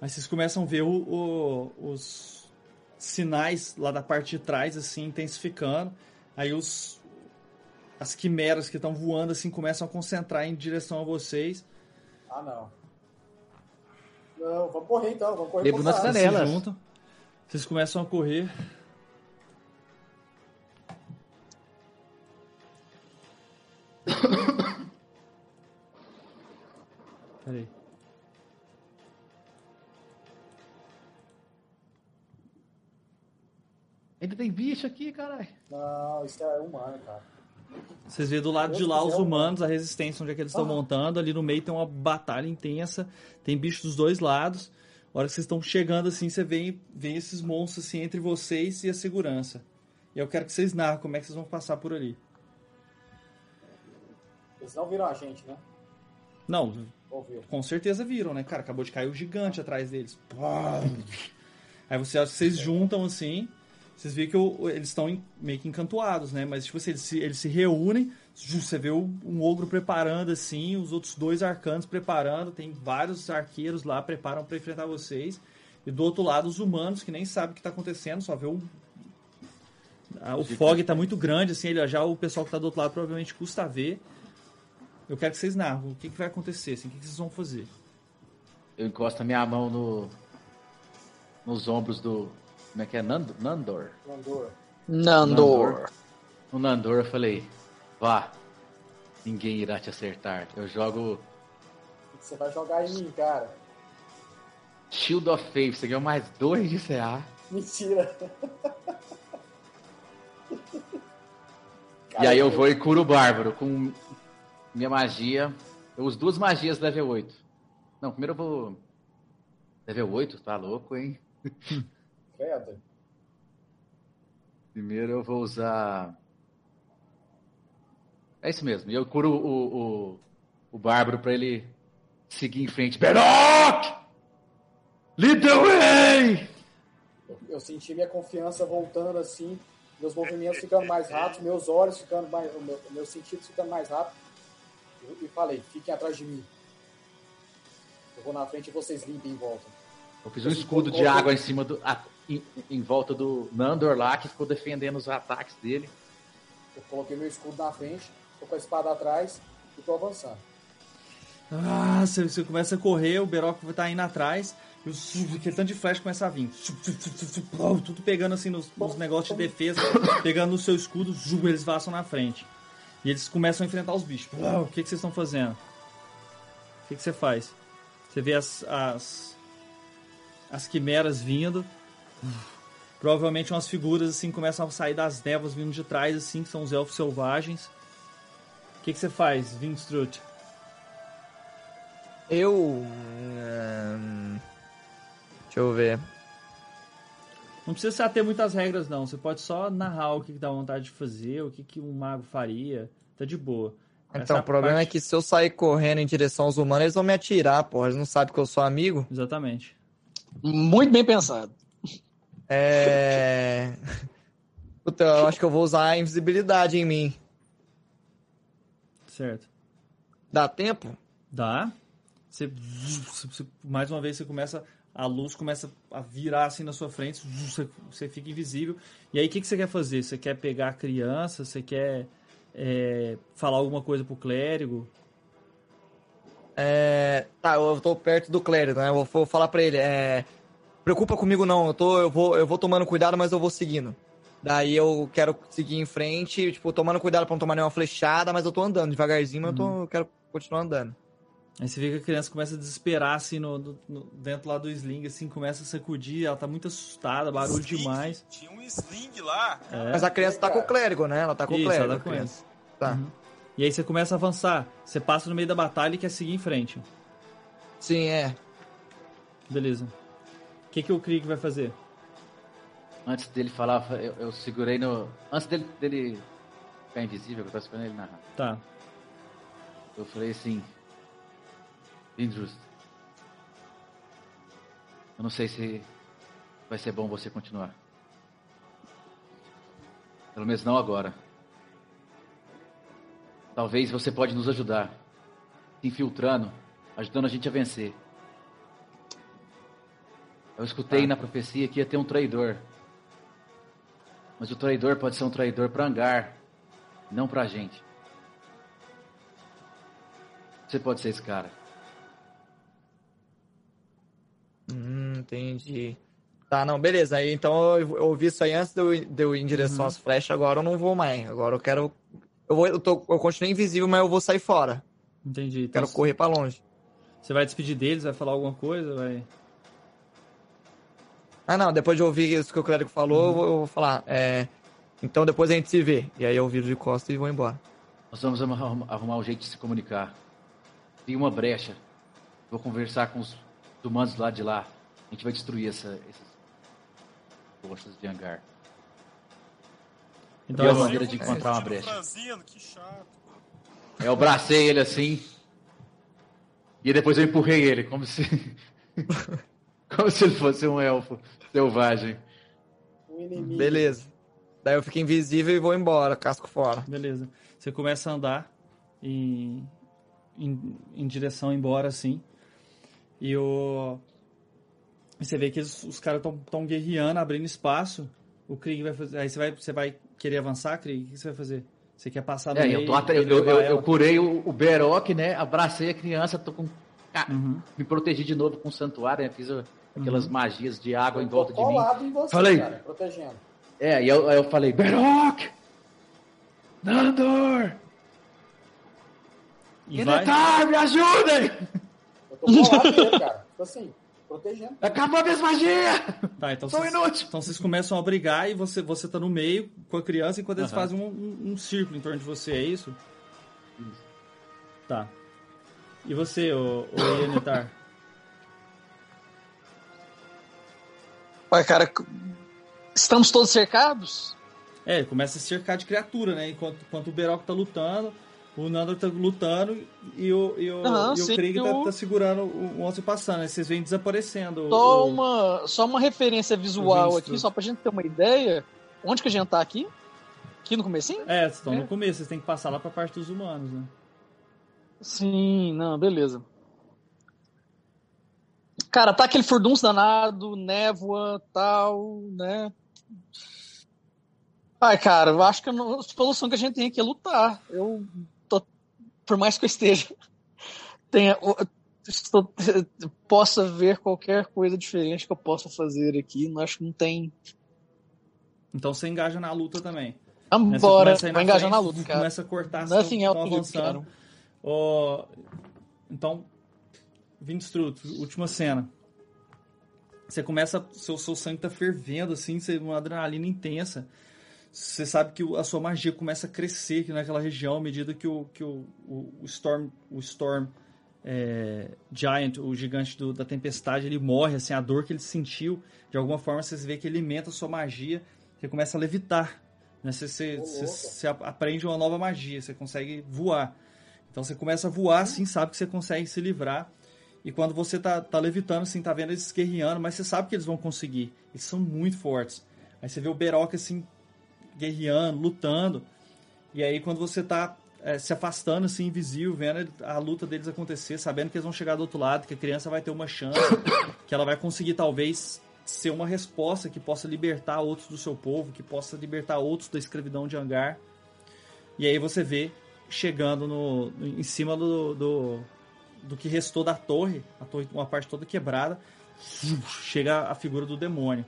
Mas vocês começam a ver o- o- os sinais lá da parte de trás, assim, intensificando. Aí os as quimeras que estão voando, assim, começam a concentrar em direção a vocês. Ah, não. Não, vamos correr então, vamos correr pro nas. Vocês canelas. juntam. Vocês começam a correr. Peraí. Ainda tem bicho aqui, caralho. Não, isso é humano, cara. Vocês vêem do lado de Deus lá os céu, humanos, a resistência, onde é que eles estão Ah. montando. Ali no meio tem uma batalha intensa. Tem bicho dos dois lados. A hora que vocês estão chegando assim, você vê, vê esses monstros assim entre vocês e a segurança. E eu quero que vocês narrem como é que vocês vão passar por ali. Eles não viram a gente, né? Não. Com certeza viram, né, cara? Acabou de cair o gigante atrás deles. Aí você acha que vocês juntam assim. Vocês veem que eles estão meio que encantoados, né? Mas, tipo assim, eles se, eles se reúnem. Você vê um ogro preparando assim, os outros dois arcanos preparando. Tem vários arqueiros lá, preparam pra enfrentar vocês. E do outro lado, os humanos que nem sabem o que tá acontecendo, só vê o. a- o fog tá muito grande, assim, ele, já o pessoal que tá do outro lado provavelmente custa ver. Eu quero que vocês narram o que, que vai acontecer, assim, o que, que vocês vão fazer. Eu encosto a minha mão no, nos ombros do. Como é que é? Nando, Nandor. Nandor. Nandor. No Nandor eu falei, vá, ninguém irá te acertar. Eu jogo O que você vai jogar em mim, cara? Shield of Faith, você ganhou mais dois de CA. Mentira. e aí eu vou e curo o Bárbaro com minha magia. Eu uso duas magias level 8. Não, primeiro eu vou. Level 8, tá louco, hein? Credo. Primeiro eu vou usar. É isso mesmo. E eu curo o, o, o Bárbaro pra ele seguir em frente. Beroc! Lead the way! Eu, senti minha confiança voltando assim, meus movimentos ficando mais rápidos, meus olhos ficando mais. meus sentidos ficando mais rápidos. E, falei, fiquem atrás de mim. Eu vou na frente e vocês limpem em volta. Eu fiz um escudo de água em cima do. a- em, em volta do Nandor lá, que ficou defendendo os ataques dele. Eu coloquei meu escudo na frente, tô com a espada atrás e tô avançando. Ah, você, você começa a correr, o Beroco vai estar indo atrás, e o, aquele tanto de flash começa a vir. Tudo pegando assim nos, nos negócios de defesa, pegando no seu escudo, eles passam na frente. E eles começam a enfrentar os bichos. O que, que vocês estão fazendo? O que, que você faz? Você vê as, as, as quimeras vindo. Provavelmente umas figuras assim começam a sair das névoas vindo de trás, assim, que são os elfos selvagens. O que, que você faz, Vinstrut? Eu. hum, Deixa eu ver. Não precisa se ater muitas regras, não. Você pode só narrar o que, dá vontade de fazer, o que, que um mago faria. Tá de boa. Então, o problema é que se eu sair correndo em direção aos humanos, eles vão me atirar, porra. Eles não sabem que eu sou amigo. Exatamente. Muito bem pensado. É. Puta, eu acho que eu vou usar a invisibilidade em mim. Certo. Dá tempo? Dá. Você- mais uma vez você começa. A luz começa a virar assim na sua frente, você, fica invisível. E aí o que, que você quer fazer? Você quer pegar a criança? Você quer é, falar alguma coisa pro clérigo. É, tá, eu tô perto do clérigo, né? Eu vou, falar pra ele. É, preocupa comigo não, eu, tô, eu, vou, eu vou tomando cuidado, mas eu vou seguindo. Daí eu quero seguir em frente, tipo, tomando cuidado pra não tomar nenhuma flechada, mas eu tô andando devagarzinho, mas eu, tô, eu quero continuar andando. Aí você vê que a criança começa a desesperar, assim, no, no- dentro lá do sling, assim, começa a sacudir, ela tá muito assustada, barulho Sling, demais. Tinha um sling lá. É. Mas a criança tá com o clérigo, né? Ela tá com Isso, o clérigo. ela tá com criança. Tá. Uhum. E aí você começa a avançar. Você passa no meio da batalha e quer seguir em frente. Sim, é. Beleza. O que, que o Krieg vai fazer? Antes dele falar, eu, eu segurei no. Antes dele, dele ficar invisível, eu tava esperando ele narrar. Tá. Eu falei assim. Vindrus. Eu não sei se vai ser bom você continuar. Pelo menos não agora. Talvez você pode nos ajudar. Se infiltrando, ajudando a gente a vencer. Eu escutei na profecia que ia ter um traidor. Mas o traidor pode ser um traidor para Angar, não pra gente. Você pode ser esse cara. Hum, entendi. Tá, não, beleza. Aí, então eu, eu ouvi isso aí antes de eu, de eu ir em direção às flechas, agora eu não vou mais. Agora eu quero. Eu, vou, eu, tô, eu continuo invisível, mas eu vou sair fora. Entendi. Então, Quero correr pra longe. Você vai despedir deles, vai falar alguma coisa? Vai... Ah, não, depois de ouvir isso que o clérigo falou, eu, vou, eu vou falar. É, então depois a gente se vê. E aí eu viro de costas e vou embora. Nós vamos arrumar, arrumar um jeito de se comunicar. Tem uma brecha. Vou conversar com os humanos lá de lá. A gente vai destruir essa, essas forças de hangar. Então, E a assim, maneira de Você encontrar uma fugindo brecha. franzino, que chato. Eu abracei ele assim. E depois eu empurrei ele, como se. como se ele fosse um elfo selvagem. Inimigo. Beleza. Daí eu fico invisível e vou embora, casco fora. Beleza. Você começa a andar em, em, em direção embora, assim. E o. Você vê que os, os caras estão guerreando, abrindo espaço. O Krieg vai fazer. Aí você vai, você vai querer avançar, Krieg? O que você vai fazer? Você quer passar no É, meio eu, tô eu, eu, eu- eu curei o, o Beroc, né? Abracei a criança, tô com. Ah, Uhum. Me protegi de novo com o santuário, né? Fiz aquelas magias de água em volta de mim. em você, Falei. cara, protegendo. É, e eu, aí eu falei, Beroc! Nandor! E vai. Genetar, me ajudem! Tô cara. Tô assim, protegendo. Acabou minhas magias! Tá, então Sou vocês, inútil! então vocês começam a brigar e você, você tá no meio com a criança enquanto eles fazem um, um, um círculo em torno de você, é isso? Tá. E você, ô, ô Ianitar? Ué, cara, estamos todos cercados? É, ele começa a se cercar de criatura, né? Enquanto, enquanto o Berok tá lutando, o Nandor tá lutando e o, e o, Aham, e o Krieg tá, eu- tá segurando o monstro passando. Aí vocês vêm desaparecendo. o- Só o- uma, só uma referência visual aqui, só pra gente ter uma ideia. Onde que a gente tá aqui? Aqui no comecinho? É, vocês estão É. no começo, vocês têm que passar lá pra parte dos humanos, né? Sim, não, beleza. Cara, tá aquele furdunço danado, névoa, tal, né? Ai, cara, eu acho que a solução que a gente tem aqui é lutar. Eu por mais que eu esteja, tenha, estou- possa ver qualquer coisa diferente que eu possa fazer aqui, não acho que não tem. Então você engaja na luta também. Né? Você Vambora, começa a ir vou na engajar na frente, luta, cara. Começa a cortar, Nothing estão else you avançando. can. Ó, então, Vinstruto, última cena. Você começa, seu, seu sangue tá fervendo, assim, você, uma adrenalina intensa. Você sabe que a sua magia começa a crescer aqui naquela região à medida que o, que o, o, Storm, o Storm é, Giant, o gigante do- da tempestade, ele morre, assim, a dor que ele sentiu, de alguma forma você vê que ele alimenta a sua magia, você começa a levitar. Né? Você, você, você, você aprende uma nova magia, você consegue voar. Então você começa a voar assim, sabe que você consegue se livrar. E quando você tá, tá levitando, assim, tá vendo eles guerreando, mas você sabe que eles vão conseguir. Eles são muito fortes. Aí você vê o Beroca assim, guerreando, lutando. E aí quando você tá é, se afastando, assim, invisível, vendo a luta deles acontecer, sabendo que eles vão chegar do outro lado, que a criança vai ter uma chance, que ela vai conseguir talvez ser uma resposta que possa libertar outros do seu povo, que possa libertar outros da escravidão de Angar. E aí você vê chegando no, em cima do, do, do que restou da torre, a torre, uma parte toda quebrada, chega a figura do demônio.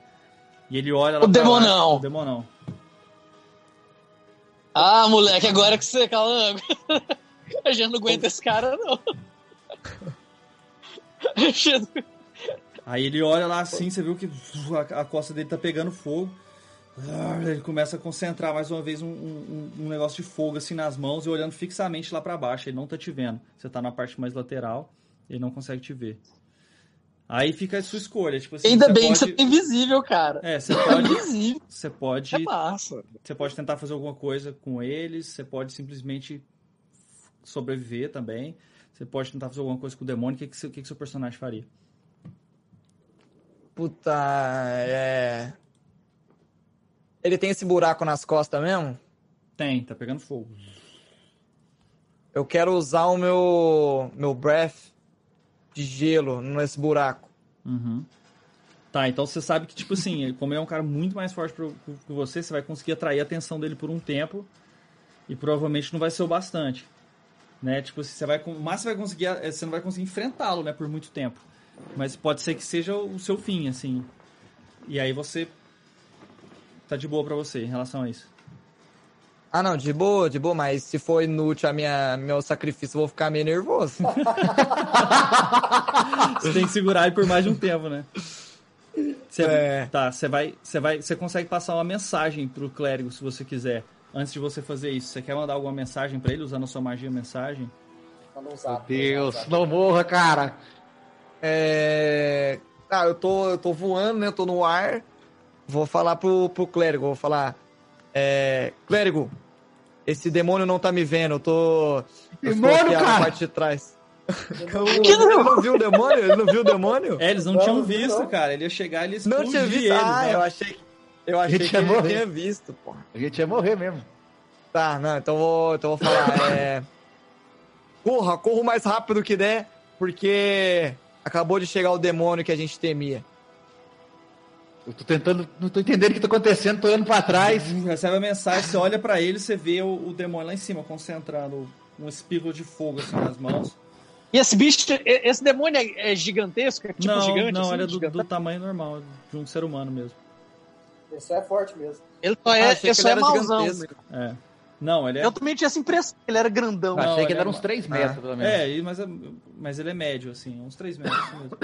E ele olha lá O demonão. baixo, O demonão. Ah, moleque, agora que você calango. A gente não aguenta esse cara, não. Aí ele olha lá assim, você viu que a, costa dele tá pegando fogo. Ele começa a concentrar mais uma vez um, um- um negócio de fogo assim nas mãos e olhando fixamente lá pra baixo. Ele não tá te vendo. Você tá na parte mais lateral, ele não consegue te ver. Aí fica a sua escolha. Tipo assim, Ainda você bem pode... que você tá invisível, cara. É, você pode, Invisível. você pode, É massa. você pode tentar fazer alguma coisa com eles. Você pode simplesmente sobreviver também. Você pode tentar fazer alguma coisa com o demônio. O que, que, que, que seu personagem faria? Puta, é. Ele tem esse buraco nas costas mesmo? Tem, tá pegando fogo. Eu quero usar o meu. meu breath de gelo nesse buraco. Uhum. Tá, então você sabe que, tipo assim, como ele é um cara muito mais forte que você, você vai conseguir atrair a atenção dele por um tempo e provavelmente não vai ser o bastante. Né? Tipo, assim, você vai, mas você vai conseguir, é, você não vai conseguir enfrentá-lo, né, por muito tempo. Mas pode ser que seja o seu fim, assim. E aí você tá de boa pra você em relação a isso. Ah, não, de boa, de boa, mas se for inútil a minha, meu sacrifício, eu vou ficar meio nervoso. Você tem que segurar ele por mais de um tempo, né? Você, É. Tá, você vai, você vai, você consegue passar uma mensagem pro clérigo se você quiser. Antes de você fazer isso, você quer mandar alguma mensagem pra ele usando a sua magia mensagem? Meu Deus, não morra, cara. É. Tá, eu tô, eu tô voando, né? Eu tô no ar. Vou falar pro, pro clérigo, vou falar. É. Clérigo, esse demônio não tá me vendo, eu tô. eu Demônio, na cara? parte de trás. Ele não viu o demônio? Ele não viu o demônio? É, eles não, Não, tinham não, visto, não. cara. Ele ia chegar e ele Não tinha visto. eles, ah, né? eu achei, eu achei que ele morrido. tinha visto, porra. A gente ia morrer mesmo. Tá, não, então eu vou, então eu vou falar. É... Corra, corra o mais rápido que der, porque acabou de chegar o demônio que a gente temia. Eu tô tentando, não tô entendendo o que tá acontecendo, tô olhando pra trás. Recebe a mensagem, você olha pra ele, você vê o, o demônio lá em cima, concentrando um espírito de fogo assim nas mãos. E esse bicho, esse demônio é, é gigantesco? É tipo não, gigante? não, assim, ele é do, do tamanho normal, de um ser humano mesmo. Isso é forte mesmo. Ele só é, achei ele que só ele é era mauzão. É. Não, ele é. Eu também tinha essa impressão que ele era grandão. Não, Achei que ele ele era é uns 3 Ah. metros, pelo menos. É, mas, é- mas ele é médio, assim, uns 3 metros assim mesmo.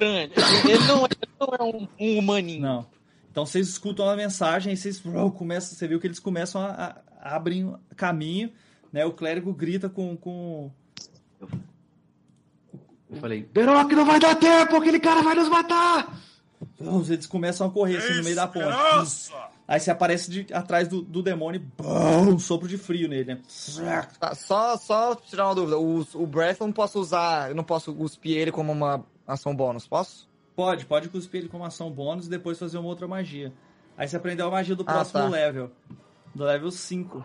Ele não, ele não é um, um humaninho. Não. Então vocês escutam a mensagem e vocês bro, começam, você viu que eles começam a, a abrem caminho, né? O clérigo grita com, com Eu falei, Beroc, não vai dar tempo, aquele cara vai nos matar! Bros, eles começam a correr assim no meio da ponte. Aí você aparece de, atrás do, do demônio e bum, um sopro de frio nele, né? Tá, só, só tirar uma dúvida. O, o breath eu não posso usar, eu não posso cuspir ele como uma ação bônus, posso? Pode, pode cuspir ele como ação bônus e depois fazer uma outra magia. Aí você aprendeu a magia do Ah, próximo tá. level. Do level 5.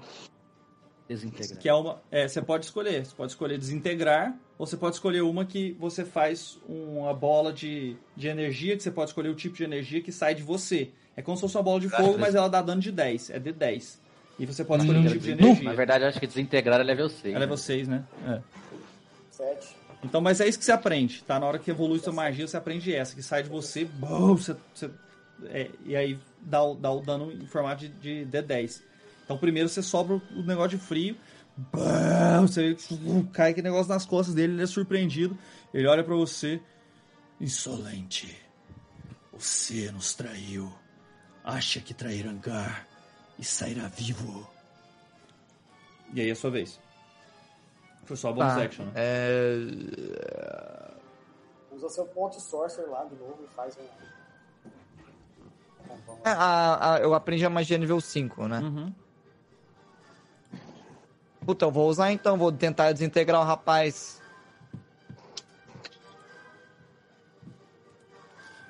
Desintegrar. Que é uma. É, você pode escolher. Você pode escolher desintegrar, ou você pode escolher uma que você faz uma bola de, de energia, que você pode escolher o tipo de energia que sai de você. É como se fosse uma bola de fogo, mas ela dá dano de 10. É de 10. E você pode escolher um tipo de Na energia. verdade, eu acho que desintegrar é level 6. É level 6, né? É. Sete. Então, mas é isso que você aprende, tá? Na hora que evolui sua magia, você aprende essa, que sai de você, bum, você, você- é, e aí dá, o- dá o dano em formato de, de D10. Então, primeiro você sobra o negócio de frio, bum, você cai aquele negócio nas costas dele, ele é surpreendido, ele olha pra você, insolente, você nos traiu, acha que trair Angar e sairá vivo. E aí é a sua vez. Foi só bonus Tá. action, né? É... Usa seu ponto de sorcerer lá de novo e faz um. É, a- a- eu aprendi a magia nível 5, né? Uhum. Puta, eu vou usar então, vou tentar desintegrar o rapaz.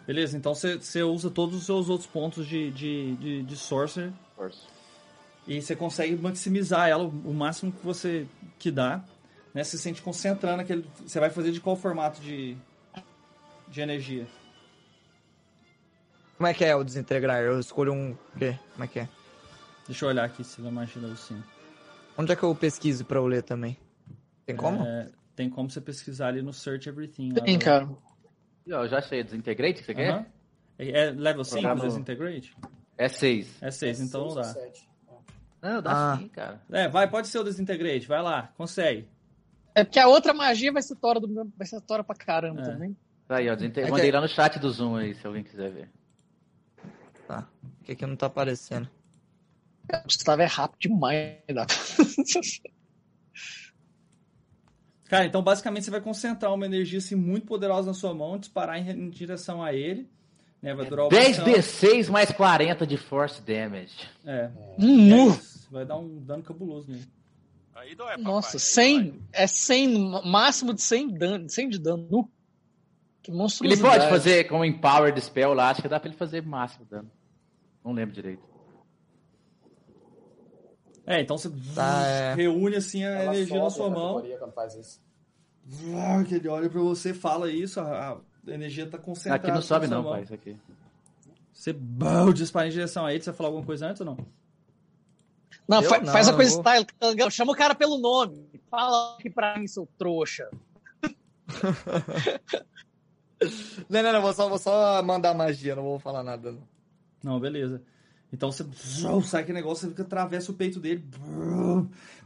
Beleza, então você você usa todos os seus outros pontos de, de, de, de Sorcerer e você consegue maximizar ela o máximo que você que dá. Né? Você se sente concentrando aquele. Você vai fazer de qual formato de, de energia? Como é que é o desintegrar? Eu escolho um. O quê? Como é que é? Deixa eu olhar aqui se vai magia level 5. Onde é que eu pesquiso pra eu ler também? Tem como? É, tem como você pesquisar ali no Search Everything. Tem, do- cara. Eu já achei. Desintegrate, que você quer? Aham. É, é level 5 Programa- Desintegrate? É 6. É 6, então não Seis dá. ou sete. É. Não, dá Ah. sim, cara. É, vai, pode ser o Desintegrate, vai lá, consegue. É porque a outra magia vai ser tora, do, vai ser tora pra caramba É. também. Tá aí, ó. desinte- É que- Mandei lá no chat do Zoom aí, se alguém quiser ver. Tá. O que que não tá aparecendo? O Gustavo é rápido demais. Dá. Cara, então basicamente você vai concentrar uma energia assim, muito poderosa na sua mão, disparar em, em direção a ele. Né, vai durar o 10d6 mais 40 de force damage. É. Nu. É, vai dar um dano cabuloso nele. Aí dói, papai. Nossa, aí 100. dói. É 100, máximo de 100, dano, 100 de dano. Nu. Que Ele monstruosidade. pode fazer como Empower de Spell lá, acho que dá pra ele fazer máximo dano. Não lembro direito. É, então você Tá, é. reúne assim a Ela energia na sua mão. categoria quando faz isso. Vrr, que ele olha pra você, fala isso, a, a energia tá concentrada. Aqui não sobe não, mão. pai, isso aqui. Você dispara em direção a ele. Você falou alguma coisa antes ou não? Não, fa- não, faz a coisa vou. style. Chama o cara pelo nome. Fala aqui pra mim, seu trouxa. Não, não, não, vou só, vou só mandar magia, não vou falar nada. Não. Não, beleza. Então você sai aquele negócio, você fica, atravessa o peito dele.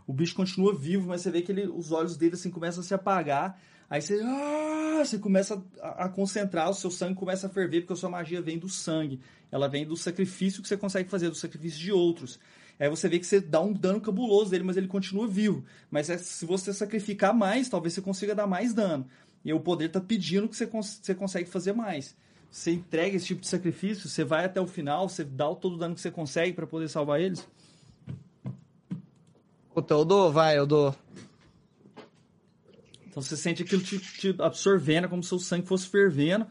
o bicho continua vivo, mas você vê que ele, os olhos dele assim começam a se apagar. Aí você, ah, você começa a, a concentrar, o seu sangue começa a ferver, porque a sua magia vem do sangue. Ela vem do sacrifício que você consegue fazer, do sacrifício de outros. Aí você vê que você dá um dano cabuloso dele, mas ele continua vivo. Mas é- se você sacrificar mais, talvez você consiga dar mais dano. E o poder tá pedindo que você, cons você consegue fazer mais. Você entrega esse tipo de sacrifício, você vai até o final, você dá o todo o dano que você consegue pra poder salvar eles. Puta, eu dou, vai, eu dou. Então você sente aquilo te, te absorvendo, como se o sangue fosse fervendo.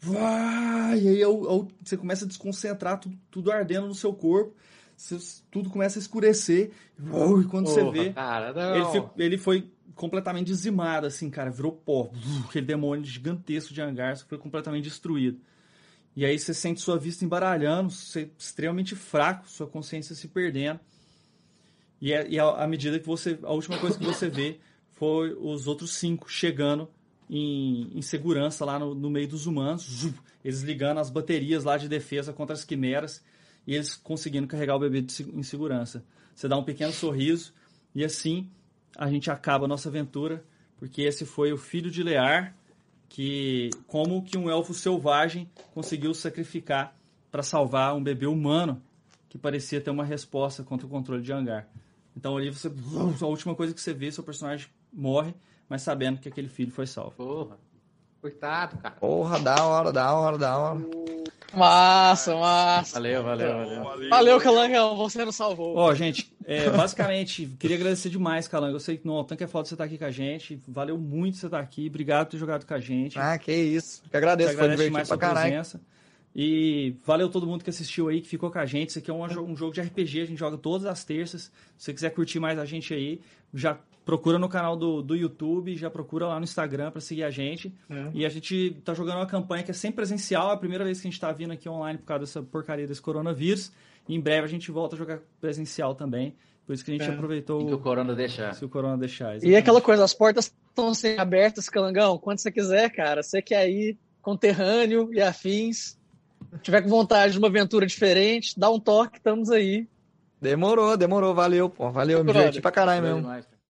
Vai! E aí é o- é o- você começa a desconcentrar, tudo, tudo ardendo no seu corpo. Tudo começa a escurecer. Uau, E quando você vê, Cara, ele, ele foi completamente dizimado, assim, cara. Virou pó. Aquele demônio gigantesco de Angar foi completamente destruído. E aí você sente sua vista embaralhando, você extremamente fraco, sua consciência se perdendo. E, é- e à à medida que você. A última coisa que você vê foi os outros cinco chegando em, em segurança lá no, no meio dos humanos. Zum, Eles ligando as baterias lá de defesa contra as quimeras. E eles conseguindo carregar o bebê de em segurança. Você dá um pequeno sorriso. E assim a gente acaba a nossa aventura. Porque esse foi o filho de Lear. Que, como que um elfo selvagem conseguiu sacrificar para salvar um bebê humano que parecia ter uma resposta contra o controle de Angar. Então ali você. A última coisa que você vê, seu personagem morre, mas sabendo que aquele filho foi salvo. Porra. Coitado, cara. Porra, da hora, da hora, da hora. Massa, massa. Valeu, valeu, valeu. Valeu, Valeu, Calangão. Você nos salvou. Ó, gente, é, basicamente, queria agradecer demais, Calango. Eu sei que no tanque é foda você estar aqui com a gente. Valeu muito você estar aqui. Obrigado por ter jogado com a gente. Ah, que isso. Que Te agradeço, foi agradece divertido demais pra sua caralho. presença. E valeu todo mundo que assistiu aí, que ficou com a gente. Isso aqui é um, um jogo de RPG, a gente joga todas as terças. Se você quiser curtir mais a gente aí, já procura no canal do, do YouTube, já procura lá no Instagram para seguir a gente. E a gente tá jogando uma campanha que é sempre presencial, é a primeira vez que a gente tá vindo aqui online por causa dessa porcaria desse coronavírus. E em breve a gente volta a jogar presencial também. Por isso que a gente É. aproveitou que o Corona deixar. se o corona deixar. E é exatamente. aquela coisa, as portas estão sempre abertas, Calangão. Quando você quiser, cara. Você quer ir conterrâneo e afins. Tiver com vontade de uma aventura diferente, dá um toque, estamos aí. Demorou, demorou, valeu, pô. Valeu, me diverti pra caralho mesmo. demais, cara.